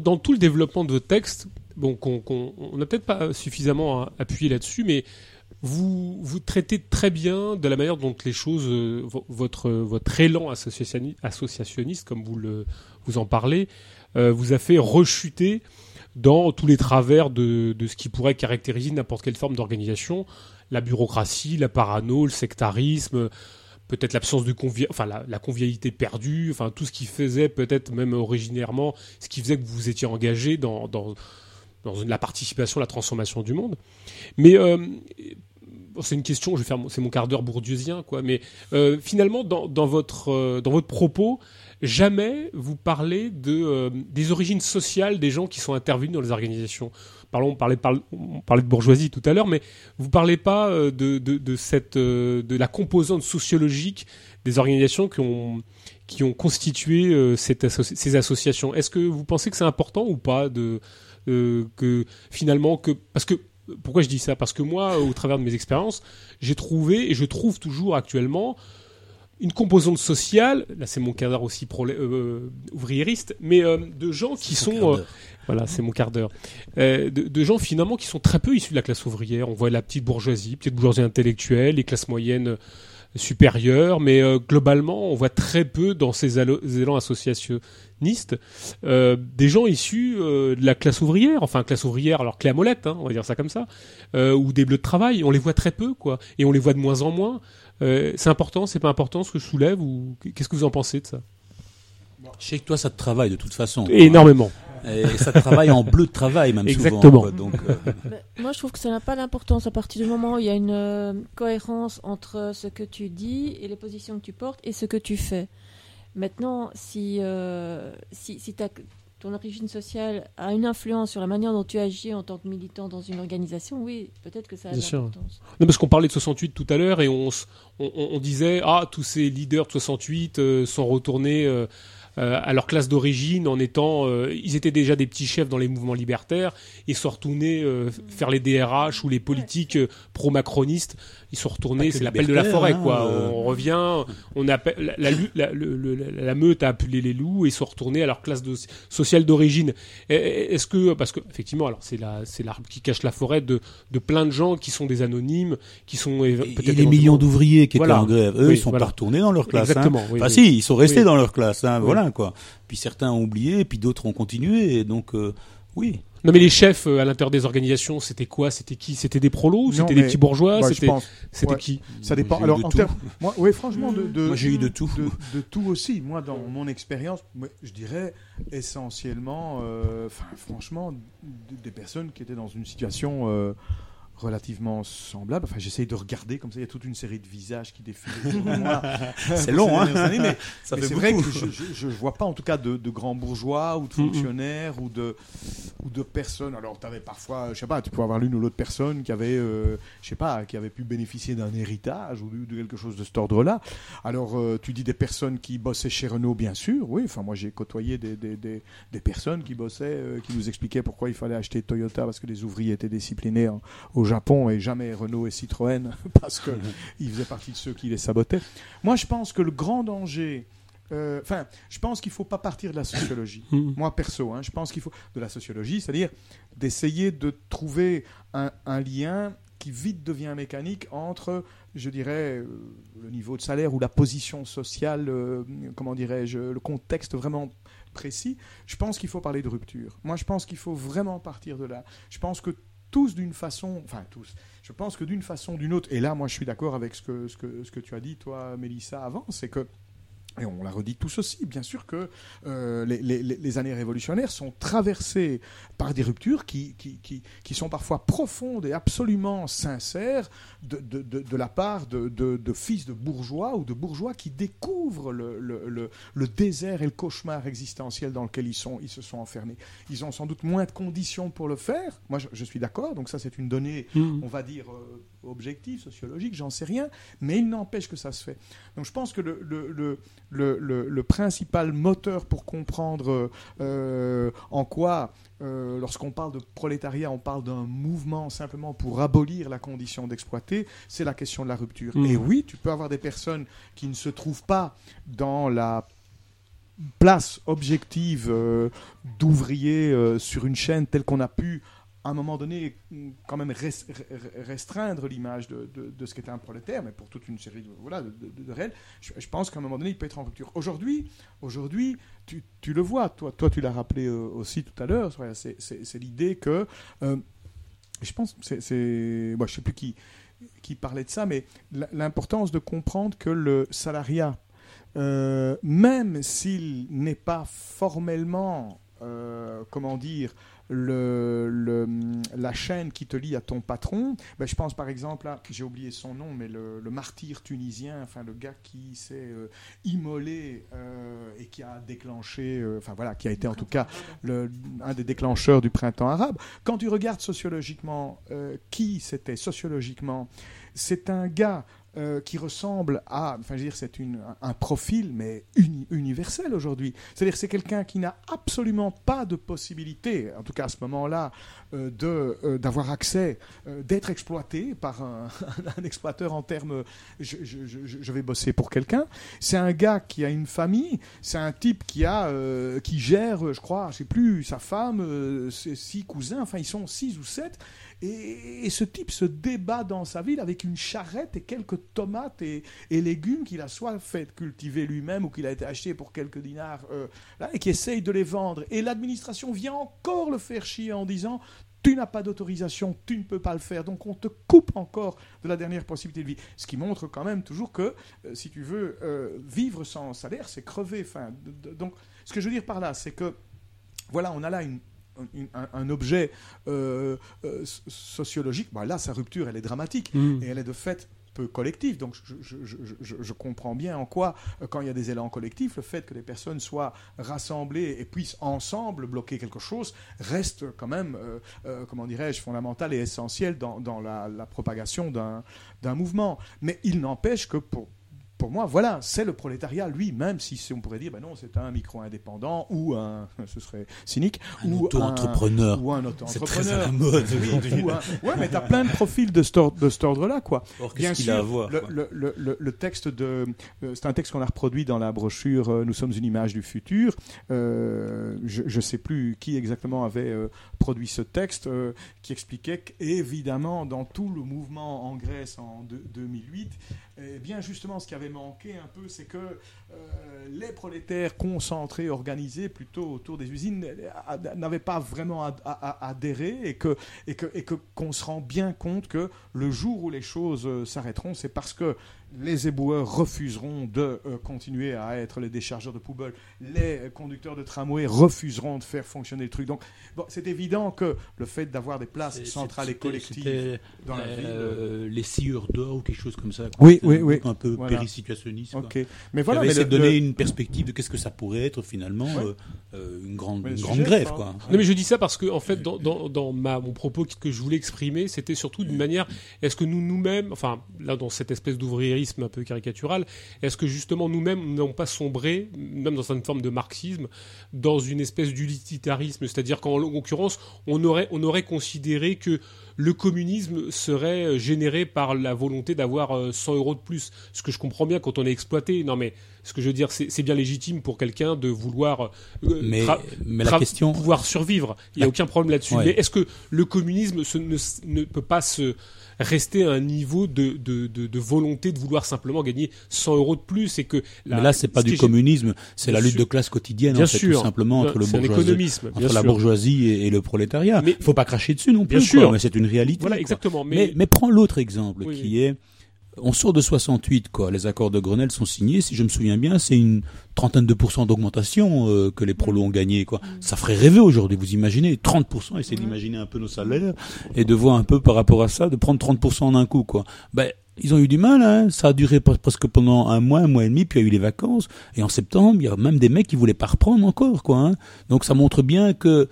Speaker 1: Dans, tout le développement de votre texte, bon, on n'a peut-être pas suffisamment appuyé là-dessus, mais vous, traitez très bien de la manière dont les choses, euh, vo- votre, votre élan associationniste, comme vous, vous en parlez, euh, vous a fait rechuter dans tous les travers de, de ce qui pourrait caractériser n'importe quelle forme d'organisation, la bureaucratie, la parano, le sectarisme, peut-être l'absence de convia enfin la, convivialité perdue, enfin tout ce qui faisait peut-être même originairement, ce qui faisait que vous étiez engagé dans, dans, dans la participation, la transformation du monde. Mais euh, c'est une question, je vais faire, c'est mon quart d'heure bourdieusien, quoi. Mais euh, finalement, dans, dans votre euh, dans votre propos, jamais vous parlez de des origines sociales des gens qui sont intervenus dans les organisations. Parlons, on parlait, parle- on parlait de bourgeoisie tout à l'heure, mais vous parlez pas euh, de, de, de cette euh, de la composante sociologique des organisations qui ont qui ont constitué euh, cette asso- ces associations. Est-ce que vous pensez que c'est important ou pas de euh, que finalement que parce que pourquoi je dis ça? Parce que moi, au travers de mes expériences, j'ai trouvé et je trouve toujours actuellement une composante sociale. Là, c'est mon d'heure aussi euh, ouvriériste, mais euh, de gens qui sont. Voilà, c'est mon quart d'heure. Euh, de, de gens finalement qui sont très peu issus de la classe ouvrière. On voit la petite bourgeoisie, petite bourgeoisie intellectuelle, les classes moyennes euh, supérieures, mais euh, globalement, on voit très peu dans ces élans associationnistes euh, des gens issus de la classe ouvrière, enfin classe ouvrière, alors clé à molette, hein, on va dire ça comme ça, ou des bleus de travail. On les voit très peu, quoi, et on les voit de moins en moins. C'est important, c'est pas important ce que je soulève ou qu'est-ce que vous en pensez de ça?
Speaker 2: Je sais que toi, ça te travaille de toute façon.
Speaker 1: Énormément.
Speaker 2: Et ça travaille en bleu de travail, même
Speaker 1: Exactement.
Speaker 2: souvent. quoi. Donc, euh,
Speaker 4: moi, je trouve que ça n'a pas d'importance à partir du moment où il y a une euh, cohérence entre ce que tu dis et les positions que tu portes et ce que tu fais. Maintenant, si, euh, si, ton origine sociale a une influence sur la manière dont tu agis en tant que militant dans une organisation, oui, peut-être que ça a
Speaker 1: Bien sûr. Non, parce qu'on parlait de 68 tout à l'heure et on, on, on- on disait ah tous ces leaders de 68 euh, sont retournés euh, euh, à leur classe d'origine en étant euh, ils étaient déjà des petits chefs dans les mouvements libertaires ils sont retournés euh, faire les DRH ou les politiques euh, pro-macronistes ils sont retournés c'est l'appel de la forêt
Speaker 2: hein,
Speaker 1: quoi
Speaker 2: euh.
Speaker 1: on revient on appelle la, meute a appelé les loups et ils sont retournés à leur classe de, sociale d'origine est-ce que parce que effectivement alors c'est la c'est l'arbre qui cache la forêt de de plein de gens qui sont des anonymes qui sont peut-être
Speaker 2: les millions d'ouvriers qui
Speaker 1: Voilà.
Speaker 2: étaient en grève, eux,
Speaker 1: Oui,
Speaker 2: ils sont
Speaker 1: voilà.
Speaker 2: pas retournés dans leur classe. hein.
Speaker 1: Exactement, oui,
Speaker 2: enfin,
Speaker 1: oui.
Speaker 2: si, ils sont restés dans leur classe. Hein. Voilà quoi. Puis certains ont oublié, puis d'autres ont continué. Et donc, euh, oui.
Speaker 1: Non mais les chefs euh, à l'intérieur des organisations, c'était quoi? C'était qui? C'était des prolos C'était des
Speaker 3: mais-
Speaker 1: petits bourgeois?
Speaker 3: je
Speaker 1: C'était
Speaker 3: pense.
Speaker 1: c'était
Speaker 3: Ouais.
Speaker 1: qui?
Speaker 3: Ça dépend.
Speaker 2: j'ai eu
Speaker 3: Alors,
Speaker 2: de
Speaker 3: en
Speaker 2: tout.
Speaker 3: termes, moi, oui, franchement, de, de,
Speaker 2: Moi, j'ai eu de tout.
Speaker 3: de, de tout aussi. Moi, dans mon expérience, moi, je dirais essentiellement, euh, enfin, franchement, d- des personnes qui étaient dans une situation euh, relativement semblable. Enfin, j'essaye de regarder comme ça. Il y a toute une série de visages qui défilent. [laughs]
Speaker 2: C'est
Speaker 3: ces
Speaker 2: long, hein.
Speaker 3: années, mais [laughs] c'est vrai que je ne vois pas en tout cas de, de grands bourgeois ou de
Speaker 1: Mhm.
Speaker 3: fonctionnaires ou de ou de personnes. Alors tu avais parfois, je sais pas, tu pouvais avoir l'une ou l'autre personne qui avait, euh, je sais pas, qui avait pu bénéficier d'un héritage ou de, de quelque chose de cet ordre-là. Alors euh, tu dis des personnes qui bossaient chez Renault, bien sûr, oui. Enfin moi j'ai côtoyé des, des, des, des personnes qui bossaient, euh, qui nous expliquaient pourquoi il fallait acheter Toyota parce que les ouvriers étaient disciplinés en- au Japon et jamais Renault et Citroën [laughs] parce que [laughs] ils faisaient partie de ceux qui les sabotaient. Moi, je pense que le grand danger. euh, Enfin, je pense qu'il ne faut pas partir de la sociologie.
Speaker 1: Mhm. [laughs]
Speaker 3: Moi, perso, hein, je pense qu'il faut. De la sociologie, c'est-à-dire d'essayer de trouver un, un lien qui vite devient mécanique entre, je dirais, euh, le niveau de salaire ou la position sociale, euh, comment dirais-je, le contexte vraiment précis. Je pense qu'il faut parler de rupture. Moi, je pense qu'il faut vraiment partir de là. Je pense que tous d'une façon, enfin tous, je pense que d'une façon ou d'une autre, et là moi je suis d'accord avec ce que, tu as dit toi Mélissa avant, c'est que et on l'a redit tous aussi, bien sûr que euh, les, les- les- les années révolutionnaires sont traversées par des ruptures qui, qui, qui, qui sont parfois profondes et absolument sincères de, de, de, de la part de, fils de bourgeois ou de bourgeois qui découvrent le, le, le, le désert et le cauchemar existentiel dans lequel ils, sont, ils se sont enfermés. Ils ont sans doute moins de conditions pour le faire. Moi, je, je suis d'accord, donc ça c'est une donnée,
Speaker 1: Mhm.
Speaker 3: on va dire, euh, objective, sociologique, j'en sais rien, mais il n'empêche que ça se fait. Donc je pense que le, le, le, le, principal moteur pour comprendre euh, en quoi, euh, lorsqu'on parle de prolétariat, on parle d'un mouvement simplement pour abolir la condition d'exploiter, c'est la question de la rupture.
Speaker 1: Mhm.
Speaker 3: Et oui, tu peux avoir des personnes qui ne se trouvent pas dans la place objective euh, d'ouvriers euh, sur une chaîne telle qu'on a pu à un moment donné, quand même res- re- restreindre l'image de, de- ce qu'est un prolétaire, mais pour toute une série de, voilà, de, réels, je, pense qu'à un moment donné, il peut être en rupture. Aujourd'hui, tu, tu le vois, toi, toi tu l'as rappelé euh, aussi tout à l'heure, c'est- l'idée que, euh, je pense, c'est, moi, je sais plus qui, qui parlait de ça, mais l'importance de comprendre que le salariat, euh, même s'il n'est pas formellement, comment dire, le- la chaîne qui te lie à ton patron, ben, je pense par exemple à, j'ai oublié son nom, mais le, martyr tunisien, enfin le gars qui s'est euh, immolé euh, et qui a déclenché, euh, enfin voilà, qui a été en tout cas un des déclencheurs du printemps arabe. Quand tu regardes sociologiquement qui c'était sociologiquement, c'est un gars euh, qui ressemble à, enfin je veux dire, c'est un profil mais uni- universel aujourd'hui. C'est-à-dire c'est quelqu'un qui n'a absolument pas de possibilité, en tout cas à ce moment-là, euh, de euh, d'avoir accès, d'être exploité par un, [laughs] un exploiteur en termes, je, vais bosser pour quelqu'un. C'est un gars qui a une famille, c'est un type qui a, qui gère, je crois, je sais plus, sa femme, ses six cousins, enfin ils sont six ou sept. Et, ce type se débat dans sa ville avec une charrette et quelques tomates et, légumes qu'il a soit fait cultiver lui-même ou qu'il a été acheté pour quelques dinars euh, et qui essaye de les vendre. Et l'administration vient encore le faire chier en disant tu n'as pas d'autorisation, tu ne peux pas le faire, donc on te coupe encore de la dernière possibilité de vie. Ce qui montre quand même toujours que, euh, si tu veux, euh, vivre sans salaire, c'est crever. Donc, ce que je veux dire par là, c'est que, voilà, on a là une- un, un objet euh, euh, so- sociologique. Bah, là, sa rupture, elle est dramatique
Speaker 1: Mm.
Speaker 3: et elle est de fait peu collective. Donc, je, je- je- je- je comprends bien en quoi, euh, quand il y a des élans collectifs, le fait que les personnes soient rassemblées et puissent ensemble bloquer quelque chose reste quand même, euh, euh, comment dirais-je, fondamental et essentiel dans, dans la, la propagation d'un mouvement. Mais il n'empêche que pour pour moi, voilà, c'est le prolétariat lui-même, si on pourrait dire, ben non, c'est un micro-indépendant ou un, [laughs] ce serait cynique,
Speaker 2: Un
Speaker 3: ou
Speaker 2: auto-entrepreneur.
Speaker 3: ou un
Speaker 2: C'est très à
Speaker 3: auto-entrepreneur.
Speaker 2: la mode
Speaker 3: Oui,
Speaker 2: aujourd'hui.
Speaker 3: ou un- Ouais, mais t'as plein de profils de cet ordre- de cet ordre-là, quoi.
Speaker 2: Or,
Speaker 3: Bien
Speaker 2: qu'est-ce qu'il
Speaker 3: sûr,
Speaker 2: a à voir,
Speaker 3: le,
Speaker 2: quoi
Speaker 3: le- le- le- le texte de, euh, c'est un texte qu'on a reproduit dans la brochure euh, Nous sommes une image du futur. Euh, je ne sais plus qui exactement avait produit ce texte qui expliquait qu'évidemment dans tout le mouvement en Grèce en deux- 2008, eh bien justement ce qui avait manqué un peu, c'est que euh, les prolétaires concentrés, organisés plutôt autour des usines, euh, n'avaient pas vraiment adhéré et que et que qu'on se rend bien compte que le jour où les choses euh, s'arrêteront, c'est parce que les éboueurs refuseront de euh, continuer à être les déchargeurs de poubelles, les conducteurs de tramway refuseront de faire fonctionner le truc. Donc, bon, c'est évident que le fait d'avoir des places centrales et collectives dans la
Speaker 2: euh,
Speaker 3: ville.
Speaker 2: euh, les scieurs d'or ou quelque chose comme ça.
Speaker 3: Oui, oui,
Speaker 2: un
Speaker 3: oui.
Speaker 2: Un peu
Speaker 3: Voilà.
Speaker 2: périsituationniste.
Speaker 3: Mais voilà,
Speaker 2: avait
Speaker 3: mais
Speaker 2: essayé
Speaker 3: le-
Speaker 2: de donner
Speaker 3: le-
Speaker 2: une perspective de qu'est-ce que ça pourrait être finalement
Speaker 3: Ouais.
Speaker 2: euh, une grande,
Speaker 3: Mais
Speaker 2: une grande
Speaker 3: sujet,
Speaker 2: grève. Quoi.
Speaker 1: Non mais je dis ça parce que en fait dans, dans, dans ma, mon propos que je voulais exprimer c'était surtout d'une manière est-ce que nous nous-mêmes enfin là dans cette espèce un peu caricatural est-ce que justement nous-mêmes nous n'avons pas sombré même dans une forme de marxisme dans une espèce d'utilitarisme? C'est-à-dire qu'en l'occurrence on aurait on aurait considéré que le communisme serait euh, généré par la volonté d'avoir euh, 100 euros de plus ce que je comprends bien quand on est exploité non mais ce que je veux dire c'est bien légitime pour quelqu'un de vouloir euh,
Speaker 2: Mais, mais la question.
Speaker 1: pouvoir survivre. Il n'y a aucun problème là-dessus.
Speaker 2: Ouais.
Speaker 1: Mais est-ce que le communisme se- ne, ne peut pas se rester à un niveau de, de, de, de volonté de vouloir simplement gagner 100 euros de plus et que la-
Speaker 2: mais là, c'est pas
Speaker 1: ce
Speaker 2: du communisme, c'est la lutte de classe quotidienne,
Speaker 1: Bien
Speaker 2: en fait,
Speaker 1: sûr.
Speaker 2: tout simplement entre, le bourgeoisie- entre la bourgeoisie et, et le prolétariat.
Speaker 1: Mais-
Speaker 2: faut pas cracher dessus non plus,
Speaker 1: Bien
Speaker 2: quoi,
Speaker 1: sûr.
Speaker 2: mais c'est une réalité.
Speaker 1: Voilà, exactement.
Speaker 2: Mais,
Speaker 1: Mais,
Speaker 2: mais prends l'autre exemple
Speaker 1: Oui,
Speaker 2: qui
Speaker 1: oui.
Speaker 2: est, on sort de 68, quoi. Les accords de Grenelle sont signés. Si je me souviens bien, c'est une trentaine de pourcents d'augmentation euh, que les prolos ont gagné, quoi. Ça ferait rêver aujourd'hui. Vous imaginez 30%. Essayez d'imaginer un peu nos salaires et de voir un peu par rapport à ça, de prendre 30% en un coup, quoi. Ben, ils ont eu du mal, hein. Ça a duré pre- presque pendant un mois, un mois et demi, puis il y a eu les vacances. Et en septembre, il y a même des mecs qui voulaient pas reprendre encore, quoi. hein. Donc ça montre bien que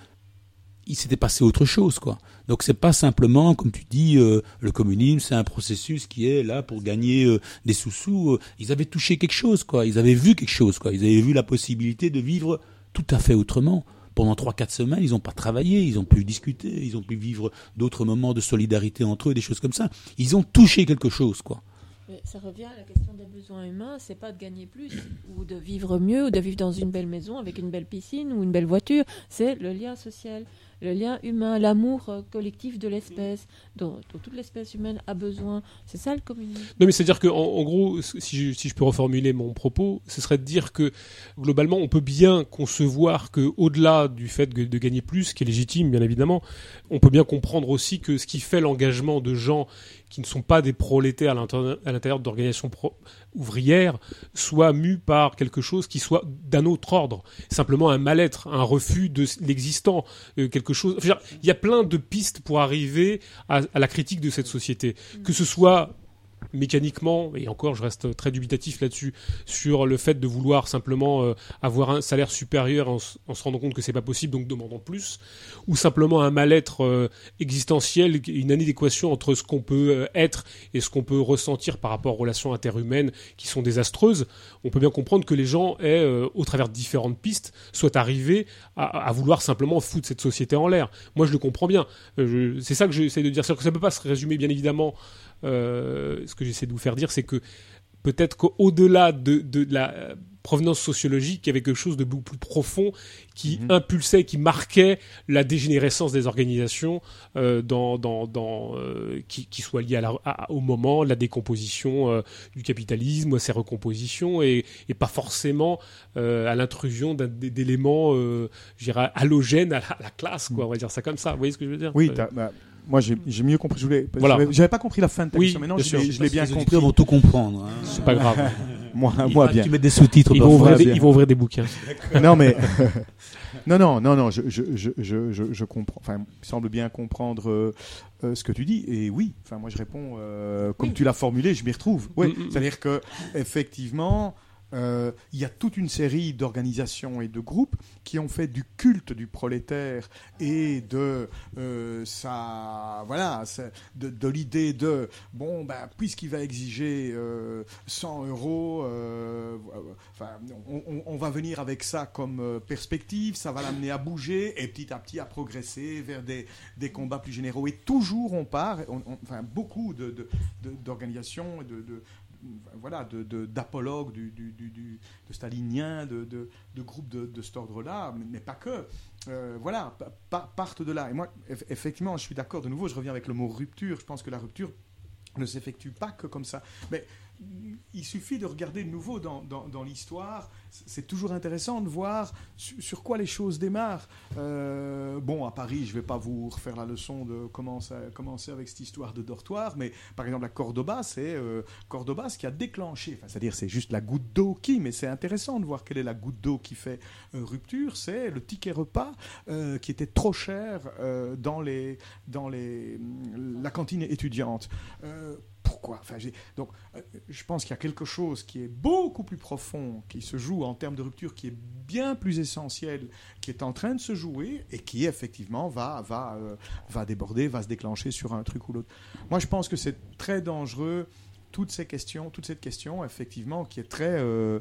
Speaker 2: il s'était passé autre chose, quoi. Donc c'est pas simplement, comme tu dis, euh, le communisme, c'est un processus qui est là pour gagner euh, des sous-sous. euh, ils avaient touché quelque chose, quoi. Ils avaient vu quelque chose, quoi. Ils avaient vu la possibilité de vivre tout à fait autrement. Pendant trois, quatre semaines, ils n'ont pas travaillé, ils ont pu discuter, ils ont pu vivre d'autres moments de solidarité entre eux, des choses comme ça. Ils ont touché quelque chose, quoi.
Speaker 4: Ça revient à la question des besoins humains, c'est pas de gagner plus ou de vivre mieux ou de vivre dans une belle maison avec une belle piscine ou une belle voiture, c'est le lien social. Le lien humain, l'amour euh, collectif de l'espèce, dont, toute l'espèce humaine a besoin. C'est ça le communisme?
Speaker 1: Non, mais c'est-à-dire que, en, en gros, si je, si je peux reformuler mon propos, ce serait de dire que globalement, on peut bien concevoir que, au-delà du fait de, de gagner plus, qui est légitime, bien évidemment, on peut bien comprendre aussi que ce qui fait l'engagement de gens qui ne sont pas des prolétaires à l'intérieur d'organisations pro- ouvrières soit mu par quelque chose qui soit d'un autre ordre. Simplement un mal-être, un refus de l'existant, euh, quelque chose. enfin, Il y a plein de pistes pour arriver à, à la critique de cette société. Que ce soit mécaniquement, et encore je reste très dubitatif là-dessus, sur le fait de vouloir simplement euh, avoir un salaire supérieur en, se rendant compte que c'est pas possible, donc demandant plus, ou simplement un mal-être euh, existentiel, une inadéquation entre ce qu'on peut euh, être et ce qu'on peut ressentir par rapport aux relations interhumaines qui sont désastreuses, on peut bien comprendre que les gens aient, au travers de différentes pistes, soient arrivés à, vouloir simplement foutre cette société en l'air. Moi je le comprends bien. C'est ça que j'essaie de dire. C'est-à-dire que ça peut pas se résumer bien évidemment ce que j'essaie de vous faire dire, c'est que peut-être qu'au-delà de, de la euh, provenance sociologique, il y avait quelque chose de beaucoup plus profond qui impulsait, qui marquait la dégénérescence des organisations euh, dans, dans, dans, euh, qui, qui soit liée à la- à- au moment, la décomposition euh, du capitalisme, à ses recompositions, et, et pas forcément euh, à l'intrusion d'éléments, euh, halogènes à la, à la classe, quoi, on va dire ça comme ça. Vous voyez ce que je veux dire?
Speaker 3: Oui,
Speaker 1: Euh,
Speaker 3: bah, moi j'ai mieux compris. Je voulais,
Speaker 1: Voilà.
Speaker 3: j'avais- pas compris la fin de ta
Speaker 1: Oui,
Speaker 3: question, mais non,
Speaker 1: bien
Speaker 3: je l'ai- bien
Speaker 2: Les
Speaker 3: compris.
Speaker 2: auditeurs vont tout comprendre. hein.
Speaker 1: C'est pas grave. [laughs]
Speaker 3: moi,
Speaker 2: Il
Speaker 3: moi bien.
Speaker 2: Tu mets des sous-titres.
Speaker 1: Ils vont,
Speaker 2: parfois.
Speaker 1: ouvrir des,
Speaker 3: bien.
Speaker 1: ils vont ouvrir des bouquins. [laughs]
Speaker 3: non mais [laughs] non non non non je je, je, je, je, je comprends enfin il semble bien comprendre euh, euh, ce que tu dis et oui enfin moi je réponds euh, comme tu l'as formulé je m'y retrouve oui
Speaker 1: Mm, mm, mm.
Speaker 3: c'est à dire que effectivement euh, il y a toute une série d'organisations et de groupes qui ont fait du culte du prolétaire et de euh, voilà de, de l'idée de bon ben puisqu'il va exiger euh, 100 euros euh, on, va venir avec ça comme euh, perspective ça va l'amener à bouger et petit à petit à progresser vers des, combats plus généraux. Et toujours on part enfin beaucoup de, de- de- d'organisations et de, de- voilà, de, de- d'apologues du- du- de staliniens, de, de, de groupes de, de cet ordre-là, mais, pas que. Euh, voilà, pa- pa- partent de là. Et moi, eff- effectivement, je suis d'accord. De nouveau, je reviens avec le mot rupture. Je pense que la rupture ne s'effectue pas que comme ça. Mais il suffit de regarder de nouveau dans, dans, l'histoire. C'est toujours intéressant de voir su- sur, quoi les choses démarrent. Euh, bon, à Paris, je ne vais pas vous refaire la leçon de comment ça avec cette histoire de dortoir, mais par exemple, à Cordoba, c'est euh, Cordoba ce qui a déclenché. Enfin, c'est-à-dire, c'est juste la goutte d'eau qui, mais c'est intéressant de voir quelle est la goutte d'eau qui fait euh, rupture. C'est le ticket repas qui était trop cher dans, les, dans les, la cantine étudiante. Pourquoi Donc, euh, je pense qu'il y a quelque chose qui est beaucoup plus profond, qui se joue en termes de rupture, qui est bien plus essentiel, qui est en train de se jouer et qui effectivement va, va, euh, va déborder, va se déclencher sur un truc ou l'autre. Moi, je pense que c'est très dangereux toutes ces questions, toute cette question, effectivement, qui est très, euh,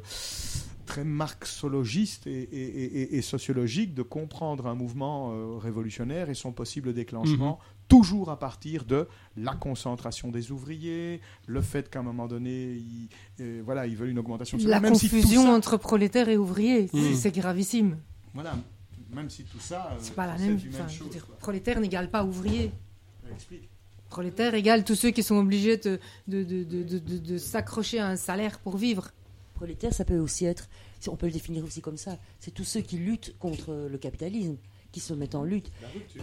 Speaker 3: très marxologiste et, sociologique de comprendre un mouvement révolutionnaire et son possible déclenchement, toujours à partir de la concentration des ouvriers, le fait qu'à un moment donné, ils, euh, voilà, ils veulent une augmentation de
Speaker 6: La
Speaker 3: même si
Speaker 6: confusion
Speaker 3: ça-
Speaker 6: entre prolétaires et ouvriers, c'est-
Speaker 3: Mm.
Speaker 6: c'est gravissime.
Speaker 3: voilà, même si tout ça, euh,
Speaker 6: C'est pas la même, enfin, je veux
Speaker 3: chose,
Speaker 6: dire, prolétaire n'égale pas ouvrier.
Speaker 3: Explique.
Speaker 6: Prolétaire égale tous ceux qui sont obligés de, de, de, de, de- de- de s'accrocher à un salaire pour vivre.
Speaker 5: Prolétaire, ça peut aussi être, on peut le définir aussi comme ça, c'est tous ceux qui luttent contre le capitalisme, qui se mettent en lutte.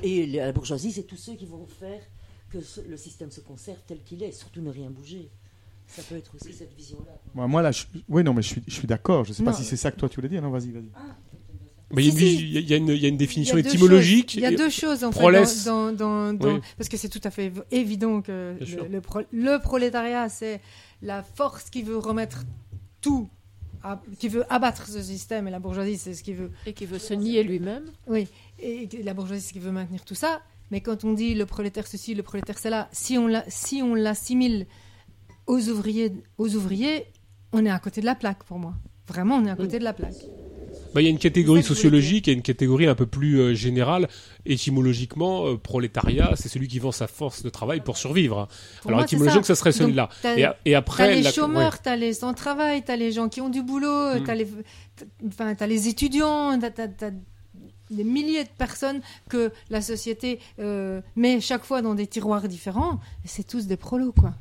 Speaker 5: Et la bourgeoisie, c'est tous ceux qui vont faire que ce- le système se conserve tel qu'il est, surtout ne rien bouger. Ça peut être aussi cette vision-là.
Speaker 3: Moi, moi, là, je... oui, non, mais je suis, je suis d'accord. Je sais pas si c'est ça que toi tu voulais dire. Non, vas-y, vas-y.
Speaker 1: Mais il y a une
Speaker 6: Si,
Speaker 1: vis-
Speaker 6: si.
Speaker 1: il y a- une- il y a une définition
Speaker 6: Il y a deux
Speaker 1: étymologique.
Speaker 6: choses- Il y a deux choses en fait,
Speaker 1: prolesse.
Speaker 6: dans, dans, dans-
Speaker 1: Oui.
Speaker 6: parce que c'est tout à fait év- évident que le, le pro- le prolétariat, c'est la force qui veut remettre tout, qui veut abattre ce système, et la bourgeoisie, c'est ce qui veut.
Speaker 4: Et qui veut se nier lui-même.
Speaker 6: Oui, et la bourgeoisie, c'est ce qui veut maintenir tout ça. Mais quand on dit le prolétaire ceci, le prolétaire cela, si on l'a- si on l'assimile aux ouvriers, aux ouvriers, on est à côté de la plaque pour moi. Vraiment, on est à côté de la plaque.
Speaker 1: Bah, il y a une catégorie sociologique et une catégorie un peu plus euh, générale. Étymologiquement, euh, prolétariat, c'est celui qui vend sa force de travail pour survivre.
Speaker 6: Pour
Speaker 1: Alors
Speaker 6: moi,
Speaker 1: étymologiquement,
Speaker 6: ça.
Speaker 1: ça serait celui-là.
Speaker 6: t'as-
Speaker 1: Et, et
Speaker 6: T'as
Speaker 1: après,
Speaker 6: les
Speaker 1: la-
Speaker 6: chômeurs,
Speaker 1: ouais.
Speaker 6: t'as les sans travail, t'as les gens qui ont du boulot,
Speaker 1: Mm.
Speaker 6: t'as les, t'as- enfin, t'as les étudiants, t'as, t'as- t'as- des milliers de personnes que la société euh, met chaque fois dans des tiroirs différents. C'est tous des prolos, quoi.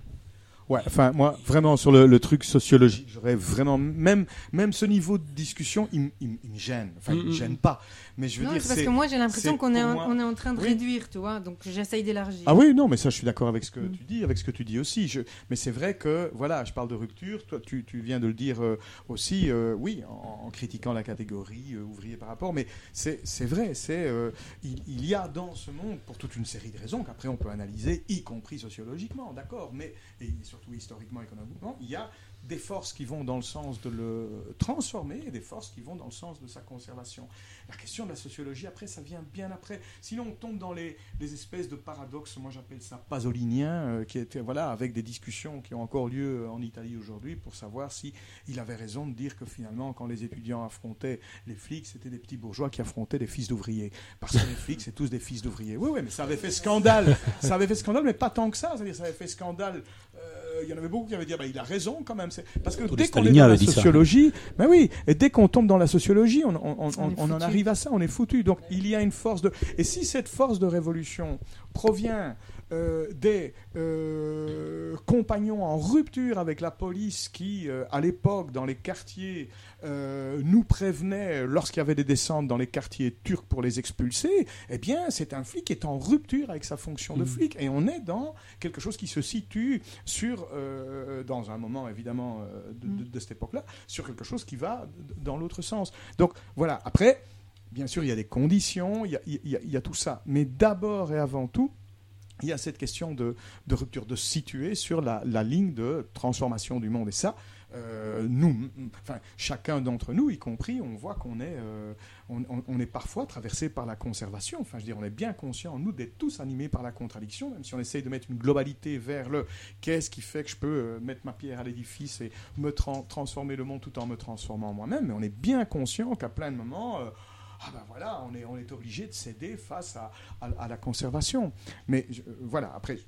Speaker 3: Ouais, enfin moi vraiment sur le, le truc sociologique, j'aurais vraiment même même ce niveau de discussion, il, il il me gêne. Enfin, il me
Speaker 1: Mm, mm.
Speaker 3: gêne pas. Mais je veux
Speaker 6: Non,
Speaker 3: dire,
Speaker 6: c'est parce que moi j'ai l'impression qu'on est, en-
Speaker 3: moi-
Speaker 6: on est en train de
Speaker 3: Oui.
Speaker 6: réduire, tu vois. Donc j'essaye d'élargir.
Speaker 3: Ah oui, non, mais ça, je suis d'accord avec ce que
Speaker 6: Mm.
Speaker 3: tu dis, avec ce que tu dis aussi. Je... Mais c'est vrai que, voilà, je parle de rupture. Toi, tu, tu viens de le dire euh, aussi, euh, oui, en, en critiquant la catégorie euh, ouvrier par rapport. Mais c'est c'est vrai, c'est il, il y a dans ce monde, pour toute une série de raisons qu'après on peut analyser, y compris sociologiquement, d'accord, mais et surtout historiquement, économiquement, il y a des forces qui vont dans le sens de le transformer et des forces qui vont dans le sens de sa conservation. La question de la sociologie, après, ça vient bien après. Sinon, on tombe dans les, les espèces de paradoxes, moi j'appelle ça pasoliniens, euh, qui étaient, voilà, avec des discussions qui ont encore lieu en Italie aujourd'hui pour savoir si avait raison de dire que finalement, quand les étudiants affrontaient les flics, c'était des petits bourgeois qui affrontaient des fils d'ouvriers. Parce que les flics, c'est tous des fils d'ouvriers. Oui, oui, mais ça avait fait scandale. Ça avait fait scandale, mais pas tant que ça. C'est-à-dire, ça avait fait scandale. Euh, Il y en avait beaucoup qui avaient dit, ah ben, il a raison quand même. C'est- Parce que
Speaker 2: Tous
Speaker 3: dès qu'on est dans la sociologie, ben oui, et dès qu'on tombe dans la sociologie, on, on- on-
Speaker 6: On
Speaker 3: en arrive à ça, on est foutu. Donc il y a une force de. Et si cette force de révolution provient euh, des euh, compagnons en rupture avec la police qui, euh, à l'époque, dans les quartiers, nous prévenaient lorsqu'il y avait des descentes dans les quartiers turcs pour les expulser, eh bien, c'est un flic qui est en rupture avec sa fonction de
Speaker 2: Mhm.
Speaker 3: flic. Et on est dans quelque chose qui se situe sur, dans un moment évidemment euh, de, de- de cette époque-là, sur quelque chose qui va dans l'autre sens. Donc voilà, après, bien sûr, il y a des conditions, il y a, il y a- il y a tout ça. Mais d'abord et avant tout, il y a cette question de, rupture, de situer sur la, ligne de transformation du monde. Et ça, euh, nous, enfin, chacun d'entre nous, y compris, on voit qu'on est, euh, on, est parfois traversé par la conservation. Enfin, je veux dire, on est bien conscient, nous, d'être tous animés par la contradiction, même si on essaye de mettre une globalité vers le qu'est-ce qui fait que je peux euh, mettre ma pierre à l'édifice et me tran- transformer le monde tout en me transformant moi-même. Mais on est bien conscient qu'à plein de moments, ah ben voilà, on est, on est obligé de céder face à, à- la conservation. Mais euh, voilà, après,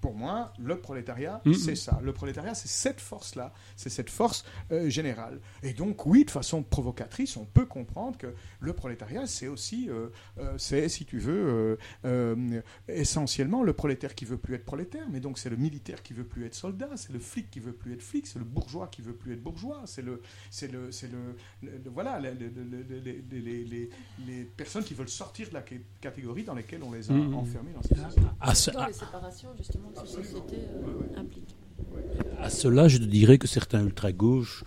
Speaker 3: pour moi, le prolétariat,
Speaker 1: Mhm.
Speaker 3: c'est ça. Le prolétariat, c'est cette force-là, c'est cette force euh, générale. Et donc, oui, de façon provocatrice, on peut comprendre que le prolétariat, c'est aussi, euh, euh, c'est, si tu veux, euh, euh, essentiellement le prolétaire qui veut plus être prolétaire, mais donc c'est le militaire qui veut plus être soldat, c'est le flic qui veut plus être flic, c'est le bourgeois qui veut plus être bourgeois, c'est le, c'est le, c'est le, le- le- voilà, le- le- le- le- les, les- les- les personnes qui veulent sortir de la cat- catégorie dans laquelle on les a
Speaker 1: Mhm.
Speaker 3: enfermés dans cette société.
Speaker 2: À, ce-
Speaker 4: Dans
Speaker 2: à-
Speaker 4: les séparations, justement, société euh,
Speaker 2: à cela, je te dirais que certains ultra-gauches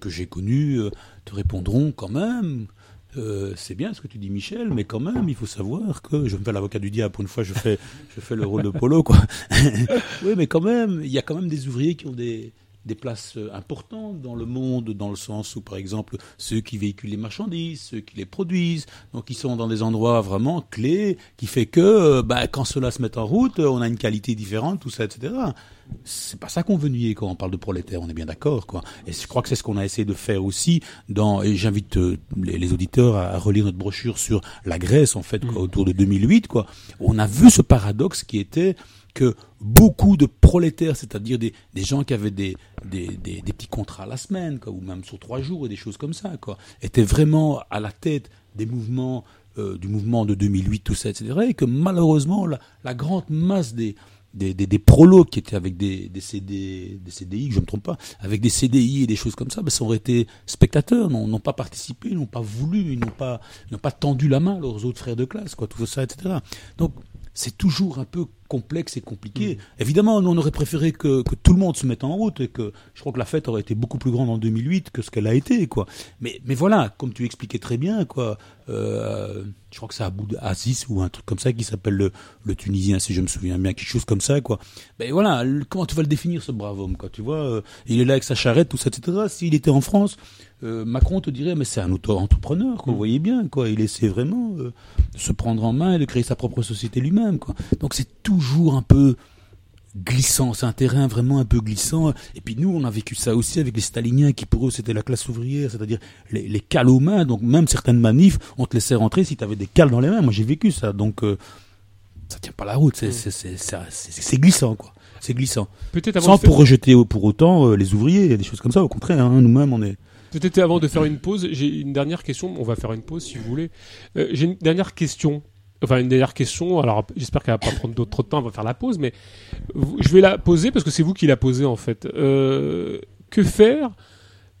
Speaker 2: que, j'ai connus euh, te répondront quand même. euh, c'est bien ce que tu dis, Michel, mais quand même, il faut savoir que je me fais l'avocat du diable. Pour une fois, je fais, je fais le rôle de Polo, quoi. [laughs] oui, mais quand même, il y a quand même des ouvriers qui ont des, des places euh, importantes dans le monde, dans le sens où, par exemple, ceux qui véhiculent les marchandises, ceux qui les produisent, donc ils sont dans des endroits vraiment clés, qui fait que, euh, bah, quand cela se met en route, on a une qualité différente, tout ça, etc. C'est pas ça qu'on veut nier quand on parle de prolétaires, on est bien d'accord, quoi. Et je crois que c'est ce qu'on a essayé de faire aussi dans, et j'invite euh, les, les auditeurs à, à relire notre brochure sur la Grèce, en fait, quoi, autour de 2008, quoi. On a vu ce paradoxe qui était que beaucoup de prolétaires, c'est-à-dire des, gens qui avaient des, petits contrats à la semaine, ou même sur trois jours et des choses comme ça, étaient vraiment à la tête des mouvements, euh, du mouvement de 2008, tout ça, etc. Et que malheureusement, la, grande masse des, des, prolos qui étaient avec des, des, CD, des CDI, je ne me trompe pas, avec des CDI et des choses comme ça, ben, ça aurait été spectateurs, n'ont pas participé, n'ont pas voulu, ils n'ont pas, ils n'ont pas tendu la main à leurs autres frères de classe, quoi, tout ça, etc. Donc, c'est toujours un peu complexe et compliqué. Évidemment, nous, on aurait préféré que, que tout le monde se mette en route et que je crois que la fête aurait été beaucoup plus grande en 2008 que ce qu'elle a été, quoi. Mais, mais voilà, comme tu expliquais très bien, quoi. Euh, je crois que c'est Abou Aziz ou un truc comme ça qui s'appelle le, le Tunisien, si je me souviens bien, quelque chose comme ça, quoi. Ben voilà, le- comment tu vas le définir, ce brave homme, quoi. Tu vois, euh, il est là avec sa charrette, tout ça, etc. S'il était en France, euh, Macron te dirait, mais c'est un auto-entrepreneur. Vous voyez bien, quoi. Il essaie vraiment euh, de se prendre en main et de créer sa propre société lui-même, quoi. Donc c'est toujours un peu glissant, c'est un terrain vraiment un peu glissant. Et puis nous, on a vécu ça aussi avec les staliniens qui pour eux c'était la classe ouvrière, c'est-à-dire les, les cales aux mains. Donc même certaines manifs, on te laissait rentrer si tu avais des cales dans les mains. Moi j'ai vécu ça, donc euh, ça tient pas la route. C'est c'est glissant quoi. C'est glissant.
Speaker 1: Peut-être
Speaker 2: Sans pour rejeter pour autant euh, les ouvriers, il y a des choses comme ça. Au contraire, hein, nous-mêmes on est
Speaker 1: Peut-être avant de faire une pause, j'ai une dernière question. On va faire une pause si vous voulez. Euh, j'ai une dernière question. Enfin, une dernière question. Alors, j'espère qu'elle va pas prendre trop de temps. On va faire la pause, mais je vais la poser parce que c'est vous qui la posez en fait. Euh, que faire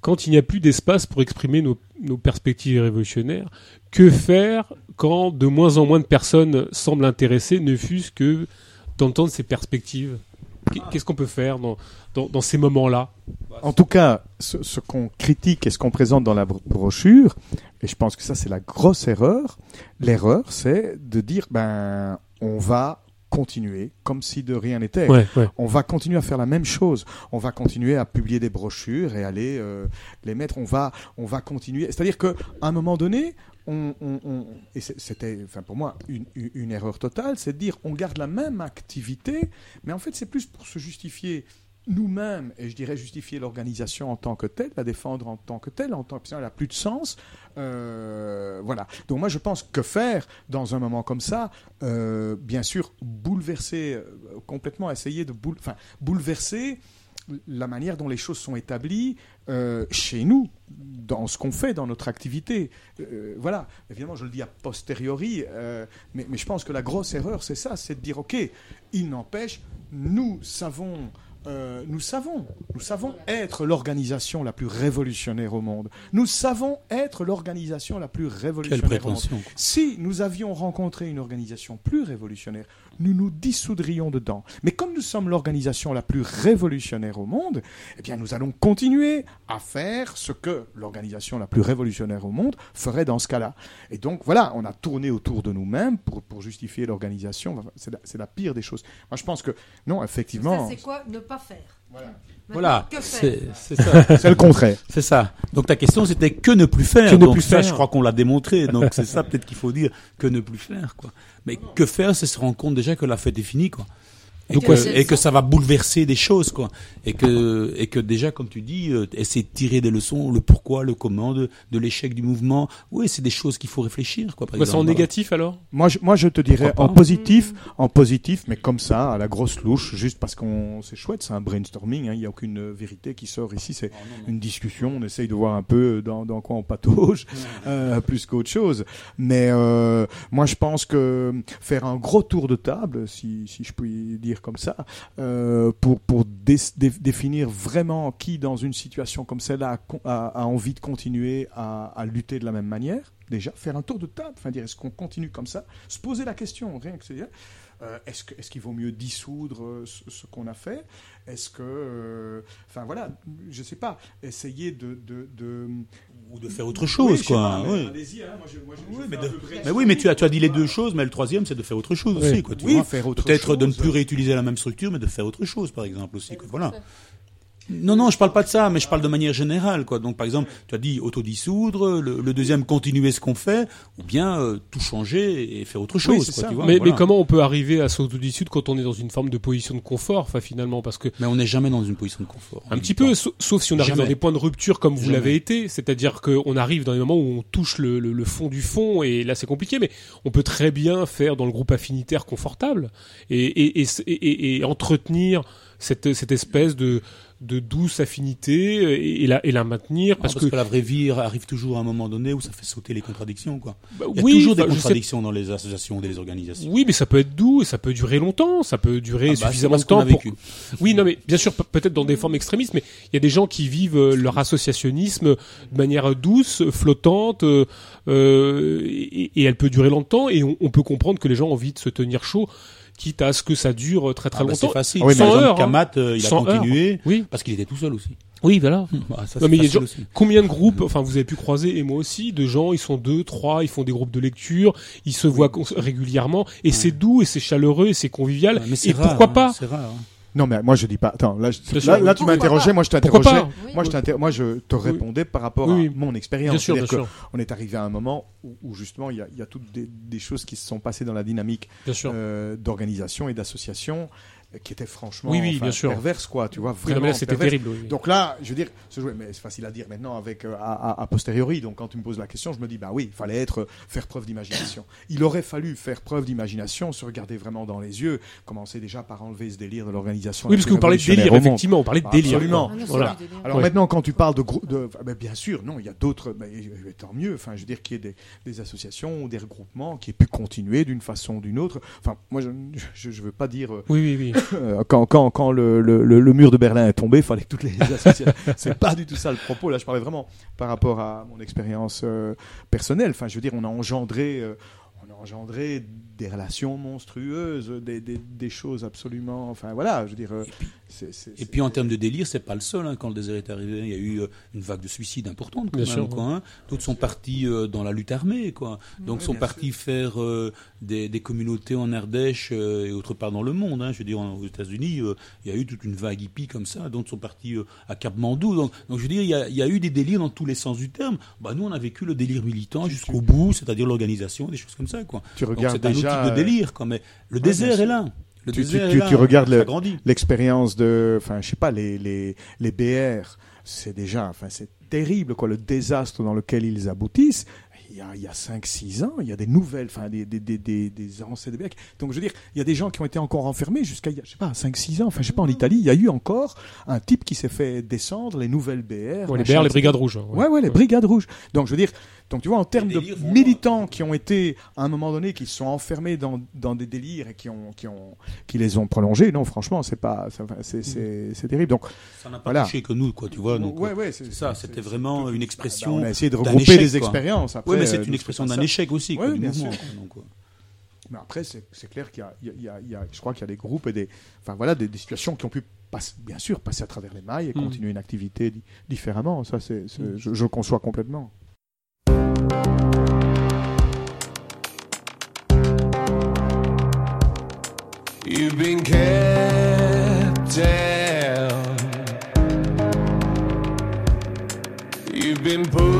Speaker 1: quand il n'y a plus d'espace pour exprimer nos, nos perspectives révolutionnaires? Que faire quand de moins en moins de personnes semblent intéressées, ne fût-ce que d'entendre ces perspectives? Qu'est-ce qu'on peut faire dans, dans, dans ces moments-là?
Speaker 3: En tout cas, ce, ce qu'on critique et ce qu'on présente dans la bro- brochure, et je pense que ça c'est la grosse erreur, l'erreur c'est de dire ben on va continuer comme si de rien n'était.
Speaker 1: Ouais, ouais.
Speaker 3: On va continuer à faire la même chose. On va continuer à publier des brochures et aller euh, les mettre. On va, on va continuer. C'est-à-dire qu'à un moment donné, et c'était, enfin pour moi, une, erreur totale, c'est de dire on garde la même activité, mais en fait c'est plus pour se justifier nous-mêmes, et je dirais justifier l'organisation en tant que telle, la défendre en tant que telle, en tant que ça n'a plus de sens. Euh, voilà. Donc moi je pense que faire dans un moment comme ça, euh, bien sûr bouleverser euh, complètement, essayer de boule- bouleverser la manière dont les choses sont établies euh, chez nous, dans ce qu'on fait, dans notre activité. Euh, voilà, évidemment, je le dis a posteriori, euh, mais, mais je pense que la grosse erreur, c'est ça, c'est de dire, OK, il n'empêche, nous savons... euh, nous savons, nous savons être l'organisation la plus révolutionnaire au monde. Nous savons être l'organisation la plus révolutionnaire
Speaker 2: Quelle
Speaker 3: au monde. Si nous avions rencontré une organisation plus révolutionnaire, nous nous dissoudrions dedans. Mais comme nous sommes l'organisation la plus révolutionnaire au monde, eh bien nous allons continuer à faire ce que l'organisation la plus révolutionnaire au monde ferait dans ce cas-là. Et donc voilà, on a tourné autour de nous-mêmes pour, pour justifier l'organisation. C'est la, c'est la pire des choses. Moi je pense que non, effectivement.
Speaker 6: Ça, c'est quoi ne pas faire
Speaker 2: Voilà,
Speaker 6: que
Speaker 2: c'est ça. [laughs]
Speaker 3: C'est le contraire.
Speaker 2: C'est ça. Donc ta question c'était que ne plus faire.
Speaker 1: Que ne
Speaker 2: Donc
Speaker 1: plus
Speaker 2: ça,
Speaker 1: faire.
Speaker 2: je crois qu'on l'a démontré. Donc c'est ça peut-être qu'il faut dire que ne plus faire quoi. Mais que faire, c'est se rendre compte déjà que la fête est finie quoi. Et,
Speaker 1: Donc,
Speaker 2: que,
Speaker 1: ouais,
Speaker 2: et que ça va bouleverser des choses quoi. Et que et que déjà comme tu dis, euh, essayer de tirer des leçons, le pourquoi, le comment de, de l'échec du mouvement. Oui, c'est des choses qu'il faut réfléchir quoi. Par
Speaker 1: Bah, C'est en
Speaker 2: exemple.
Speaker 1: négatif alors?
Speaker 3: Moi je, moi, je te dirais en positif, en positif, mais comme ça, à la grosse louche, juste parce qu'on, c'est chouette, c'est un brainstorming. hein, Il n'y a aucune euh, vérité qui sort ici. C'est une discussion. On essaye de voir un peu dans, dans quoi on patauge, [laughs] euh, plus qu'autre chose. Mais euh, moi, je pense que faire un gros tour de table, si, si je puis dire comme ça, euh, pour pour dé- dé- définir vraiment qui dans une situation comme celle-là a, envie de continuer à, à lutter de la même manière. Déjà, faire un tour de table, dire est-ce qu'on continue comme ça, se poser la question, rien que c'est euh, est-ce que- est-ce qu'il vaut mieux dissoudre euh, ce, qu'on a fait? Est-ce que, euh, enfin voilà, je sais pas, essayer de
Speaker 2: ou de faire autre chose
Speaker 3: Oui,
Speaker 2: quoi.
Speaker 3: pas, mais
Speaker 2: oui.
Speaker 3: allez-y, hein, moi, je- moi, je- je
Speaker 2: Oui,
Speaker 3: fais
Speaker 2: mais, de- oui, mais tu as, tu as dit les deux choses, mais le troisième, c'est de faire autre chose
Speaker 1: Oui.
Speaker 2: aussi. Quoi, tu
Speaker 3: Oui,
Speaker 2: vois.
Speaker 3: faire autre
Speaker 2: Peut-être de ne plus réutiliser la même structure, mais de faire autre chose, par exemple aussi. Quoi, voilà. Non, non, je parle pas de ça, mais je parle de manière générale. Quoi. Donc, par exemple, tu as dit autodissoudre, le, le deuxième continuer ce qu'on fait, ou bien euh, tout changer et faire autre chose. quoi,
Speaker 3: ça.
Speaker 2: tu vois,
Speaker 1: mais,
Speaker 2: voilà.
Speaker 1: mais comment on peut arriver à s'autodissoudre quand on est dans une forme de position de confort Enfin, finalement, parce que
Speaker 2: Mais on n'est jamais dans une position de confort.
Speaker 1: un petit peu, sa- sauf si on arrive
Speaker 2: Jamais.
Speaker 1: dans des points de rupture comme vous l'avez été, c'est-à-dire qu'on arrive dans des moments où on touche le, le- le fond du fond, et là c'est compliqué, mais on peut très bien faire dans le groupe affinitaire confortable et, et, et, et- et entretenir cette, cette espèce de, de douce affinité et, et la, et la maintenir
Speaker 2: Parce,
Speaker 1: parce,
Speaker 2: que, la vraie vie arrive toujours à un moment donné où ça fait sauter les contradictions. Quoi.
Speaker 1: bah,
Speaker 2: Il y a
Speaker 1: oui,
Speaker 2: toujours des
Speaker 1: sais-
Speaker 2: contradictions dans les associations les organisations.
Speaker 1: Oui, mais ça peut être doux et ça peut durer longtemps. Ça peut durer
Speaker 2: Ah bah,
Speaker 1: suffisamment de temps pour. Oui, non, mais bien sûr, pe- peut-être dans des formes extrémistes, mais il y a des gens qui vivent euh, leur associationnisme de manière douce, flottante, euh, euh, et, et elle peut durer longtemps. Et on, on peut comprendre que les gens ont envie de se tenir chaud, quitte à ce que ça dure très très
Speaker 2: Ah bah, c'est
Speaker 1: longtemps.
Speaker 2: facile.
Speaker 3: Ah oui, mais-
Speaker 2: Par exemple,
Speaker 1: Sans heures, hein.
Speaker 2: Kamat, euh, il a continué
Speaker 1: Oui,
Speaker 2: parce qu'il était tout seul aussi.
Speaker 1: oui, voilà.
Speaker 2: Bah, ça,
Speaker 1: Non,
Speaker 2: c'est
Speaker 1: mais il y a
Speaker 2: facile.
Speaker 1: Combien de groupes, enfin vous avez pu croiser, et moi aussi, de gens, ils sont deux, trois, ils font des groupes de lecture, ils se voient régulièrement, et c'est doux, et c'est chaleureux, et c'est convivial,
Speaker 2: Ouais, mais c'est
Speaker 1: et
Speaker 2: rare,
Speaker 1: pourquoi
Speaker 2: hein,
Speaker 1: pas
Speaker 2: C'est rare. hein.
Speaker 3: Non, mais moi je dis pas. Attends, là, je- là, tu m'interrogeais,
Speaker 6: pas
Speaker 3: moi je t'interrogeais.
Speaker 6: Oui.
Speaker 3: Moi je, moi je te répondais par rapport
Speaker 1: Oui.
Speaker 3: à mon expérience.
Speaker 1: Bien sûr, bien sûr,
Speaker 3: on est arrivé à un moment où, où justement il y y a toutes des, des choses qui se sont passées dans la dynamique euh, d'organisation et d'association. Qui était franchement
Speaker 1: Oui, oui,
Speaker 3: enfin,
Speaker 1: bien sûr.
Speaker 3: perverse, quoi, tu vois, vraiment
Speaker 1: là, c'était
Speaker 3: perverse.
Speaker 1: terrible, oui.
Speaker 3: Donc là, je veux dire, mais c'est facile à dire maintenant avec euh, à, à- a posteriori. Donc quand tu me poses la question, je me dis, bah oui, il fallait être euh, faire preuve d'imagination. Il aurait fallu faire preuve d'imagination, se regarder vraiment dans les yeux, commencer déjà par enlever ce délire de l'organisation.
Speaker 1: Oui, parce que vous parlez de délire, effectivement, on parlait de
Speaker 3: Bah,
Speaker 1: délire,
Speaker 3: Absolument.
Speaker 1: Ah non, Voilà. Délire.
Speaker 3: Alors
Speaker 1: Ouais.
Speaker 3: maintenant, quand tu parles de groupe, de, ben, bien sûr, non, il y a d'autres, mais, tant mieux. Enfin, je veux dire qu'il y ait des, des associations ou des regroupements qui aient pu continuer d'une façon ou d'une autre. Enfin, moi, je je, je veux pas dire. euh,
Speaker 1: Oui, oui, oui.
Speaker 3: Euh, quand le, mur de Berlin est tombé, fallait que toutes les. [laughs] C'est pas du tout ça le propos. Là, je parlais vraiment par rapport à mon expérience euh, personnelle. Enfin, je veux dire, on a engendré. euh, on a engendré des relations monstrueuses, des, des, des choses absolument. Enfin voilà, je veux dire. euh,
Speaker 2: Et puis en termes de délire, c'est pas le seul. hein. Quand le désert est arrivé, il y a eu euh, une vague de suicides importante. Quand
Speaker 1: Bien
Speaker 2: même,
Speaker 1: sûr,
Speaker 2: quoi, hein. D'autres sont partis euh, dans la lutte armée, quoi. Donc
Speaker 3: Oui,
Speaker 2: sont
Speaker 3: bien
Speaker 2: partis faire euh, des, des communautés en Ardèche euh, et autre part dans le monde. hein. Je veux dire, en- aux États-Unis, euh, il y a eu toute une vague hippie comme ça. D'autres sont partis euh, à Cap Mandou. Donc, donc je veux dire, il y, a, il y a eu des délires dans tous les sens du terme. Bah nous, on a vécu le délire militant jusqu'au bout, c'est-à-dire l'organisation, des choses comme ça, quoi.
Speaker 3: Tu
Speaker 2: Donc,
Speaker 3: regardes
Speaker 2: autre
Speaker 3: déjà,
Speaker 2: type de
Speaker 3: euh,
Speaker 2: délire, quoi. Mais le désert est là. Le
Speaker 3: tu, tu-
Speaker 2: désert
Speaker 3: tu-
Speaker 2: est là.
Speaker 3: tu regardes
Speaker 2: Ça
Speaker 3: le- l'expérience de, enfin, je sais pas, les, les, les BR, c'est déjà, enfin, c'est terrible, quoi, le désastre dans lequel ils aboutissent. Il y a, il y a 5-6 ans, il y a des nouvelles, enfin, des, des, des, des, des avancées de BR. Donc, je veux dire, il y a des gens qui ont été encore enfermés jusqu'à, il y a, je sais pas, 5-6 ans, enfin, je sais pas, en Italie, il y a eu encore un type qui s'est fait descendre les nouvelles BR.
Speaker 1: Ouais, les BR, les brigades rouges, hein, ouais.
Speaker 3: Ouais, ouais, les
Speaker 1: Ouais.
Speaker 3: brigades rouges. Donc, je veux dire, donc, tu vois, en termes de militants qui ont été, à un moment donné, qui se sont enfermés dans, dans des délires et qui ont, qui ont, qui les ont prolongés, non, franchement, c'est pas, ça- c'est, terrible. Donc,
Speaker 2: Ça n'a pas
Speaker 3: voilà.
Speaker 2: touché que nous, quoi, tu vois. Donc,
Speaker 3: Ouais,
Speaker 2: euh,
Speaker 3: ouais,
Speaker 2: c'est ça. C'était vraiment une
Speaker 3: bah,
Speaker 2: expression.
Speaker 3: on a essayé de
Speaker 2: d'un
Speaker 3: regrouper
Speaker 2: quoi.
Speaker 3: expériences. Après,
Speaker 2: Oui, mais c'est
Speaker 3: euh,
Speaker 2: une expression d'un échec aussi, quoi,
Speaker 3: Ouais,
Speaker 2: du mouvement.
Speaker 3: Mais après, c'est, clair qu'il y a, y y je crois qu'il y a des groupes et des, enfin voilà, des, des situations qui ont pu, passer, bien sûr, passer à travers les mailles et
Speaker 1: Mm.
Speaker 3: continuer une activité di- différemment. Ça, c'est, c'est- je, je le conçois complètement.
Speaker 13: You've been kept down. You've been pushed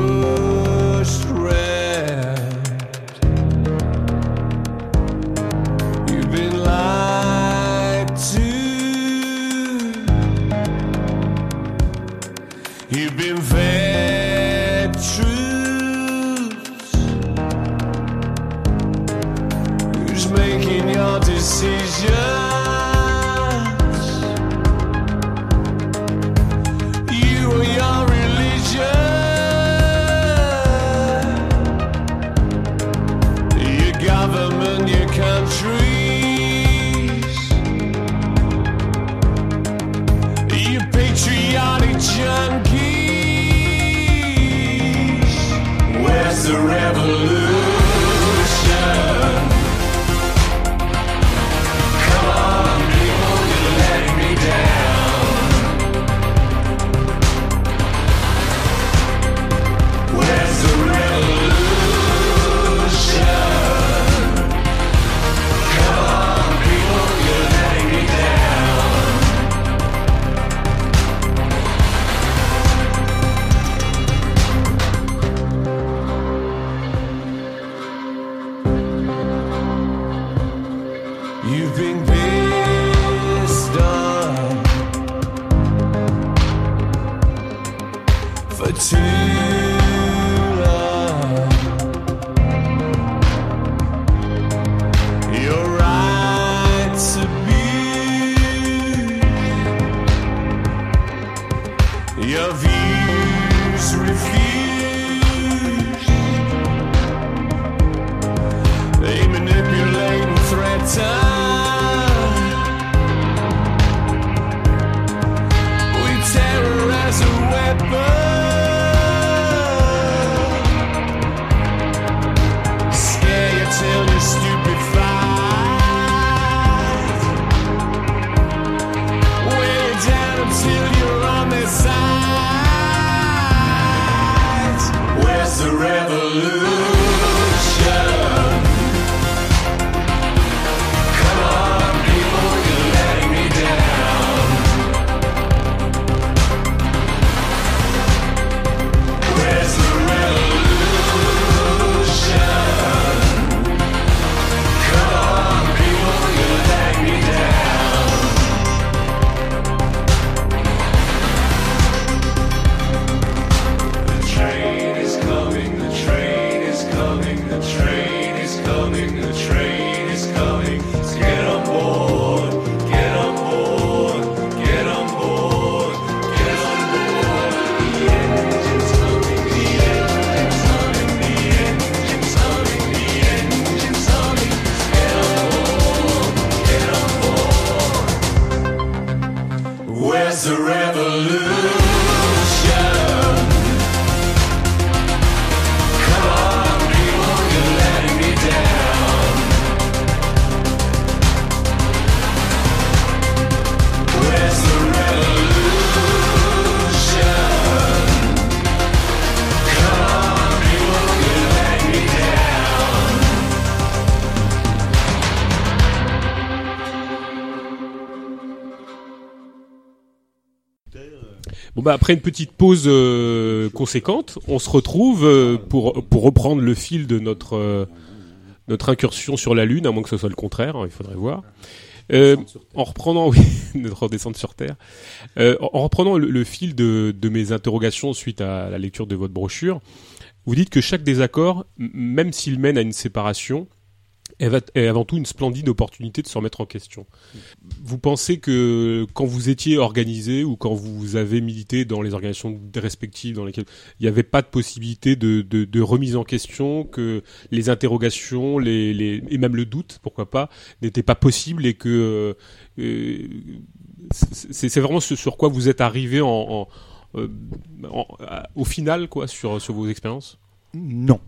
Speaker 1: bah après une petite pause euh, conséquente, on se retrouve euh, pour pour reprendre le fil de notre euh, notre incursion sur la Lune, à moins que ce soit le contraire, hein, il faudrait voir. En reprenant [laughs] oui, notre descente sur Terre, en en reprenant le, le fil de, de mes interrogations suite à la lecture de votre brochure, vous dites que chaque désaccord, même s'il mène à une séparation, est va- est avant tout une splendide opportunité de se remettre en question. Vous pensez que quand vous étiez organisé ou quand vous avez milité dans les organisations respectives dans lesquelles il n'y avait pas de possibilité de, de, de remise en question, que les interrogations les, les, et même le doute, pourquoi pas, n'étaient pas possibles et que euh, c'est vraiment ce sur quoi vous êtes arrivé en, en, euh, en- au final quoi sur, sur vos expériences?
Speaker 3: Non.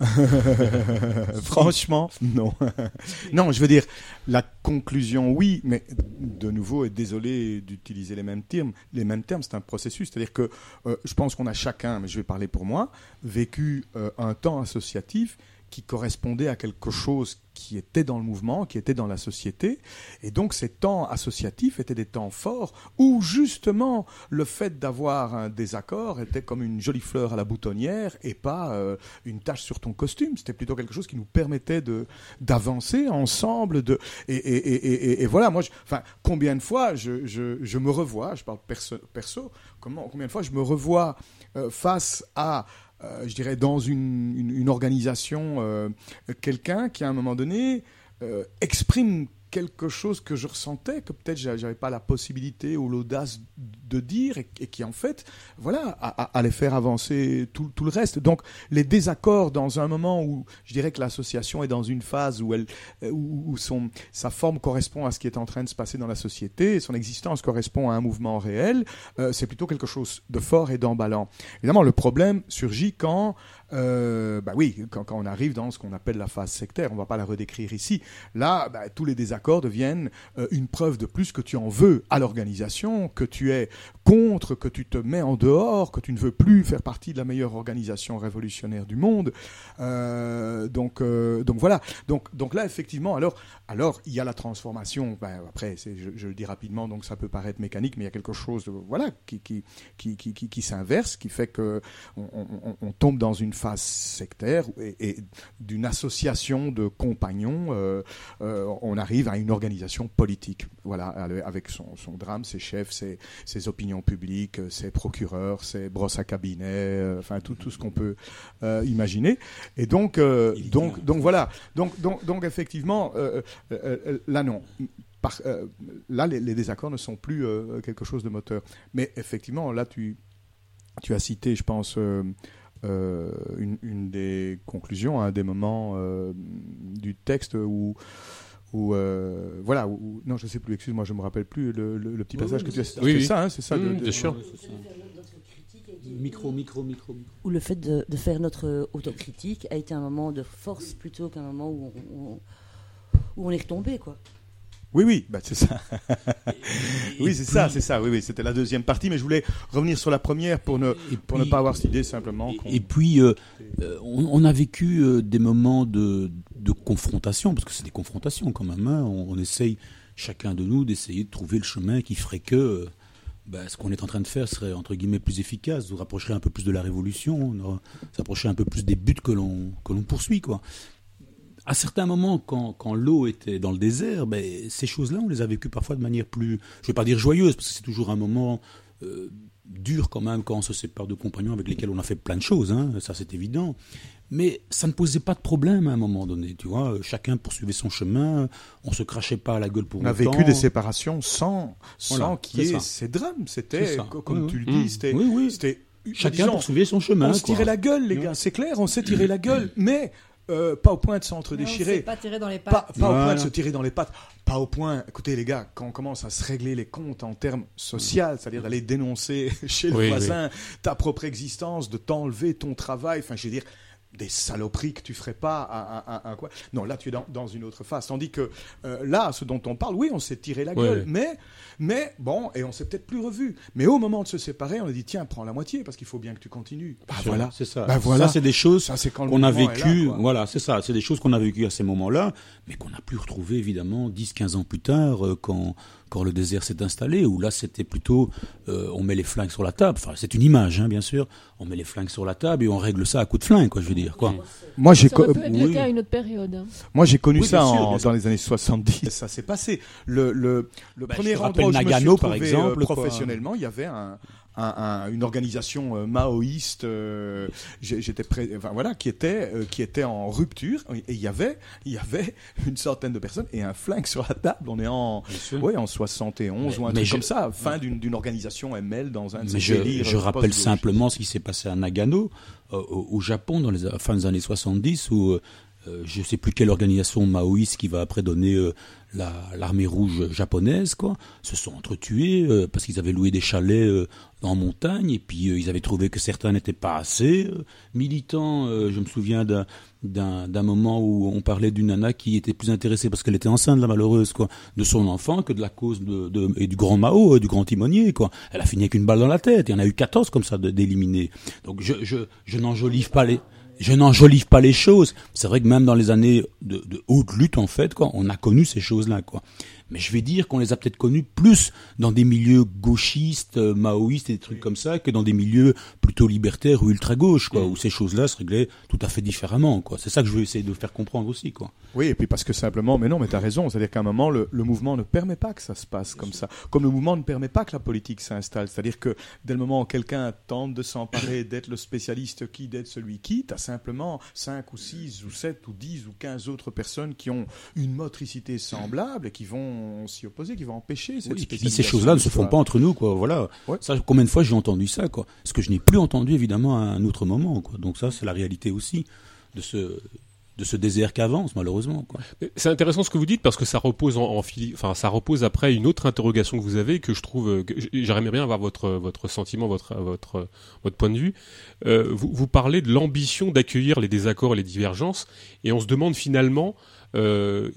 Speaker 3: [laughs] Franchement, non. [laughs] non, je veux dire, la conclusion, oui, mais de nouveau, et désolé d'utiliser les mêmes termes, les mêmes termes, c'est un processus. C'est-à-dire que euh, je pense qu'on a chacun, mais je vais parler pour moi, vécu euh, un temps associatif qui correspondait à quelque chose qui était dans le mouvement, qui était dans la société. Et donc ces temps associatifs étaient des temps forts où justement le fait d'avoir un désaccord était comme une jolie fleur à la boutonnière et pas euh, une tache sur ton costume. C'était plutôt quelque chose qui nous permettait de d'avancer ensemble. De et, et, et, et, voilà, moi, enfin, combien de fois je, je, je me revois, je parle perso, perso comment, combien de fois je me revois euh, face à euh, je dirais, dans une, une, organisation, euh, quelqu'un qui, à un moment donné, euh, exprime quelque chose que je ressentais, que peut-être j'a- j'avais pas la possibilité ou l'audace de dire, et, qui, en fait, voilà, allait faire avancer tout, tout le reste. Donc, les désaccords dans un moment où, je dirais que l'association est dans une phase où, elle, où son, sa forme correspond à ce qui est en train de se passer dans la société, son existence correspond à un mouvement réel, euh, c'est plutôt quelque chose de fort et d'emballant. Évidemment, le problème surgit quand, euh, bah oui, quand, quand on arrive dans ce qu'on appelle la phase sectaire. On va pas la redécrire ici. Là, bah, tous les désaccords deviennent euh, une preuve de plus que tu en veux à l'organisation, que tu es contre, que tu te mets en dehors, que tu ne veux plus faire partie de la meilleure organisation révolutionnaire du monde. Euh, donc, euh, donc voilà. Donc, donc là, effectivement, alors, alors il y a la transformation. Ben, après, je, le dis rapidement, donc ça peut paraître mécanique, mais il y a quelque chose, de- voilà, qui qui qui qui, qui, s'inverse, qui fait que on, tombe dans une phase sectaire et, d'une association de compagnons, euh, euh, on arrive à une organisation politique. Voilà, avec son, son drame, ses chefs, ses, ses opinions publiques, ses procureurs, ses brosses à cabinet, euh, enfin tout, tout ce qu'on peut euh, imaginer. Et donc, euh, donc, donc voilà. Donc, donc, donc effectivement, euh, euh, euh, là non. Par- euh, là, les, les désaccords ne sont plus euh, quelque chose de moteur. Mais effectivement, là, tu, tu as cité, je pense, euh, euh, une, une des conclusions, un des moments euh, du texte où. Où euh, voilà, où- non, je sais plus, excuse-moi, je me rappelle plus le, le- le petit
Speaker 2: Oui,
Speaker 3: passage
Speaker 2: oui,
Speaker 3: que tu as
Speaker 2: c'est. Oui,
Speaker 3: ça, hein, c'est ça.
Speaker 1: Mmh,
Speaker 3: de- de-
Speaker 1: bien sûr.
Speaker 2: Micro, micro, micro.
Speaker 5: Ou le fait de, de faire notre autocritique a été un moment de force plutôt qu'un moment où on, où on est retombé, quoi.
Speaker 3: Oui, oui, bah, c'est ça. [laughs] oui, c'est ça, c'est ça. Oui, oui, c'était la deuxième partie, mais je voulais revenir sur la première pour ne, pour ne pas avoir cette idée simplement.
Speaker 2: Et puis, euh, euh, on, on a vécu euh, des moments de, de confrontation, parce que c'est des confrontations quand même. hein. On, essaye, chacun de nous, d'essayer de trouver le chemin qui ferait que euh, bah, ce qu'on est en train de faire serait, entre guillemets, plus efficace, nous rapprocherait un peu plus de la révolution, nous s'approcherait un peu plus des buts que l'on que l'on poursuit, quoi. À certains moments, quand, quand l'eau était dans le désert, ben, ces choses-là, on les a vécues parfois de manière plus, je ne vais pas dire joyeuse, parce que c'est toujours un moment euh, dur quand même quand on se sépare de compagnons avec lesquels on a fait plein de choses, hein, ça c'est évident. Mais ça ne posait pas de problème à un moment donné, tu vois. Chacun poursuivait son chemin, on se crachait pas à la gueule pour
Speaker 3: On a
Speaker 2: autant.
Speaker 3: vécu des séparations sans, sans
Speaker 2: Voilà,
Speaker 3: qu'il y
Speaker 2: c'est
Speaker 3: ait ces drames. C'était, comme
Speaker 2: Oui,
Speaker 3: tu le dis, c'était,
Speaker 2: Oui, oui.
Speaker 3: c'était
Speaker 2: Chacun
Speaker 3: disons,
Speaker 2: poursuivait son chemin.
Speaker 3: On se tirait la gueule, les gars, c'est clair, on s'est tiré la gueule, mais euh, pas au point de
Speaker 6: on
Speaker 3: s'entre-déchirer.
Speaker 6: pas tiré dans les
Speaker 3: Pas,
Speaker 6: pattes.
Speaker 3: pas au point de se tirer dans les pattes, pas au point. Écoutez les gars, quand on commence à se régler les comptes en termes sociaux, c'est-à-dire d'aller dénoncer [laughs] chez le
Speaker 1: Oui,
Speaker 3: voisin ta propre existence, de t'enlever ton travail, enfin je veux dire des saloperies que tu ferais pas à, à quoi. Non, là tu es dans, dans une autre phase. Tandis que euh, là, ce dont on parle, oui, on s'est tiré la gueule,
Speaker 1: ouais.
Speaker 3: mais mais bon, et on s'est peut-être plus revu. Mais au moment de se séparer, on a dit tiens, prends la moitié parce qu'il faut bien que tu continues. Bah
Speaker 2: Sûr,
Speaker 3: voilà,
Speaker 2: c'est ça.
Speaker 3: Bah voilà.
Speaker 2: Ça, c'est des choses qu'on a
Speaker 3: là, quoi.
Speaker 2: voilà, c'est ça. C'est des choses qu'on a vécues à ces moments-là, mais qu'on n'a plus retrouvées évidemment 10-15 ans plus tard, euh, quand, quand le désert s'est installé, où là, c'était plutôt euh, on met les flingues sur la table. Enfin, c'est une image, hein, bien sûr. On met les flingues sur la table et on règle ça à coups de flingue, quoi, je veux dire. Quoi.
Speaker 3: Moi j'ai co-
Speaker 4: pu être le
Speaker 2: oui.
Speaker 4: cas à une autre période. hein.
Speaker 3: Moi, j'ai connu
Speaker 2: Oui,
Speaker 3: ça
Speaker 2: sûr,
Speaker 3: en- dans les années 70. Ça s'est passé. Le, le, le
Speaker 2: Bah,
Speaker 3: premier endroit où
Speaker 2: rappelle
Speaker 3: je me suis
Speaker 2: Nagano, par exemple,
Speaker 3: euh,
Speaker 2: quoi.
Speaker 3: professionnellement, il y avait un, un- un- une organisation euh, maoïste, euh, j'étais enfin voilà, qui était euh, qui était en rupture. Et il y avait il y avait [laughs] une centaine de personnes et un flingue sur la table. On est en ouais en 71 ou un
Speaker 2: Mais
Speaker 3: truc
Speaker 2: je-
Speaker 3: comme ça, fin d'une d'une organisation ML dans un de
Speaker 2: Mais je,
Speaker 3: délires
Speaker 2: je rappelle simplement ce qui s'est passé à Nagano, au, au Japon, dans les a- fin des années 70, où euh, euh, je ne sais plus quelle organisation maoïste qui va après donner euh, la- l'armée rouge japonaise, quoi, se sont entretués euh, parce qu'ils avaient loué des chalets euh, en montagne et puis euh, ils avaient trouvé que certains n'étaient pas assez euh, militants. Euh, je me souviens d'un moment où on parlait d'une nana qui était plus intéressée parce qu'elle était enceinte, la malheureuse, quoi, de son enfant que de la cause de, de- et du grand Mao, du grand timonier, quoi. Elle a fini avec une balle dans la tête. Il y en a eu 14 comme ça d'éliminés. Donc je, je, je n'enjolive pas les, je n'enjolive pas les choses. C'est vrai que même dans les années de, haute lutte, en fait, quoi, on a connu ces choses-là, quoi. Mais je vais dire qu'on les a peut-être connues plus dans des milieux gauchistes, euh, maoïstes et des trucs comme ça, que dans des milieux plutôt libertaires ou ultra-gauche, quoi, où ces choses-là se réglaient tout à fait différemment, quoi. C'est ça que je veux essayer de faire comprendre aussi, quoi.
Speaker 3: Oui, et puis parce que simplement, mais non, mais tu as raison, c'est-à-dire qu'à un moment, le, le mouvement ne permet pas que ça se passe comme ça. Comme le mouvement ne permet pas que la politique s'installe. C'est-à-dire que dès le moment où quelqu'un tente de s'emparer [coughs] d'être le spécialiste qui, d'être celui qui, tu as simplement 5 ou 6 ou 7 ou 10 ou 15 autres personnes qui ont une motricité semblable et qui vont s'y opposer, qui vont empêcher cette
Speaker 2: Oui, et puis
Speaker 3: spécialisation.
Speaker 2: ces choses-là ne se font pas entre nous, quoi. Voilà.
Speaker 3: Ouais.
Speaker 2: Ça, combien de fois j'ai entendu ça, quoi? Ce que je n'ai plus entendu, évidemment, à un autre moment, quoi. Donc ça, c'est la réalité aussi de ce, de ce désert qui avance, malheureusement, quoi.
Speaker 1: C'est intéressant ce que vous dites parce que ça repose en, en fili- enfin ça repose après une autre interrogation que vous avez que je trouve que j'aimerais bien avoir votre votre sentiment, votre votre votre point de vue. Euh, vous, vous parlez de l'ambition d'accueillir les désaccords et les divergences et on se demande finalement euh,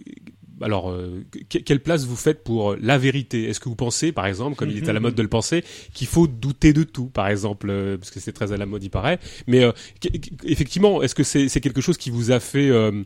Speaker 1: alors, euh, que- quelle place vous faites pour la vérité? Est-ce que vous pensez, par exemple, comme il est à la mode de le penser, qu'il faut douter de tout, par exemple, euh, parce que c'est très à la mode, il paraît. Mais euh, effectivement, est-ce que c'est quelque chose qui vous a fait euh,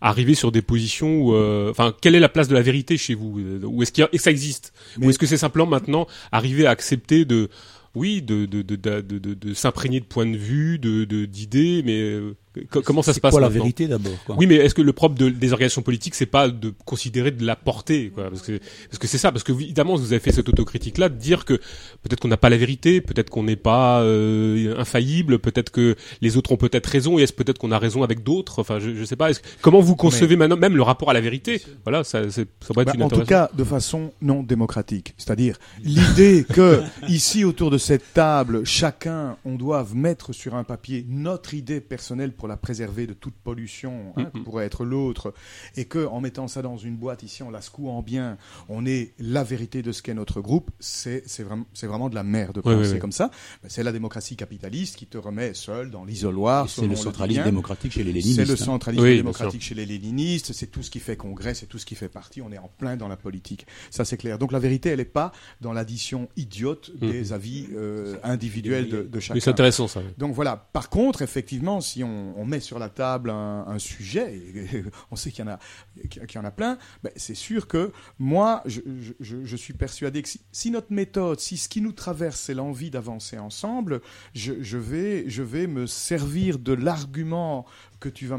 Speaker 1: arriver sur des positions où, euh, enfin, quelle est la place de la vérité chez vous? Euh, Ou est-ce et ça existe?
Speaker 3: Mais-
Speaker 1: Ou est-ce que c'est simplement maintenant arriver à accepter de oui, de, de, de, de, s'imprégner de points de vue, de de- d'idées, mais euh, comment ça se passe
Speaker 2: quoi la vérité d'abord,
Speaker 1: Oui, mais est-ce que le propre de- des organisations politiques, c'est pas de considérer de la portée, quoi? Parce que parce que c'est ça, parce que évidemment, vous avez fait cette autocritique-là, de dire que peut-être qu'on n'a pas la vérité, peut-être qu'on n'est pas euh, infaillible, peut-être que les autres ont peut-être raison, et est-ce peut-être qu'on a raison avec d'autres? Enfin, je, je sais pas. Comment vous concevez maintenant même le rapport à la vérité? Voilà, ça, c'est- ça pourrait être
Speaker 3: Bah,
Speaker 1: une
Speaker 3: en tout cas, de façon non démocratique. C'est-à-dire l'idée que [laughs] ici autour de cette table, chacun, on doive mettre sur un papier notre idée personnelle pour la préserver de toute pollution hein, qui
Speaker 1: Mhm.
Speaker 3: pourrait être l'autre, et que en mettant ça dans une boîte ici, en la secouant bien, on est la vérité de ce qu'est notre groupe. C'est vraiment vraiment de la merde de penser
Speaker 1: oui, oui.
Speaker 3: comme ça. Ben, c'est la démocratie capitaliste qui te remet seul dans l'isoloir.
Speaker 2: C'est le centralisme démocratique chez les léninistes.
Speaker 3: C'est le
Speaker 2: hein.
Speaker 3: centralisme démocratique chez les léninistes, c'est tout ce qui fait congrès, c'est tout ce qui fait parti, on est en plein dans la politique. Ça c'est clair. Donc la vérité, elle n'est pas dans l'addition idiote des avis euh, individuels de, de chacun.
Speaker 1: Mais c'est intéressant ça.
Speaker 3: Donc voilà. Par contre, effectivement, si on, on met sur la table un, sujet, et [laughs] on sait qu'il y en a, plein, ben, c'est sûr que moi, je, suis persuadé que si, notre méthode, si ce qui nous traverse, c'est l'envie d'avancer ensemble, je vais me servir de l'argument que tu vas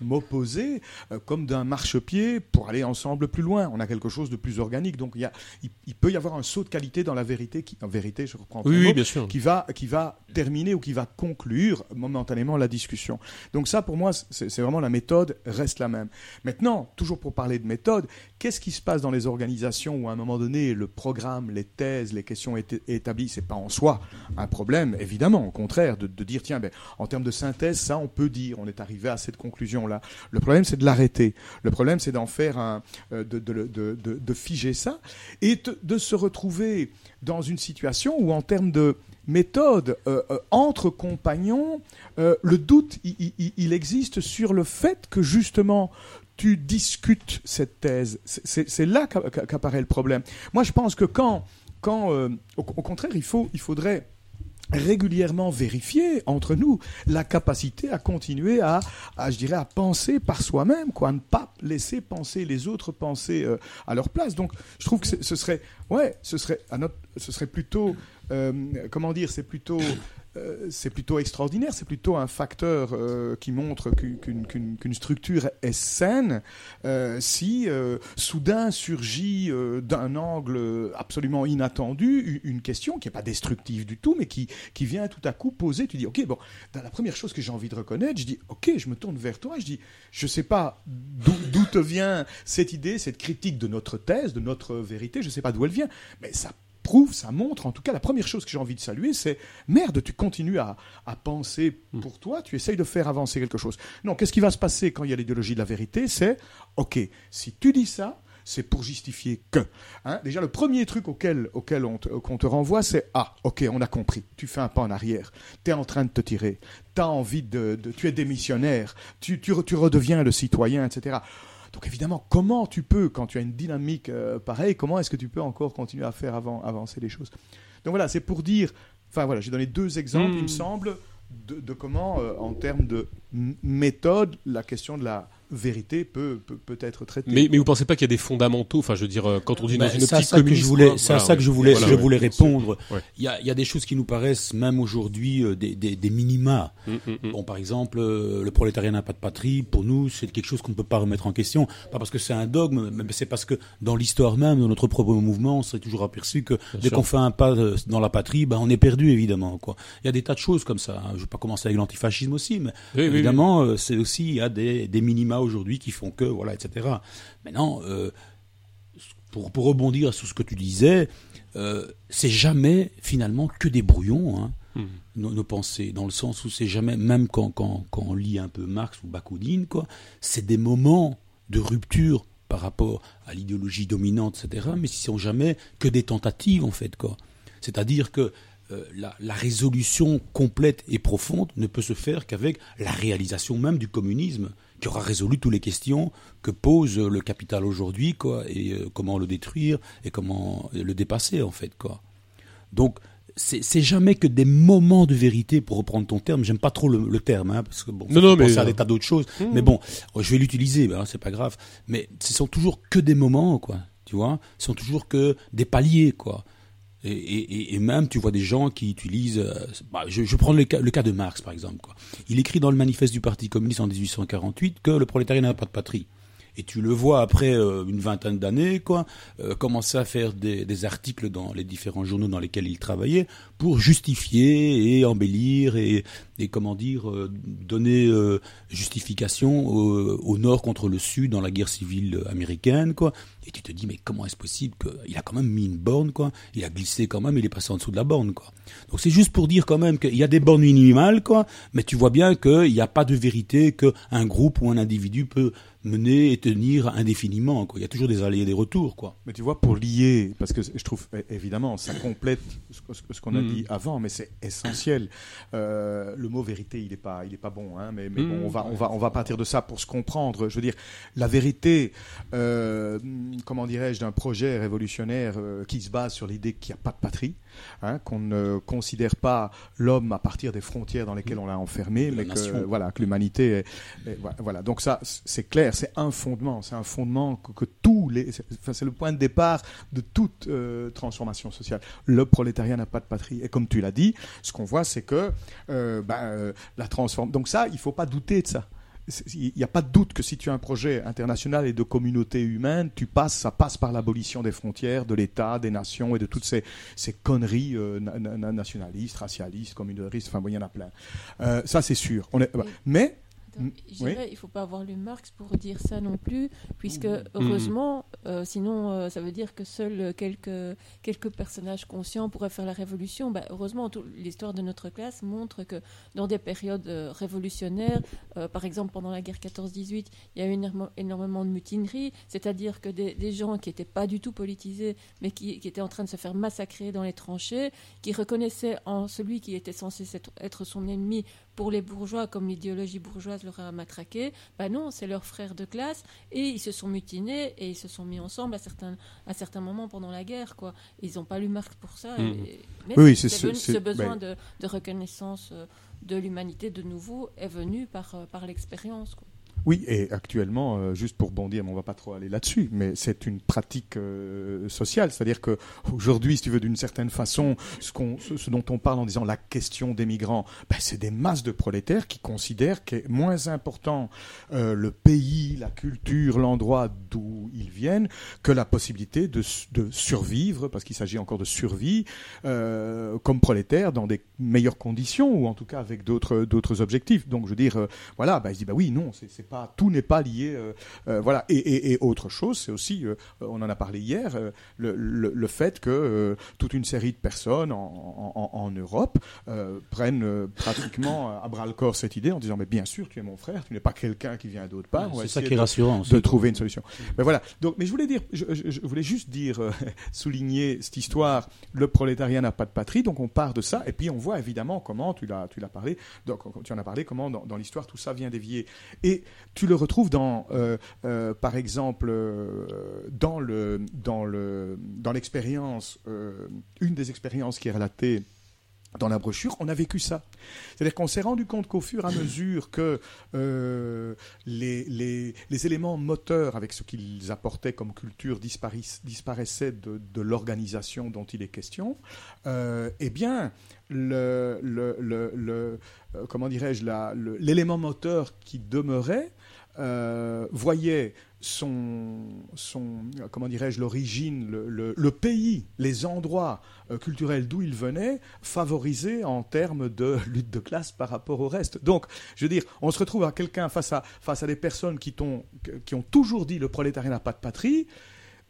Speaker 3: m'opposer euh, comme d'un marchepied pour aller ensemble plus loin. On a quelque chose de plus organique. Donc il, y a, il, il peut y avoir un saut de qualité dans la vérité, qui, en vérité, je reprends
Speaker 1: Oui,
Speaker 3: mot,
Speaker 1: bien sûr.
Speaker 3: qui va, qui va terminer ou qui va conclure momentanément la discussion. Donc ça, pour moi, c'est vraiment la méthode reste la même. Maintenant, toujours pour parler de méthode, qu'est-ce qui se passe dans les organisations où à un moment donné, le programme, les thèses, les questions établies, c'est pas en soi un problème, évidemment, au contraire, de, dire, tiens, ben, en termes de synthèse, ça, on peut dire, on est arrivé à cette conclusion-là. Le problème, c'est de l'arrêter. Le problème, c'est d'en faire un, euh, de, de, de, figer ça et de, de se retrouver dans une situation où, en termes de méthode euh, euh, entre compagnons, euh, le doute, il, il- il existe sur le fait que justement tu discutes cette thèse. C'est- là qu'a- qu'a- qu'apparaît le problème. Moi, je pense que quand, quand euh, au, contraire, il, faut, il faudrait régulièrement vérifier entre nous la capacité à continuer à, je dirais à penser par soi-même quoi à ne pas laisser penser les autres penser euh, à leur place donc je trouve que ce serait ouais ce serait à notre ce serait plutôt euh, comment dire c'est plutôt euh, c'est plutôt extraordinaire, c'est plutôt un facteur euh, qui montre qu'une structure est saine euh, si soudain surgit d'un angle absolument inattendu une question qui n'est pas destructive du tout, mais qui, qui vient tout à coup poser. Tu dis, ok, bon, dans la première chose que j'ai envie de reconnaître, je dis, ok, je me tourne vers toi, je dis, je sais pas d'où te vient cette idée, cette critique de notre thèse, de notre vérité, je sais pas d'où elle vient, mais ça prouve, ça montre, en tout cas, la première chose que j'ai envie de saluer, c'est merde, tu continues à, à penser pour toi, tu essayes de faire avancer quelque chose. Non, qu'est-ce qui va se passer quand il y a l'idéologie de la vérité? C'est, ok, si tu dis ça, c'est pour justifier que. Hein Déjà, le premier truc auquel, auquel on te, qu'on te renvoie, c'est Ah, ok, on a compris. Tu fais un pas en arrière. Tu es en train de te tirer. Tu as envie de, de- Tu es démissionnaire. Tu, tu, tu redeviens le citoyen, etc. Donc évidemment, comment tu peux, quand tu as une dynamique euh, pareille, comment est-ce que tu peux encore continuer à faire avant- avancer les choses? Donc voilà, c'est pour dire, enfin voilà, j'ai donné deux exemples,
Speaker 1: Mm.
Speaker 3: il me semble, de, de comment, euh, en termes de méthode, la question de la vérité peut, peut, peut être traitée.
Speaker 1: Mais, mais vous pensez pas qu'il y a des fondamentaux Enfin, je veux dire, euh, quand on dit
Speaker 2: Ben,
Speaker 1: dans une
Speaker 2: c'est à
Speaker 1: optique
Speaker 2: ça que
Speaker 1: communiste,
Speaker 2: je voulais,
Speaker 1: quoi.
Speaker 2: c'est à ça que je voulais,
Speaker 1: Voilà,
Speaker 2: je
Speaker 1: ouais.
Speaker 2: voulais répondre.
Speaker 1: Ouais.
Speaker 2: Il y a, il y a des choses qui nous paraissent même aujourd'hui euh, des, des, des minima.
Speaker 1: Mm, mm, mm.
Speaker 2: Bon, par exemple, euh, le prolétariat n'a pas de patrie. Pour nous, c'est quelque chose qu'on ne peut pas remettre en question. Pas parce que c'est un dogme, mais c'est parce que dans l'histoire même de notre propre mouvement, on s'est toujours aperçu que dès qu'on fait un pas dans la patrie, ben on est perdu évidemment. Quoi. Il y a des tas de choses comme ça. hein. Je ne vais pas commencer avec l'antifascisme aussi, mais
Speaker 1: Oui, oui, oui.
Speaker 2: évidemment, c'est aussi il y a des, des minima aujourd'hui qui font que voilà, etc. Maintenant, euh, pour, pour rebondir sur ce que tu disais, euh, c'est jamais finalement que des brouillons, hein,
Speaker 1: Hmm.
Speaker 2: nos, nos pensées, dans le sens où c'est jamais, même quand, quand, quand on lit un peu Marx ou Bakounine, quoi, c'est des moments de rupture par rapport à l'idéologie dominante, etc., mais ce sont jamais que des tentatives, en fait, quoi. C'est-à-dire que euh, la, la résolution complète et profonde ne peut se faire qu'avec la réalisation même du communisme, qui aura résolu toutes les questions que pose euh, le capital aujourd'hui, quoi, et euh, comment le détruire et comment le dépasser, en fait, quoi. Donc, c'est jamais que des moments de vérité, pour reprendre ton terme. J'aime pas trop le, le terme, hein, parce que bon,
Speaker 1: Non, non, mais,
Speaker 2: à
Speaker 1: euh,
Speaker 2: des tas d'autres choses.
Speaker 1: hmm.
Speaker 2: Mais bon, je vais l'utiliser, ben, c'est pas grave. Mais ce sont toujours que des moments, quoi. Tu vois, ce sont toujours que des paliers, quoi. Et, même, tu vois des gens qui utilisent. euh, bah, je, prends le cas, de Marx, par exemple. Il écrit dans le manifeste du Parti communiste en 1848 que le prolétariat n'a pas de patrie. Et tu le vois après euh, une vingtaine d'années, quoi, euh, commencer à faire des, articles dans les différents journaux dans lesquels il travaillait pour justifier et embellir et, et comment dire, euh, donner justification au, au Nord contre le Sud dans la guerre civile américaine, quoi. Et tu te dis, mais comment est-ce possible qu'il a quand même mis une borne, quoi Il a glissé quand même, il est passé en dessous de la borne, quoi. Donc c'est juste pour dire quand même qu'il y a des bornes minimales, quoi, mais tu vois bien qu'il n'y a pas de vérité qu'un groupe ou un individu peut mener et tenir indéfiniment, quoi. Il y a toujours des allers et des retours, quoi.
Speaker 3: Mais tu vois, pour lier, parce que je trouve évidemment, ça complète ce qu'on a
Speaker 1: Mhm.
Speaker 3: dit avant, mais c'est essentiel. Euh, le mot vérité, il n'est pas, il est pas bon, hein, mais, mais bon, on va, on va, on va partir de ça pour se comprendre. Je veux dire, la vérité, euh, comment dirais-je, d'un projet révolutionnaire euh, qui se base sur l'idée qu'il n'y a pas de patrie, hein, qu'on ne considère pas l'homme à partir des frontières dans lesquelles on l'a enfermé, mais que voilà, que l'humanité est, est- voilà. Donc ça, c'est clair, c'est un fondement, c'est un fondement que, que tous les, c'est enfin, c'est le point de départ de toute euh, transformation sociale. Le prolétariat n'a pas de patrie, et comme tu l'as dit, ce qu'on voit, c'est que euh, ben, euh, la transforme. Donc ça, il faut pas douter de ça. Il n'y a pas de doute que si tu as un projet international et de communauté humaine, tu passes, ça passe par l'abolition des frontières, de l'État, des nations et de toutes ces, ces conneries euh, na- na- na- nationalistes, racialistes, communautaristes. Enfin, bon, il y en a plein. Euh, ça, c'est sûr. On est, mais
Speaker 4: Attends,
Speaker 3: Mm,
Speaker 4: je dirais, il ne faut pas avoir lu Marx pour dire ça non plus, puisque heureusement, euh, sinon euh, ça veut dire que seuls quelques, quelques personnages conscients pourraient faire la révolution. Bah, heureusement, l'histoire de notre classe montre que dans des périodes euh, révolutionnaires, par exemple pendant la guerre 14-18, il y a eu énormément de mutineries, c'est-à-dire que des, des gens qui n'étaient pas du tout politisés, mais qui, qui étaient en train de se faire massacrer dans les tranchées, qui reconnaissaient en celui qui était censé être son ennemi pour les bourgeois, comme l'idéologie bourgeoise leur a matraqué, bah non, c'est leurs frères de classe, et ils se sont mutinés, et ils se sont mis ensemble à certains, à certains moments pendant la guerre, quoi. Ils n'ont pas lu Marx pour ça. Et- mais
Speaker 3: Oui,
Speaker 4: c'est-
Speaker 3: c'est-
Speaker 4: c'est venu-
Speaker 3: c'est-
Speaker 4: ce besoin
Speaker 3: ben-
Speaker 4: de, de reconnaissance euh, de l'humanité de nouveau est venu par, euh, par l'expérience, quoi.
Speaker 3: Oui, et actuellement, euh, juste pour bondir, mais on va pas trop aller là-dessus, mais c'est une pratique euh, sociale, c'est-à-dire que aujourd'hui, si tu veux, d'une certaine façon, ce, qu'on, ce, dont on parle en disant la question des migrants, ben, c'est des masses de prolétaires qui considèrent qu'est moins important euh, le pays, la culture, l'endroit d'où ils viennent que la possibilité de, de survivre, parce qu'il s'agit encore de survie, euh, comme prolétaires dans des meilleures conditions ou en tout cas avec d'autres d'autres objectifs. Donc je veux dire, euh, voilà, bah, je dis bah oui, non, c'est c'est pas tout n'est pas lié, euh, euh, voilà. Et, et, et autre chose, c'est aussi, euh, on en a parlé hier, euh, le, le, le fait que euh, toute une série de personnes en, en, en Europe euh, prennent euh, pratiquement à bras le corps cette idée en disant mais bien sûr tu es mon frère, tu n'es pas quelqu'un qui vient d'autre part.
Speaker 2: Ouais, c'est ça qui est
Speaker 3: de-
Speaker 2: rassurant aussi.
Speaker 3: de trouver une solution. Mais voilà. Donc, mais je voulais dire, je, je- je voulais juste dire, euh, [laughs] souligner cette histoire. Le prolétariat n'a pas de patrie, donc on part de ça, et puis on voit évidemment comment tu l'as, tu l'as parlé, donc tu en as parlé, comment dans, dans l'histoire tout ça vient dévier. Et tu le retrouves dans, euh, euh, par exemple, euh, dans le, dans le, dans l'expérience, une des expériences qui est relatée dans la brochure, on a vécu ça. C'est-à-dire qu'on s'est rendu compte qu'au fur et à mesure que euh, les, éléments moteurs avec ce qu'ils apportaient comme culture disparaissaient de, l'organisation dont il est question, euh, eh bien, euh, comment dirais-je, l'élément moteur qui demeurait euh, voyait son, son comment dirais-je, l'origine, le, le- pays, les endroits euh, culturels d'où il venait, favorisés en termes de [laughs] lutte de classe par rapport au reste. Donc, je veux dire, on se retrouve à quelqu'un face à, face à des personnes qui, t'ont- qui ont toujours dit le prolétariat n'a pas de patrie,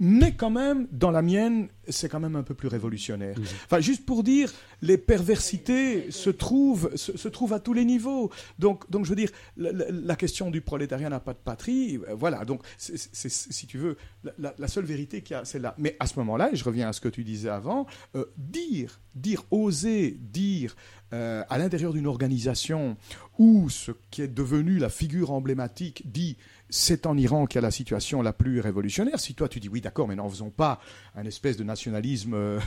Speaker 3: mais quand même, dans la mienne, c'est quand même un peu plus révolutionnaire. Enfin, juste pour dire, les perversités se trouvent, se, se trouvent à tous les niveaux. Donc, donc je veux dire, la, question du prolétariat n'a pas de patrie, euh, voilà. Donc, c'est- si tu veux, la seule vérité qu'il y a, c'est là. Mais à ce moment-là, et je reviens à ce que tu disais avant, euh, dire, dire, oser dire euh, à l'intérieur d'une organisation où ce qui est devenu la figure emblématique dit c'est en Iran qu'il y a la situation la plus révolutionnaire. Si toi tu dis oui d'accord, mais n'en faisons pas un espèce de nationalisme euh,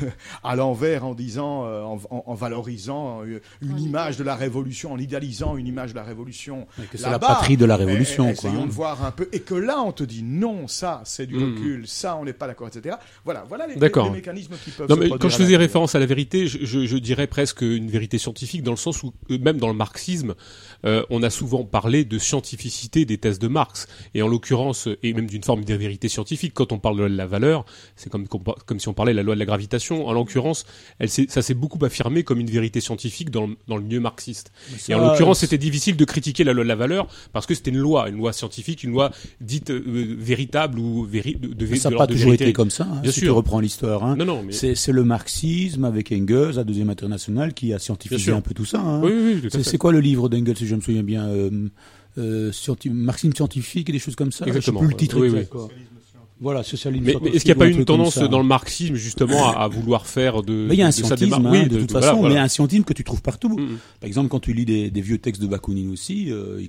Speaker 3: à l'envers en disant, euh, en, en- en valorisant euh, une image de la révolution, en idéalisant une image de la révolution.
Speaker 2: Et que c'est la patrie de la
Speaker 3: mais
Speaker 2: révolution, quoi,
Speaker 3: essayons
Speaker 2: hein.
Speaker 3: de voir un peu. Et que là on te dit non, ça c'est du
Speaker 1: Mhm.
Speaker 3: recul, ça on n'est pas d'accord, etc. Voilà, voilà les, les-
Speaker 1: D'accord.
Speaker 3: les mécanismes qui peuvent
Speaker 1: Non,
Speaker 3: se
Speaker 1: mais
Speaker 3: produire
Speaker 1: quand je faisais référence à la vérité, je, je- je dirais presque une vérité scientifique dans le sens où, même dans le marxisme, euh, on a souvent parlé de scientificité des thèses de Marx. Et en l'occurrence, et même d'une forme de vérité scientifique, quand on parle de la valeur, c'est comme, comme, si on parlait de la loi de la gravitation. En l'occurrence, elle ça s'est beaucoup affirmé comme une vérité scientifique dans, le- dans le milieu marxiste. Et en l'occurrence, c'était difficile de critiquer la loi de la valeur parce que c'était une loi, une loi scientifique, une loi dite euh, véritable ou véri, de, de,
Speaker 2: ça n'a pas toujours
Speaker 1: vérité.
Speaker 2: été comme ça. hein,
Speaker 1: Bien
Speaker 2: si
Speaker 1: sûr.
Speaker 2: tu reprends l'histoire, hein.
Speaker 1: Non, non, mais-
Speaker 2: c'est le marxisme avec Engels, la deuxième internationale, qui a scientifié un peu tout ça. hein.
Speaker 1: Oui, oui, oui,
Speaker 2: c'est quoi le livre d'Engels, si je me souviens bien euh, euh, scienti- Marxisme scientifique et des choses comme ça.
Speaker 1: Exactement.
Speaker 2: Je sais plus le titre
Speaker 1: Oui,
Speaker 2: exact.
Speaker 1: oui.
Speaker 2: quoi. Voilà, socialisme.
Speaker 1: Mais, est-ce qu'il n'y a pas
Speaker 2: un
Speaker 1: une tendance dans le marxisme justement à, à vouloir faire de,
Speaker 2: Mais il y a un
Speaker 1: de, de
Speaker 2: scientisme,
Speaker 1: mar-
Speaker 2: hein,
Speaker 1: oui,
Speaker 2: de, toute
Speaker 1: voilà,
Speaker 2: façon,
Speaker 1: voilà.
Speaker 2: mais un scientisme que tu trouves partout.
Speaker 1: Mm.
Speaker 2: Par exemple, quand tu lis des, des vieux textes de Bakounine aussi, euh,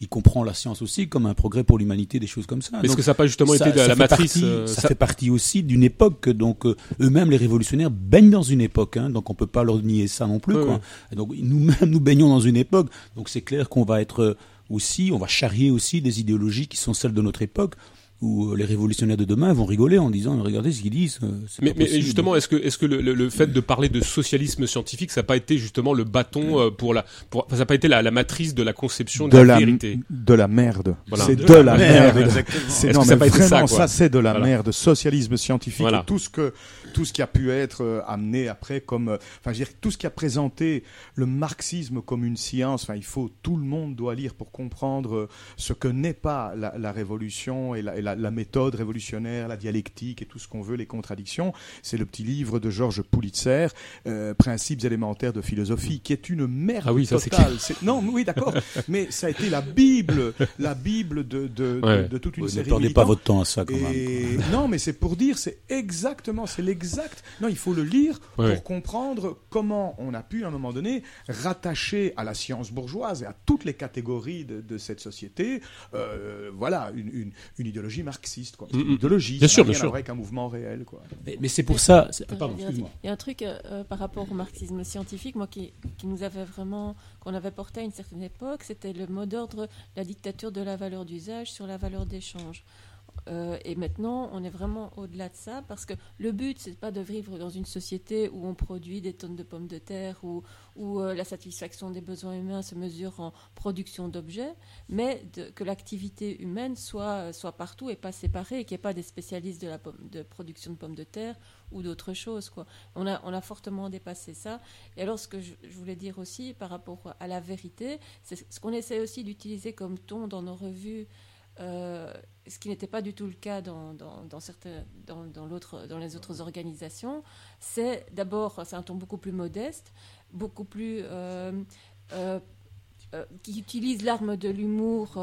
Speaker 2: il, comprend la science aussi comme un progrès pour l'humanité, des choses comme ça.
Speaker 1: Mais est-ce que ça n'a pas justement
Speaker 2: ça-
Speaker 1: été de la matrice
Speaker 2: partie-
Speaker 1: euh,
Speaker 2: Ça
Speaker 1: ça-
Speaker 2: fait partie aussi d'une époque, donc euh, eux-mêmes, les révolutionnaires, baignent dans une époque, hein, donc on peut pas leur nier ça non plus.
Speaker 1: Oui,
Speaker 2: quoi.
Speaker 1: oui.
Speaker 2: Donc nous-mêmes, nous baignons dans une époque, donc c'est clair qu'on va être euh, aussi, on va charrier aussi des idéologies qui sont celles de notre époque, où euh, les révolutionnaires de demain vont rigoler en disant regardez ce qu'ils disent. euh, c'est
Speaker 1: Mais,
Speaker 2: pas
Speaker 1: mais
Speaker 2: possible.
Speaker 1: justement, est-ce que, est-ce que le, le- le fait de parler de socialisme scientifique, ça n'a pas été justement le bâton euh, pour la, pour, enfin, ça n'a pas été la, la matrice de la conception de,
Speaker 3: de
Speaker 1: la,
Speaker 3: la,
Speaker 1: vérité?
Speaker 3: de la merde.
Speaker 1: Voilà.
Speaker 3: C'est
Speaker 1: De
Speaker 3: de,
Speaker 1: la
Speaker 3: la
Speaker 1: merde,
Speaker 3: merde.
Speaker 1: exactement.
Speaker 3: C'est
Speaker 1: Est-ce
Speaker 3: non mais
Speaker 1: a pas été ça,
Speaker 3: vraiment
Speaker 1: quoi?
Speaker 3: ça, c'est de la
Speaker 1: Voilà.
Speaker 3: merde. Socialisme scientifique
Speaker 1: Voilà.
Speaker 3: et tout ce que tout ce qui a pu être euh, amené après comme euh, enfin je veux dire tout ce qui a présenté le marxisme comme une science. Enfin il faut tout le monde doit lire pour comprendre euh, ce que n'est pas la, la révolution et, la, et la- la méthode révolutionnaire, la dialectique et tout ce qu'on veut, les contradictions. C'est le petit livre de Georges Pulitzer, euh, Principes élémentaires de philosophie, qui est une merde
Speaker 1: Ah oui, ça, c'est
Speaker 3: totale. C'est- Non, oui, d'accord. Mais ça a été la Bible, la Bible de, de, de-
Speaker 1: Ouais.
Speaker 3: de toute une
Speaker 2: Ouais, ne
Speaker 3: série
Speaker 2: perdez pas votre temps à ça, quand
Speaker 3: Et- Non, mais c'est pour dire, c'est exactement, c'est l'exact. Non, il faut le lire
Speaker 1: Ouais.
Speaker 3: pour comprendre comment on a pu, à un moment donné, rattacher à la science bourgeoise et à toutes les catégories de, de cette société, euh, voilà, une, une, une idéologie marxiste, quoi. C'est
Speaker 1: Mm,
Speaker 3: Une
Speaker 1: mm.
Speaker 3: idéologie,
Speaker 1: Bien
Speaker 3: ça
Speaker 1: sûr, bien
Speaker 3: rien
Speaker 1: sûr.
Speaker 3: à voir avec un mouvement réel, quoi.
Speaker 2: Mais, mais c'est pour ça.
Speaker 4: Attends,
Speaker 2: ah, pardon, excuse-moi.
Speaker 4: Il y a un truc euh, euh, par rapport au marxisme scientifique, moi, qui, qui nous avait vraiment, qu'on avait porté à une certaine époque, c'était le mot d'ordre, la dictature de la valeur d'usage sur la valeur d'échange. Euh, et maintenant, on est vraiment au-delà de ça parce que le but, c'est pas de vivre dans une société où on produit des tonnes de pommes de terre, où, où euh, la satisfaction des besoins humains se mesure en production d'objets, mais que l'activité humaine soit, soit partout et pas séparée, et qu'il n'y ait pas des spécialistes de la production de pommes de terre ou d'autres choses. Quoi. On, a, on a fortement dépassé ça. Et alors, ce que je, je voulais dire aussi par rapport à la vérité, c'est ce qu'on essaie aussi d'utiliser comme ton dans nos revues. Euh, ce qui n'était pas du tout le cas dans, dans, dans dans, l'autre, dans les autres organisations, c'est d'abord, un ton beaucoup plus modeste, beaucoup plus euh, euh, qui utilise l'arme de l'humour,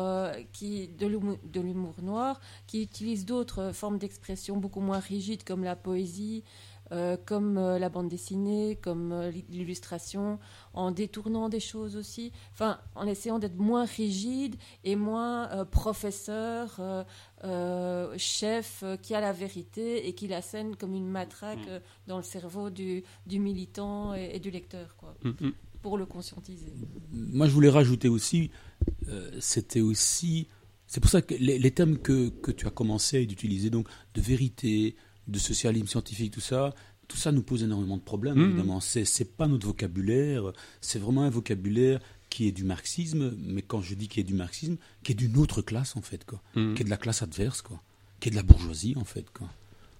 Speaker 4: qui de l'humour noir, qui utilise d'autres formes d'expression beaucoup moins rigides comme la poésie, euh, comme euh, la bande dessinée, comme euh, l'illustration, en détournant des choses aussi, enfin en essayant d'être moins rigide et moins euh, professeur, euh, euh, chef euh, qui a la vérité et qui la scène comme une matraque euh, dans le cerveau du, du militant et, et du lecteur, quoi,
Speaker 1: Mm, mm.
Speaker 4: pour le conscientiser.
Speaker 2: Moi, je voulais rajouter aussi, euh, c'était aussi, c'est pour ça que les, les thèmes que, que tu as commencé d'utiliser, donc de vérité, de socialisme scientifique, tout ça, tout ça nous pose énormément de problèmes,
Speaker 1: Mhm.
Speaker 2: évidemment. C'est, c'est pas notre vocabulaire, c'est vraiment un vocabulaire qui est du marxisme, mais quand je dis qui est du marxisme, qui est d'une autre classe, en fait, quoi.
Speaker 1: Mhm.
Speaker 2: Qui est de la classe adverse, quoi. Qui est de la bourgeoisie, en fait, quoi.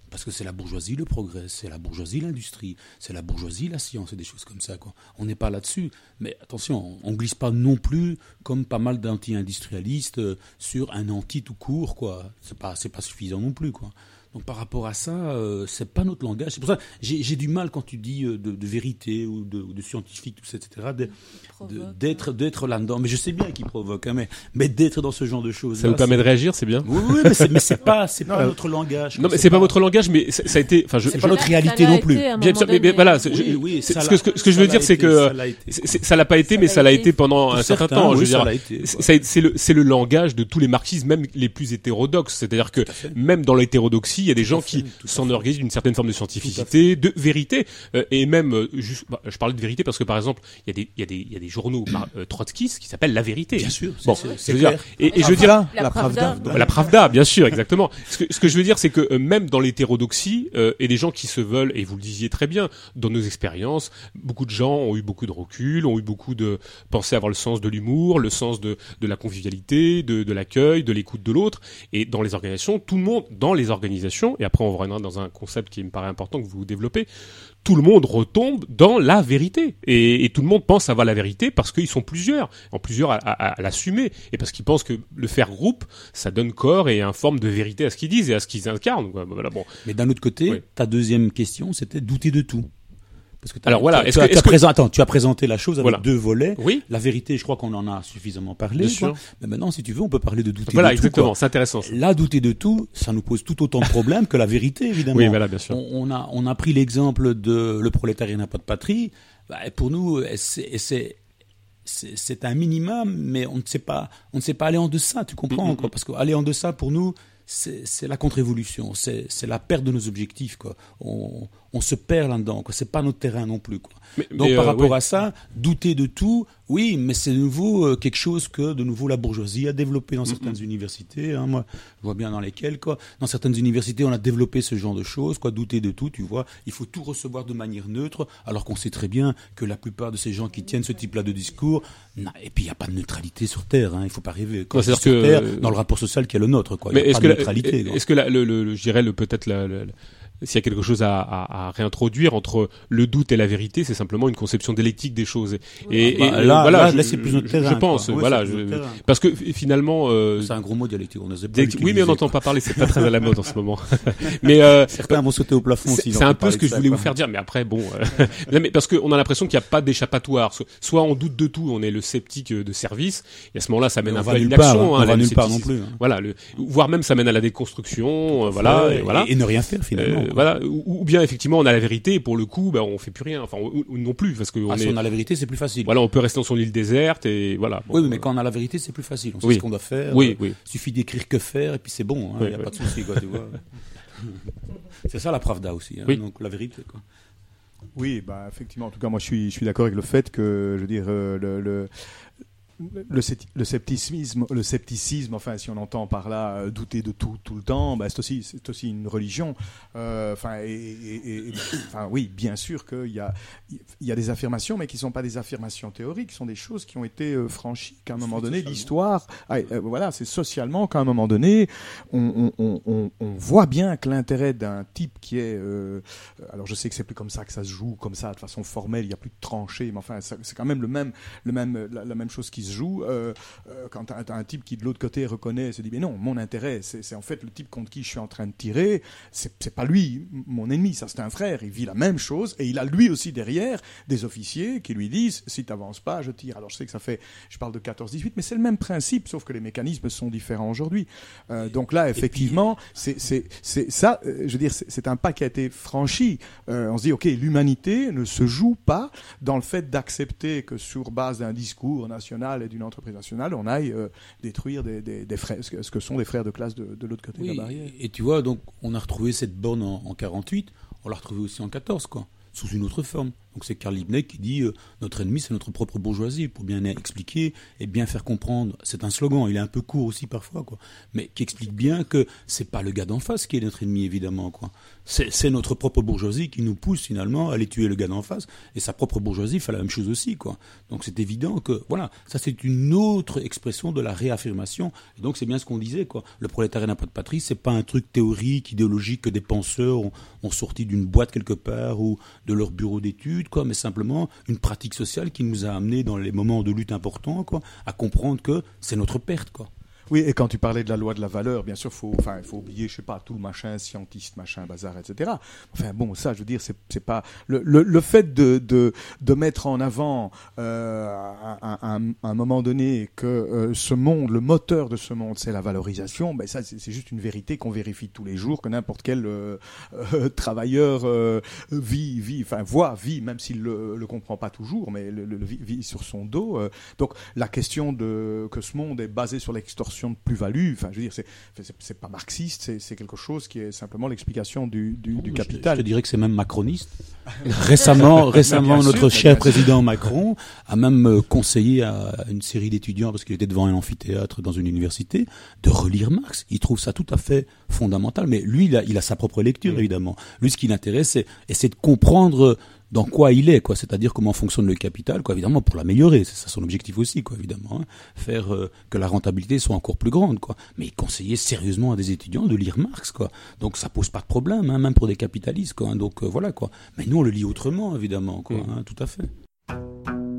Speaker 2: Parce que c'est la bourgeoisie le progrès, c'est la bourgeoisie l'industrie, c'est la bourgeoisie la science et des choses comme ça. Quoi. On n'est pas là-dessus. Mais attention, on ne glisse pas non plus comme pas mal d'anti-industrialistes euh, sur un anti tout court. quoi. C'est pas, c'est pas suffisant non plus. quoi. Donc par rapport à ça, euh, c'est pas notre langage. C'est pour ça que j'ai, du mal quand tu dis euh, de, de vérité ou de, scientifique, tout ça, etc. de- de-
Speaker 4: Provoque.
Speaker 2: d'être, d'être là-dedans. Mais je sais bien qu'il provoque, hein, mais, mais d'être dans ce genre de choses.
Speaker 1: Ça nous permet de réagir, c'est bien.
Speaker 2: Oui, oui, mais c'est, pas, c'est pas
Speaker 3: Non,
Speaker 2: notre langage.
Speaker 1: Non, mais c'est pas votre langage, mais ça a été. Enfin, je,
Speaker 2: pas notre réalité non plus.
Speaker 1: Bien sûr, mais, mais
Speaker 4: donné.
Speaker 1: voilà, c'est-
Speaker 2: Oui,
Speaker 1: je-
Speaker 2: oui,
Speaker 1: c'est-
Speaker 2: ça
Speaker 1: ce que, je veux dire, c'est que
Speaker 2: ça l'a
Speaker 1: pas été, mais ça l'a
Speaker 4: été.
Speaker 1: pendant un certain temps. je veux dire, c'est- le, c'est le langage de tous les marxismes, même les plus hétérodoxes. C'est-à-dire que même dans l'hétérodoxie, il y a des gens
Speaker 2: fait,
Speaker 1: qui
Speaker 2: tout à
Speaker 1: s'enorgueillissent d'une certaine forme de scientificité, de vérité, euh, et même euh, juste. bah, je parlais de vérité parce que par exemple, il y a des, il y a des, il y a des journaux par, euh, trotskistes qui s'appellent La Vérité.
Speaker 2: Bien sûr,
Speaker 1: Bon,
Speaker 2: c'est-
Speaker 1: dire, et, et je veux dire,
Speaker 3: Pravda,
Speaker 4: La
Speaker 3: la
Speaker 4: Pravda.
Speaker 3: Pravda.
Speaker 1: la Pravda, bien sûr, exactement. Ce que, ce que je veux dire, c'est que euh, même dans l'hétérodoxie, euh, et des gens qui se veulent, et vous le disiez très bien, dans nos expériences, beaucoup de gens ont eu beaucoup de recul, ont eu beaucoup de pensé avoir le sens de l'humour, le sens de, de la convivialité, de, de l'accueil, de l'écoute de l'autre. Et dans les organisations, tout le monde, dans les organisations, et après on reviendra dans un concept qui me paraît important que vous développez, tout le monde retombe dans la vérité. Et, et tout le monde pense avoir la vérité parce qu'ils sont plusieurs, en plusieurs à, à- à l'assumer. Et parce qu'ils pensent que le faire groupe, ça donne corps et une forme de vérité à ce qu'ils disent et à ce qu'ils incarnent. Voilà, bon.
Speaker 2: Mais d'un autre côté,
Speaker 1: Oui.
Speaker 2: ta deuxième question, c'était douter de tout. Parce que
Speaker 1: Alors voilà, est-ce que- que-
Speaker 2: présent- attends, tu as présenté la chose avec
Speaker 1: Voilà.
Speaker 2: deux volets.
Speaker 1: Oui,
Speaker 2: La vérité, je crois qu'on en a suffisamment parlé.
Speaker 1: Bien sûr.
Speaker 2: Mais maintenant, si tu veux, on peut parler de douter
Speaker 1: voilà,
Speaker 2: de tout.
Speaker 1: exactement,
Speaker 2: quoi.
Speaker 1: c'est intéressant. ça.
Speaker 2: Là, douter de tout, ça nous pose tout autant de problèmes que la vérité, évidemment.
Speaker 1: Oui, voilà, bien sûr.
Speaker 2: On, on a, on a pris l'exemple de le prolétariat n'a pas de patrie. Bah, pour nous, c'est, c'est, un minimum, mais on ne sait pas, on ne sait pas aller en deçà, tu comprends,
Speaker 1: Mhm.
Speaker 2: quoi, parce qu'aller en deçà, pour nous, c'est, la contre-révolution, c'est, la perte de nos objectifs, quoi. On, se perd là-dedans, quoi. C'est pas notre terrain non plus, quoi.
Speaker 1: Mais-
Speaker 2: Donc
Speaker 1: mais,
Speaker 2: par
Speaker 1: euh,
Speaker 2: rapport à ça, douter de tout, Oui, mais c'est de nouveau euh, quelque chose que de nouveau la bourgeoisie a développé dans certaines universités. hein. Moi, je vois bien dans lesquelles, quoi. Dans certaines universités, on a développé ce genre de choses, quoi. Douter de tout, tu vois. Il faut tout recevoir de manière neutre, alors qu'on sait très bien que la plupart de ces gens qui tiennent ce type-là de discours, et puis il n'y a pas de neutralité sur Terre. Hein. Il faut pas rêver.
Speaker 1: C'est-à-dire
Speaker 2: sur
Speaker 1: que-
Speaker 2: Terre, dans le rapport social qui est le nôtre, quoi.
Speaker 1: Mais
Speaker 2: a
Speaker 1: est-ce
Speaker 2: pas
Speaker 1: que, la-
Speaker 2: neutralité.
Speaker 1: est-ce que la- le, le, le- je dirais le peut-être la- s'il y a quelque chose à, à- à réintroduire entre le doute et la vérité, c'est simplement une conception dialectique des choses. Et,
Speaker 2: Bah,
Speaker 1: et-
Speaker 2: là-
Speaker 1: voilà,
Speaker 2: là, c'est plus notre terrain,
Speaker 1: je pense, voilà, je- parce que finalement, euh,
Speaker 2: C'est un gros mot dialectique. On pas
Speaker 1: oui, mais on n'entend pas parler, c'est pas très à la mode en ce moment. [laughs] mais euh,
Speaker 2: Certains vont sauter au plafond
Speaker 1: c'est un peu ce que je voulais vous faire dire, mais après, bon, euh, [laughs] non, mais parce qu'on a l'impression qu'il n'y a pas d'échappatoire. So- Soit on doute de tout, on est le sceptique de service, et à ce moment-là, ça mène un peu à l'inaction.
Speaker 2: hein.
Speaker 1: hein,
Speaker 2: on va
Speaker 1: le
Speaker 2: nulle part non plus, hein.
Speaker 1: Voilà, voire même ça mène à la déconstruction, euh, voilà, et voilà.
Speaker 2: et ne rien faire, finalement,
Speaker 1: Euh. Voilà, ou, ou bien effectivement on a la vérité et pour le coup, bah, on fait plus rien, enfin ou, ou non plus parce que on
Speaker 2: Ah, si
Speaker 1: est,
Speaker 2: on a la vérité, c'est plus facile.
Speaker 1: voilà, on peut rester dans son île déserte et voilà. Bon,
Speaker 2: Oui, mais quand on a la vérité, c'est plus facile. On sait
Speaker 1: Oui.
Speaker 2: ce qu'on doit faire.
Speaker 1: Oui,
Speaker 2: Euh,
Speaker 1: oui.
Speaker 2: suffit d'écrire que faire et puis c'est bon. Il
Speaker 1: Oui,
Speaker 2: n'y a
Speaker 1: oui.
Speaker 2: pas de souci, quoi, tu vois. [laughs] c'est ça la Pravda aussi. hein,
Speaker 3: Oui.
Speaker 2: Donc la vérité, quoi.
Speaker 3: Oui, bah effectivement. En tout cas, moi, je suis, je suis d'accord avec le fait que, je veux dire, euh, le, le, le, scepti- le scepticisme, le scepticisme, enfin, si on entend par là euh, douter de tout tout le temps, bah, c'est aussi, c'est aussi une religion. Euh, Enfin, et, et- et- et- enfin, oui, bien sûr qu'il y a, il y a des affirmations, mais qui sont pas des affirmations théoriques, qui sont des choses qui ont été euh, franchies qu'à un moment donné, l'histoire, ah, euh, voilà, c'est socialement qu'à un moment donné, on, on- on- on- on voit bien que l'intérêt d'un type qui est, euh, alors je sais que c'est plus comme ça que ça se joue, comme ça, de façon formelle, il n'y a plus de tranchées, mais enfin, c'est quand même le même, le même, la, la même chose qui se joue. euh, euh, quand un type qui de l'autre côté reconnaît, et se dit, mais non, mon intérêt, c'est en fait le type contre qui je suis en train de tirer, c'est pas lui, mon ennemi, ça c'est un frère, il vit la même chose, et il a lui aussi derrière des officiers qui lui disent, si tu n'avances pas, je tire. Alors je sais que ça fait, je parle de 14-18, mais c'est le même principe, sauf que les mécanismes sont différents aujourd'hui. Euh, donc là, effectivement, c'est ça, euh, je veux dire, c'est c'est un pas qui a été franchi. Euh, on se dit, ok, l'humanité ne se joue pas dans le fait d'accepter que sur base d'un discours national et d'une entreprise nationale, on aille euh, détruire des, des, des frères, ce que, sont des frères de classe de, de l'autre côté de la barrière.
Speaker 2: et tu vois, donc on a retrouvé cette borne en, en 48, on l'a retrouvée aussi en 14, quoi, sous une autre forme. Donc c'est Karl Liebknecht qui dit euh, notre ennemi c'est notre propre bourgeoisie pour bien expliquer et bien faire comprendre. C'est un slogan, il est un peu court aussi parfois quoi, mais qui explique bien que c'est pas le gars d'en face qui est notre ennemi évidemment quoi. C'est notre propre bourgeoisie qui nous pousse finalement à aller tuer le gars d'en face et sa propre bourgeoisie fait la même chose aussi quoi. Donc c'est évident que voilà, ça c'est une autre expression de la réaffirmation et donc c'est bien ce qu'on disait quoi. Le prolétariat n'a pas de patrie, c'est pas un truc théorique, idéologique que des penseurs ont, ont sorti d'une boîte quelque part ou de leur bureau d'études quoi, mais simplement une pratique sociale qui nous a amené dans les moments de lutte importants à comprendre que c'est notre perte.
Speaker 3: Oui, et quand tu parlais de la loi de la valeur, bien sûr, faut, enfin, il faut oublier, je sais pas, tout le machin scientiste, machin, bazar, etc. Enfin bon, ça, je veux dire, c'est, pas le, le, le fait de, de, de mettre en avant euh, à, à- à un, moment donné que euh, ce monde, le moteur de ce monde, c'est la valorisation. Ben ça, c'est, juste une vérité qu'on vérifie tous les jours, que n'importe quel euh, euh, travailleur euh, vit, vit, enfin voit, vit, même s'il le, le comprend pas toujours, mais le vit, vit sur son dos. euh. donc la question de que ce monde est basé sur l'extorsion de plus-value, enfin je veux dire, c'est, c'est, c'est pas marxiste, c'est, c'est quelque chose qui est simplement l'explication du, du, du
Speaker 2: Je-
Speaker 3: capital.
Speaker 2: Je, te dirais que c'est même macroniste. [laughs] récemment, récemment
Speaker 3: sûr,
Speaker 2: notre cher président Macron a même euh, conseillé à une série d'étudiants, parce qu'il était devant un amphithéâtre dans une université, de relire Marx. Il trouve ça tout à fait fondamental. Mais lui, il a, il a sa propre lecture, évidemment. Lui, ce qui l'intéresse, c'est essayer de comprendre dans quoi il est, quoi. C'est-à-dire comment fonctionne le capital, quoi. Évidemment, pour l'améliorer. C'est ça son objectif aussi, quoi, évidemment. hein. Faire euh, que la rentabilité soit encore plus grande, quoi. Mais il conseillait sérieusement à des étudiants de lire Marx, quoi. Donc ça pose pas de problème, hein, même pour des capitalistes, quoi. hein. Donc euh, voilà, quoi. Mais nous, on le lit autrement, évidemment, quoi. hein, tout à fait.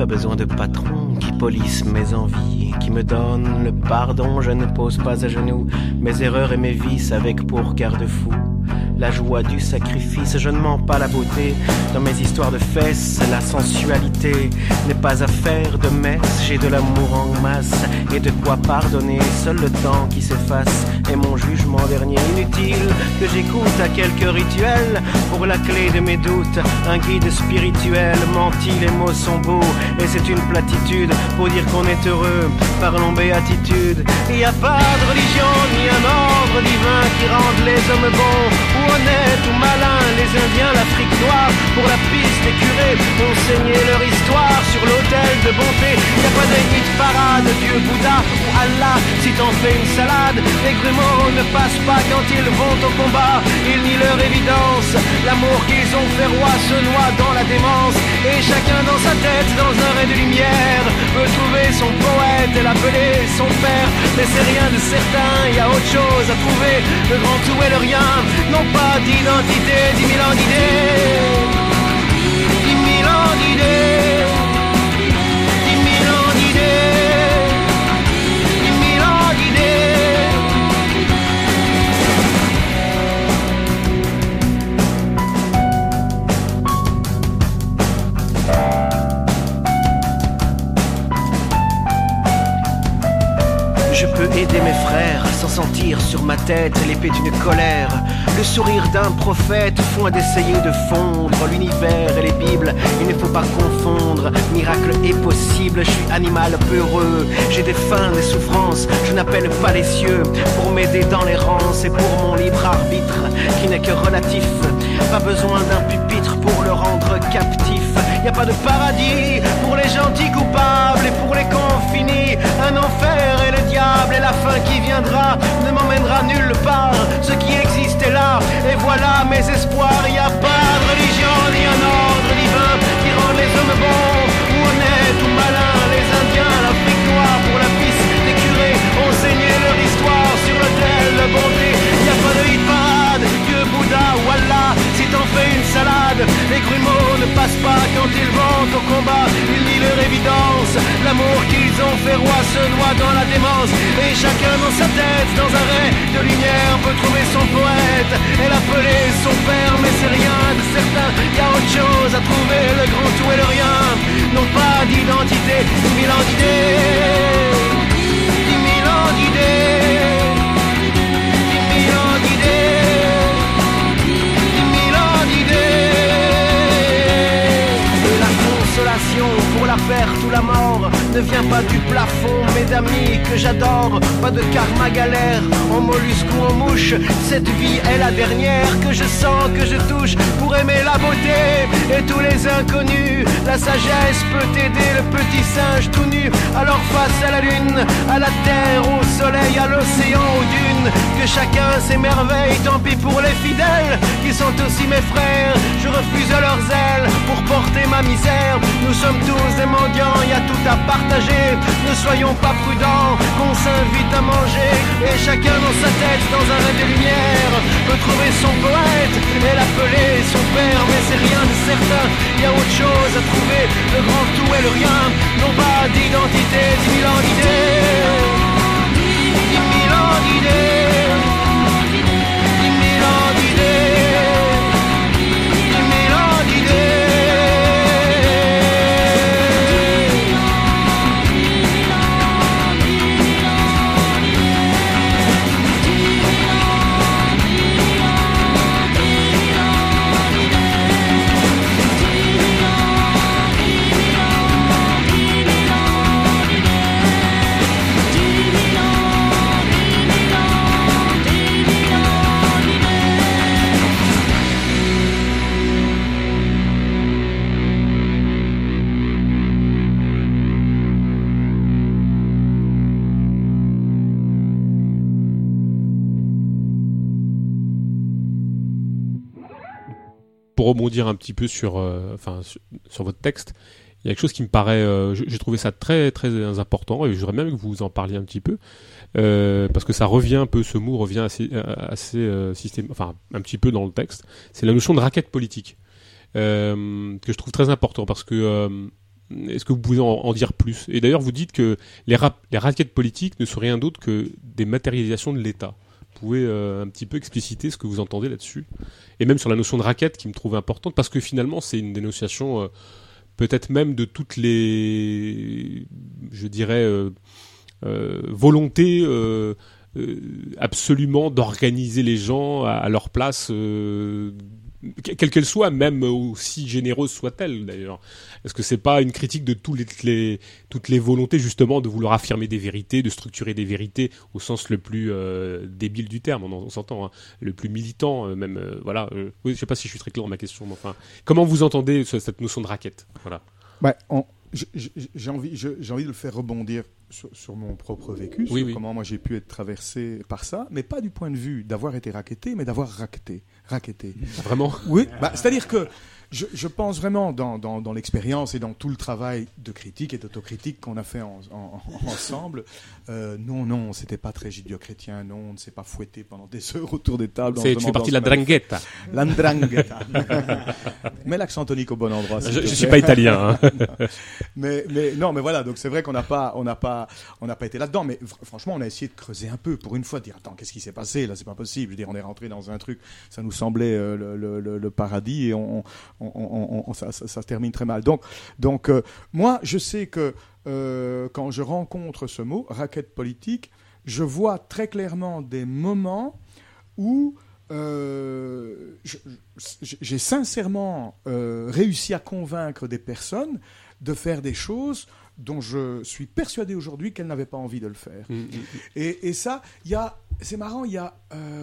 Speaker 14: Pas besoin de patron qui polisse mes envies, qui me donne le pardon. Je ne pose pas à genoux mes erreurs et mes vices avec pour garde-fou la joie du sacrifice. Je ne mens pas la beauté dans mes histoires de fesses. La sensualité n'est pas affaire de messe. J'ai de l'amour en masse et de quoi pardonner. Seul le temps qui s'efface est mon jugement dernier. Inutile que j'écoute à quelques rituels pour la clé de mes doutes. Un guide spirituel menti, les mots sont beaux et c'est une platitude pour dire qu'on est heureux. Parlons béatitude. Il n'y a pas de religion ni un ordre divin qui rende les hommes bons ou honnêtes ou malins. Les Indiens, l'Afrique noire, pour la piste des curés, ont saigné leur histoire sur l'autel de bonté. Il a pas de parade, Dieu, Bouddha ou Si t'en fais une salade, les grumeaux ne passent pas quand ils vont au combat. Ils nient leur évidence. L'amour qu'ils ont fait roi se noie dans la démence. Et chacun dans sa tête, dans un ray de lumière, veut trouver son poète et l'appeler son père. Mais c'est rien de certain, y a autre chose à trouver. Le grand tout et le rien n'ont pas d'identité. Dix mille ans d'idées. Mes frères sans sentir sur ma tête l'épée d'une colère. Le sourire d'un prophète, point d'essayer de fondre l'univers et les bibles. Il ne faut pas confondre, miracle est possible. Je suis animal peureux, j'ai des faims, des souffrances. Je n'appelle pas les cieux pour m'aider dans les rangs. C'est pour mon libre arbitre qui n'est que relatif. Pas besoin d'un pupitre pour le rendre captif. Y a pas de paradis pour les gentils coupables et pour les cons finis. Un enfer et la fin qui viendra ne m'emmènera nulle part. Ce qui existe est là et voilà mes espoirs. Y a pas de religion ni un ordre divin qui rend les hommes bons ou honnêtes ou malins. Les Indiens, l'Afrique noire pour la piste des curés ont saigné leur histoire sur l'autel de bonté. Y a pas de hipad, Dieu, Bouddha ou. Fais une salade, les grumeaux ne passent pas quand ils vont au combat. Ils nient leur évidence, l'amour qu'ils ont fait roi se noie dans la démence. Et chacun dans sa tête, dans un ray de lumière, peut trouver son poète et l'appeler son père. Mais c'est rien de certain, y a autre chose à trouver. Le grand tout et le rien n'ont pas d'identité. Dix mille ans d'idées, dix mille ans d'idées. Pour la perte ou la mort ne vient pas du plafond, mes amis que j'adore. Pas de karma galère, en mollusque ou en mouche. Cette vie est la dernière que je sens, que je touche pour aimer la beauté et tous les inconnus. La sagesse peut aider le petit singe tout nu. Alors face à la lune, à la terre, au soleil, à l'océan, aux dunes, que chacun s'émerveille. Tant pis pour les fidèles qui sont aussi mes frères. Je refuse leurs ailes pour porter ma misère. Sommes tous des mendiants, y a tout à partager. Ne soyons pas prudents, qu'on s'invite à manger. Et chacun dans sa tête, dans un rêve de lumière, peut trouver son poète et l'appeler son père. Mais c'est rien de certain, y a autre chose à trouver. Le grand tout et le rien n'ont pas d'identité. Dix mille ans d'idées. Dix mille ans d'idées.
Speaker 1: Pour rebondir un petit peu sur, euh, enfin, sur, votre texte, il y a quelque chose qui me paraît, euh, j'ai trouvé ça très très important et j'aimerais bien que vous en parliez un petit peu euh, parce que ça revient un peu, ce mot revient assez, assez systém- enfin un petit peu dans le texte. C'est la notion de raquette politique que je trouve très important parce que est-ce que vous pouvez en, dire plus? Et d'ailleurs, vous dites que les, les raquettes politiques ne sont rien d'autre que des matérialisations de l'État. Pouvez euh, un petit peu expliciter ce que vous entendez là-dessus. Et même sur la notion de raquette qui me trouve importante, parce que finalement, c'est une dénonciation euh, peut-être même de toutes les, je dirais, euh, volontés absolument d'organiser les gens à, à leur place, que- quelle qu'elle soit, même aussi généreuse soit-elle d'ailleurs. Est-ce que c'est pas une critique de tous les, les- toutes les volontés justement de vouloir affirmer des vérités, de structurer des vérités au sens le plus euh, débile du terme, on, en- on s'entend, hein, le plus militant euh, même. euh, voilà. euh, oui, je sais pas si je suis très clair dans ma question, mais enfin, comment vous entendez ce- cette notion de raquette Voilà.
Speaker 3: Ouais, j- j'ai envie, j'ai envie de le faire rebondir sur, sur mon propre vécu, sur
Speaker 1: oui.
Speaker 3: comment moi j'ai pu être traversé par ça, mais pas du point de vue d'avoir été raquetté, mais d'avoir raquetté. raquetté.
Speaker 1: Vraiment?
Speaker 3: Oui, bah, c'est-à-dire que je, je pense vraiment dans, dans, dans l'expérience et dans tout le travail de critique et d'autocritique qu'on a fait en- en- en- [laughs] ensemble, euh, non, non, c'était pas très judéo-chrétien, non, on ne s'est pas fouetté pendant des [laughs] heures autour des tables.
Speaker 1: C'est-
Speaker 3: se
Speaker 1: tu fais
Speaker 3: demandant
Speaker 1: partie de la drangheta.
Speaker 3: La ndrangheta. Mets [laughs] l'accent tonique au bon endroit.
Speaker 1: Je- je suis pas italien, hein.
Speaker 3: mais, mais non, mais voilà, donc c'est vrai qu'on n'a pas, on n'a pas, on n'a pas été là-dedans. Mais fr- franchement, on a essayé de creuser un peu pour une fois, de dire attends, qu'est-ce qui s'est passé? Là C'est pas possible. Je veux dire, on est rentré dans un truc, ça nous semblait euh, le, le- le- le paradis et on, on- on- on- ça, ça- ça se termine très mal. Donc, donc euh, moi, je sais que euh, quand je rencontre ce mot, raquette politique, je vois très clairement des moments où euh, j'ai sincèrement réussi à convaincre des personnes de faire des choses dont je suis persuadé aujourd'hui qu'elles n'avaient pas envie de le faire.
Speaker 1: Mm,
Speaker 3: Et, et ça, il y a, c'est marrant, il y a,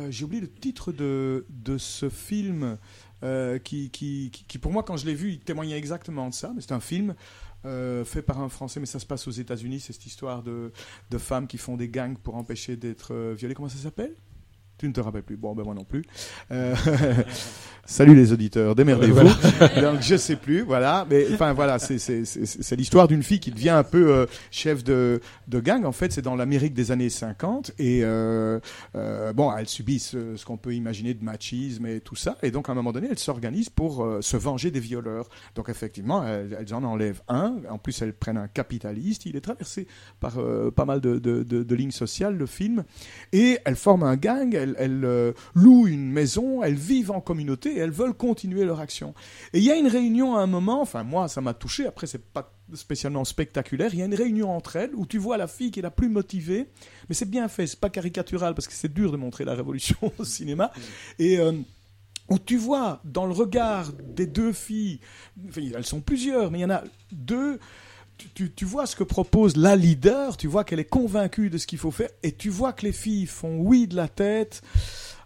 Speaker 3: j'ai oublié le titre de, de ce film euh, qui, qui, qui, pour moi, quand je l'ai vu, il témoignait exactement de ça. C'est un film euh, fait par un Français, mais ça se passe aux États-Unis. C'est cette histoire de, de femmes qui font des gangs pour empêcher d'être euh, violées. Comment ça s'appelle? Tu ne te rappelles plus. Bon, ben moi non plus. Euh, [laughs] Salut les auditeurs, démerdez-vous.
Speaker 1: Voilà. [laughs]
Speaker 3: Donc je sais plus, voilà. Mais enfin voilà, c'est l'histoire d'une fille qui devient un peu euh, chef de de gang. En fait, c'est dans l'Amérique des années 50 et euh, bon, elle subit ce, ce qu'on peut imaginer de machisme et tout ça. Et donc à un moment donné, elle s'organise pour se venger des violeurs. Donc effectivement, elles, elles en enlèvent un. En plus, elles prennent un capitaliste. Il est traversé par pas mal de, de, de, de lignes sociales, le film. Et elles forment un gang. Elles, euh, louent une maison. Elles vivent en communauté et elles veulent continuer leur action. Et il y a une réunion à un moment, enfin moi ça m'a touché, après c'est pas spécialement spectaculaire, il y a une réunion entre elles où tu vois la fille qui est la plus motivée, mais c'est bien fait, c'est pas caricatural parce que c'est dur de montrer la révolution [laughs] au cinéma. Et euh, où tu vois dans le regard des deux filles, enfin, elles sont plusieurs, mais il y en a deux, tu, tu, vois ce que propose la leader, tu vois qu'elle est convaincue de ce qu'il faut faire, et tu vois que les filles font oui de la tête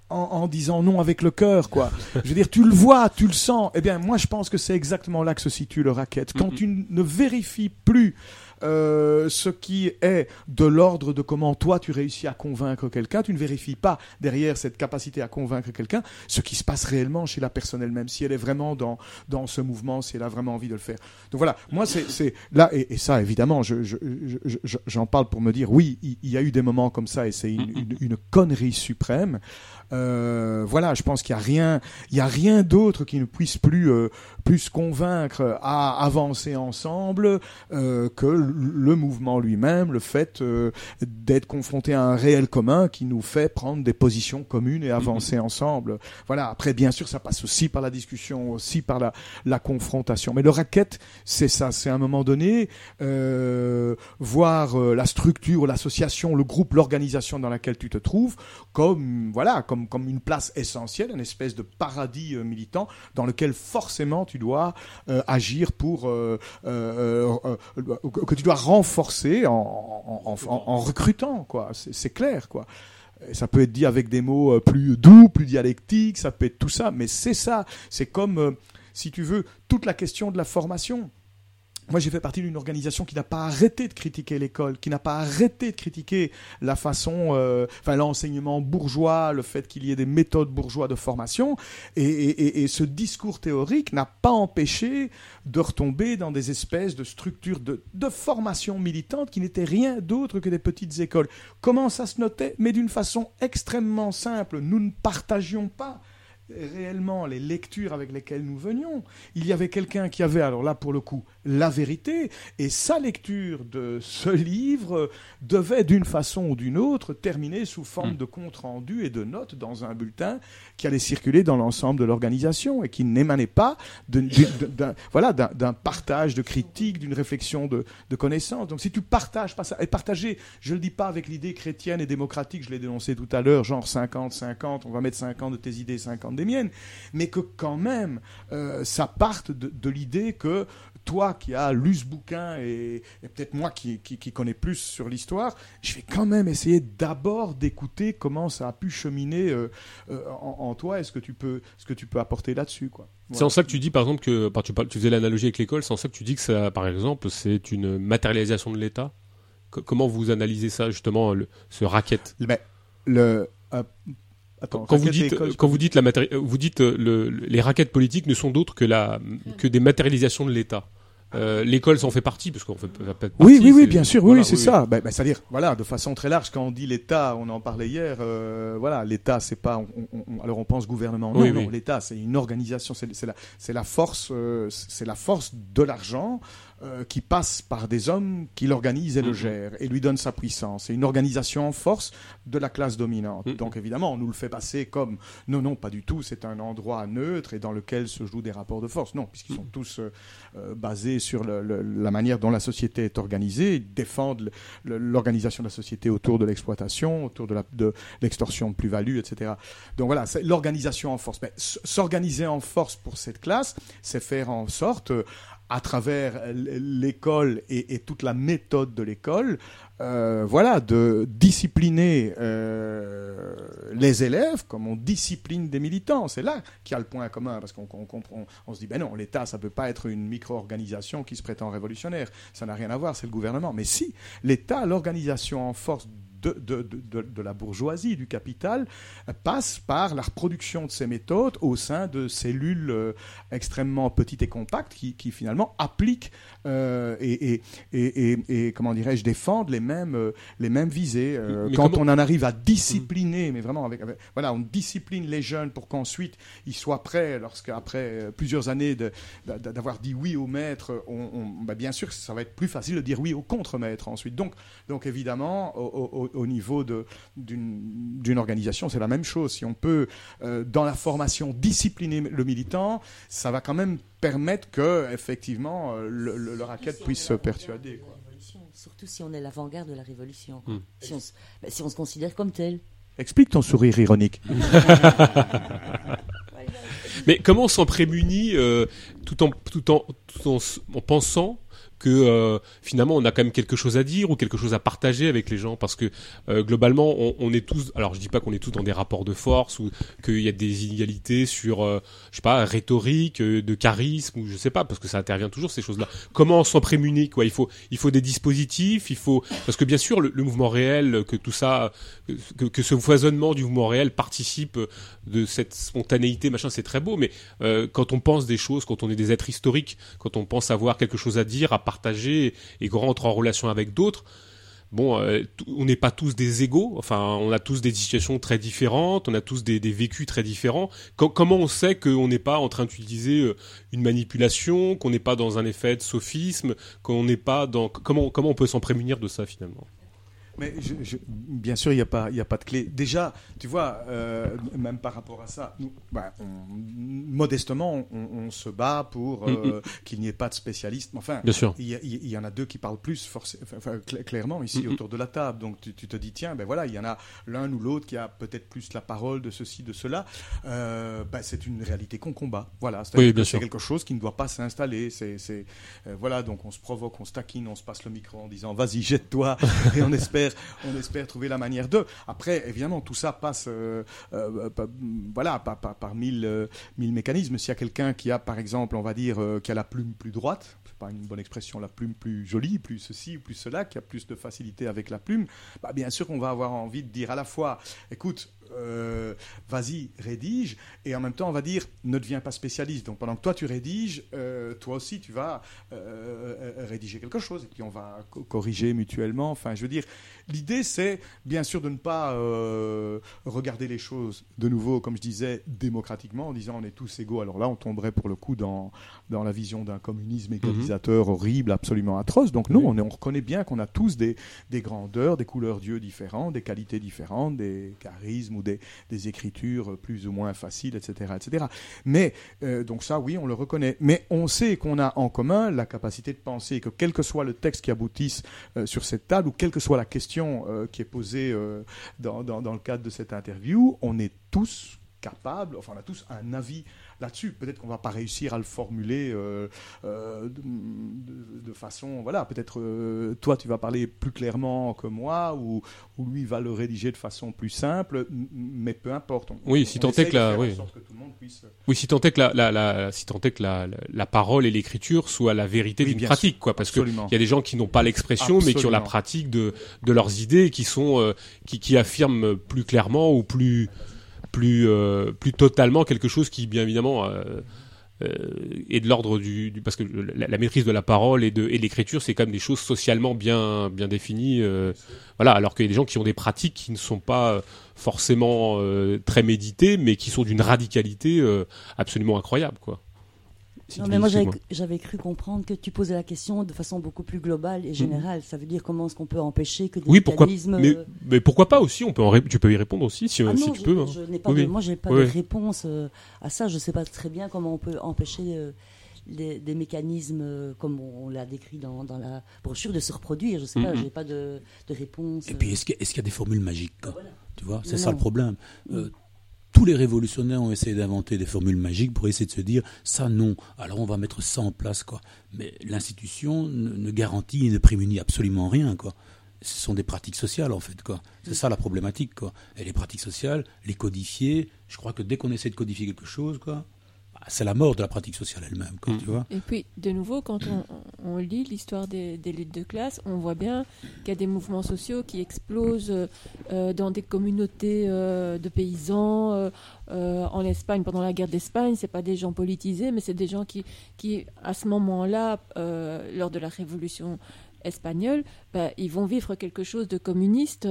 Speaker 3: en, en disant non avec le cœur, quoi. Je veux dire, tu le vois, tu le sens. Eh bien, moi, je pense que c'est exactement là que se situe le racket. Quand tu ne vérifies plus euh, ce qui est de l'ordre de comment toi tu réussis à convaincre quelqu'un, tu ne vérifies pas derrière cette capacité à convaincre quelqu'un ce qui se passe réellement chez la personne elle-même, si elle est vraiment dans, dans ce mouvement, si elle a vraiment envie de le faire. Donc voilà, moi c'est c'est là, et, et ça évidemment, je- je- je- je- j'en parle pour me dire, oui, il, il y a eu des moments comme ça et c'est une, une, une connerie suprême. Euh, voilà, je pense qu'il n'y a rien, il y a rien d'autre qui ne puisse plus, euh, plus convaincre à avancer ensemble euh, que le mouvement lui-même, le fait euh, d'être confronté à un réel commun qui nous fait prendre des positions communes et avancer ensemble. Voilà. Après, bien sûr, ça passe aussi par la discussion, aussi par la, la confrontation. Mais le racket, c'est ça. C'est à un moment donné euh, voir la structure, l'association, le groupe, l'organisation dans laquelle tu te trouves comme voilà, comme comme une place essentielle, une espèce de paradis euh, militant dans lequel forcément tu dois euh, agir pour euh, que tu dois renforcer en, en, recrutant quoi. C'est clair quoi. Ça peut être dit avec des mots plus doux, plus dialectiques, ça peut être tout ça, mais c'est ça. C'est comme, si tu veux, toute la question de la formation. Moi, j'ai fait partie d'une organisation qui n'a pas arrêté de critiquer l'école, qui n'a pas arrêté de critiquer la façon, euh, enfin l'enseignement bourgeois, le fait qu'il y ait des méthodes bourgeois de formation, et, ce discours théorique n'a pas empêché de retomber dans des espèces de structures de, de formation militante qui n'étaient rien d'autre que des petites écoles. Comment ça se notait? Mais d'une façon extrêmement simple. Nous ne partagions pas réellement les lectures avec lesquelles nous venions. Il y avait quelqu'un qui avait, alors là pour le coup, la vérité, et sa lecture de ce livre devait d'une façon ou d'une autre terminer sous forme de compte rendu et de notes dans un bulletin qui allait circuler dans l'ensemble de l'organisation et qui n'émanait pas de- d'un voilà, partage de critiques, d'une réflexion de, de connaissances. Donc si tu partages pas ça, et partager, je ne le dis pas avec l'idée chrétienne et démocratique, je l'ai dénoncé tout à l'heure, genre 50-50, on va mettre 50 de tes idées, 50 des miennes, mais que quand même, euh, ça parte de, de l'idée que toi qui as lu ce bouquin et, et peut-être moi qui, qui, qui connais plus sur l'histoire, je vais quand même essayer d'abord d'écouter comment ça a pu cheminer euh, euh, en, en toi et ce que tu peux, ce que tu peux apporter là-dessus. quoi.
Speaker 1: C'est en ça que tu dis, par exemple, que par- tu, faisais l'analogie avec l'école, c'est en ça que tu dis que ça, par exemple, c'est une matérialisation de l'État. Co- comment vous analysez ça, justement, le- ce racket?
Speaker 3: Le. euh, attends,
Speaker 1: quand vous dites,
Speaker 3: école,
Speaker 1: quand vous dites la matéri- euh, vous dites euh, le- le- les raquettes politiques ne sont d'autres que la que des matérialisations de l'État. Euh, L'école s'en fait partie parce qu'on fait
Speaker 3: Oui,
Speaker 1: partie,
Speaker 3: oui, oui,
Speaker 1: c'est-
Speaker 3: bien sûr,
Speaker 1: voilà,
Speaker 3: oui, c'est ça. Ben, ben, C'est-à-dire, voilà, de façon très large, quand on dit l'État, on en parlait hier, euh, voilà, l'État, c'est pas, on- on- alors on pense gouvernement, non,
Speaker 1: Oui,
Speaker 3: non,
Speaker 1: oui.
Speaker 3: l'État, c'est une organisation, c'est la, la force, euh, c'est la force de l'argent euh, qui passe par des hommes qui l'organisent et le
Speaker 1: Mhm.
Speaker 3: gèrent et lui donnent sa puissance. C'est une organisation en force de la classe dominante.
Speaker 1: Mhm.
Speaker 3: Donc évidemment, on nous le fait passer comme, non, non, pas du tout, c'est un endroit neutre et dans lequel se jouent des rapports de force. Non, puisqu'ils sont tous euh, euh, basés sur le- le- la manière dont la société est organisée, ils défendent l'organisation de la société autour de l'exploitation, autour de la- de l'extorsion de, plus-value, etc. Donc voilà, c'est l'organisation en force. Mais s'organiser en force pour cette classe, c'est faire en sorte, euh, à travers l'école et, toute la méthode de l'école, euh, voilà, de discipliner euh, les élèves comme on discipline des militants. C'est là qu'il y a le point commun, parce qu'on se dit, ben non, l'État, ça peut pas être une micro-organisation qui se prétend révolutionnaire. Ça n'a rien à voir, c'est le gouvernement. Mais si, l'État, l'organisation en force de, de, de, la bourgeoisie, du capital, passe par la reproduction de ces méthodes au sein de cellules euh, extrêmement petites et compactes qui, qui finalement appliquent euh, et, et, et, et- comment dirais-je, défendent les mêmes, euh, les mêmes visées. Euh, quand
Speaker 1: comment-
Speaker 3: on en arrive à discipliner, mais vraiment, avec, avec- voilà, on discipline les jeunes pour qu'ensuite ils soient prêts, lorsqu'après plusieurs années d'avoir dit oui au maître, on, on- bah, bien sûr, ça va être plus facile de dire oui au contre-maître ensuite. Donc, donc évidemment, au, au- au niveau de- d'une organisation, c'est la même chose. Si on peut, euh, dans la formation, discipliner le militant, ça va quand même permettre que, effectivement, euh, le, le, le racket puisse se persuader. quoi.
Speaker 5: Surtout si on est l'avant-garde de la révolution.
Speaker 1: Hmm.
Speaker 5: Si, on se, bah, si on se considère comme tel.
Speaker 3: Explique ton sourire ironique. [laughs]
Speaker 1: Mais comment on s'en prémunit euh, tout en tout en tout en pensant que euh, finalement on a quand même quelque chose à dire ou quelque chose à partager avec les gens. Parce que euh, globalement on, on est tous alors je dis pas qu'on est tous dans des rapports de force ou qu'il y a des inégalités sur euh, je sais pas rhétorique euh, de charisme ou je sais pas parce que ça intervient toujours ces choses là comment s'en prémunir quoi? Il faut il faut des dispositifs il faut parce que bien sûr le, le mouvement réel que tout ça que, que ce foisonnement du mouvement réel participe de cette spontanéité machin c'est très beau mais euh, quand on pense des choses quand on est des êtres historiques quand on pense avoir quelque chose à dire à et qu'on rentre en relation avec d'autres. Bon euh, on n'est pas tous des égaux. Enfin on a tous des situations très différentes. On a tous des, vécus très différents. Co- comment on sait qu'on n'est pas en train d'utiliser euh, une manipulation qu'on n'est pas dans un effet de sophisme qu'on n'est pas dans comment comment on peut s'en prémunir de ça finalement?
Speaker 3: Mais je- je- bien sûr, il n'y a, pas- il y a pas de clé. Déjà, tu vois, euh, même par rapport à ça, nous, bah, on- modestement, on, on se bat pour euh,
Speaker 1: Mm, mm.
Speaker 3: qu'il n'y ait pas de spécialistes. Mais Enfin. Il, y en a deux qui parlent plus, enfin, enfin, cl- clairement, ici,
Speaker 1: Mm, mm.
Speaker 3: autour de la table. Donc, tu, tu te dis, tiens, ben voilà, il y en a l'un ou l'autre qui a peut-être plus la parole de ceci, de cela. Euh, ben, c'est une réalité qu'on combat. Voilà, c'est
Speaker 1: Oui,
Speaker 3: quelque chose qui ne doit pas s'installer. C'est, voilà, donc on se provoque, on se taquine, on se passe le micro en disant vas-y, jette-toi, [laughs] et on espère, on espère trouver la manière de. Après, évidemment, tout ça passe, euh, euh, par- voilà, par, mille, euh, mille mécanismes. S'il y a quelqu'un qui a, par exemple, on va dire, qui a la plume plus droite, c'est pas une bonne expression, la plume plus jolie, plus ceci, plus cela, qui a plus de facilité avec la plume, bah, bien sûr qu'on va avoir envie de dire à la fois, écoute, euh, vas-y, rédige, et en même temps, on va dire, ne deviens pas spécialiste. Donc pendant que toi tu rédiges, euh, toi aussi tu vas euh, rédiger quelque chose, et puis on va co- corriger mutuellement. Enfin, je veux dire, l'idée c'est bien sûr de ne pas regarder les choses de nouveau, comme je disais, démocratiquement, en disant on est tous égaux. Alors là, on tomberait pour le coup dans, dans la vision d'un communisme égalisateur horrible, absolument atroce. Donc non, on, est- on reconnaît bien qu'on a tous des, des grandeurs, des couleurs d'yeux différentes, des qualités différentes, des charismes ou des, écritures plus ou moins faciles, etc. etc. Mais, euh, donc ça, oui, on le reconnaît. Mais on sait qu'on a en commun la capacité de penser que quel que soit le texte qui aboutisse euh, sur cette table, ou quelle que soit la question euh, qui est posée dans le cadre de cette interview, on est tous capables, enfin on a tous un avis là-dessus. Peut-être qu'on va pas réussir à le formuler euh, euh, de, de- de façon, voilà, peut-être euh, toi tu vas parler plus clairement que moi, ou, ou lui va le rédiger de façon plus simple, mais peu importe. On-
Speaker 1: Oui, si tant est que la- oui.
Speaker 3: sorte que tout le monde puisse-
Speaker 1: Oui, si tant est que la, la, la- si tant est que la, parole et l'écriture soient la vérité
Speaker 3: Oui,
Speaker 1: d'une pratique,
Speaker 3: sûr.
Speaker 1: quoi. Parce qu'il y a des gens qui n'ont pas l'expression, mais qui ont la pratique de, de leurs idées, qui sont, qui, qui affirment plus clairement ou plus, plus, euh, plus totalement quelque chose qui, bien évidemment, euh, euh, est de l'ordre du, du- parce que la, maîtrise de la parole et de et l'écriture, c'est quand même des choses socialement bien, bien définies. euh, voilà, alors qu'il y a des gens qui ont des pratiques qui ne sont pas forcément euh, très méditées, mais qui sont d'une radicalité euh, absolument incroyable, quoi.
Speaker 5: Non, mais moi j'avais cru comprendre que tu posais la question de façon beaucoup plus globale et générale. Ça veut dire comment est-ce qu'on peut empêcher que des
Speaker 1: Oui, pourquoi
Speaker 5: mécanismes.
Speaker 1: mais,
Speaker 5: euh,
Speaker 1: mais pourquoi pas aussi On peut en ré- tu peux y répondre aussi si,
Speaker 5: Ah
Speaker 1: si
Speaker 5: non,
Speaker 1: tu
Speaker 5: je,
Speaker 1: peux. hein.
Speaker 5: je n'ai pas
Speaker 1: Oui,
Speaker 5: de,
Speaker 1: oui.
Speaker 5: moi, j'ai pas
Speaker 1: Oui,
Speaker 5: de réponse euh, à ça. Je ne sais pas très bien comment on peut empêcher euh, les- des mécanismes, euh, comme on, on l'a décrit dans, dans la brochure, de se reproduire. Je sais pas,
Speaker 2: Mhm.
Speaker 5: j'ai pas de, de réponse.
Speaker 2: Et puis, est-ce qu'il y, a- y des formules magiques quoi? Tu vois, c'est ça le problème. Euh, tous les révolutionnaires ont essayé d'inventer des formules magiques pour essayer de se dire ça non, alors on va mettre ça en place quoi. Mais l'institution ne, garantit et ne prémunit absolument rien quoi. Ce sont des pratiques sociales en fait quoi. C'est ça la problématique quoi. Et les pratiques sociales, les codifier, je crois que dès qu'on essaie de codifier quelque chose quoi, c'est la mort de la pratique sociale elle-même quoi. Tu vois.
Speaker 4: Et puis, de nouveau, quand on, on lit l'histoire des, des luttes de classe, on voit bien qu'il y a des mouvements sociaux qui explosent euh, dans des communautés euh, de paysans. euh, euh, en Espagne, pendant la guerre d'Espagne, c'est pas des gens politisés, mais c'est des gens qui, qui à ce moment-là, euh, lors de la révolution espagnole, bah, ils vont vivre quelque chose de communiste.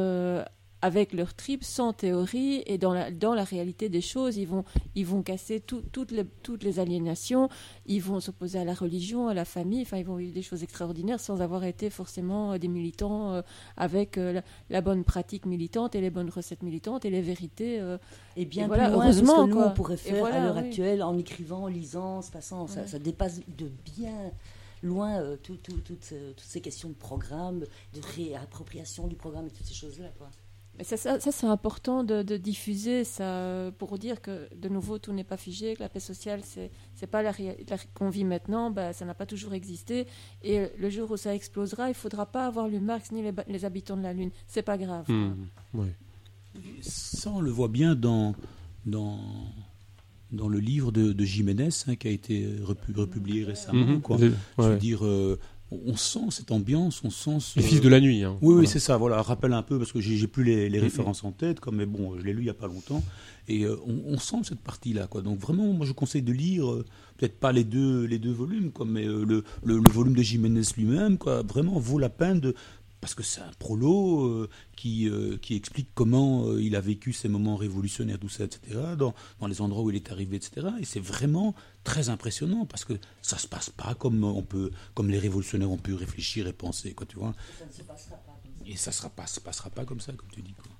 Speaker 4: Avec leur tripes, sans théorie et dans la, dans la réalité des choses, ils vont, ils vont casser tout- toutes, les, toutes les aliénations, ils vont s'opposer à la religion, à la famille, enfin ils vont vivre des choses extraordinaires sans avoir été forcément euh, des militants euh, avec euh, la, la bonne pratique militante et les bonnes recettes militantes et les vérités. euh,
Speaker 5: Et bien
Speaker 4: voilà,
Speaker 5: plus loin de ce
Speaker 4: heureusement
Speaker 5: que nous, on pourrait
Speaker 4: Et
Speaker 5: faire
Speaker 4: voilà,
Speaker 5: à l'heure
Speaker 4: oui.
Speaker 5: actuelle en écrivant, en lisant, en se passant. Ça,
Speaker 4: Ouais.
Speaker 5: ça dépasse de bien loin euh, tout- tout- toutes, euh, toutes ces questions de programme, de réappropriation du programme et toutes ces choses-là.
Speaker 4: Ça, ça, ça, c'est important de, de diffuser ça euh, pour dire que de nouveau tout n'est pas figé, que la paix sociale c'est c'est pas la réalité qu'on vit maintenant, bah, ça n'a pas toujours existé et euh, le jour où ça explosera, il faudra pas avoir lu Marx ni les, habitants de la lune, c'est pas grave.
Speaker 1: Ouais.
Speaker 2: Ça, on le voit bien dans, dans, dans le livre de, de Jiménez hein, qui a été repu- republié récemment. Quoi.
Speaker 1: Ouais.
Speaker 2: Je veux dire, euh, on sent cette ambiance, on sent ce...
Speaker 1: Les fils de la nuit, hein.
Speaker 2: Oui, oui,
Speaker 1: Voilà.
Speaker 2: c'est ça. Voilà, rappelle un peu parce que j'ai plus les, les références en tête, comme mais bon, je l'ai lu il y a pas longtemps, et euh, on, on sent cette partie-là, quoi. Donc vraiment, moi, je conseille de lire euh, peut-être pas les deux les deux volumes, quoi, mais euh, le, le, le volume de Jiménez lui-même, quoi. Vraiment vaut la peine de parce que c'est un prolo euh, qui, euh, qui explique comment euh, il a vécu ces moments révolutionnaires, tout ça, etc., dans, dans les endroits où il est arrivé, etc. Et c'est vraiment très impressionnant parce que ça se passe pas comme on peut, comme les révolutionnaires ont pu réfléchir et penser, quoi, tu vois. Et ça sera pas, se passera pas comme ça, comme tu dis. Quoi.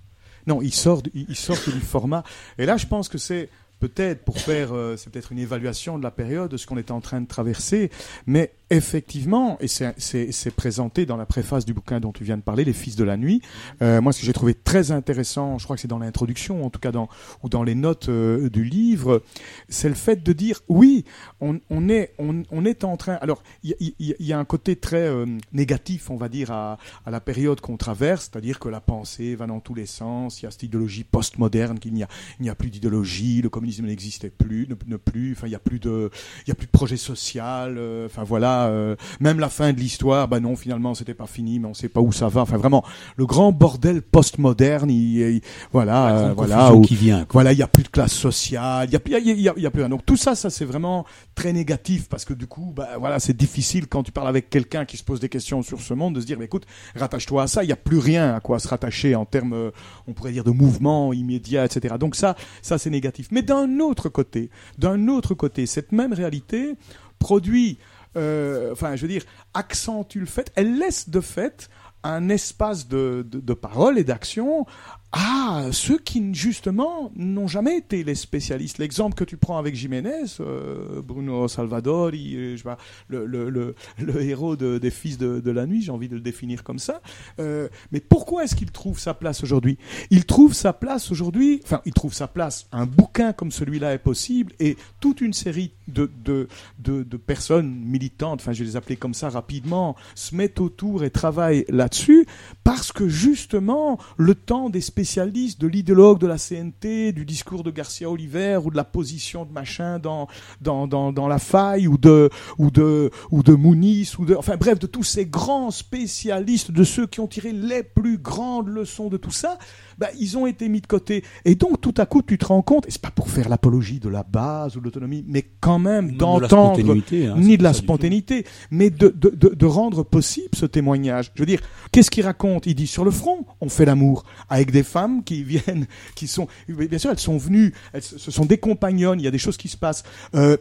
Speaker 3: Non, ils sortent, ils sortent du format. Et là, je pense que c'est peut-être pour faire, euh, c'est peut-être une évaluation de la période, de ce qu'on est en train de traverser. Mais effectivement, et c'est- présenté dans la préface du bouquin dont tu viens de parler, Les Fils de la Nuit. euh, moi, ce que j'ai trouvé très intéressant, je crois que c'est dans l'introduction, en tout cas dans ou dans les notes euh, du livre, c'est le fait de dire oui, on, on est on, on est en train. Alors, il y, y y a un côté très euh, négatif, on va dire, à, à la période qu'on traverse, c'est-à-dire que la pensée va dans tous les sens. Il y a cette idéologie postmoderne qu'il n'y a il n'y a plus d'idéologie, le communisme n'existait plus, ne, plus. Enfin, il y a plus de il y a plus de projet social. euh, Enfin voilà, voilà, euh, même la fin de l'histoire, bah non, finalement, c'était pas fini, mais on sait pas où ça va. Enfin, vraiment, le grand bordel postmoderne, il, il- voilà, euh, voilà, où-
Speaker 2: qui vient, quoi.
Speaker 3: voilà, il y a plus de classe sociale, il y a, il y a, il y a- il y a plus rien. Donc tout ça, ça c'est vraiment très négatif parce que du coup, bah voilà, c'est difficile quand tu parles avec quelqu'un qui se pose des questions sur ce monde de se dire, bah, écoute, rattache-toi à ça. Il y a plus rien à quoi se rattacher en termes, euh, on pourrait dire, de mouvement immédiat, etc. Donc ça, ça c'est négatif. Mais d'un autre côté, d'un autre côté, cette même réalité produit, enfin, je veux dire, accentue le fait, elle laisse de fait un espace de, de, de parole et d'action à ceux qui, justement, n'ont jamais été les spécialistes. L'exemple que tu prends avec Jiménez, euh, Bruno Salvadori, euh, je sais pas, le, le, le, le héros de- des Fils de, de la Nuit, j'ai envie de le définir comme ça. Euh, mais pourquoi est-ce qu'il trouve sa place aujourd'hui? Il trouve sa place aujourd'hui, enfin, il trouve sa place. Un bouquin comme celui-là est possible et toute une série de, de, de, de personnes militantes, enfin, je vais les appeler comme ça rapidement, se mettent autour et travaillent là-dessus parce que justement, le temps des spécialistes, de l'idéologue de la CNT, du discours de Garcia Oliver ou de la position de machin dans, dans, dans, la faille ou de, ou de, ou de Mounis ou enfin bref, de tous ces grands spécialistes, de ceux qui ont tiré les plus grandes leçons de tout ça, bah, ils ont été mis de côté. Et donc, tout à coup, tu te rends compte, et c'est pas pour faire l'apologie de la base ou de l'autonomie, mais quand même d'entendre,
Speaker 2: hein,
Speaker 3: ni de la spontanéité, mais de, de, de, de rendre possible ce témoignage. Je veux dire, qu'est-ce qu'il raconte? Il dit sur le front, on fait l'amour avec des femmes qui [laughs] viennent, qui sont, bien sûr, elles sont venues, elles, ce sont des compagnonnes, il y a des choses qui se passent. Euh,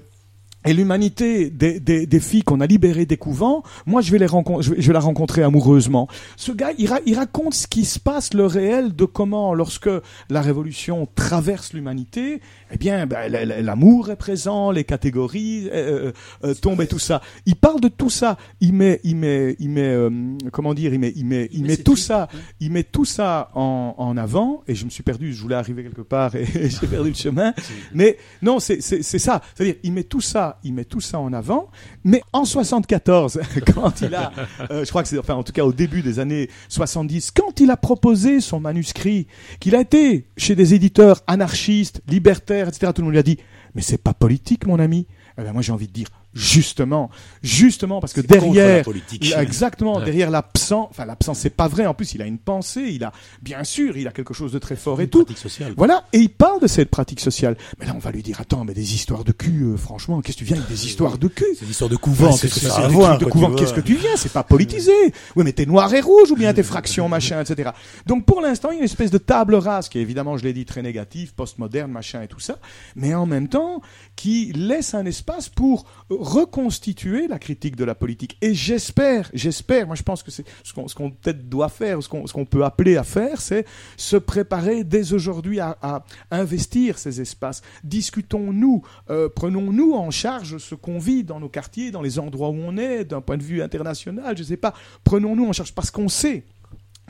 Speaker 3: et l'humanité des, des, des filles qu'on a libérées des couvents, moi je vais les rencontrer, je vais, je vais la rencontrer amoureusement. Ce gars, il, ra- il raconte ce qui se passe, le réel de comment, lorsque la révolution traverse l'humanité, eh bien, ben, l'amour est présent, les catégories euh, euh, tombent et tout ça. Il parle de tout ça. Il met, il met, il met, euh, comment dire, il met, il met, il
Speaker 2: met
Speaker 3: tout
Speaker 2: trucs,
Speaker 3: ça, il met tout ça en, en avant. Et je me suis perdu. Je voulais arriver quelque part et [laughs] j'ai perdu le chemin. Mais non, c'est ça. C'est-à-dire, il met tout ça, il met tout ça en avant. Mais en 74, [laughs] quand il a, euh, je crois que c'est, en tout cas, au début des années 70, quand il a proposé son manuscrit, qu'il a été chez des éditeurs anarchistes, libertaires, etc., tout le monde lui a dit, mais c'est pas politique, mon ami. Eh ben, moi, j'ai envie de dire, justement, justement, parce que
Speaker 2: la
Speaker 3: derrière,
Speaker 2: politique.
Speaker 3: exactement,
Speaker 2: Ouais.
Speaker 3: derrière l'absent, enfin, l'absent, c'est pas vrai. En plus, il a une pensée, il a, bien sûr, il a quelque chose de très fort et tout.
Speaker 2: sociale.
Speaker 3: Voilà, et il parle de cette pratique sociale. Mais là, on va lui dire, attends, mais des histoires de cul, euh, franchement, qu'est-ce que tu viens avec des histoires de cul?
Speaker 2: C'est l'histoire de couvent,
Speaker 3: c'est
Speaker 2: qu'est-ce que ça voir,
Speaker 3: de couvent, qu'est-ce que tu viens? C'est pas politisé. Oui, mais t'es noir et rouge ou bien t'es fraction, [laughs] machin, etc. Donc pour l'instant, il y a une espèce de table rase qui est évidemment, je l'ai dit, très négative, postmoderne, machin et tout ça, mais en même temps qui laisse un espace pour reconstituer la critique de la politique. Et j'espère, j'espère, moi je pense que c'est ce qu'on peut-être doit faire, ce qu'on peut appeler à faire, c'est se préparer dès aujourd'hui à, investir ces espaces. Discutons-nous, euh, prenons-nous en charge ce qu'on vit dans nos quartiers, dans les endroits où on est, d'un point de vue international, je sais pas. Prenons-nous en charge parce qu'on sait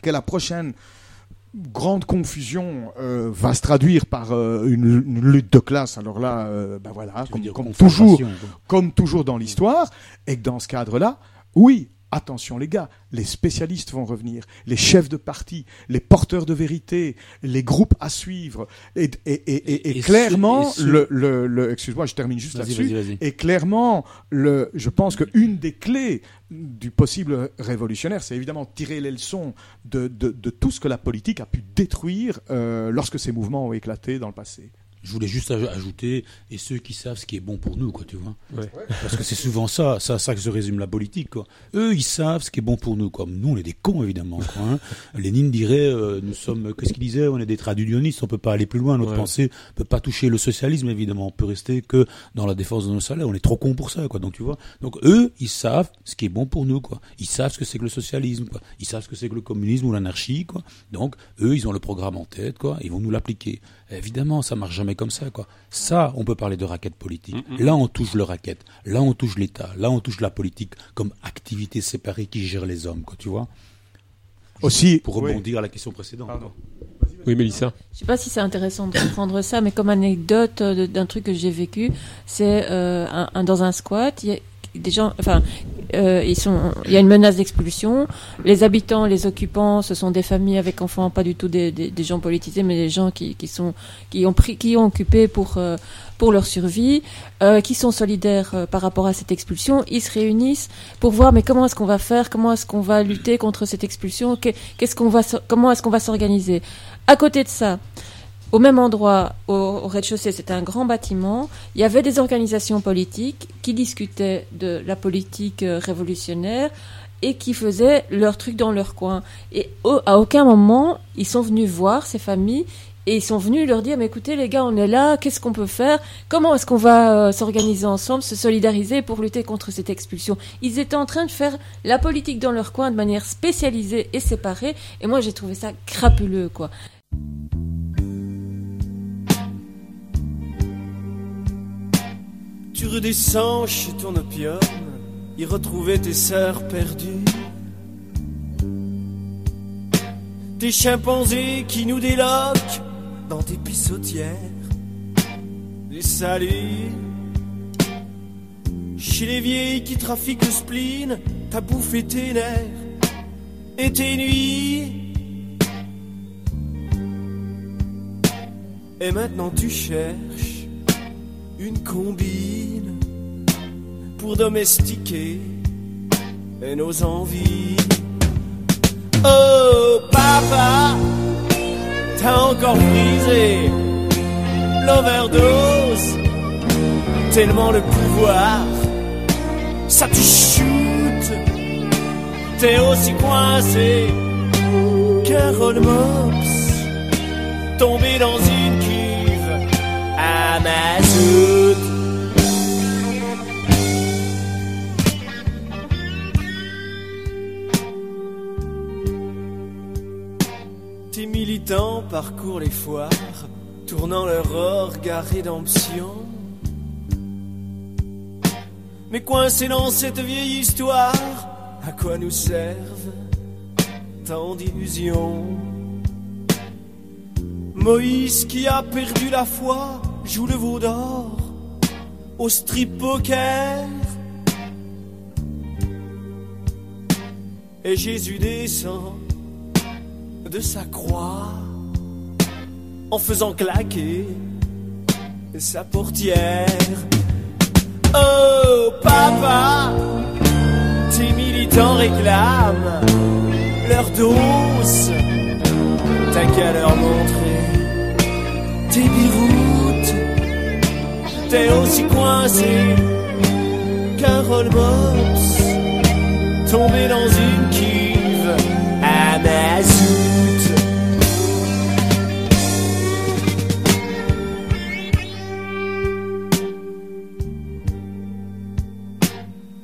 Speaker 3: que la prochaine grande confusion euh, va se traduire par euh, une, une lutte de classe. Alors là, euh, ben voilà, comme, toujours,
Speaker 2: quoi.
Speaker 3: comme toujours dans l'histoire, et que dans ce cadre-là, oui. Attention les gars, les spécialistes vont revenir, les chefs de parti, les porteurs de vérité, les groupes à suivre, et, et, et, et- et
Speaker 2: Et
Speaker 3: clairement, le, le, le- excuse-moi, je termine juste là-dessus, et clairement, le, je pense qu'une des clés du possible révolutionnaire, c'est évidemment tirer les leçons de, de, de tout ce que la politique a pu détruire euh, lorsque ces mouvements ont éclaté dans le passé.
Speaker 2: Je voulais juste aj- ajouter, et ceux qui savent ce qui est bon pour nous, quoi, tu vois.
Speaker 1: Ouais.
Speaker 2: Parce que c'est souvent ça, ça, ça que se résume la politique, quoi. Eux, ils savent ce qui est bon pour nous, quoi. Nous, on est des cons, évidemment, quoi. hein. [laughs] Lénine dirait, euh, nous sommes, qu'est-ce qu'il disait? On est des traductionnistes, on peut pas aller plus loin, notre
Speaker 1: Ouais.
Speaker 2: pensée peut pas toucher le socialisme, évidemment. On peut rester que dans la défense de nos salaires. On est trop cons pour ça, quoi. Donc, tu vois. Donc, eux, ils savent ce qui est bon pour nous, quoi. Ils savent ce que c'est que le socialisme, quoi. Ils savent ce que c'est que le communisme ou l'anarchie, quoi. Donc, eux, ils ont le programme en tête, quoi. Ils vont nous l'appliquer. Évidemment, ça marche jamais comme ça, quoi. Ça, on peut parler de raquette politique. Là, on touche le raquette. Là, on touche l'État. Là, on touche la politique comme activité séparée qui gère les hommes, quoi. Tu vois.
Speaker 3: Aussi,
Speaker 2: Pour
Speaker 3: oui.
Speaker 2: rebondir à la question précédente.
Speaker 1: Oui, Mélissa.
Speaker 4: Je sais pas si c'est intéressant de reprendre ça, mais comme anecdote euh, d'un truc que j'ai vécu, c'est euh, un- un- dans un squat, il des enfin, euh, il y a une menace d'expulsion. Les habitants, les occupants, ce sont des familles avec enfants, pas du tout des, gens politisés, mais des gens qui, sont, qui ont pris, qui ont occupé pour euh, pour leur survie, euh, qui sont solidaires par rapport à cette expulsion. Ils se réunissent pour voir, mais comment est-ce qu'on va faire, comment est-ce qu'on va lutter contre cette expulsion, qu'est- qu'est-ce qu'on va, comment est-ce qu'on va s'organiser? À côté de ça, au même endroit, au, au rez-de-chaussée, c'était un grand bâtiment. Il y avait des organisations politiques qui discutaient de la politique euh, révolutionnaire et qui faisaient leur truc dans leur coin. Et à aucun moment, ils sont venus voir ces familles et ils sont venus leur dire, mais écoutez les gars, on est là, qu'est-ce qu'on peut faire? Comment est-ce qu'on va euh, s'organiser ensemble, se solidariser pour lutter contre cette expulsion? Ils étaient en train de faire la politique dans leur coin de manière spécialisée et séparée. Et moi, j'ai trouvé ça crapuleux, quoi.
Speaker 15: Tu redescends chez ton opium, y retrouver tes sœurs perdues. Tes chimpanzés qui nous déloquent dans tes pissotières. Des saluts. Chez les vieilles qui trafiquent le spleen, t'as bouffé tes nerfs et tes nuits. Et maintenant tu cherches une combine pour domestiquer nos envies. Oh papa, t'as encore brisé l'overdose, tellement le pouvoir, ça te shoot, t'es aussi coincé qu'un roll mops, tombé dans une Tes militants parcourent les foires, tournant leur regard rédemption. Mais coincés dans cette vieille histoire, à quoi nous servent tant d'illusions? Moïse qui a perdu la foi joue le veau d'or au strip poker. Et Jésus descend de sa croix en faisant claquer sa portière. Oh papa, tes militants réclament leur dose. T'as qu'à leur montrer tes biroutes. T'es aussi coincé qu'un roll mops tombé dans une cuve à mazout.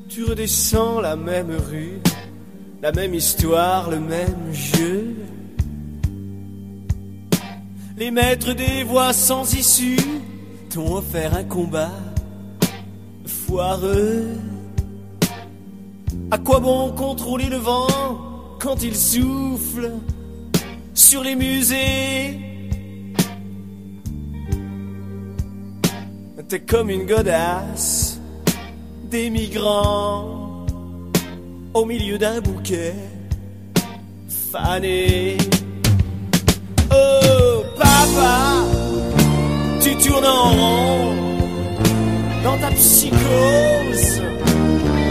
Speaker 15: Tu redescends la même rue, la même histoire, le même jeu. Les maîtres des voies sans issue t'ont offert un combat foireux? À quoi bon contrôler le vent quand il souffle sur les musées? T'es comme une godasse des migrants au milieu d'un bouquet fané. Oh papa, tournes en rond dans ta psychose.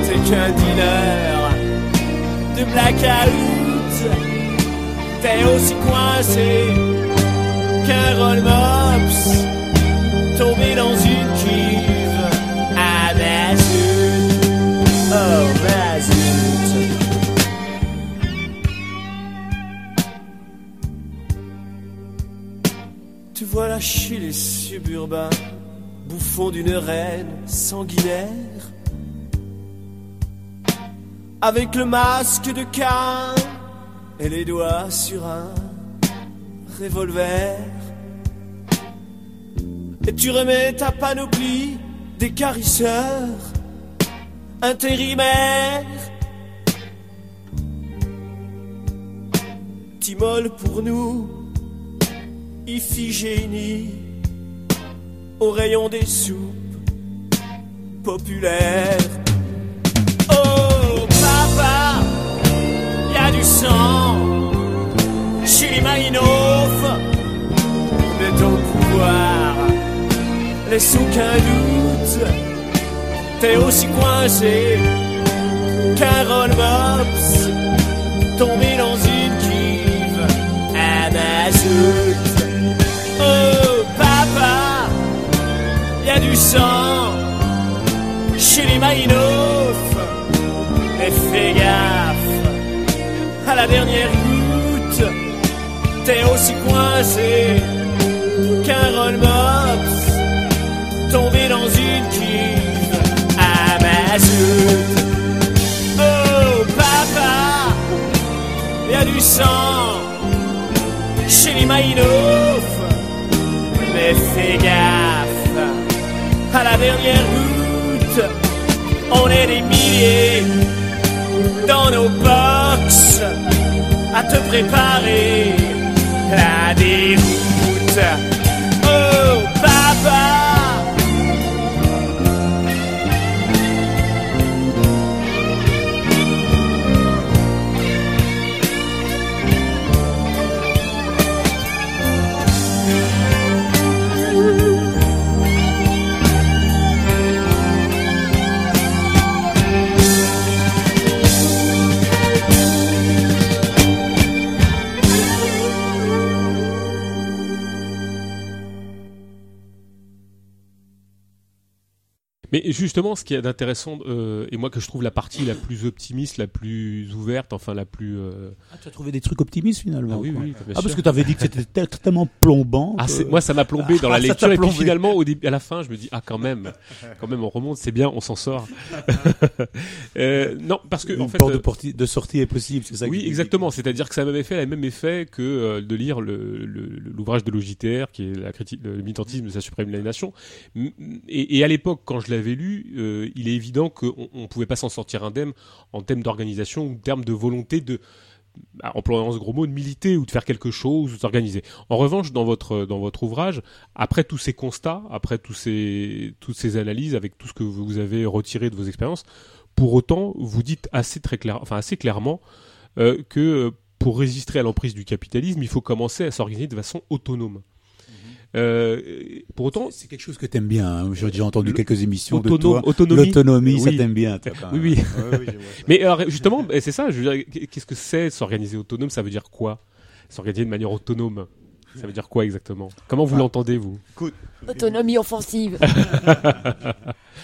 Speaker 15: T'es qu'un dealer de blackout. T'es aussi coincé qu'un roll mops tombé dans une cuve Tu vois lâcher les suburbains, bouffons d'une reine sanguinaire. Avec le masque de Cain et les doigts sur un revolver. Et tu remets ta panoplie d'écarisseurs intérimaires. T'immoles pour nous, Iphigénie au rayon des soupes populaires. Oh papa, y a du sang chez les Malinov, mais ton pouvoir laisse aucun doute. T'es aussi coincé qu'un Mops tombé dans une cuve à ma a du sang chez les Maïnov. Mais fais gaffe, à la dernière goutte, t'es aussi coincé qu'un roll mops tombé dans une cuve à. Oh papa, y a du sang chez les Maïnov. Mais fais gaffe, à la dernière goutte, on est des milliers dans nos box à te préparer la déroute.
Speaker 1: Mais justement, ce qui est d'intéressant, euh, et moi que je trouve la partie la plus optimiste, la plus ouverte, enfin la plus. euh,
Speaker 2: Ah, tu as trouvé des trucs optimistes finalement
Speaker 1: Ah oui,
Speaker 2: quoi.
Speaker 1: oui,
Speaker 2: Ah, parce que tu avais dit que c'était [laughs] tel- tellement plombant.
Speaker 1: Ah,
Speaker 2: que-
Speaker 1: moi, ça m'a plombé dans la
Speaker 2: Ah,
Speaker 1: lecture, et puis finalement, au début, à la fin, je me dis, ah, quand même, quand même, on remonte, c'est bien, on s'en sort. [laughs] Euh, non, parce que,
Speaker 2: Une
Speaker 1: en fait.
Speaker 2: porte
Speaker 1: euh,
Speaker 2: de, porti- de sortie est possible, c'est ça
Speaker 1: oui, exactement. C'est-à-dire que ça m'avait fait le même effet que de lire l'ouvrage de Logiter, qui est la critique, le militantisme de sa suprême nation. Et, et à l'époque, quand je l'avais euh, il est évident qu'on ne pouvait pas s'en sortir indemne en termes d'organisation ou en termes de volonté de bah, employant ce gros mot, de militer ou de faire quelque chose ou s'organiser. En revanche, dans votre, dans votre ouvrage, après tous ces constats, après toutes ces analyses, avec tout ce que vous avez retiré de vos expériences, pour autant, vous dites assez, clairement euh, que euh, pour résister à l'emprise du capitalisme, il faut commencer à s'organiser de façon autonome. Euh, pour autant,
Speaker 2: c'est quelque chose que t'aimes bien. hein. J'ai déjà entendu quelques émissions de
Speaker 1: autonome-
Speaker 2: toi.
Speaker 1: autonomie.
Speaker 2: L'autonomie, ça t'aime bien. toi, quand
Speaker 1: Oui. Mais alors, justement, bah, c'est ça. Je veux dire, qu'est-ce que c'est s'organiser autonome Ça veut dire quoi? S'organiser de manière autonome Ça veut dire quoi exactement? Comment vous
Speaker 3: Ah.
Speaker 1: l'entendez, vous? [laughs]
Speaker 4: Autonomie offensive. [laughs]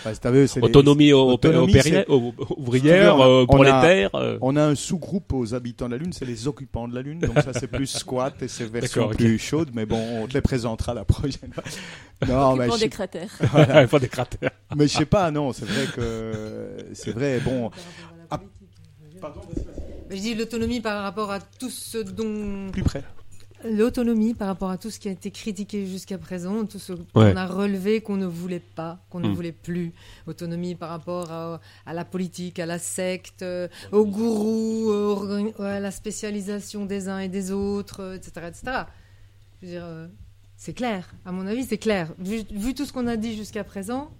Speaker 3: Bah, vu, c'est les-
Speaker 1: Autonomie au-
Speaker 3: Autonomie,
Speaker 1: opéri- ouvrière, euh, prolétaire, euh.
Speaker 3: On a un sous-groupe aux habitants de la Lune, c'est les occupants de la Lune. Donc ça, c'est plus squat et c'est [laughs] version
Speaker 1: D'accord, ok.
Speaker 3: plus chaude. Mais bon, on te les présentera la prochaine fois. Non, mais je-
Speaker 4: des cratères.
Speaker 3: Voilà.
Speaker 1: Pas des cratères.
Speaker 3: Mais je sais pas, non, c'est vrai que c'est vrai. Bon, ah,
Speaker 6: Je dis l'autonomie par rapport à tout ce dont.
Speaker 3: plus près.
Speaker 6: L'autonomie par rapport à tout ce qui a été critiqué jusqu'à présent, tout ce
Speaker 1: Ouais.
Speaker 6: qu'on a relevé qu'on ne voulait pas, qu'on ne
Speaker 1: Mm.
Speaker 6: voulait plus. Autonomie par rapport à, à la politique, à la secte, euh, euh, organ- à la spécialisation des uns et des autres, euh, etc. etc. Je veux dire, euh, c'est clair. À mon avis, c'est clair. Vu, vu tout ce qu'on a dit jusqu'à présent,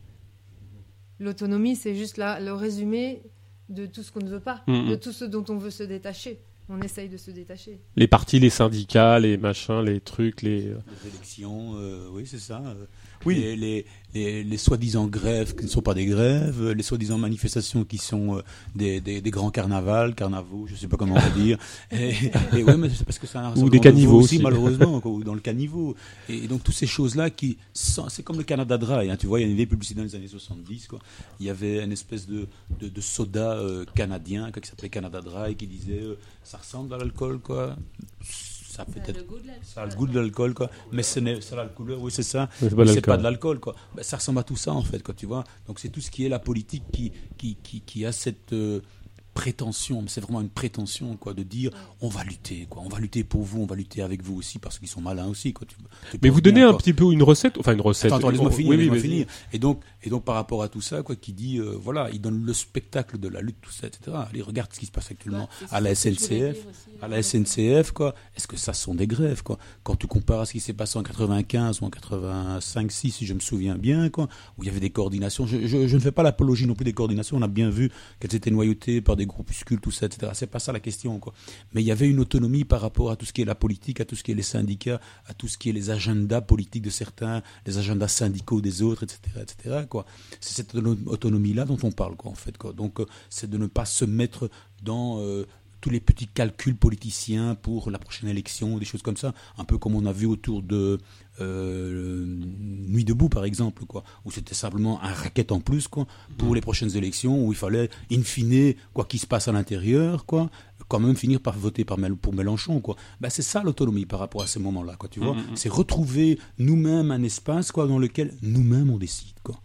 Speaker 6: l'autonomie, c'est juste là, le résumé de tout ce qu'on ne veut pas,
Speaker 1: Mm.
Speaker 6: de tout ce dont on veut se détacher. On essaye de se détacher.
Speaker 1: Les partis, les syndicats, les machins, les trucs, les.
Speaker 2: Les élections, euh, oui, c'est ça.
Speaker 3: Oui.
Speaker 2: Les, les, les, les soi-disant grèves qui ne sont pas des grèves, les soi-disant manifestations qui sont euh, des, des, des grands carnavals, carnavaux, je sais pas comment on va dire. [laughs] Et, et ouais, mais c'est parce que ça a un
Speaker 1: Ou des caniveaux
Speaker 2: voix
Speaker 1: aussi.
Speaker 2: malheureusement, [laughs] quoi, ou dans le caniveau. Et, donc toutes ces choses-là qui, c'est comme le Canada Dry, hein, tu vois, il y a une vieille publicité dans les années 70, quoi. Il y avait une espèce de, de, de soda euh, canadien quoi, qui s'appelait Canada Dry qui disait euh, ça ressemble à l'alcool, quoi. Ça fait peut-être ça a le goût de l'alcool quoi. Mais ce n'est ça a la couleur oui c'est ça.
Speaker 1: Mais c'est pas de
Speaker 2: Mais c'est
Speaker 1: l'alcool.
Speaker 2: pas de l'alcool quoi. Ben, ça ressemble à tout ça en fait quoi tu vois. Donc c'est tout ce qui est la politique qui qui qui, qui a cette euh, prétention mais c'est vraiment une prétention quoi de dire on va lutter quoi on va lutter pour vous on va lutter avec vous aussi parce qu'ils sont malins aussi quoi tu, tu
Speaker 1: Mais vous donnez
Speaker 2: bien,
Speaker 1: un
Speaker 2: quoi.
Speaker 1: petit peu une recette, enfin une recette.
Speaker 2: Attends, attends, laisse-moi
Speaker 1: Oh,
Speaker 2: finir,
Speaker 1: oui, vas-y.
Speaker 2: finir. Et donc, et donc, par rapport à tout ça, quoi, qui dit, euh, voilà, il donne le spectacle de la lutte, tout ça, etc. Allez, regarde ce qui se passe actuellement
Speaker 4: Ouais,
Speaker 2: à la SNCF, à la SNCF, quoi. Est-ce que ça sont des grèves, quoi? Quand tu compares à ce qui s'est passé en 95 ou en 85, 6, si je me souviens bien, quoi, où il y avait des coordinations. Je, je, je ne fais pas l'apologie non plus des coordinations. On a bien vu qu'elles étaient noyautées par des groupuscules, tout ça, etc. C'est pas ça la question, quoi. Mais il y avait une autonomie par rapport à tout ce qui est la politique, à tout ce qui est les syndicats, à tout ce qui est les agendas politiques de certains, les agendas syndicaux des autres, etc., etc. Quoi. C'est cette autono- autonomie-là dont on parle, quoi, en fait. Quoi. Donc, euh, c'est de ne pas se mettre dans euh, tous les petits calculs politiciens pour la prochaine élection, des choses comme ça, un peu comme on a vu autour de euh, Nuit debout par exemple, quoi, où c'était simplement un racket en plus quoi, pour les prochaines élections, où il fallait, in fine, quoi qu'il se passe à l'intérieur, quoi, quand même finir par voter par pour Mélenchon, quoi. Ben, c'est ça l'autonomie par rapport à ces moments-là, quoi, tu vois.
Speaker 3: Mm, mm, mm.
Speaker 2: C'est retrouver nous-mêmes un espace, quoi, dans lequel nous-mêmes on décide, quoi.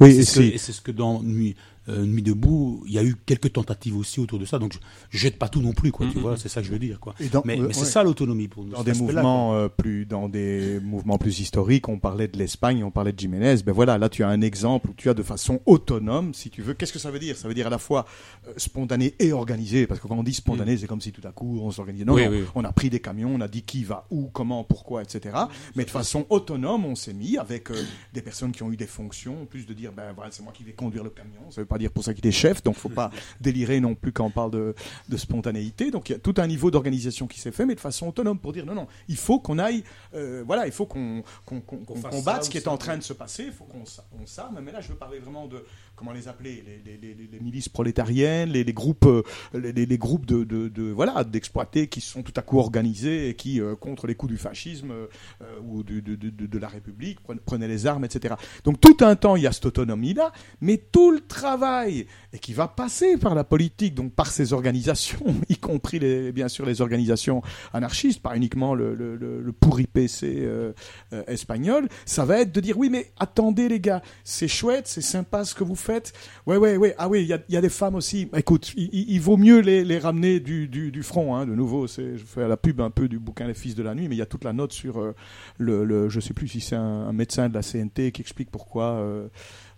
Speaker 3: Oui,
Speaker 2: c'est ce que- et c'est ce que dans Nuit, euh, Nuit debout, il y a eu quelques tentatives aussi autour de ça. Donc je, je jette pas tout non plus, quoi. Tu vois, c'est ça que je veux dire, quoi.
Speaker 3: Et dans-
Speaker 2: mais
Speaker 3: euh,
Speaker 2: mais c'est
Speaker 3: ouais.
Speaker 2: ça l'autonomie pour nous.
Speaker 3: Dans des mouvements euh, plus, dans des mouvements plus historiques, on parlait de l'Espagne, on parlait de Jiménez. Ben voilà, là tu as un exemple où tu as de façon autonome, si tu veux. Qu'est-ce que ça veut dire? Ça veut dire à la fois euh, spontané et organisé, parce que quand on dit spontané, c'est comme si tout à coup on s'organisait. Non,
Speaker 1: Oui,
Speaker 3: non,
Speaker 1: oui.
Speaker 3: on a pris des camions, on a dit qui va où, comment, pourquoi, etc. Mais de façon autonome, on s'est mis avec euh, des personnes qui ont eu des fonctions, en plus de dire ben voilà, c'est moi qui vais conduire le camion. Ça veut pas dire pour ça qu'il est chef, donc faut pas [laughs] délirer non plus quand on parle de, de spontanéité. Donc il y a tout un niveau d'organisation qui s'est fait, mais de façon autonome pour dire non, non, il faut qu'on aille, euh, voilà, il faut qu'on combatte ce qui est en train de se passer, il faut qu'on s'a- on s'arme. Mais là, je veux parler vraiment de comment les appeler, les, les- les- les- milices prolétariennes, les, groupes, euh, les, groupes de, de, de- voilà d'exploités qui sont tout à coup organisés et qui euh, contre les coups du fascisme euh, ou de, de, la République pren- prenaient les armes, etc. Donc tout un temps, il y a cette autonomie-là, mais tout le travail et qui va passer par la politique, donc par ces organisations, [laughs] y compris les, bien sûr les organisations anarchistes, pas uniquement le, le, le, le pourri PC euh, euh, espagnol, ça va être de dire oui mais attendez les gars, c'est chouette, c'est sympa ce que vous faites, ouais ouais ouais, ah oui il y a, des femmes aussi, écoute, il, vaut mieux les, ramener du, front, hein, de nouveau, je fais la pub un peu du bouquin Les Fils de la Nuit, mais il y a toute la note sur euh, le, le, je sais plus si c'est un, un médecin de la CNT qui explique pourquoi. euh,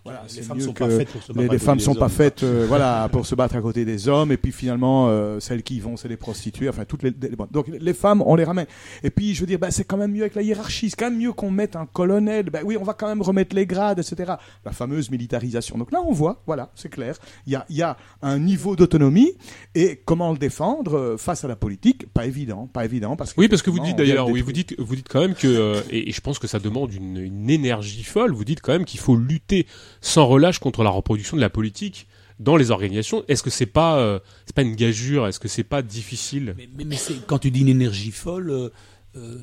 Speaker 3: voilà,
Speaker 2: Les femmes sont pas faites pour se battre
Speaker 3: les,
Speaker 2: à
Speaker 3: les
Speaker 2: côté
Speaker 3: femmes
Speaker 2: des
Speaker 3: sont pas
Speaker 2: hommes.
Speaker 3: faites euh, voilà [laughs] pour se battre à côté des hommes. Et puis finalement euh, celles qui y vont c'est les prostituées. Enfin toutes les, les- bon, donc les femmes on les ramène. Et puis je veux dire bah, c'est quand même mieux avec la hiérarchie. C'est quand même mieux qu'on mette un colonel. Bah, oui on va quand même remettre les grades etc la fameuse militarisation. Donc là on voit voilà c'est clair. Il y a, il y a un niveau d'autonomie. Et comment le défendre euh, face à la politique? Pas évident pas évident parce que
Speaker 1: Oui, parce que vous dites d'ailleurs, oui, vous dites, vous dites quand même que, euh, et, et je pense que ça demande une, une énergie folle. Vous dites quand même qu'il faut lutter sans relâche contre la reproduction de la politique dans les organisations. Est-ce que c'est pas, euh, c'est pas une gageure? Est-ce que c'est pas difficile?
Speaker 2: Mais, quand tu dis une énergie folle, euh, euh,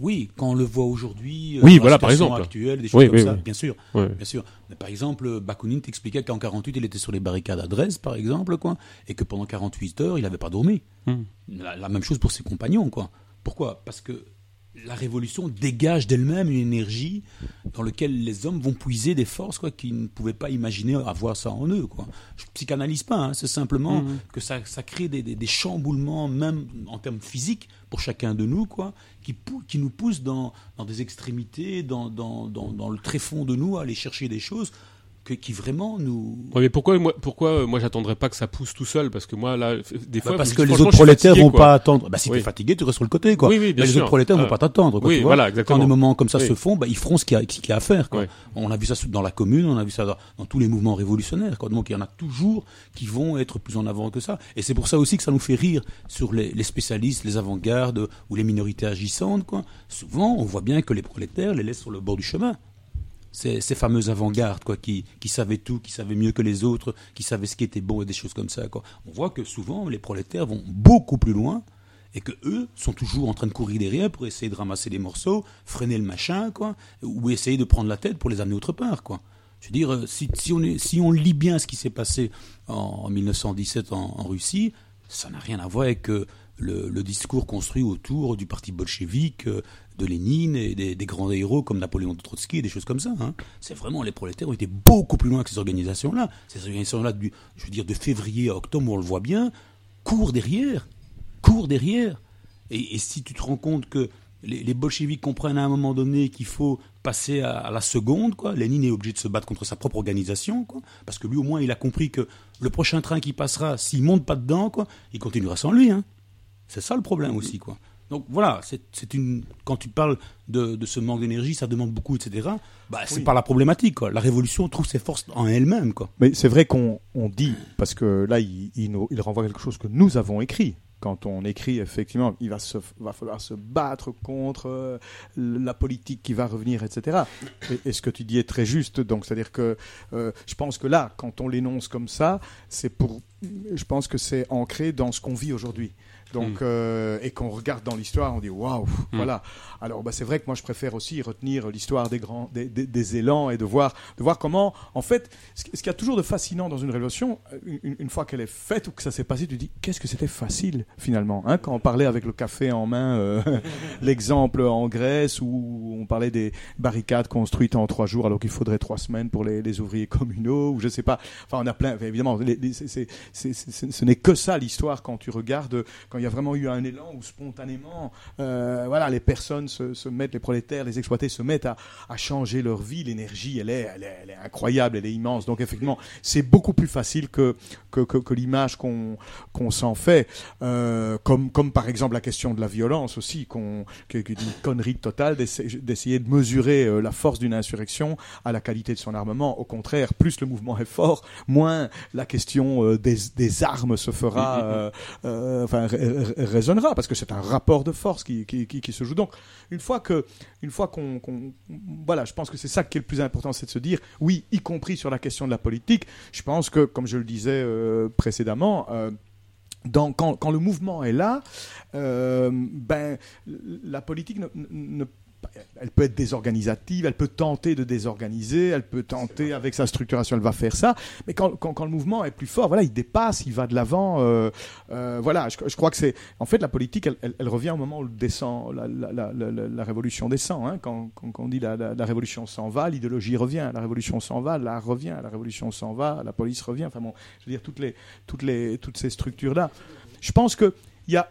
Speaker 2: oui, quand on le voit aujourd'hui,
Speaker 1: Oui, voilà, par exemple.
Speaker 2: actuelle, des choses
Speaker 1: Oui,
Speaker 2: comme
Speaker 1: oui,
Speaker 2: ça,
Speaker 1: oui.
Speaker 2: bien sûr, bien sûr. Mais par exemple, Bakounine t'expliquait qu'en 48, il était sur les barricades à Dresde, par exemple, quoi, et que pendant 48 heures, il n'avait pas dormi.
Speaker 1: Hmm.
Speaker 2: La, la même chose pour ses compagnons, quoi. Pourquoi? Parce que la révolution dégage d'elle-même une énergie dans laquelle les hommes vont puiser des forces quoi qu'ils ne pouvaient pas imaginer avoir ça en eux quoi. Je psychanalyse pas, hein, c'est simplement
Speaker 1: Mhm.
Speaker 2: que ça, ça crée des, des- des chamboulements même en termes physiques pour chacun de nous quoi, qui, qui nous poussent dans, dans des extrémités, dans, dans, dans, dans le tréfond de nous à aller chercher des choses que, qui vraiment nous
Speaker 1: Ouais, mais pourquoi moi, pourquoi euh, moi j'attendrais pas que ça pousse tout seul? Parce que moi là, des fois,
Speaker 2: Bah, parce que les autres prolétaires
Speaker 1: fatigué,
Speaker 2: vont
Speaker 1: quoi.
Speaker 2: pas attendre. Bah, si
Speaker 1: Oui.
Speaker 2: t'es fatigué, tu restes sur le côté, quoi.
Speaker 1: Oui, oui, bien
Speaker 2: les autres prolétaires
Speaker 1: Ah.
Speaker 2: vont pas t'attendre, quoi.
Speaker 1: Oui,
Speaker 2: tu vois.
Speaker 1: voilà, exactement.
Speaker 2: Quand des moments comme ça se font, bah, ils feront ce qu'il y a, y à faire, quoi. On a vu ça dans la commune, on a vu ça dans, dans tous les mouvements révolutionnaires, quoi. Donc, il y en a toujours qui vont être plus en avant que ça. Et c'est pour ça aussi que ça nous fait rire sur les, les spécialistes, les avant-gardes ou les minorités agissantes, quoi. Souvent, on voit bien que les prolétaires les laissent sur le bord du chemin ces, ces fameuses avant-gardes quoi, qui, qui savaient tout, qui savaient mieux que les autres, qui savaient ce qui était bon et des choses comme ça. Quoi. On voit que souvent les prolétaires vont beaucoup plus loin et que eux sont toujours en train de courir derrière pour essayer de ramasser des morceaux, freiner le machin, quoi, ou essayer de prendre la tête pour les amener autre part. Quoi. Je veux dire, euh, si, on, si on lit bien ce qui s'est passé en, en 1917 en, en Russie, ça n'a rien à voir avec euh, le, discours construit autour du parti bolchevique, euh, de Lénine et des, grands héros comme Napoléon de Trotsky et des choses comme ça. hein. C'est vraiment les prolétaires ont été beaucoup plus loin que ces organisations-là. Ces organisations-là, je veux dire, de février à octobre, on le voit bien, courent derrière, courent derrière. Et, si tu te rends compte que les, les bolcheviks comprennent à un moment donné qu'il faut passer à, à la seconde, quoi. Lénine est obligé de se battre contre sa propre organisation, quoi, parce que lui au moins il a compris que le prochain train qui passera, s'il monte pas dedans, quoi, il continuera sans lui. Hein. C'est ça le problème aussi, quoi. Donc voilà, c'est une quand tu parles de, de ce manque d'énergie, ça demande beaucoup, etc. Bah, c'est
Speaker 3: Oui.
Speaker 2: pas la problématique. Quoi. La révolution trouve ses forces en elle-même. Quoi.
Speaker 3: Mais c'est vrai qu'on on dit, parce que là, il, il, il renvoie quelque chose que nous avons écrit. Quand on écrit, effectivement, il va, se, va falloir se battre contre euh, la politique qui va revenir, etc. Et, et ce que tu dis est très juste. Donc, c'est-à-dire que euh, je pense que là, quand on l'énonce comme ça, c'est pour. Je pense que c'est ancré dans ce qu'on vit aujourd'hui. Donc,
Speaker 1: Mm.
Speaker 3: euh, et qu'on regarde dans l'histoire, on dit waouh,
Speaker 1: Mm.
Speaker 3: voilà. Alors, bah, c'est vrai que moi, je préfère aussi retenir l'histoire des grands, des, des- des élans et de voir, de voir comment, en fait, ce, qui- ce qu'il y a toujours de fascinant dans une révolution, euh, une, une fois qu'elle est faite ou que ça s'est passé, tu dis qu'est-ce que c'était facile finalement. Hein, quand on parlait avec le café en main, euh, [laughs] l'exemple en Grèce où on parlait des barricades construites en trois jours alors qu'il faudrait trois semaines pour les, les ouvriers [laughs] communaux ou je sais pas. Enfin, on a plein. Évidemment, les- les- c'est- c'est- c'est- c'est- ce n'est que ça l'histoire quand tu regardes quand il y a vraiment eu un élan où spontanément, euh, voilà, les personnes se, se mettent, les prolétaires, les exploités se mettent à, à changer leur vie. L'énergie, elle est, elle, est, elle est incroyable, elle est immense. Donc effectivement, c'est beaucoup plus facile que que, que, que l'image qu'on qu'on s'en fait. Euh, comme comme par exemple la question de la violence aussi, qu'on qui est une connerie totale d'essayer de mesurer euh, la force d'une insurrection à la qualité de son armement. Au contraire, plus le mouvement est fort, moins la question des, des armes se fera, euh, enfin résonnera, parce que c'est un rapport de force qui, qui, se joue. Donc, une fois que, une fois qu'on, voilà, je pense que c'est ça qui est le plus important, c'est de se dire, oui, y compris sur la question de la politique. Je pense que, comme je le disais euh, précédemment. euh, quand, quand le mouvement est là, euh, ben, la politique ne, ne- elle peut être désorganisative, elle peut tenter de désorganiser, elle peut tenter avec sa structuration, elle va faire ça. Mais quand, quand, le mouvement est plus fort, voilà, il dépasse, il va de l'avant. euh, euh, voilà, je, crois que c'est, en fait, la politique, elle, revient au moment où descend, la, la, la, la, la- la révolution descend. Hein, quand, quand, on dit la, la, la révolution s'en va, l'idéologie revient. La révolution s'en va, l'art revient. La révolution s'en va, la police revient. Enfin bon, je veux dire toutes les, toutes les, toutes ces structures là. Je pense que il y a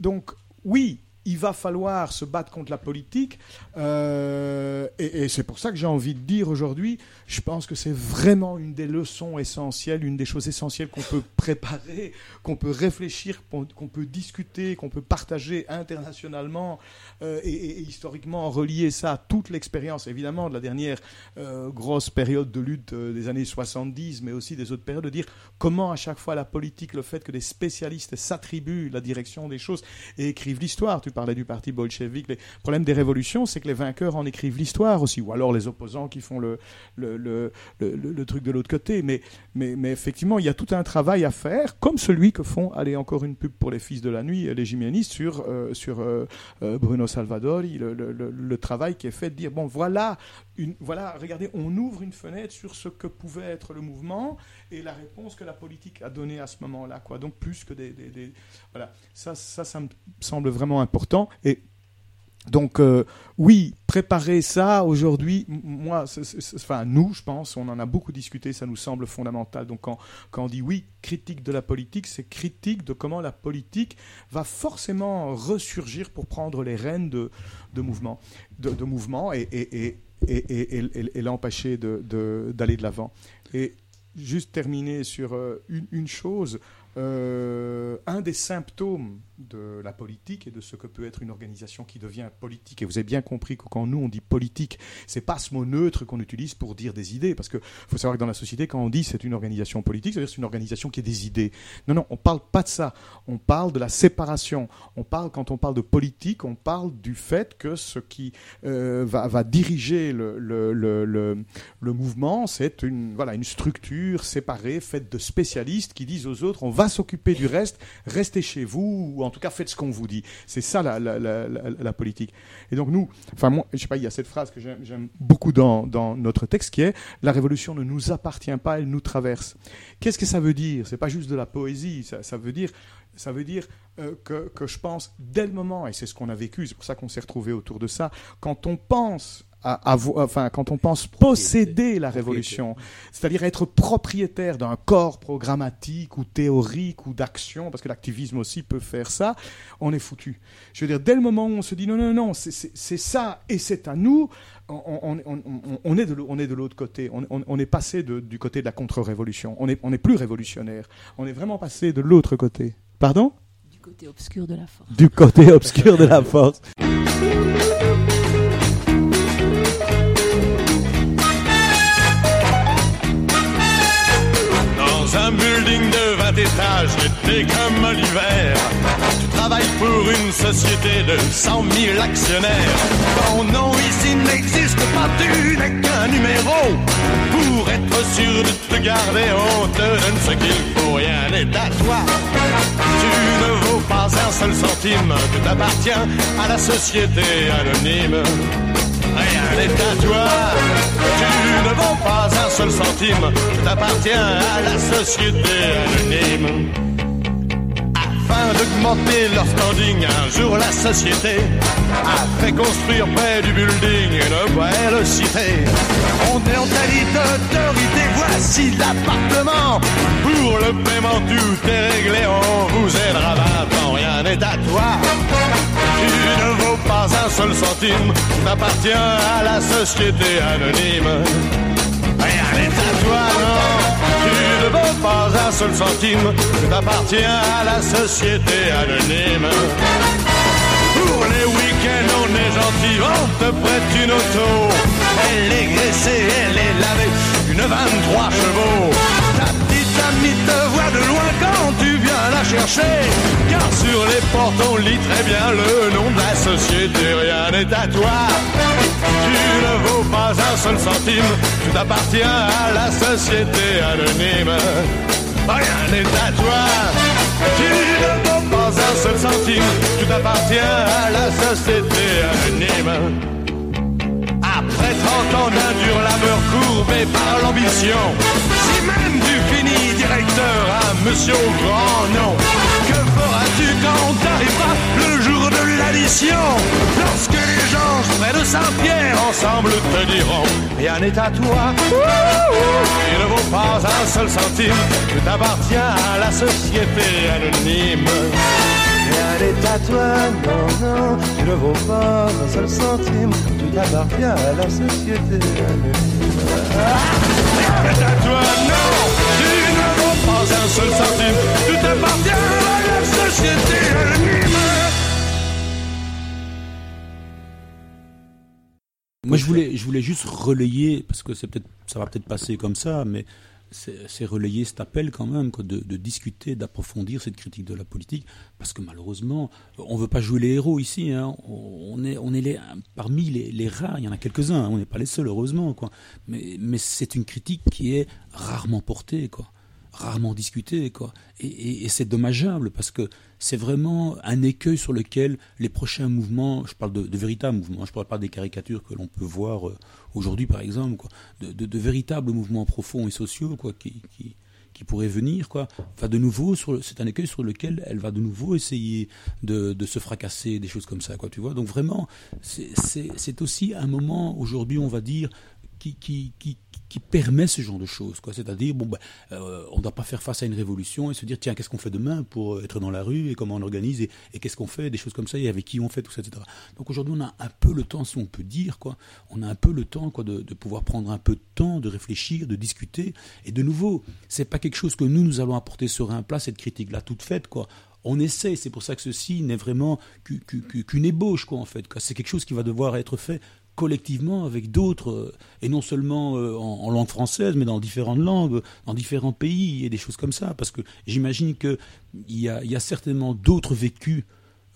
Speaker 3: donc oui, il va falloir se battre contre la politique. euh, et c'est pour ça que j'ai envie de dire aujourd'hui, je pense que c'est vraiment une des leçons essentielles, une des choses essentielles qu'on peut préparer, qu'on peut réfléchir, qu'on peut discuter, qu'on peut partager internationalement euh, et, historiquement relier ça à toute l'expérience, évidemment, de la dernière euh, grosse période de lutte des années 70, mais aussi des autres périodes, de dire comment à chaque fois la politique, le fait que des spécialistes s'attribuent la direction des choses et écrivent l'histoire. Parlais du parti bolchevique. Les problèmes des révolutions, c'est que les vainqueurs en écrivent l'histoire aussi, ou alors les opposants qui font le, le, le, le- le- le truc de l'autre côté. Mais, mais, mais effectivement, il y a tout un travail à faire, comme celui que font, allez, encore une pub pour les fils de la nuit, les Jiménistes, sur, euh, sur euh, euh, Bruno Salvadori, le, le- le- le travail qui est fait de dire, bon, voilà, une, voilà, regardez, on ouvre une fenêtre sur ce que pouvait être le mouvement et la réponse que la politique a donnée à ce moment-là, quoi. Donc plus que des, voilà, ça, ça, ça me semble vraiment important et donc euh, oui, préparer ça aujourd'hui, moi, c'est- enfin nous, je pense, on en a beaucoup discuté, ça nous semble fondamental. Donc quand, on dit oui, critique de la politique, c'est critique de comment la politique va forcément ressurgir pour prendre les rênes de, de mouvement, de, mouvement et, et, l'empêcher d'aller de l'avant. Et juste terminer sur euh, une, chose, euh, un des symptômes de la politique et de ce que peut être une organisation qui devient politique, et vous avez bien compris que quand nous on dit politique, c'est pas ce mot neutre qu'on utilise pour dire des idées, parce que faut savoir que dans la société, quand on dit c'est une organisation politique, c'est-à-dire c'est une organisation qui a des idées. Non, non, on parle pas de ça. On parle de la séparation. On parle, quand on parle de politique, on parle du fait que ce qui euh, va, va diriger le, le, le, le, mouvement, c'est une, voilà, une structure séparée, faite de spécialistes qui disent aux autres, on va s'occuper du reste, restez chez vous, ou en tout cas faites ce qu'on vous dit. C'est ça la, la, la, politique. Et donc nous, enfin moi, je sais pas, il y a cette phrase que j'aime beaucoup dans, dans notre texte qui est, la révolution ne nous appartient pas, elle nous traverse. Qu'est-ce que ça veut dire? C'est pas juste de la poésie, ça, ça veut dire ça veut dire euh, que, que je pense, dès le moment, et c'est ce qu'on a vécu, c'est pour ça qu'on s'est retrouvé autour de ça, quand on pense à, enfin, quand on pense posséder la révolution, c'est-à-dire être propriétaire d'un corps programmatique ou théorique ou d'action, parce que l'activisme aussi peut faire ça, on est foutu. Je veux dire, dès le moment où on se dit non, non, non, c'est- ça et c'est à nous, on, on- on- on- on est de l'autre côté. On, on- on est passé de- du côté de la contre-révolution. On n'est on est plus révolutionnaire. On est vraiment passé de l'autre côté. Pardon?
Speaker 5: Du
Speaker 4: côté obscur de la force.
Speaker 2: Du côté obscur de la force. [laughs]
Speaker 16: l'été comme l'hiver, tu travailles pour une société de 100 000 actionnaires. Ton nom ici n'existe pas, tu n'es qu'un numéro. Pour être sûr de te garder, on te donne ce qu'il faut, rien n'est à toi. Tu ne vaux pas un seul centime, tout appartient à la société anonyme. Rien n'est à toi, tu ne vaux pas un seul centime, tout appartient à la société anonyme. Afin d'augmenter leur standing, un jour la société a fait construire près du building une belle cité. On est en qualité d'autorité, voici l'appartement. Pour le paiement, tout est réglé, on vous aidera maintenant, rien n'est à toi. Tu ne vaux pas un seul centime, tu appartiens à la société anonyme. Rien n'est à toi, non. Ne vaux pas un seul centime, tu appartiens à la société anonyme. Pour les week-ends, on est gentil, on te prête une auto. Elle est graissée, elle est lavée, une 23 chevaux. Ta petite amie te voit de loin quand tu viens la chercher. Car sur les portes, on lit très bien le nom de la société, rien n'est à toi. Tu ne vaux pas un seul centime, t'appartiens à la société anonyme. Rien n'est à toi. Tu ne vaux pas un seul centime, tu t'appartiens à la société anonyme. Après 30 ans d'un dur labeur courbé par l'ambition, si même tu finis directeur à monsieur au grand nom, feras-tu quand t'arriveras le jour de l'addition Lorsque les gens près de Saint-Pierre ensemble te diront Rien n'est à toi, il ne vaut pas un seul centime, tu t'appartiens à la société anonyme.
Speaker 17: Rien n'est à toi, non, non, tu ne vaux pas un seul centime, tu t'appartiens à la société anonyme.
Speaker 16: Rien n'est à toi, non, tu pas un seul centime, tu t'appartiens à la société anonyme.
Speaker 2: Moi, je voulais, je voulais juste relayer, parce que c'est peut-être, ça va peut-être passer comme ça, mais c'est relayer cet appel quand même, quoi, de, discuter, d'approfondir cette critique de la politique, parce que malheureusement, on ne veut pas jouer les héros ici. hein. On est, on est parmi les, les rares, il y en a quelques-uns, hein, on n'est pas les seuls, heureusement. Quoi. Mais, mais c'est une critique qui est rarement portée. Quoi rarement discutée quoi. Et, c'est dommageable parce que c'est vraiment un écueil sur lequel les prochains mouvements, je parle de, véritables mouvements, je parle pas des caricatures que l'on peut voir euh, aujourd'hui par exemple, quoi, de, véritables mouvements profonds et sociaux quoi, qui, qui, pourraient venir, quoi, va de nouveau c'est un écueil sur lequel elle va de nouveau essayer de, de se fracasser, des choses comme ça, quoi, tu vois. Donc vraiment, c'est- aussi un moment aujourd'hui, on va dire, qui, qui, qui permet ce genre de choses. Quoi. C'est-à-dire, bon, ben, euh, on ne doit pas faire face à une révolution et se dire, tiens, qu'est-ce qu'on fait demain pour euh, être dans la rue et comment on organise et, qu'est-ce qu'on fait, des choses comme ça et avec qui on fait tout ça, etc. Donc aujourd'hui, on a un peu le temps, si on peut dire, quoi. On a un peu le temps, quoi, de, de pouvoir prendre un peu de temps, de réfléchir, de discuter. Et de nouveau, c'est pas quelque chose que nous, nous allons apporter sur un plat, cette critique-là toute faite, quoi on essaie, c'est pour ça que ceci n'est vraiment qu'u- qu'u- qu'u- qu'une ébauche, quoi, en fait. C'est quelque chose qui va devoir être fait collectivement avec d'autres, euh, et non seulement euh, en, langue française, mais dans différentes langues, dans différents pays, et des choses comme ça. Parce que j'imagine qu'il y a, certainement d'autres vécus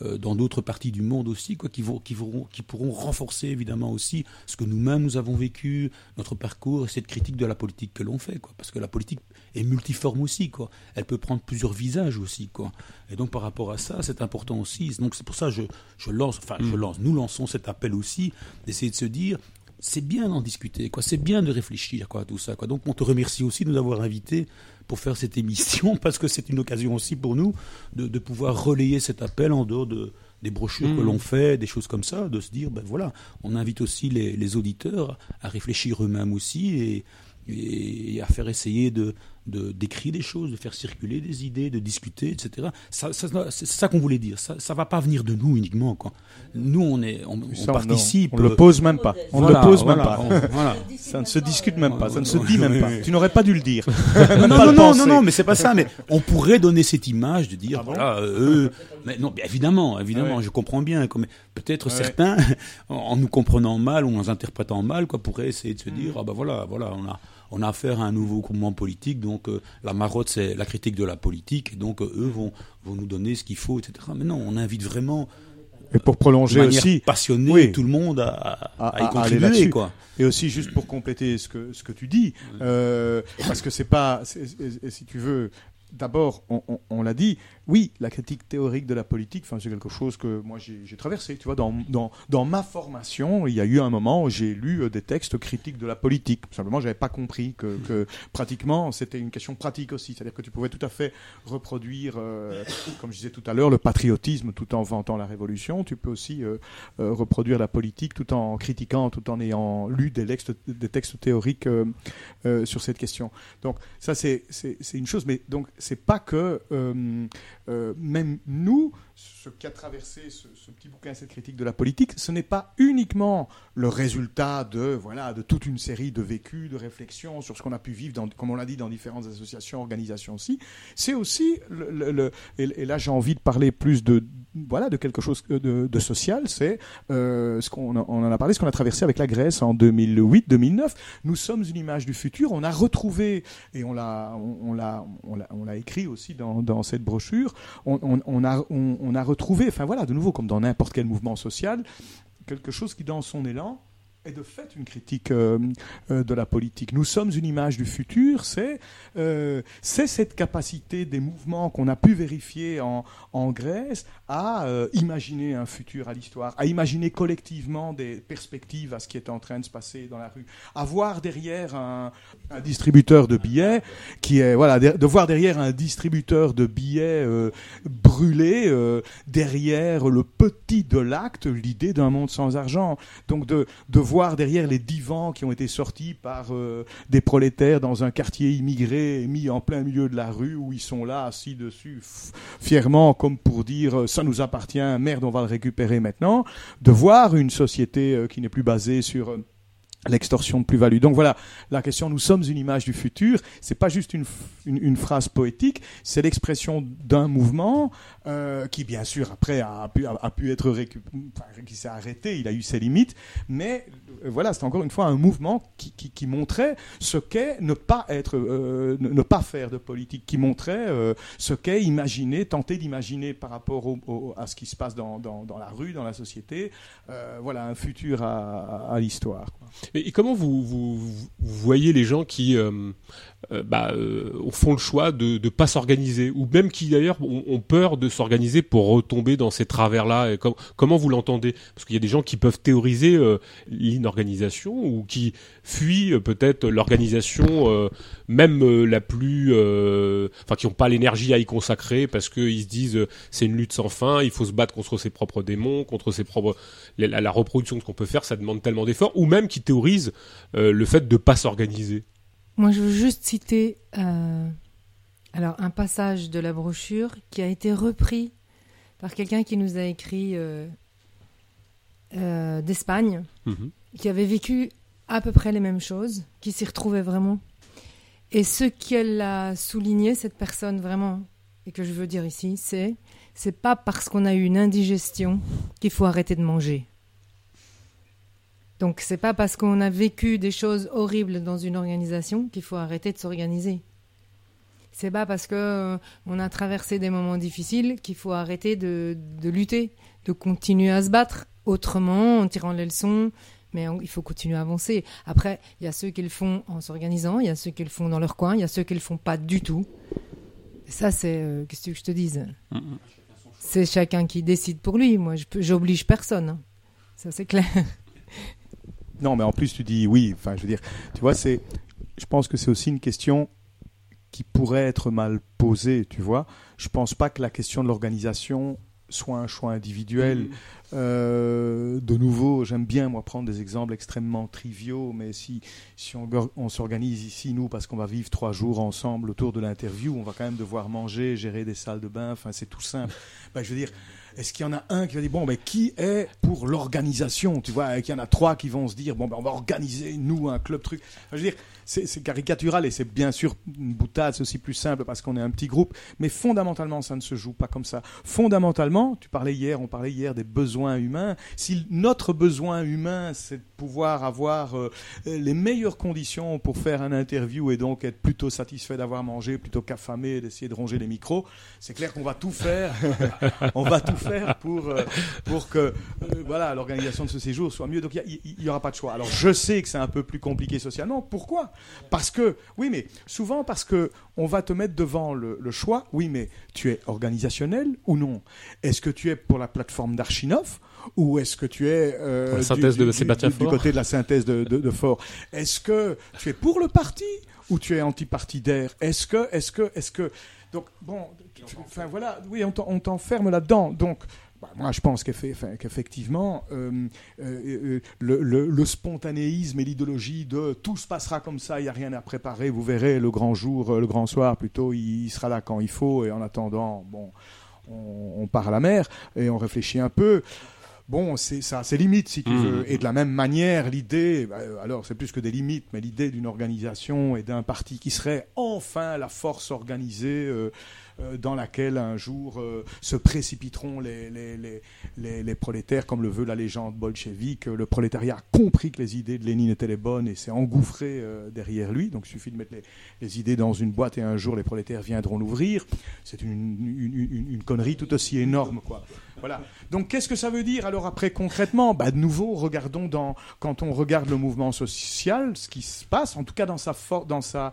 Speaker 2: euh, dans d'autres parties du monde aussi, quoi, qui pourront renforcer évidemment aussi ce que nous-mêmes nous avons vécu, notre parcours et cette critique de la politique que l'on fait, quoi. Parce que la politique est multiforme aussi, quoi. Elle peut prendre plusieurs visages aussi, quoi. Et donc par rapport à ça, c'est important aussi. Donc c'est pour ça que je, je lance, enfin je lance, nous lançons cet appel aussi d'essayer de se dire. C'est bien d'en discuter, quoi. C'est bien de réfléchir, quoi, à tout ça, quoi. Donc, on te remercie aussi de nous avoir invités pour faire cette émission, [laughs] parce que c'est une occasion aussi pour nous de, de pouvoir relayer cet appel en dehors de, des brochures
Speaker 1: Mm.
Speaker 2: que l'on fait, des choses comme ça, de se dire, ben voilà, on invite aussi les, les auditeurs à réfléchir eux-mêmes aussi et, et à faire essayer de, de d'écrire des choses, de faire circuler des idées, de discuter, etc. Ça, ça- c'est ça qu'on voulait dire. Ça, ça va pas venir de nous uniquement. Quoi. Nous, on est, on, on
Speaker 3: Ça, on-
Speaker 2: participe.
Speaker 3: On ne le pose même pas. On ne
Speaker 2: Voilà,
Speaker 3: le pose
Speaker 2: voilà,
Speaker 3: même pas.
Speaker 2: on- voilà.
Speaker 3: Ça ne se discute même pas. Ça ne se dit même pas. [laughs] Tu n'aurais pas dû le dire. [laughs]
Speaker 2: non, non, non, non, non, mais c'est pas ça. Mais on pourrait donner cette image de dire, voilà, euh, mais non, bien évidemment, évidemment,
Speaker 3: Ouais.
Speaker 2: je comprends bien. Peut-être
Speaker 3: Ouais.
Speaker 2: certains, en, [laughs] en nous comprenant mal ou en nous interprétant mal, quoi, pourraient essayer de se
Speaker 3: Mm.
Speaker 2: dire, ah ben voilà, voilà, on a, on a affaire à un nouveau mouvement politique, donc euh, la marotte, c'est la critique de la politique, et donc euh, eux vont, vont nous donner ce qu'il faut, etc. Mais non, on invite vraiment.
Speaker 3: Et pour prolonger
Speaker 2: de
Speaker 3: aussi,
Speaker 2: passionnée
Speaker 3: oui.
Speaker 2: tout le monde à, à- à y contribuer, quoi.
Speaker 3: Et aussi juste pour compléter ce que ce que tu dis, euh, parce que c'est pas, si tu veux, d'abord on, on- on l'a dit, oui, la critique théorique de la politique, enfin c'est quelque chose que moi j'ai traversé. Tu vois, dans, dans dans ma formation, il y a eu un moment où j'ai lu euh, des textes critiques de la politique. Simplement, j'avais pas compris que, que pratiquement c'était une question pratique aussi, c'est-à-dire que tu pouvais tout à fait reproduire, euh, comme je disais tout à l'heure, le patriotisme tout en vantant la révolution. Tu peux aussi euh, euh, reproduire la politique tout en critiquant, tout en ayant lu des textes, des textes théoriques euh, euh, sur cette question. Donc ça c'est une chose, mais donc c'est pas que euh, même nous, ce qu'a traversé ce, petit bouquin, cette critique de la politique, ce n'est pas uniquement le résultat de voilà de toute une série de vécus, de réflexions sur ce qu'on a pu vivre, dans, comme on l'a dit, dans différentes associations, organisations aussi. C'est aussi le, et là j'ai envie de parler plus de voilà de quelque chose de, social. C'est euh, ce qu'on en a parlé, ce qu'on a traversé avec la Grèce en 2008-2009. Nous sommes une image du futur. On a retrouvé et on l'a on, l'a on l'a écrit aussi dans, cette brochure. On, a on a retrouvé, enfin voilà, de nouveau comme dans n'importe quel mouvement social, quelque chose qui dans son élan est de fait une critique euh, euh, de la politique. Nous sommes une image du futur, c'est euh, cette capacité des mouvements qu'on a pu vérifier en, Grèce à imaginer un futur à l'histoire, à imaginer collectivement des perspectives à ce qui est en train de se passer dans la rue, à voir derrière un, distributeur de billets qui est voilà de, voir derrière un distributeur de billets brûlé derrière le petit de l'acte l'idée d'un monde sans argent donc de, de derrière les divans qui ont été sortis par euh, des prolétaires dans un quartier immigré mis en plein milieu de la rue où ils sont là assis dessus fièrement comme pour dire euh, ça nous appartient merde on va le récupérer maintenant de voir une société euh, qui n'est plus basée sur l'extorsion de plus-value. Donc voilà, la question nous sommes une image du futur, c'est pas juste une, une phrase poétique, c'est l'expression d'un mouvement euh, qui bien sûr après a pu, être récup- enfin, qui s'est arrêté, il a eu ses limites, mais euh, voilà, c'est encore une fois un mouvement qui, montrait ce qu'est ne pas être, euh, ne, pas faire de politique, qui montrait ce qu'est imaginer, tenter d'imaginer par rapport à ce qui se passe dans, la rue, dans la société, voilà un futur à, l'histoire.
Speaker 1: Et, comment vous, voyez les gens qui bah, font le choix de ne pas s'organiser, ou même qui d'ailleurs ont peur de s'organiser pour retomber dans ces travers-là com- Comment vous l'entendez? Parce qu'il y a des gens qui peuvent théoriser euh, l'inorganisation ou qui fuient euh, peut-être l'organisation, euh, même euh, la plus... Enfin, qui n'ont pas l'énergie à y consacrer parce qu'ils se disent c'est une lutte sans fin, il faut se battre contre ses propres démons, contre ses propres... La, reproduction de ce qu'on peut faire, ça demande tellement d'efforts, ou même qui théorisent le fait de pas s'organiser.
Speaker 6: Moi, je veux juste citer alors un passage de la brochure qui a été repris par quelqu'un qui nous a écrit euh, euh, d'Espagne,
Speaker 1: Mhm.
Speaker 6: qui avait vécu à peu près les mêmes choses, qui s'y retrouvait vraiment. Et ce qu'elle a souligné, cette personne vraiment, et que je veux dire ici, c'est c'est pas parce qu'on a eu une indigestion qu'il faut arrêter de manger. Donc c'est pas parce qu'on a vécu des choses horribles dans une organisation qu'il faut arrêter de s'organiser. C'est pas parce que euh, on a traversé des moments difficiles qu'il faut arrêter de, de lutter, de continuer à se battre autrement, en tirant les leçons. Mais on- il faut continuer à avancer. Après, il y a ceux qui le font en s'organisant, il y a ceux qui le font dans leur coin, il y a ceux qui le font pas du tout. Et ça, c'est euh, qu'est-ce que tu veux que je te dise?
Speaker 2: Mhm.
Speaker 6: C'est chacun qui décide pour lui. Moi, je j'oblige personne. hein. Ça, c'est clair.
Speaker 3: Non, mais en plus, tu dis oui. Enfin, je veux dire, tu vois, c'est. Je pense que c'est aussi une question qui pourrait être mal posée. Tu vois, je pense pas que la question de l'organisation soit un choix individuel. Euh, de nouveau, j'aime bien moi prendre des exemples extrêmement triviaux, mais si, si on, s'organise ici, nous, parce qu'on va vivre trois jours ensemble autour de l'interview, on va quand même devoir manger, gérer des salles de bain, enfin c'est tout simple. [laughs] Ben, je veux dire, est-ce qu'il y en a un qui va dire, bon, mais qui est pour l'organisation Tu vois, et qu'il y en a trois qui vont se dire, bon, ben, on va organiser, nous, un club truc. Enfin, je veux dire, c'est caricatural et c'est bien sûr une boutade, c'est aussi plus simple parce qu'on est un petit groupe, mais fondamentalement, ça ne se joue pas comme ça. Fondamentalement, tu parlais hier, on parlait hier des besoins humains. Si notre besoin humain, c'est de pouvoir avoir euh, les meilleures conditions pour faire un interview et donc être plutôt satisfait d'avoir mangé plutôt qu'affamé et d'essayer de ronger les micros, c'est clair qu'on va tout faire. [laughs] on va tout faire pour, euh, pour que euh, voilà, l'organisation de ce séjour soit mieux. Donc il n'y aura pas de choix. Alors je sais que c'est un peu plus compliqué socialement. Pourquoi? Parce que, oui, mais souvent parce que on va te mettre devant le, le choix. Oui, mais tu es organisationnel ou non? Est-ce que tu es pour la plateforme d'Archinov ou est-ce que tu es euh,
Speaker 1: Pour la synthèse de Sébastien
Speaker 3: du, côté de la synthèse de, de, de Faure Est-ce que tu es pour le parti ou tu es anti-partidaire? Est-ce que, est-ce que, est-ce que donc bon, enfin voilà, oui, on t'enferme là-dedans. Donc bah, moi, je pense qu'effectivement, euh, euh, euh, le, le- le spontanéisme et l'idéologie de tout se passera comme ça, il n'y a rien à préparer, vous verrez, le grand jour, le grand soir, plutôt, il, il sera là quand il faut, et en attendant, bon, on, on part à la mer et on réfléchit un peu. Bon, c'est ça, c'est limite si tu
Speaker 1: Mmh.
Speaker 3: veux. Et de la même manière, l'idée, bah, alors c'est plus que des limites, mais l'idée d'une organisation et d'un parti qui serait enfin la force organisée euh, dans laquelle un jour euh, se précipiteront les, les, les, les, prolétaires, comme le veut la légende bolchevique. Le prolétariat a compris que les idées de Lénine étaient les bonnes et s'est engouffré euh, derrière lui. Donc il suffit de mettre les, idées dans une boîte et un jour les prolétaires viendront l'ouvrir. C'est une, une, une, une connerie tout aussi énorme, quoi. Voilà. Donc qu'est-ce que ça veut dire alors après concrètement? Bah, De nouveau, regardons dans, quand on regarde le mouvement social, ce qui se passe, en tout cas dans sa, for- dans sa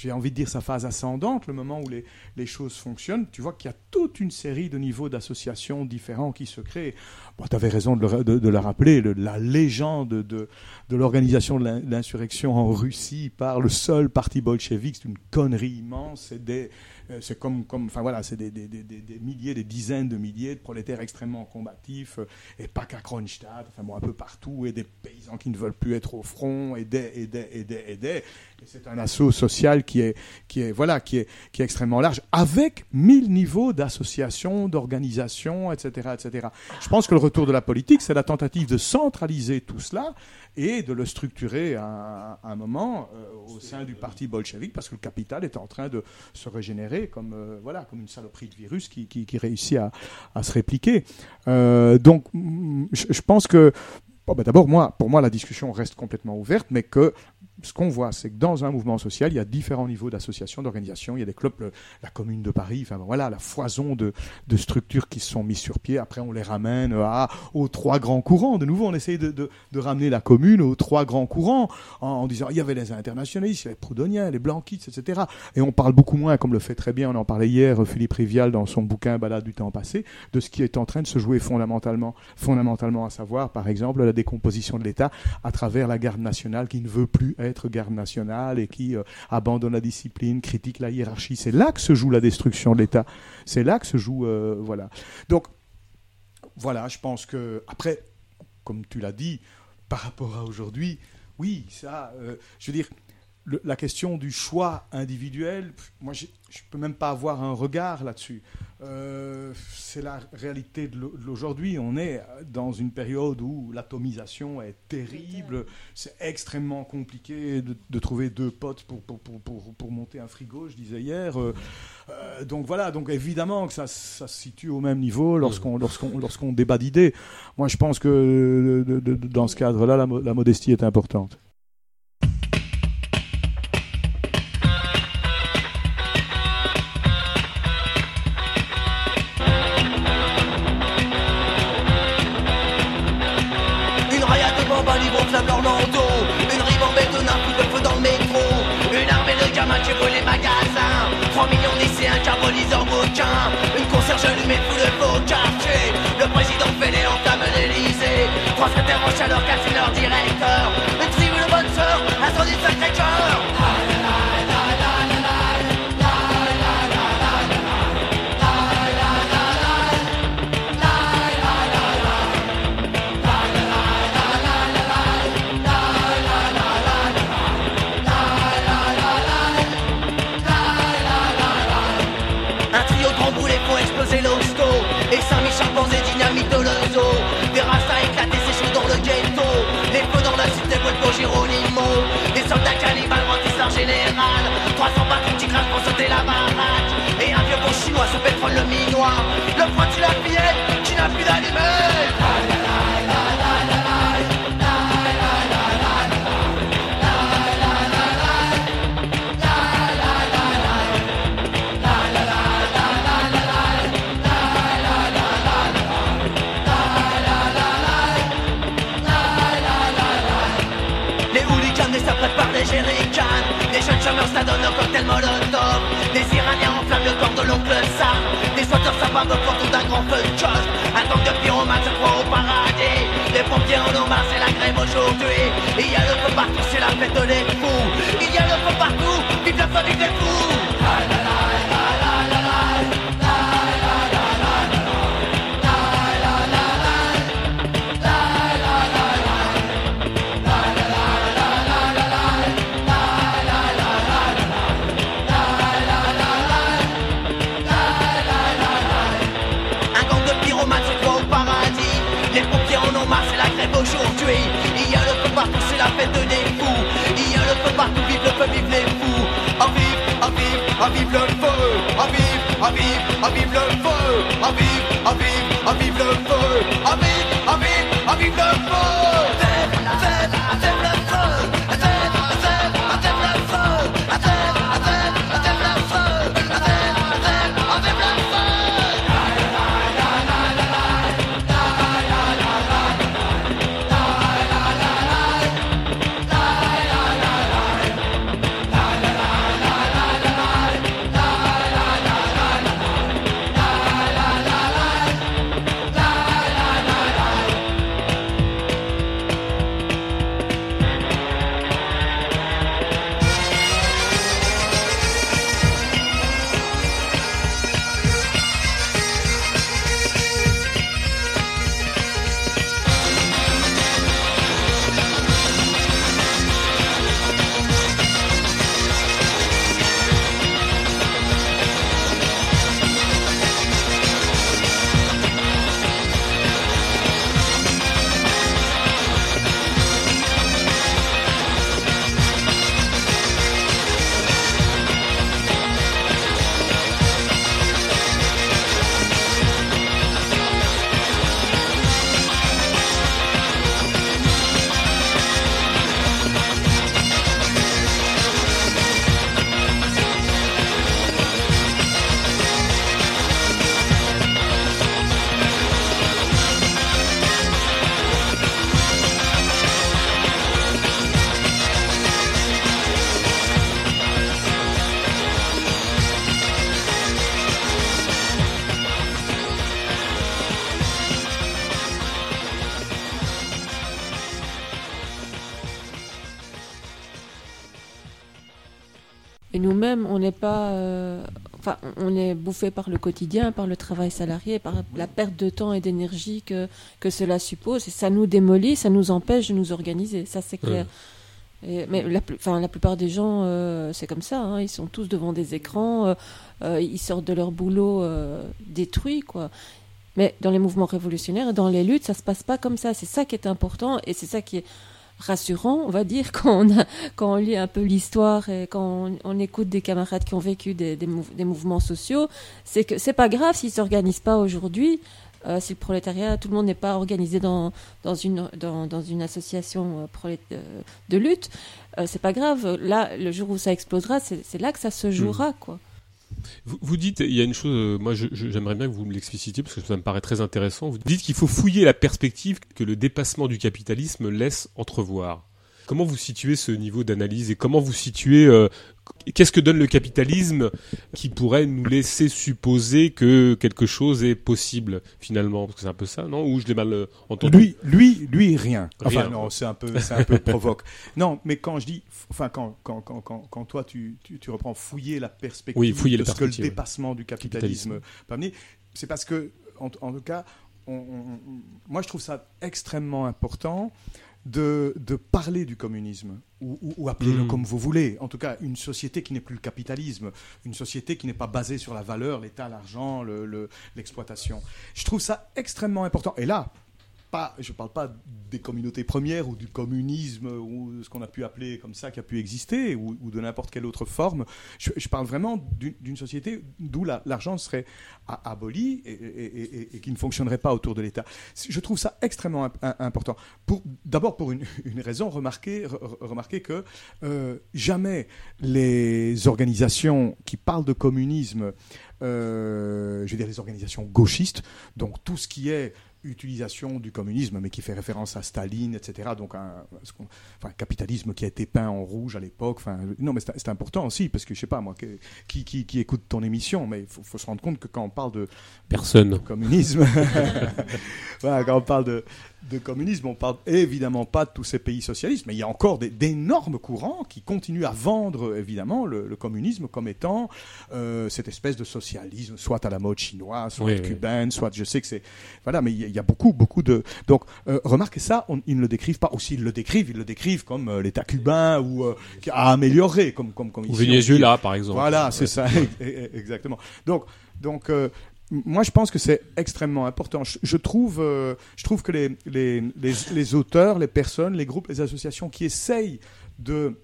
Speaker 3: j'ai envie de dire sa phase ascendante, le moment où les, les choses fonctionnent, tu vois qu'il y a toute une série de niveaux d'associations différents qui se créent. Bon, tu avais raison de le, de, de le rappeler, le- la légende de, de l'organisation de l'insurrection en Russie par le seul parti bolchevique, c'est une connerie immense, c'est des... euh, C'est comme, comme, enfin voilà, c'est des, des, des, des- milliers, des dizaines de milliers de prolétaires extrêmement combatifs, euh, et pas qu'à Kronstadt, enfin bon, un peu partout, et des paysans qui ne veulent plus être au front, et des, et des, et des, et des. Et c'est un assaut social qui est, qui est, voilà, qui est, qui est extrêmement large, avec mille niveaux d'association, d'organisation, etc., etc. Je pense que le retour de la politique, c'est la tentative de centraliser tout cela et de le structurer à, un- à un moment euh, au sein du parti bolchevique, parce que le capital est en train de se régénérer comme, euh, voilà, comme une saloperie de virus qui, réussit à, se répliquer. Euh, donc, je, pense que ben D'abord, moi, pour moi, la discussion reste complètement ouverte, mais que ce qu'on voit, c'est que dans un mouvement social, il y a différents niveaux d'association, d'organisation. Il y a des clubs, la Commune de Paris, enfin voilà, la foison de, structures qui sont mises sur pied. Après, on les ramène aux trois grands courants. De nouveau, on essaye de, ramener la Commune aux trois grands courants en, en disant il y avait les internationalistes, il y avait les proudhoniens, les blanquistes, etc. Et on parle beaucoup moins, comme le fait très bien, on en parlait hier, Philippe Rivial dans son bouquin Balade du temps passé, de ce qui est en train de se jouer fondamentalement, fondamentalement à savoir, par exemple, la décomposition de l'État à travers la garde nationale qui ne veut plus être garde nationale et qui euh, abandonne la discipline, critique la hiérarchie. C'est là que se joue la destruction de l'État. C'est là que se joue, euh, voilà. Donc, voilà, je pense que après, comme tu l'as dit, par rapport à aujourd'hui, oui, ça, euh, je veux dire, le- la question du choix individuel, moi, je peux même pas avoir un regard là-dessus. Euh, c'est la réalité de l'au- de l'aujourd'hui. On est dans une période où l'atomisation est terrible. C'est extrêmement compliqué de, de trouver deux potes pour, pour, pour, pour, monter un frigo, je disais hier. Euh, euh, donc voilà, donc évidemment que ça, ça se situe au même niveau lorsqu'on débat d'idées. Moi, je pense que de- de- de- dans ce cadre-là, la modestie est importante.
Speaker 4: N'est pas. euh, Enfin, on est bouffé par le quotidien, par le travail salarié, par la perte de temps et d'énergie que, que cela suppose. Et ça nous démolit, ça nous empêche de nous organiser. Ça, c'est clair. Et- mais la, plus- enfin, la plupart des gens, euh, c'est comme ça. hein. Ils sont tous devant des écrans. euh, ils sortent de leur boulot détruits, quoi. Mais dans les mouvements révolutionnaires dans les luttes, ça se passe pas comme ça. C'est ça qui est important et c'est ça qui est rassurant, on va dire, [laughs] quand on, a, quand on lit un peu l'histoire et quand on, on écoute des camarades qui ont vécu des, des, mouv- des mouvements sociaux. C'est que c'est pas grave s'ils s'organisent pas aujourd'hui. euh, si le prolétariat, tout le monde n'est pas organisé dans, dans, une, dans, dans une association euh, euh, de lutte, euh, c'est pas grave. Là, le jour où ça explosera, c'est c'est là que ça se jouera, quoi.
Speaker 1: Vous, dites, il y a une chose, euh, moi j'aimerais bien que vous me l'explicitiez parce que ça me paraît très intéressant. Vous dites qu'il faut fouiller la perspective que le dépassement du capitalisme laisse entrevoir. Comment vous situez ce niveau d'analyse et comment vous situez euh, qu'est-ce que donne le capitalisme qui pourrait nous laisser supposer que quelque chose est possible finalement? Parce que c'est un peu ça, non? Ou je l'ai mal euh, entendu?
Speaker 3: Lui, lui, lui, rien. Enfin,
Speaker 1: Rien.
Speaker 3: non, c'est un peu, c'est un peu provoque. [laughs] Non, mais quand je dis, enfin, quand, quand, quand, quand, quand toi, tu, tu, tu reprends fouiller la perspective
Speaker 1: Oui, fouiller
Speaker 3: de ce que le dépassement du capitalisme, peut amener, c'est parce que, en, en tout cas, on- on- on- moi, je trouve ça extrêmement important de, de parler du communisme, ou, ou- ou appelez-le
Speaker 1: Mm.
Speaker 3: comme vous voulez. En tout cas, une société qui n'est plus le capitalisme, une société qui n'est pas basée sur la valeur, l'État, l'argent, le- le- l'exploitation. je trouve ça extrêmement important. Et là, pas, je ne parle pas des communautés premières ou du communisme ou ce qu'on a pu appeler comme ça, qui a pu exister, ou, de n'importe quelle autre forme. Je, parle vraiment d'une société d'où la- l'argent serait aboli et, qui ne fonctionnerait pas autour de l'État. Je trouve ça extrêmement imp- im- important. D'abord pour une, raison, remarquez, re- re- remarquez que euh, jamais les organisations qui parlent de communisme, euh, je veux dire les organisations gauchistes, donc tout ce qui est utilisation du communisme, mais qui fait référence à Staline, etc. Donc un, enfin, un capitalisme qui a été peint en rouge à l'époque. Enfin, non, mais c'est important aussi parce que je sais pas moi, qui, qui, qui écoute ton émission, mais il faut, faut se rendre compte que quand on parle de
Speaker 1: Personne.
Speaker 3: de communisme, [laughs] voilà, quand on parle de, de communisme, on parle évidemment pas de tous ces pays socialistes, mais il y a encore des- d'énormes courants qui continuent à vendre évidemment le, le communisme comme étant euh, cette espèce de socialisme, soit à la mode chinoise, soit
Speaker 1: Oui, oui.
Speaker 3: cubaine, soit je sais que c'est voilà, mais il y, a- il y a beaucoup beaucoup de donc euh, remarquez ça, on- ils ne le décrivent pas, ou s'ils le décrivent, ils le décrivent comme euh, l'État cubain ou euh, qui a amélioré comme comme comme
Speaker 1: Ou. Venezuela, par exemple.
Speaker 3: Voilà, c'est
Speaker 1: Ouais.
Speaker 3: ça, [laughs] exactement. Donc, donc euh, moi, je pense que c'est extrêmement important. Je, trouve, euh, je trouve que les auteurs, les personnes, les groupes, les associations qui essayent de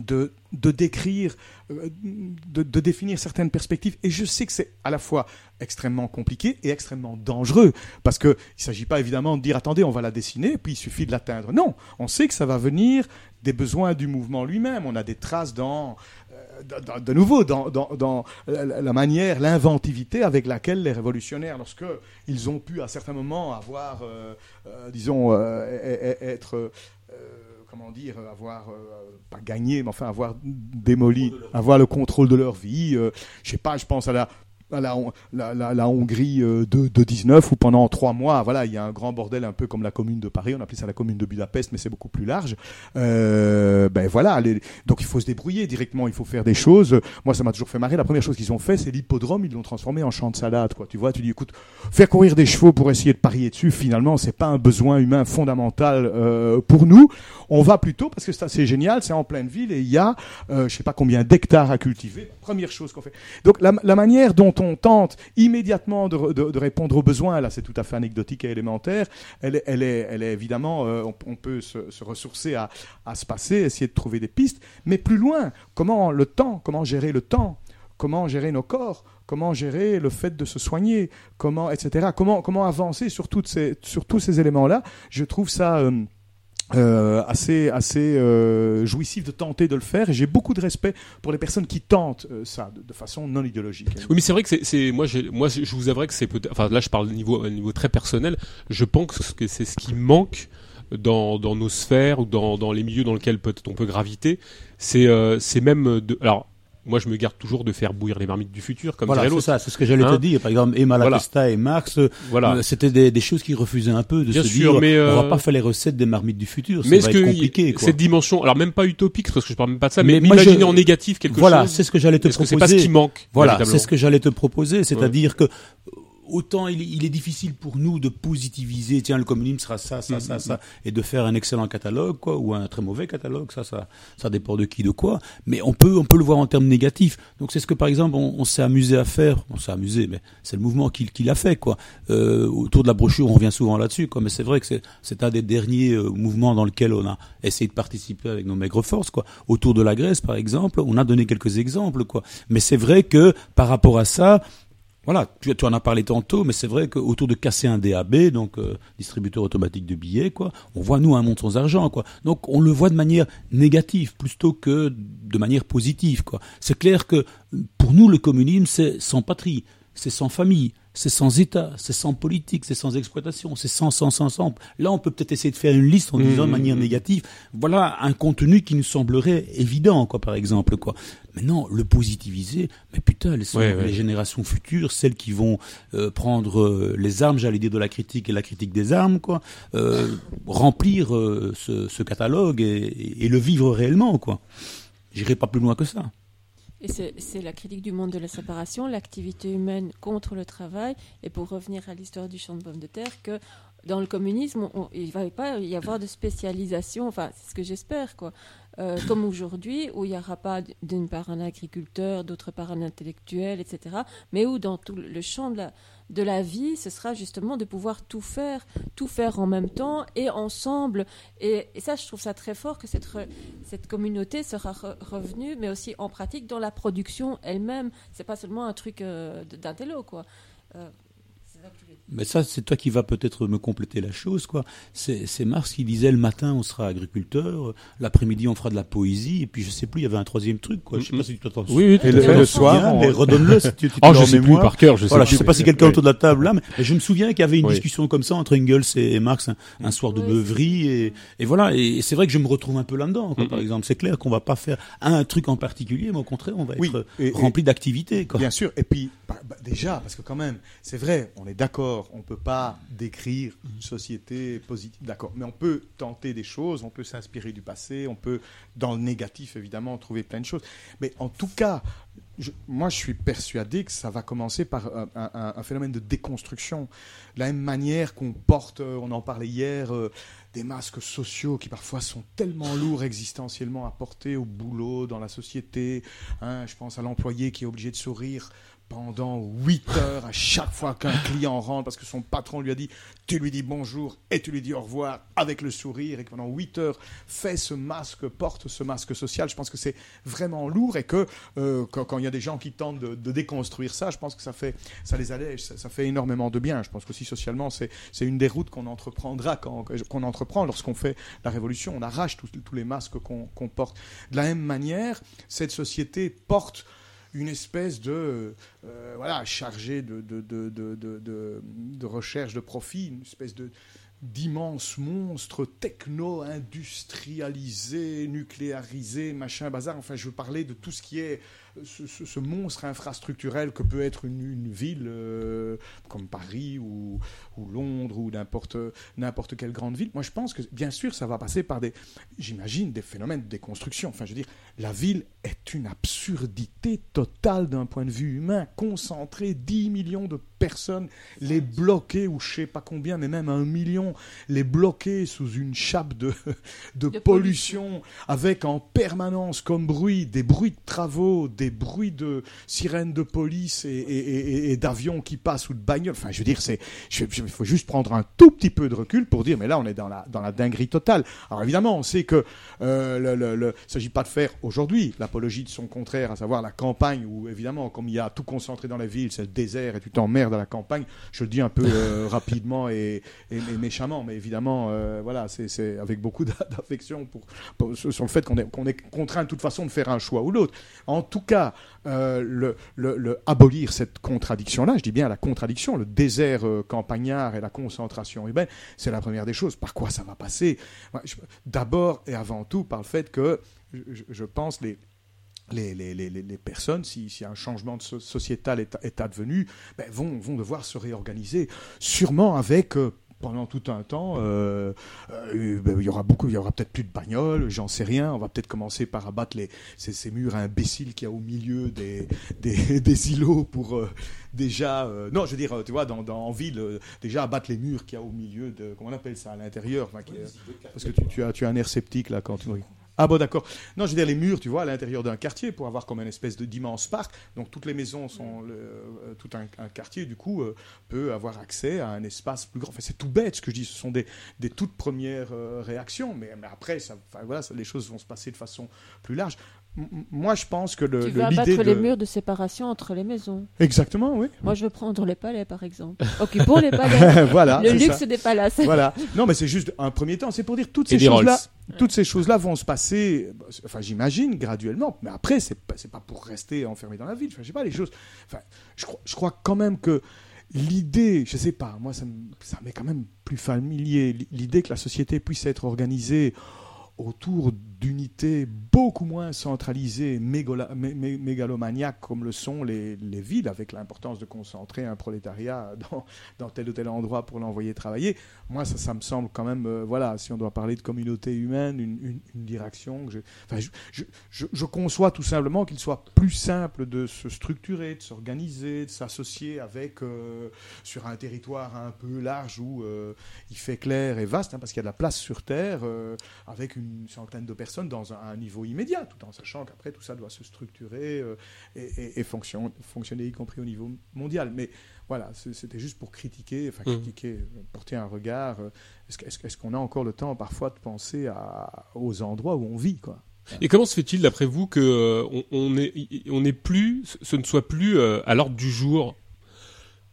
Speaker 3: de, de décrire, euh, de, de définir certaines perspectives. Et je sais que c'est à la fois extrêmement compliqué et extrêmement dangereux, parce qu'il ne s'agit pas évidemment de dire, attendez, on va la dessiner, puis il suffit de l'atteindre. Non, on sait que ça va venir des besoins du mouvement lui-même. On a des traces dans, de nouveau, dans, dans, dans la, manière, l'inventivité avec laquelle les révolutionnaires, lorsque ils ont pu à certains moments avoir, euh, euh, disons, euh, e- e- être... euh, comment dire, avoir, euh, pas gagné, mais enfin avoir démoli, avoir le contrôle de leur vie. euh, je sais pas, je pense à la, la, la, Hongrie euh, de, de 19 où pendant trois mois, voilà, il y a un grand bordel un peu comme la commune de Paris, on appelait ça la commune de Budapest, mais c'est beaucoup plus large. Euh, ben voilà, donc il faut se débrouiller directement, il faut faire des choses. Moi, ça m'a toujours fait marrer. La première chose qu'ils ont fait, c'est l'hippodrome, ils l'ont transformé en champ de salade, quoi. Tu vois, tu dis, écoute, faire courir des chevaux pour essayer de parier dessus, finalement, c'est pas un besoin humain fondamental euh, pour nous. On va plutôt parce que c'est assez génial, c'est en pleine ville et il y a, euh, je sais pas combien d'hectares à cultiver. Première chose qu'on fait. Donc la manière dont on tente immédiatement de, re- de- de répondre aux besoins, là, c'est tout à fait anecdotique et élémentaire. Elle est, elle est, elle est évidemment, euh, on, peut se, ressourcer à, à se passer, essayer de trouver des pistes, mais plus loin, comment le temps, comment gérer le temps, comment gérer nos corps, comment gérer le fait de se soigner, comment, etc. Comment, comment avancer sur, toutes ces, sur tous ces éléments-là. Je trouve ça euh, euh, assez, assez euh, jouissif de tenter de le faire et j'ai beaucoup de respect pour les personnes qui tentent euh, ça de, façon non idéologique.
Speaker 1: Oui, mais c'est vrai que c'est- moi, moi, je vous avouerai que c'est peut-être, enfin là, je parle au niveau, au niveau très personnel. Je pense que c'est ce qui manque dans, dans nos sphères ou dans, dans les milieux dans lesquels peut on peut graviter. C'est c'est même alors. Moi, je me garde toujours de faire bouillir les marmites du futur, comme
Speaker 2: Voilà, c'est ça, c'est ce que j'allais
Speaker 1: Hein
Speaker 2: te dire. Par exemple, Emma
Speaker 1: Voilà.
Speaker 2: Latesta et Marx, euh,
Speaker 1: Voilà.
Speaker 2: euh, c'était des, des choses qui refusaient un peu de
Speaker 1: Bien
Speaker 2: se
Speaker 1: sûr,
Speaker 2: dire,
Speaker 1: mais,
Speaker 2: on
Speaker 1: euh,
Speaker 2: va pas faire les recettes des marmites du futur, ça
Speaker 1: Mais
Speaker 2: va
Speaker 1: est-ce
Speaker 2: être
Speaker 1: que
Speaker 2: compliqué. Quoi.
Speaker 1: cette dimension, alors même pas utopique, parce que je parle même pas de ça, mais,
Speaker 2: moi,
Speaker 1: imaginer
Speaker 2: je-
Speaker 1: en négatif quelque
Speaker 2: voilà,
Speaker 1: chose.
Speaker 2: c'est ce que j'allais te
Speaker 1: que
Speaker 2: proposer.
Speaker 1: c'est pas ce qui manque
Speaker 2: Voilà, c'est ce que j'allais te proposer, c'est-à-dire que autant il, est- il est difficile pour nous de positiviser, tiens, le communisme sera ça, ça, ça, ça, et de faire un excellent catalogue, quoi, ou un très mauvais catalogue, ça, ça, ça dépend de qui, de quoi. Mais on peut, on peut le voir en termes négatifs. Donc c'est ce que, par exemple, on, on s'est amusé à faire. On s'est amusé, mais c'est le mouvement qui, qui l'a fait, quoi. Euh, autour de la brochure, on revient souvent là-dessus, quoi. Mais c'est vrai que c'est, c'est un des derniers euh, mouvements dans lequel on a essayé de participer avec nos maigres forces, quoi. Autour de la Grèce, par exemple, on a donné quelques exemples, quoi. Mais c'est vrai que par rapport à ça, voilà, tu, tu en as parlé tantôt, mais c'est vrai qu'autour de casser un DAB, donc euh, distributeur automatique de billets, quoi, on voit nous un monde sans argent, quoi. Donc on le voit de manière négative plutôt que de manière positive, quoi. C'est clair que pour nous le communisme c'est sans patrie, c'est sans famille, c'est sans État, c'est sans politique, c'est sans exploitation, c'est sans, sans, sans, sans. Là, on peut peut-être essayer de faire une liste en disant de
Speaker 1: Mmh.
Speaker 2: manière négative, voilà un contenu qui nous semblerait évident, quoi, par exemple, quoi. Maintenant, le positiviser, mais putain, les,
Speaker 1: Ouais, ouais.
Speaker 2: les générations futures, celles qui vont euh, prendre euh, les armes, j'allais dire de la critique et la critique des armes, quoi, euh, remplir euh, ce, ce catalogue et, et le vivre réellement, quoi. J'irai pas plus loin que ça.
Speaker 4: Et c'est c'est la critique du monde de la séparation, l'activité humaine contre le travail. Et pour revenir à l'histoire du champ de pommes de terre, que dans le communisme, on- il ne va pas y avoir de spécialisation, enfin, c'est ce que j'espère, quoi. Euh, comme aujourd'hui, où il n'y aura pas d'une part un agriculteur, d'autre part un intellectuel, etc. Mais où dans tout le champ de la, vie, ce sera justement de pouvoir tout faire, tout faire en même temps et ensemble. Et, ça, je trouve ça très fort que cette, communauté sera re- revenue, mais aussi en pratique dans la production elle-même. C'est pas seulement un truc euh, d'intello, quoi. Euh, c'est ça que je voulais dire.
Speaker 2: Mais ça, c'est toi qui vas peut-être me compléter la chose, quoi. C'est c'est Marx qui disait le matin on sera agriculteur, l'après-midi on fera de la poésie, et puis je sais plus, il y avait un troisième truc, quoi. Je sais pas si tu t'en
Speaker 1: Oui, oui,
Speaker 3: Et le- soir, on-
Speaker 2: mais redonne-le si tu, tu [laughs]
Speaker 1: Oh, je sais plus par cœur, je sais
Speaker 2: Voilà,
Speaker 1: plus.
Speaker 2: je sais pas si quelqu'un
Speaker 1: Oui.
Speaker 2: autour de la table là, mais mais je me souviens qu'il y avait une
Speaker 1: Oui.
Speaker 2: discussion comme ça entre Engels et, et Marx un, un soir de beuverie, et, et voilà. Et c'est vrai que je me retrouve un peu là-dedans, quoi,
Speaker 1: Mhm.
Speaker 2: par exemple. C'est clair qu'on va pas faire un truc en particulier, mais au contraire, on va être
Speaker 3: et- et-
Speaker 2: rempli d'activités, quoi.
Speaker 3: Bien sûr. Et puis, bah, bah, déjà, parce que quand même, c'est vrai, on est d'accord, on peut pas décrire une société positive, d'accord. Mais on peut tenter des choses, on peut s'inspirer du passé, on peut, dans le négatif, évidemment, trouver plein de choses. Mais en tout cas, moi, je suis persuadé que ça va commencer par un phénomène de déconstruction. De la même manière qu'on porte, euh, on en parlait hier, euh, des masques sociaux qui parfois sont tellement lourds existentiellement à porter au boulot, dans la société. hein. je pense à l'employé qui est obligé de sourire pendant 8 heures à chaque fois qu'un client rentre parce que son patron lui a dit tu lui dis bonjour et tu lui dis au revoir avec le sourire et que pendant 8 heures fait ce masque, porte ce masque social. Je pense que c'est vraiment lourd et que euh, quand, il y a des gens qui tentent de, déconstruire ça, je pense que ça fait ça les allège, ça, fait énormément de bien. Je pense qu'aussi socialement c'est une des routes qu'on entreprendra qu'on entreprend lorsqu'on fait la révolution. On arrache tous, les masques qu'on porte. De la même manière, cette société porte une espèce de euh, voilà chargé de recherche de profit, une espèce de d'immenses monstres techno-industrialisés, nucléarisés, machin, bazar. Enfin, je veux parler de tout ce qui est ce, ce- ce monstre infrastructurel que peut être une, une ville euh, comme Paris ou, ou Londres ou n'importe n'importe quelle grande ville. Moi, je pense que bien sûr, ça va passer par des, j'imagine, des phénomènes de déconstruction. Enfin, je veux dire, la ville est une absurdité totale d'un point de vue humain. Concentrer 10 millions de personnes, les bloquer, ou je sais pas combien, mais même un million, les bloquer sous une chape de, [laughs] de,
Speaker 4: De
Speaker 3: pollution, avec en permanence comme bruit des bruits de travaux, des bruits de sirènes de police et, et- et- et d'avions qui passent ou de bagnoles. Enfin, je veux dire, c'est, il faut juste prendre un tout petit peu de recul pour dire, mais là, on est dans la, dans la dinguerie totale. Alors évidemment, on sait que euh, le, le, le- il s'agit pas de faire aujourd'hui l'apologie de son contraire, à savoir la campagne, où évidemment, comme il y a tout concentré dans la ville, c'est le désert et tu t'emmerdes à la campagne. Je le dis un peu euh, [laughs] rapidement et, méchamment, mais évidemment, euh, voilà, c'est, c'est avec beaucoup d'a- [laughs] d'affection pour, pour- sur sur le fait qu'on est, qu'on est contraint de toute façon de faire un choix ou l'autre. En tout cas, euh, le, abolir cette contradiction-là, je dis bien la contradiction, le désert euh, campagnard et la concentration urbaine, c'est la première des choses. Par quoi ça va passer? D'abord et avant tout par le fait que, je, pense, les, les, les, les, les- personnes, si, si un changement sociétal est, est advenu, ben, vont, vont devoir se réorganiser, sûrement avec... pendant tout un temps, euh, euh, ben, il y aura beaucoup, il y aura peut-être plus de bagnoles, j'en sais rien. On va peut-être commencer par abattre les, ces, ces murs imbéciles qu'il y a au milieu des, des, [laughs] des îlots pour euh, déjà, euh, non, je veux dire, euh, tu vois, dans, dans, en ville, euh, déjà abattre les murs qu'il y a au milieu de, comment on appelle ça, à l'intérieur, enfin, parce que tu, tu as, tu as un air sceptique là quand tu ah bon d'accord. Non, je veux dire les murs, tu vois, à l'intérieur d'un quartier pour avoir comme une espèce d'immense parc. Donc toutes les maisons sont le- euh, tout un, quartier du coup euh, peut avoir accès à un espace plus grand. Enfin c'est tout bête ce que je dis. Ce sont des, des toutes premières euh, réactions, mais, mais après ça, enfin, voilà, les choses vont se passer de façon plus large. Moi je pense que le
Speaker 4: Tu veux
Speaker 3: l'idée
Speaker 4: abattre
Speaker 3: de
Speaker 4: les murs de séparation entre les maisons.
Speaker 3: Exactement, oui.
Speaker 4: Moi, je veux prendre les palais, par exemple. Occupons les palais. [laughs]
Speaker 3: voilà,
Speaker 4: Le luxe
Speaker 3: ça.
Speaker 4: des palaces.
Speaker 3: Voilà. Non, mais c'est juste un premier temps. C'est pour dire toutes
Speaker 1: Et
Speaker 3: ces choses-là. Toutes ces choses-là vont se passer. Enfin, j'imagine graduellement. Mais après, c'est pas, pas pour rester enfermé dans la ville. Enfin, je sais pas les choses. Enfin, je crois, je crois quand même que l'idée, je sais pas, moi, ça, me- ça m'est quand même plus familier. L'idée que la société puisse être organisée autour d'unités beaucoup moins centralisées, mégalomaniaques comme le sont les, les villes, avec l'importance de concentrer un prolétariat [laughs] dans, tel ou tel endroit pour l'envoyer travailler. Moi, ça, me semble quand même, euh, voilà, si on doit parler de communauté humaine, une, direction. Je, enfin, je, conçois tout simplement qu'il soit plus simple de se structurer, de s'organiser, de s'associer avec euh, sur un territoire un peu large où euh, il fait clair et vaste, hein, parce qu'il y a de la place sur Terre, avec une centaine de dans un, un niveau immédiat, tout en sachant qu'après tout ça doit se structurer euh, et, et- et fonction- fonctionner y compris au niveau mondial. Mais voilà, c'était juste pour critiquer, enfin critiquer, euh, porter un regard. euh, Est-ce qu'on a encore le temps parfois de penser à- aux endroits où on vit, quoi
Speaker 1: Et comment se fait-il, d'après vous, que euh, on, on est, on est plus, ce ne soit plus euh, à l'ordre du jour?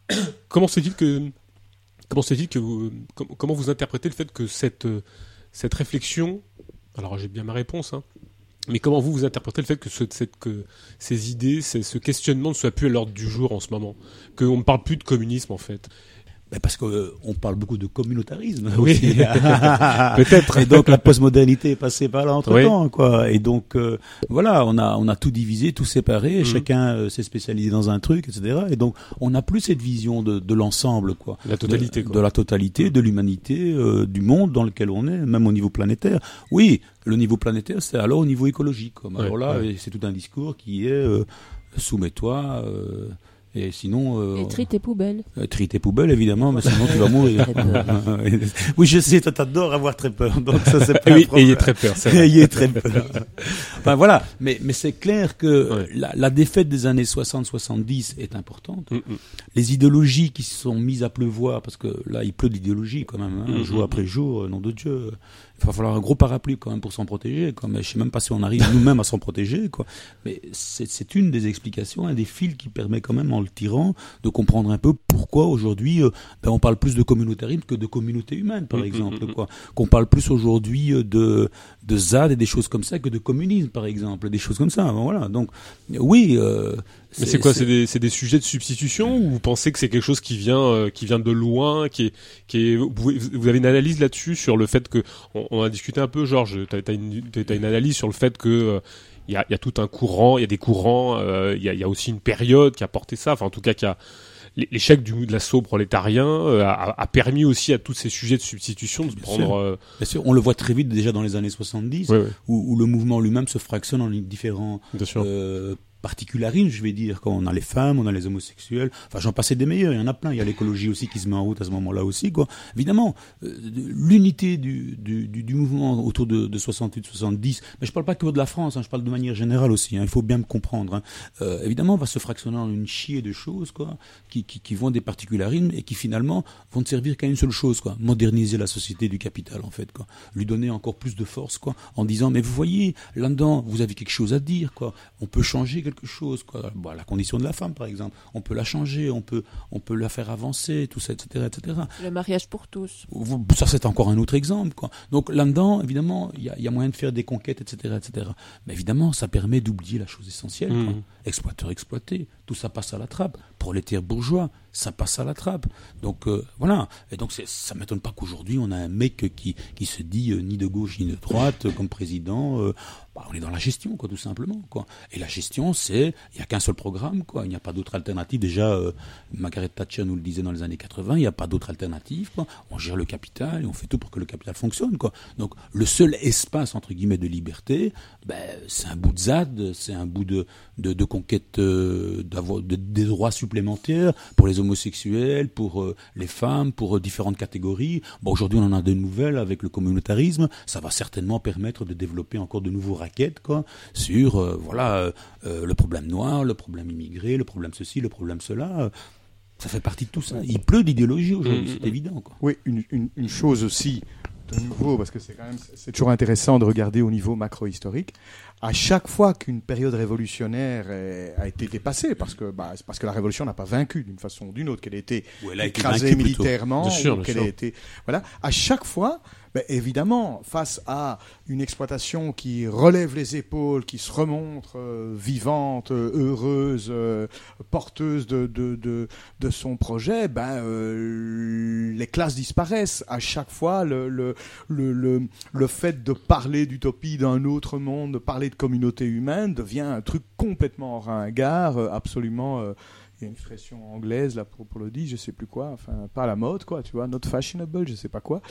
Speaker 1: [coughs] Comment se fait-il que comment se fait-il que vous, com- comment vous interprétez le fait que cette, cette réflexion, alors j'ai bien ma réponse, hein, mais comment vous vous interprétez le fait que, que ces idées, ce questionnement ne soit plus à l'ordre du jour en ce moment, qu'on ne parle plus de communisme en fait
Speaker 2: parce qu'on parle beaucoup de communautarisme
Speaker 1: Oui.
Speaker 2: aussi. [laughs] [laughs]
Speaker 1: Peut-être.
Speaker 2: Et donc la postmodernité est passée par là entre temps, quoi. Et donc euh, voilà, on a on a tout divisé, tout séparé,
Speaker 1: Mhm.
Speaker 2: chacun euh, s'est spécialisé dans un truc, etc. Et donc on n'a plus cette vision de, de l'ensemble, quoi.
Speaker 1: La totalité,
Speaker 2: De,
Speaker 1: quoi.
Speaker 2: de la totalité, de l'humanité, euh, du monde dans lequel on est, même au niveau planétaire. Oui, le niveau planétaire, c'est alors au niveau écologique.
Speaker 1: Ouais,
Speaker 2: alors là,
Speaker 1: ouais.
Speaker 2: c'est tout un discours qui est euh, soumets-toi. Et sinon, euh,
Speaker 4: Et trie tes poubelles.
Speaker 2: euh, trie tes poubelles, évidemment, mais sinon tu vas mourir. [laughs] Oui, je sais, toi t'adores avoir très peur, donc ça c'est pas
Speaker 1: Oui,
Speaker 2: un problème.
Speaker 1: ayez très peur, vrai. [laughs]
Speaker 2: ayez très peur. enfin voilà, mais, mais c'est clair que la, la défaite des années 60-70 est importante.
Speaker 1: Mm,
Speaker 2: Les idéologies qui se sont mises à pleuvoir, parce que là il pleut d'idéologie quand même, hein,
Speaker 1: Mm,
Speaker 2: jour
Speaker 1: mm,
Speaker 2: après jour, euh, nom de Dieu. Il va falloir un gros parapluie quand même pour s'en protéger. Quoi. Mais je sais même pas si on arrive nous-mêmes à s'en protéger. Quoi. Mais c'est une des explications, un des fils qui permet quand même en le tirant de comprendre un peu pourquoi aujourd'hui euh, ben, on parle plus de communautarisme que de communauté humaine, par
Speaker 1: Mm, mm,
Speaker 2: exemple.
Speaker 1: mm, mm.
Speaker 2: Quoi. Qu'on parle plus aujourd'hui euh, de, de ZAD et des choses comme ça que de communisme, par exemple, des choses comme ça. Voilà. Donc oui. euh,
Speaker 1: Mais c'est quoi C'est des, c'est des sujets de substitution ou vous pensez que c'est quelque chose qui vient, euh, qui vient de loin, qui est, qui est, vous, avez une analyse là-dessus sur le fait que, on, on a discuté un peu, Georges, t'as as une, t'as une analyse sur le fait que euh, il y, a, il y a tout un courant, il y a des courants, euh, il y, a, il y a aussi une période qui a porté ça, enfin en tout cas qui a l'échec du de l'assaut prolétarien euh, a, a permis aussi à tous ces sujets de substitution de se
Speaker 2: Bien
Speaker 1: prendre.
Speaker 2: sûr.
Speaker 1: euh,
Speaker 2: Bien sûr, on le voit très vite déjà dans les années 70,
Speaker 1: Ouais, ouais.
Speaker 2: Où, où le mouvement lui-même se fractionne en différents Particularismes, je vais dire. Quand on a les femmes, on a les homosexuels. Enfin, j'en passais des meilleurs. Il y en a plein. Il y a l'écologie aussi qui se met en route à ce moment-là aussi, quoi. Évidemment, euh, l'unité du, du, du, mouvement autour de, de 68-70. Mais je parle pas que de la France. Hein, je parle de manière générale aussi. Hein, il faut bien me comprendre. Hein. Euh, évidemment, va se fractionner en une chier de choses, quoi, qui, qui, qui vont des particularismes et qui finalement vont ne servir qu'à une seule chose, quoi. Moderniser la société du capital, en fait, quoi. Lui donner encore plus de force, quoi, en disant, mais vous voyez, là-dedans, vous avez quelque chose à dire, quoi. On peut changer quelque chose, quoi. Bon, la condition de la femme, par exemple, on peut la changer, on peut, on peut la faire avancer, tout ça, etc., etc.
Speaker 4: Le mariage pour tous.
Speaker 2: Ça, c'est encore un autre exemple. Quoi. Donc là-dedans, évidemment, il y a, il y a moyen de faire des conquêtes, etc., etc. Mais évidemment, ça permet d'oublier la chose essentielle. quoi.
Speaker 1: Mhm.
Speaker 2: Exploiteur exploité, tout ça passe à la trappe. Prolétaire bourgeois, ça passe à la trappe. Donc euh, voilà. Et donc ça m'étonne pas qu'aujourd'hui on a un mec qui, qui se dit euh, ni de gauche ni de droite comme président. euh, bah, on est dans la gestion, quoi, tout simplement. Quoi. Et la gestion, c'est il n'y a qu'un seul programme, quoi. Il n'y a pas d'autre alternative. Déjà, euh, Margaret Thatcher nous le disait dans les années 80, il n'y a pas d'autre alternative. Quoi. On gère le capital et on fait tout pour que le capital fonctionne. Quoi. Donc le seul espace entre guillemets de liberté, ben, c'est un bout de ZAD, c'est un bout de, de, de conquête euh, d'avoir de- des droits supplémentaires pour les homosexuels, pour euh, les femmes, pour euh, différentes catégories. Bon, aujourd'hui, on en a de nouvelles avec le communautarisme. Ça va certainement permettre de développer encore de nouveaux raquettes quoi, sur euh, voilà euh, euh, le problème noir, le problème immigré, le problème ceci, le problème cela. Ça fait partie de tout ça. Il pleut d'idéologie aujourd'hui,
Speaker 3: Mm,
Speaker 2: c'est
Speaker 3: mm,
Speaker 2: évident. Quoi.
Speaker 3: Oui, une, une- une chose aussi de nouveau, parce que c'est quand même c'est toujours intéressant de regarder au niveau macro-historique. À chaque fois qu'une période révolutionnaire a été dépassée, parce que bah, c'est parce que la révolution n'a pas vaincu d'une façon ou d'une autre, qu'elle a été
Speaker 2: Ou elle a été
Speaker 3: écrasée
Speaker 2: plutôt.
Speaker 3: militairement, qu'elle a été voilà. À chaque fois, ben, évidemment, face à une exploitation qui relève les épaules, qui se remontre euh, vivante, heureuse, euh, porteuse de, de, de, de son projet, ben, euh, les classes disparaissent. À chaque fois, le, le, le, le, le fait de parler d'utopie d'un autre monde, de parler de communauté humaine, devient un truc complètement ringard, euh, absolument... il y a une expression anglaise là pour, pour le dire, je sais plus quoi, enfin pas à la mode quoi, tu vois, not fashionable, je sais pas quoi.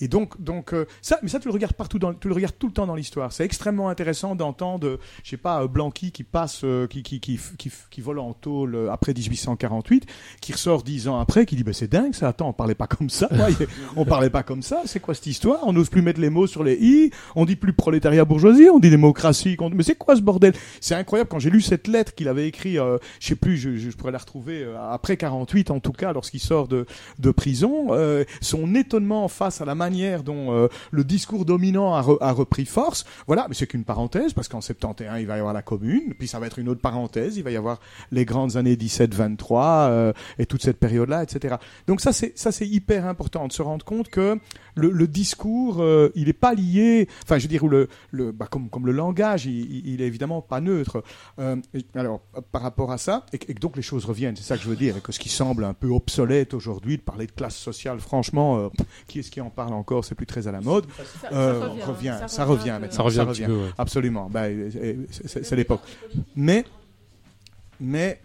Speaker 3: Et donc donc euh, ça, mais ça tu le regardes partout, dans, tu le regardes tout le temps dans l'histoire. C'est extrêmement intéressant d'entendre, je sais pas, euh, Blanqui qui passe, euh, qui, qui, qui, qui, vole en tôle euh, après 1848, qui ressort dix ans après, qui dit ben c'est dingue ça, attends on parlait pas comme ça, moi, [laughs] on parlait pas comme ça, c'est quoi cette histoire? On n'ose plus mettre les mots sur les i, on dit plus prolétariat bourgeoisie, on dit démocratie, mais c'est quoi ce bordel? C'est incroyable quand j'ai lu cette lettre qu'il avait écrite, euh, je sais plus, je, je pourrais l'a retrouvé euh, après 48 en tout cas lorsqu'il sort de, de prison. Euh, son étonnement face à la manière dont euh, le discours dominant a, a repris force. Voilà, mais c'est qu'une parenthèse parce qu'en 71 il va y avoir la Commune, puis ça va être une autre parenthèse. Il va y avoir les grandes années 17-23 euh, et toute cette période-là, etc. Donc ça c'est ça c'est hyper important de se rendre compte que le, discours il est pas lié. Enfin, je veux dire le, le bah, comme comme le langage, il, il- est évidemment pas neutre. Alors par rapport à ça, et, donc les choses reviennent. C'est ça que je veux dire. Et que ce qui semble un peu obsolète aujourd'hui de parler de classe sociale, franchement, euh, qui est-ce qui en parle encore C'est plus très à la mode.
Speaker 4: Ça- ça
Speaker 3: Euh,
Speaker 4: revient, ça
Speaker 3: ça
Speaker 4: revient
Speaker 3: revient, maintenant,
Speaker 1: Ça revient un petit peu, ouais.
Speaker 3: Absolument. Bah, c'est- l'époque. Mais, mais,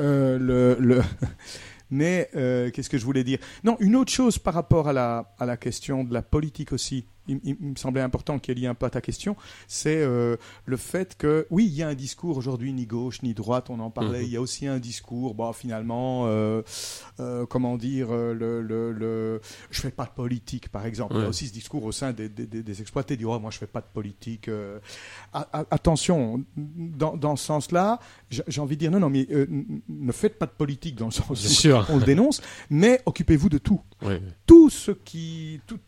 Speaker 3: euh, le, le [laughs] mais euh, qu'est-ce que je voulais dire? Non, une autre chose par rapport à la, à la question de la politique aussi. Il, me semblait important qu'il y ait un peu à ta question, c'est euh, le fait que, oui, il y a un discours aujourd'hui, ni gauche ni droite, on en parlait,
Speaker 1: Mhm.
Speaker 3: il y a aussi un discours, bon, finalement, euh, euh, comment dire, le, le, le, je fais pas de politique, par exemple. Il y a aussi ce discours au sein des, des, des- des exploités, dire, oh, moi je fais pas de politique. A- a- attention, dans, dans ce sens-là, j'ai envie de dire, non, non, mais ne faites pas de politique dans le sens où on le dénonce, mais occupez-vous de tout.
Speaker 1: Ouais.
Speaker 3: Tout ce qui... Tout,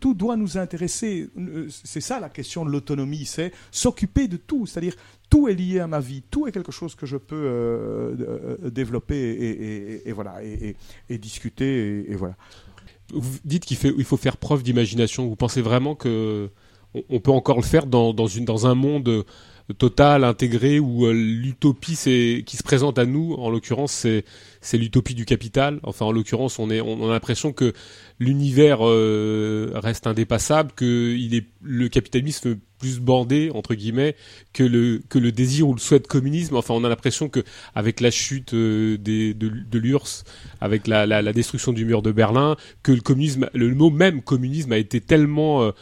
Speaker 3: tout, doit nous intéresser. Euh, C'est ça la question de l'autonomie, c'est s'occuper de tout. C'est-à-dire, tout est lié à ma vie, tout est quelque chose que je peux euh, euh, développer et, voilà, et, discuter, et, voilà.
Speaker 1: Vous dites qu'il faut faire preuve d'imagination. Vous pensez vraiment que on, peut encore le faire dans un monde euh, total, intégré, où euh, l'utopie qui se présente à nous, en l'occurrence, c'est l'utopie du capital. Enfin, en l'occurrence, on, on a l'impression que l'univers euh, reste indépassable, que il est, le capitalisme plus bandé entre guillemets que le que le désir ou le souhait de communisme. Enfin, on a l'impression que avec la chute euh, des, de, de l'URSS, avec la, la, la destruction du mur de Berlin, que le communisme, le mot même communisme a été tellement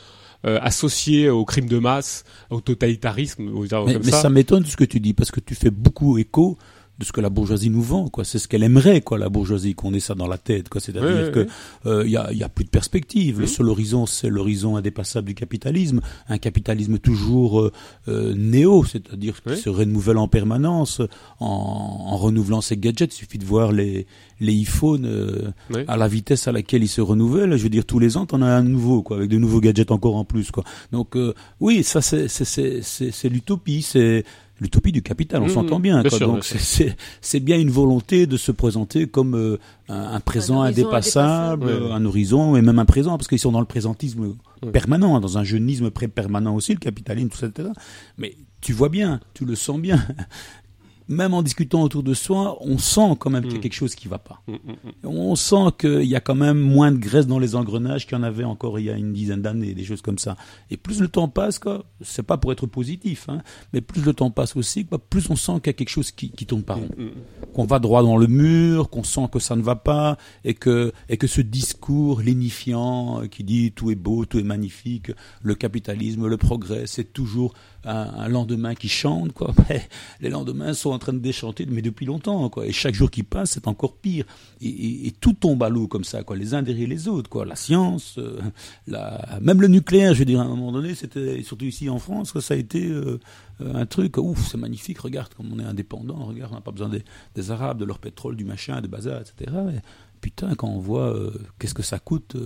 Speaker 1: euh, associé au crime de masse, au totalitarisme,
Speaker 2: Mais,
Speaker 1: comme
Speaker 2: mais
Speaker 1: ça.
Speaker 2: ça, m'étonne ce que tu dis, parce que tu fais beaucoup écho de ce que la bourgeoisie nous vend, quoi. C'est ce qu'elle aimerait, quoi, la bourgeoisie, qu'on ait ça dans la tête, quoi. C'est-à-dire que
Speaker 1: ouais.
Speaker 2: euh, il y, a, il y a plus de perspective. Le
Speaker 1: Mhm.
Speaker 2: seul horizon, c'est l'horizon indépassable du capitalisme, un capitalisme toujours euh, euh, néo, c'est-à-dire qui se renouvelle en permanence, en, en renouvelant ses gadgets. Il suffit de voir les les iPhones euh, à la vitesse à laquelle ils se renouvellent. Je veux dire, tous les ans, t'en as un nouveau, quoi, avec de nouveaux gadgets encore en plus, quoi. Donc euh, oui, ça c'est c'est c'est c'est c'est l'utopie, c'est l'utopie du capital. On
Speaker 1: Mhm,
Speaker 2: s'entend bien.
Speaker 1: bien
Speaker 2: quoi.
Speaker 1: sûr,
Speaker 2: Donc
Speaker 1: bien
Speaker 2: c'est bien une volonté de se présenter comme euh, un, un présent indépassable,
Speaker 1: indépassable. Ouais, ouais.
Speaker 2: un horizon et même un présent, parce qu'ils sont dans le présentisme
Speaker 1: Ouais.
Speaker 2: permanent, hein, dans un jeunisme pré permanent aussi, le capitalisme, tout ça, etc. Mais tu vois bien, tu le sens bien. Même en discutant autour de soi, on sent quand même qu'il y a
Speaker 1: Mm.
Speaker 2: quelque chose qui va pas.
Speaker 1: Mm, mm.
Speaker 2: On sent qu'il y a quand même moins de graisse dans les engrenages qu'il y en avait encore il y a une dizaine d'années, des choses comme ça. Et plus le temps passe, quoi, c'est pas pour être positif, hein, mais plus le temps passe aussi, quoi, plus on sent qu'il y a quelque chose qui, qui tourne pas rond. Qu'on va droit dans le mur, qu'on sent que ça ne va pas, et que, et que ce discours lénifiant qui dit tout est beau, tout est magnifique, le capitalisme, le progrès, c'est toujours un, lendemain qui chante, quoi. [laughs] Les lendemains sont en train de déchanter, mais depuis longtemps, quoi. Et chaque jour qui passe, c'est encore pire. Et, tout tombe à l'eau comme ça, quoi. Les uns derrière les autres, quoi. La science, euh, la, même le nucléaire, je veux dire, à un moment donné, c'était, surtout ici en France, ça a été euh, un truc, ouf, c'est magnifique, regarde comme on est indépendant, regarde, on n'a pas besoin des, Arabes, de leur pétrole, du machin, des bazar, etc. Mais, putain, quand on voit euh, qu'est-ce que ça coûte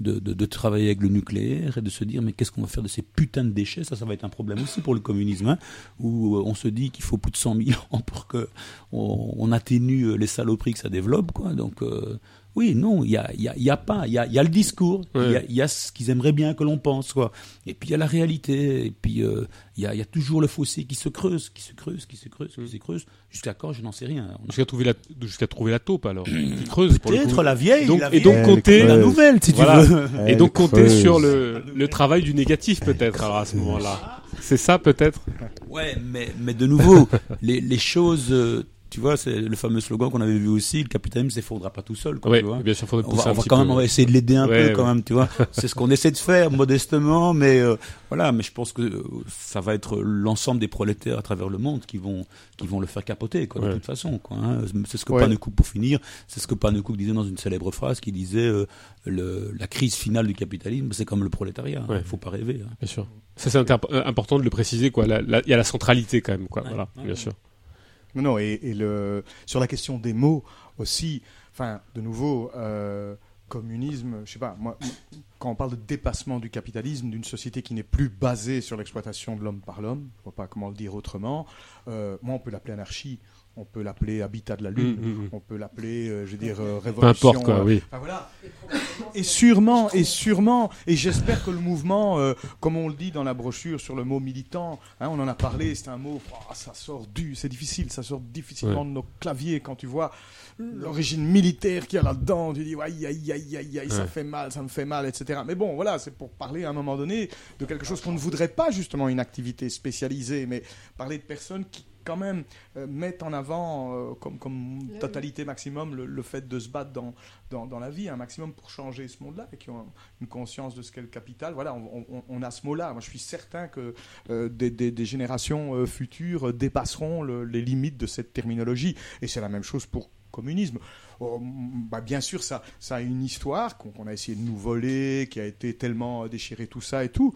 Speaker 2: de, de, travailler avec le nucléaire et de se dire mais qu'est-ce qu'on va faire de ces putains de déchets? Ça ça va être un problème aussi pour le communisme hein, où euh, on se dit qu'il faut plus de 100 000 [laughs] ans pour que on, on atténue euh, les saloperies que ça développe quoi. Donc euh, oui non il y a, il y, a, il y a pas il y a, il y a le discours il y a-
Speaker 1: Ouais.
Speaker 2: il y, a ce qu'ils aimeraient bien que l'on pense quoi et puis il y a la réalité et puis euh, il y, a, il y a toujours le fossé qui se creuse qui se creuse qui se creuse qui se creuse jusqu'à quand je n'en sais rien
Speaker 1: Jusqu'à trouver la jusqu'à trouver la taupe alors. Qui creuse pour le
Speaker 2: Peut-être
Speaker 1: coup.
Speaker 2: la vieille,
Speaker 1: Donc,
Speaker 2: la
Speaker 1: et donc compter
Speaker 2: La nouvelle, si tu
Speaker 1: Voilà.
Speaker 2: veux.
Speaker 1: Et donc compter sur le, le travail du négatif peut-être alors à ce moment-là. C'est ça peut-être.
Speaker 2: Ouais, mais, mais de nouveau, les, les choses, euh, tu vois, c'est le fameux slogan qu'on avait vu aussi, le capitalisme s'effondrera pas tout seul. Quoi,
Speaker 1: Ouais,
Speaker 2: tu vois.
Speaker 1: bien sûr,
Speaker 2: on va, on quand
Speaker 1: peu,
Speaker 2: même on va essayer de l'aider un
Speaker 1: Ouais,
Speaker 2: peu quand
Speaker 1: ouais.
Speaker 2: même, tu vois. [laughs] C'est ce qu'on essaie de faire modestement, mais euh, voilà. Mais je pense que euh, ça va être l'ensemble des prolétaires à travers le monde qui vont qui vont le faire capoter, quoi, de toute façon. Quoi, hein. C'est ce que
Speaker 3: Ouais.
Speaker 2: Pannekoek, pour finir, c'est ce que disait dans une célèbre phrase qui disait euh, le, la crise finale du capitalisme, c'est comme le prolétariat. Il faut pas rêver. hein.
Speaker 1: Bien sûr. Ça c'est important de le préciser quoi. Il y a la centralité quand même quoi. Voilà, bien sûr.
Speaker 3: Non, non, et, le, sur la question des mots aussi, enfin, de nouveau, euh, communisme, je sais pas, moi, quand on parle de dépassement du capitalisme, d'une société qui n'est plus basée sur l'exploitation de l'homme par l'homme, je vois pas comment le dire autrement, euh, moi, on peut l'appeler anarchie. On peut l'appeler habitat de la lune,
Speaker 1: Mm, mm, mm.
Speaker 3: on peut l'appeler, euh, je veux dire, euh,
Speaker 1: Peu
Speaker 3: révolution.
Speaker 1: importe, quoi,
Speaker 3: euh,
Speaker 1: oui.
Speaker 3: enfin, voilà. Et sûrement, et sûrement, et j'espère que le mouvement, euh, comme on le dit dans la brochure sur le mot militant, hein, on en a parlé, c'est un mot, oh, ça sort du, c'est difficile, ça sort difficilement
Speaker 1: Ouais.
Speaker 3: de nos claviers quand tu vois l'origine militaire qu'il y a là-dedans, tu dis aïe aïe aïe aïe aïe, ça
Speaker 1: Ouais.
Speaker 3: fait mal, ça me fait mal, etc. Mais bon, voilà, c'est pour parler à un moment donné de quelque chose qu'on ne voudrait pas justement une activité spécialisée, mais parler de personnes qui quand même euh, mettent en avant euh, comme, comme totalité maximum le, le fait de se battre dans, dans, dans la vie, un maximum pour changer ce monde-là, et qui ont une conscience de ce qu'est le capital. Voilà, on, on- on a ce mot-là. Moi, je suis certain que euh, des, des- des générations futures dépasseront le- les limites de cette terminologie. Et c'est la même chose pour communisme. Oh, bah, bien sûr, ça, ça a une histoire qu'on a essayé de nous voler, qui a été tellement déchiré, tout ça et tout.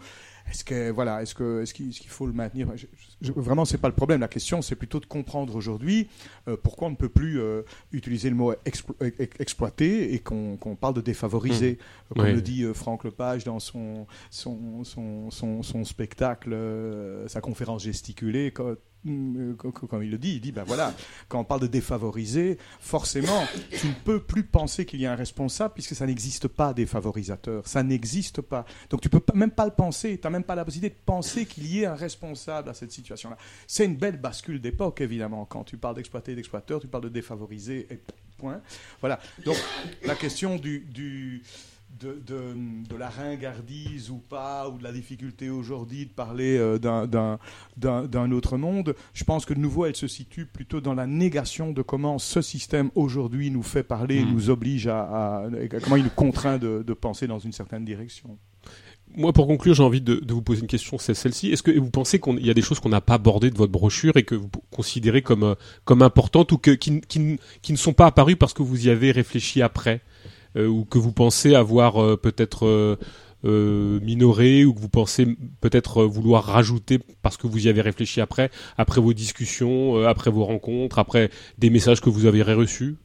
Speaker 3: Est-ce que voilà, est-ce que est-ce qu'il faut le maintenir? Je- je- Vraiment, c'est pas le problème. La question, c'est plutôt de comprendre aujourd'hui euh, pourquoi on ne peut plus euh, utiliser le mot explo- ex- exploiter et qu'on parle de défavoriser,
Speaker 1: Mmh.
Speaker 3: comme le dit euh, Franck Lepage dans son son son, son, son spectacle, euh, sa conférence gesticulée. Quand, euh, co- co- comme il le dit, il dit ben voilà, quand on parle de défavoriser, forcément, tu ne peux plus penser qu'il y a un responsable puisque ça n'existe pas défavorisateur, ça n'existe pas. Donc tu peux même pas le penser, tu n'as même pas la possibilité de penser qu'il y ait un responsable à cette situation-là. C'est une belle bascule d'époque évidemment. Quand tu parles d'exploiter, d'exploiteur, tu parles de défavoriser et point. Voilà. Donc la question du de, de, de la ringardise ou pas, ou de la difficulté aujourd'hui de parler euh, d'un- autre monde, je pense que de nouveau, elle se situe plutôt dans la négation de comment ce système aujourd'hui nous fait parler,
Speaker 1: Mm.
Speaker 3: nous oblige à, comment il nous contraint de, de penser dans une certaine direction.
Speaker 1: Moi, pour conclure, j'ai envie de, vous poser une question, c'est celle-ci. Est-ce que vous pensez qu'il y a des choses qu'on n'a pas abordées de votre brochure et que vous considérez comme, euh, comme importantes ou que, qui, qui, qui ne sont pas apparues parce que vous y avez réfléchi après? Ou que vous pensez avoir euh, peut-être euh, euh, minoré ou que vous pensez peut-être euh, vouloir rajouter parce que vous y avez réfléchi après, après vos discussions, euh, après vos rencontres, après des messages que vous avez reçus?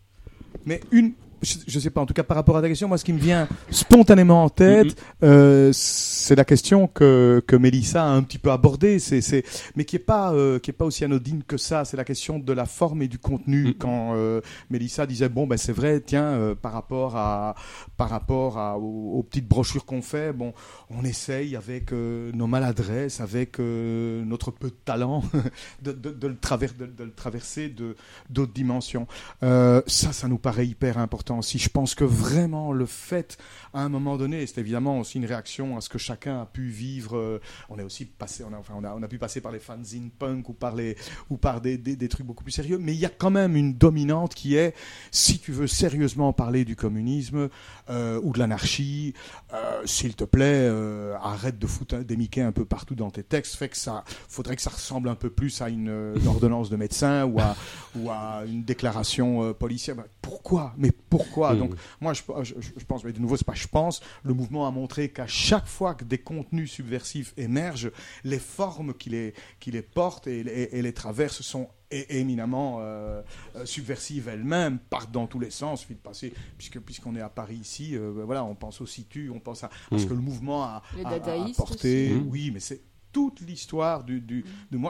Speaker 3: Mais une, je ne sais pas, en tout cas par rapport à ta question, moi ce qui me vient spontanément en tête, euh, c'est la question que, que Mélissa a un petit peu abordée, c'est, c'est, mais qui n'est pas, euh, qui est pas aussi anodine que ça, c'est la question de la forme et du contenu. Quand euh, Mélissa disait, bon, ben, c'est vrai, tiens, par rapport, à, par rapport à, aux, aux petites brochures qu'on fait, bon, on essaye avec nos maladresses, avec notre peu de talent, [laughs] de, de, de le, traver- de, de le traverser de, d'autres dimensions. Ça, ça nous paraît hyper important aussi. Je pense que vraiment le fait, à un moment donné, c'est évidemment aussi une réaction à ce que chacun a pu vivre. euh, on est aussi passé, a, enfin, on a, pu passer par les fanzines punk ou par les, ou par des, trucs beaucoup plus sérieux. Mais il y a quand même une dominante qui est, si tu veux sérieusement parler du communisme euh, ou de l'anarchie, euh, s'il te plaît, arrête de foutre des Mickey un peu partout dans tes textes. Fait que ça, faudrait que ça ressemble un peu plus à une, ordonnance de médecin ou à, une déclaration policière. Pourquoi? Mais pourquoi
Speaker 1: Mhm.
Speaker 3: Donc, moi, je, je, je pense, mais de nouveau, c'est pas je pense, le mouvement a montré qu'à chaque fois que des contenus subversifs émergent, les formes qui les, qui les portent et, et- et les traversent sont éminemment euh, euh, subversives elles-mêmes, partent dans tous les sens, puisque puisqu'on est à Paris ici, euh, ben voilà, on pense au situ, on pense à, à ce
Speaker 1: Mm.
Speaker 3: que le mouvement a,
Speaker 4: Les
Speaker 3: a- a apporté.
Speaker 1: Mm.
Speaker 3: Oui, mais c'est toute l'histoire du, du,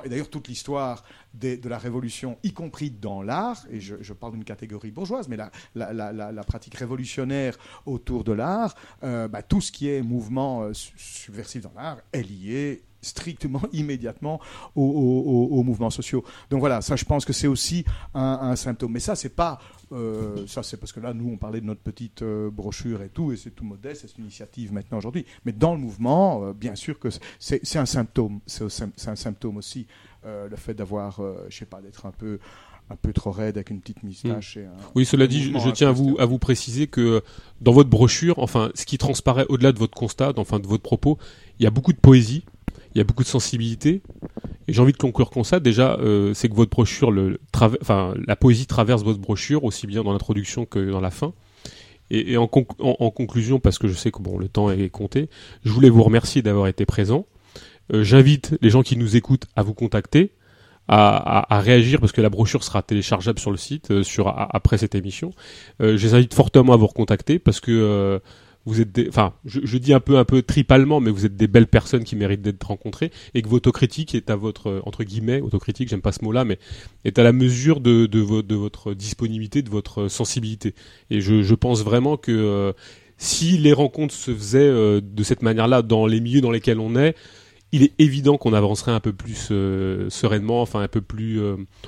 Speaker 3: et d'ailleurs toute l'histoire de la révolution, y compris dans l'art, et je, parle d'une catégorie bourgeoise, mais la, pratique révolutionnaire autour de l'art, euh, bah, tout ce qui est mouvement euh, su- subversif dans l'art est lié strictement, [laughs] immédiatement aux mouvements sociaux. Donc voilà, ça je pense que c'est aussi un, un symptôme. Mais ça, c'est pas... euh, ça c'est parce que là, nous, on parlait de notre petite euh, brochure et tout, et c'est tout modeste, c'est une initiative maintenant aujourd'hui. Mais dans le mouvement, euh, bien sûr que c'est un symptôme. C'est un symptôme aussi, le fait d'avoir, je sais pas, d'être un peu un peu trop raide avec une petite moustache. et un-
Speaker 1: Oui, cela dit, je tiens à vous, à vous préciser que dans votre brochure, enfin, ce qui transparaît au-delà de votre constat, enfin de votre propos, il y a beaucoup de poésie, il y a beaucoup de sensibilité. Et j'ai envie de conclure comme ça. Déjà, euh, c'est que votre brochure, la poésie traverse votre brochure aussi bien dans l'introduction que dans la fin. Et, en, conc- en- en conclusion, parce que je sais que bon, le temps est compté, je voulais vous remercier d'avoir été présent. Euh, J'invite les gens qui nous écoutent à vous contacter à, réagir parce que la brochure sera téléchargeable sur le site euh, après cette émission. Je les invite fortement à vous recontacter parce que vous êtes des, enfin, je, dis un peu un peu tripalement, mais vous êtes des belles personnes qui méritent d'être rencontrées et que votre autocritique est à votre entre guillemets autocritique, j'aime pas ce mot-là, mais est à la mesure de de, de votre disponibilité, de votre sensibilité. Et je, je pense vraiment que euh, si les rencontres se faisaient euh, de cette manière-là dans les milieux dans lesquels on est, il est évident qu'on avancerait un peu plus euh, sereinement, enfin un peu plus,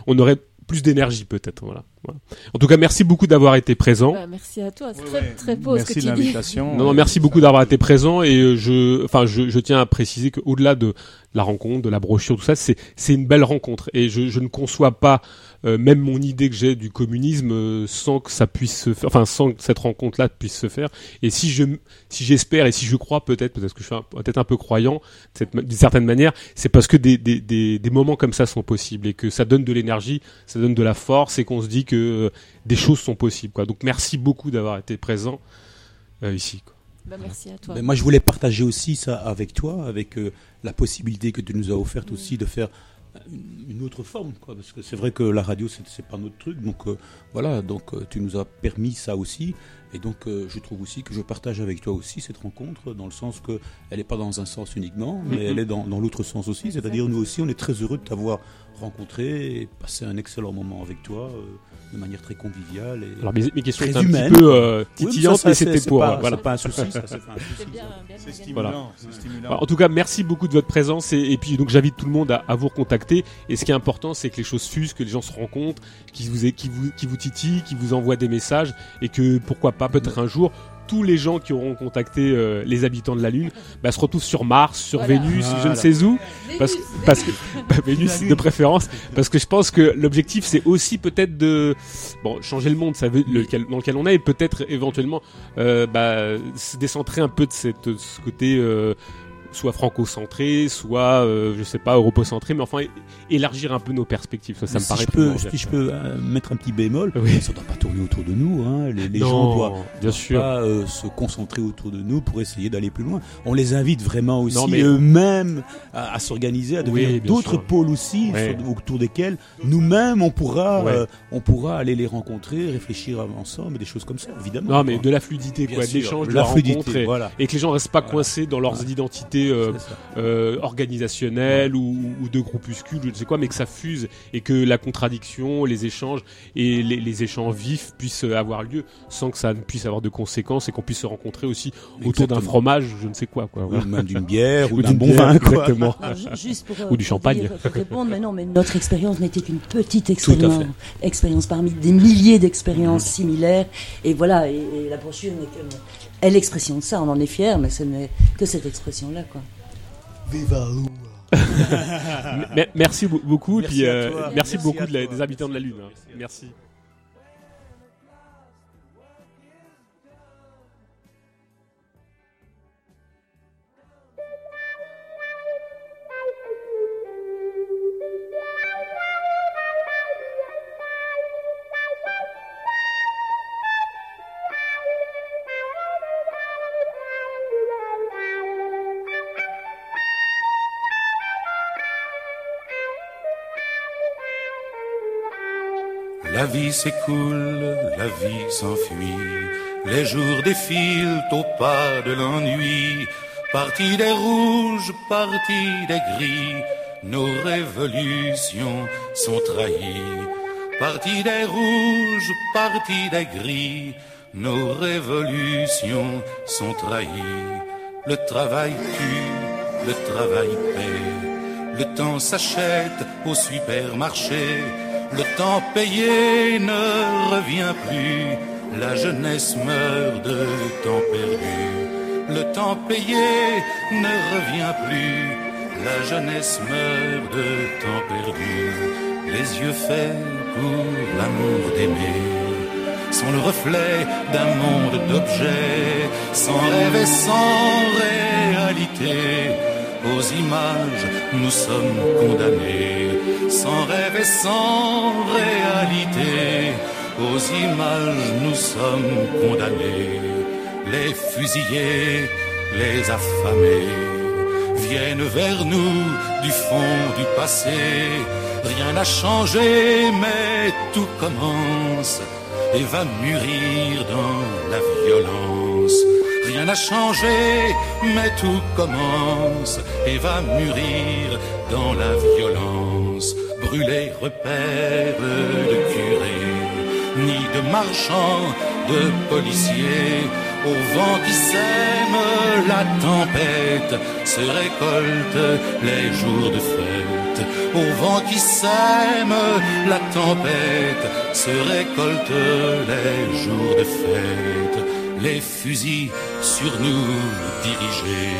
Speaker 1: on aurait plus d'énergie peut-être. Voilà. Voilà. En tout cas, merci beaucoup d'avoir été présent.
Speaker 4: Bah, merci à toi, c'est très, très beau ce que tu dis.
Speaker 1: Non, non, merci beaucoup d'avoir été présent et euh, je, enfin, je, je tiens à préciser qu'au-delà de la rencontre, de la brochure, tout ça, c'est, c'est une belle rencontre et je, je ne conçois pas même mon idée que j'ai du communisme euh, sans que ça puisse se faire, enfin, sans que cette rencontre-là puisse se faire. Et si je, si j'espère et si je crois peut-être, peut-être que je suis peut-être un peu croyant d'une certaine manière, c'est parce que des, des, des, des moments comme ça sont possibles et que ça donne de l'énergie, ça donne de la force et qu'on se dit que euh, des choses sont possibles. Quoi. Donc merci beaucoup d'avoir été présent euh, ici. Quoi.
Speaker 4: Bah, merci à toi.
Speaker 2: Ben, moi, je voulais partager aussi ça avec toi, avec euh, la possibilité que tu nous as offerte aussi de faire une- autre forme, quoi, parce que c'est vrai que la radio, c'est pas notre truc, donc euh, voilà, donc euh, tu nous as permis ça aussi, et donc euh, je trouve aussi que je partage avec toi aussi cette rencontre, dans le sens que elle n'est pas dans un sens uniquement, mais
Speaker 1: Mhm.
Speaker 2: elle est dans, dans l'autre sens aussi, c'est-à-dire nous aussi, on est très heureux de t'avoir rencontré et passé un excellent moment avec toi, de manière très conviviale. Et
Speaker 1: Alors, mes- mes questions
Speaker 2: très
Speaker 1: étaient un petit peu, euh,
Speaker 2: Oui, mais ça,
Speaker 1: titillantes, mais c'était pour,
Speaker 2: pas-
Speaker 1: euh, voilà.
Speaker 2: Pas un souci, ça, c'est pas un souci.
Speaker 4: C'est bien, bien
Speaker 3: C'est
Speaker 4: organisé.
Speaker 3: stimulant,
Speaker 1: Voilà.
Speaker 3: stimulant.
Speaker 1: En tout cas, merci beaucoup de votre présence et, et puis donc j'invite tout le monde à, à vous recontacter. Et ce qui est important, c'est que les choses fusent, que les gens se rencontrent, qu'ils vous, aient- qui vous, qui vous titillent, qui vous envoient des messages et que pourquoi pas peut-être un jour tous les gens qui auront contacté euh, les habitants de la Lune bah, se retrouvent sur Mars, sur
Speaker 4: Voilà.
Speaker 1: Vénus, je ne sais où, parce,
Speaker 4: Vénus,
Speaker 1: parce que [laughs] bah, Vénus de préférence, parce que je pense que l'objectif c'est aussi peut-être de bon changer le monde, ça veut, lequel, dans lequel on est, et peut-être éventuellement euh, bah, se décentrer un peu de cette, de ce côté euh, soit franco-centré, soit euh, je sais pas europocentré, mais enfin élargir un peu nos perspectives. Ça, ça me
Speaker 2: si
Speaker 1: paraît
Speaker 2: je peux, si je peux euh, mettre un petit bémol,
Speaker 1: Oui.
Speaker 2: ça ne doit pas tourner autour de nous. Hein. Les, les
Speaker 1: Non,
Speaker 2: gens doivent,
Speaker 1: bien sûr.
Speaker 2: pas euh, se concentrer autour de nous pour essayer d'aller plus loin. On les invite vraiment aussi
Speaker 1: mais-
Speaker 2: eux-mêmes à, à s'organiser, à devenir
Speaker 1: Oui,
Speaker 2: d'autres pôles aussi
Speaker 1: Ouais.
Speaker 2: sur- autour desquels nous-mêmes on pourra,
Speaker 1: Ouais.
Speaker 2: euh, on pourra aller les rencontrer, réfléchir ensemble, des choses comme ça, évidemment.
Speaker 1: Non, mais de la fluidité,
Speaker 2: Bien
Speaker 1: quoi, de l'échange,
Speaker 2: de
Speaker 1: de
Speaker 2: la
Speaker 1: la
Speaker 2: fluidité,
Speaker 1: rencontre, et,
Speaker 2: voilà.
Speaker 1: et que les gens restent pas
Speaker 2: Voilà.
Speaker 1: coincés dans leurs
Speaker 2: Voilà.
Speaker 1: identités euh,
Speaker 2: C'est ça.
Speaker 1: euh, organisationnelles ou, ou de groupuscules, je ne sais quoi, mais que ça fuse et que la contradiction, les échanges et les, les échanges vifs puissent avoir lieu sans que ça ne puisse avoir de conséquences et qu'on puisse se rencontrer aussi autour d'un fromage, je ne sais quoi, quoi.
Speaker 2: Ou même d'une bière [laughs] ou, d'un
Speaker 1: d'une
Speaker 2: bon vin. Quoi.
Speaker 1: exactement.
Speaker 5: Alors, ju- juste pour, euh,
Speaker 1: Ou du champagne.
Speaker 5: dire- pour répondre, mais non, mais notre expérience n'était qu'une petite expérience, parmi des milliers d'expériences similaires. Et voilà, et, et la brochure n'est que est l'expression de ça. On en est fier, mais ce n'est que cette expression-là, quoi. [laughs]
Speaker 1: M- Merci be- beaucoup, et
Speaker 2: Merci
Speaker 1: puis euh, merci,
Speaker 2: Merci
Speaker 1: beaucoup de la- des habitants de la Lune. hein. Merci.
Speaker 18: Vie s'écoule, la vie s'enfuit, les jours défilent au pas de l'ennui. Parti des rouges, parti des gris, nos révolutions sont trahies. Parti des rouges, parti des gris, nos révolutions sont trahies. Le travail tue, le travail paie, le temps s'achète au supermarché. Le temps payé ne revient plus, la jeunesse meurt de temps perdu. Le temps payé ne revient plus, la jeunesse meurt de temps perdu. Les yeux faits pour l'amour d'aimer, sont le reflet d'un monde d'objets, sans rêve et sans réalité. Aux images, nous sommes condamnés, sans rêve et sans réalité. Aux images, nous sommes condamnés. Les fusillés, les affamés, viennent vers nous du fond du passé. Rien n'a changé, mais tout commence et va mûrir dans la violence. Rien n'a changé, mais tout commence et va mûrir dans la violence. Brûler repères de curés, ni de marchands, de policiers. Au vent qui sème la tempête se récolte les jours de fête. Au vent qui sème la tempête se récolte les jours de fête. Les fusils sur nous dirigés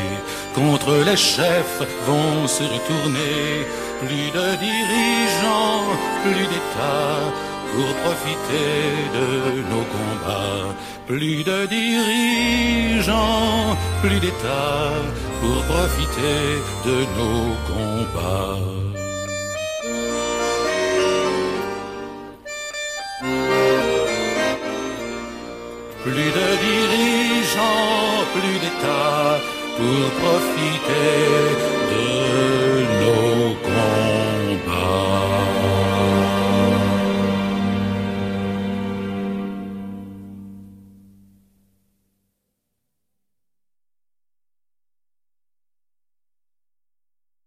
Speaker 18: contre les chefs vont se retourner. Plus de dirigeants, plus d'États pour profiter de nos combats. Plus de dirigeants, plus d'États pour profiter de nos combats. Plus de dirigeants, plus d'États pour profiter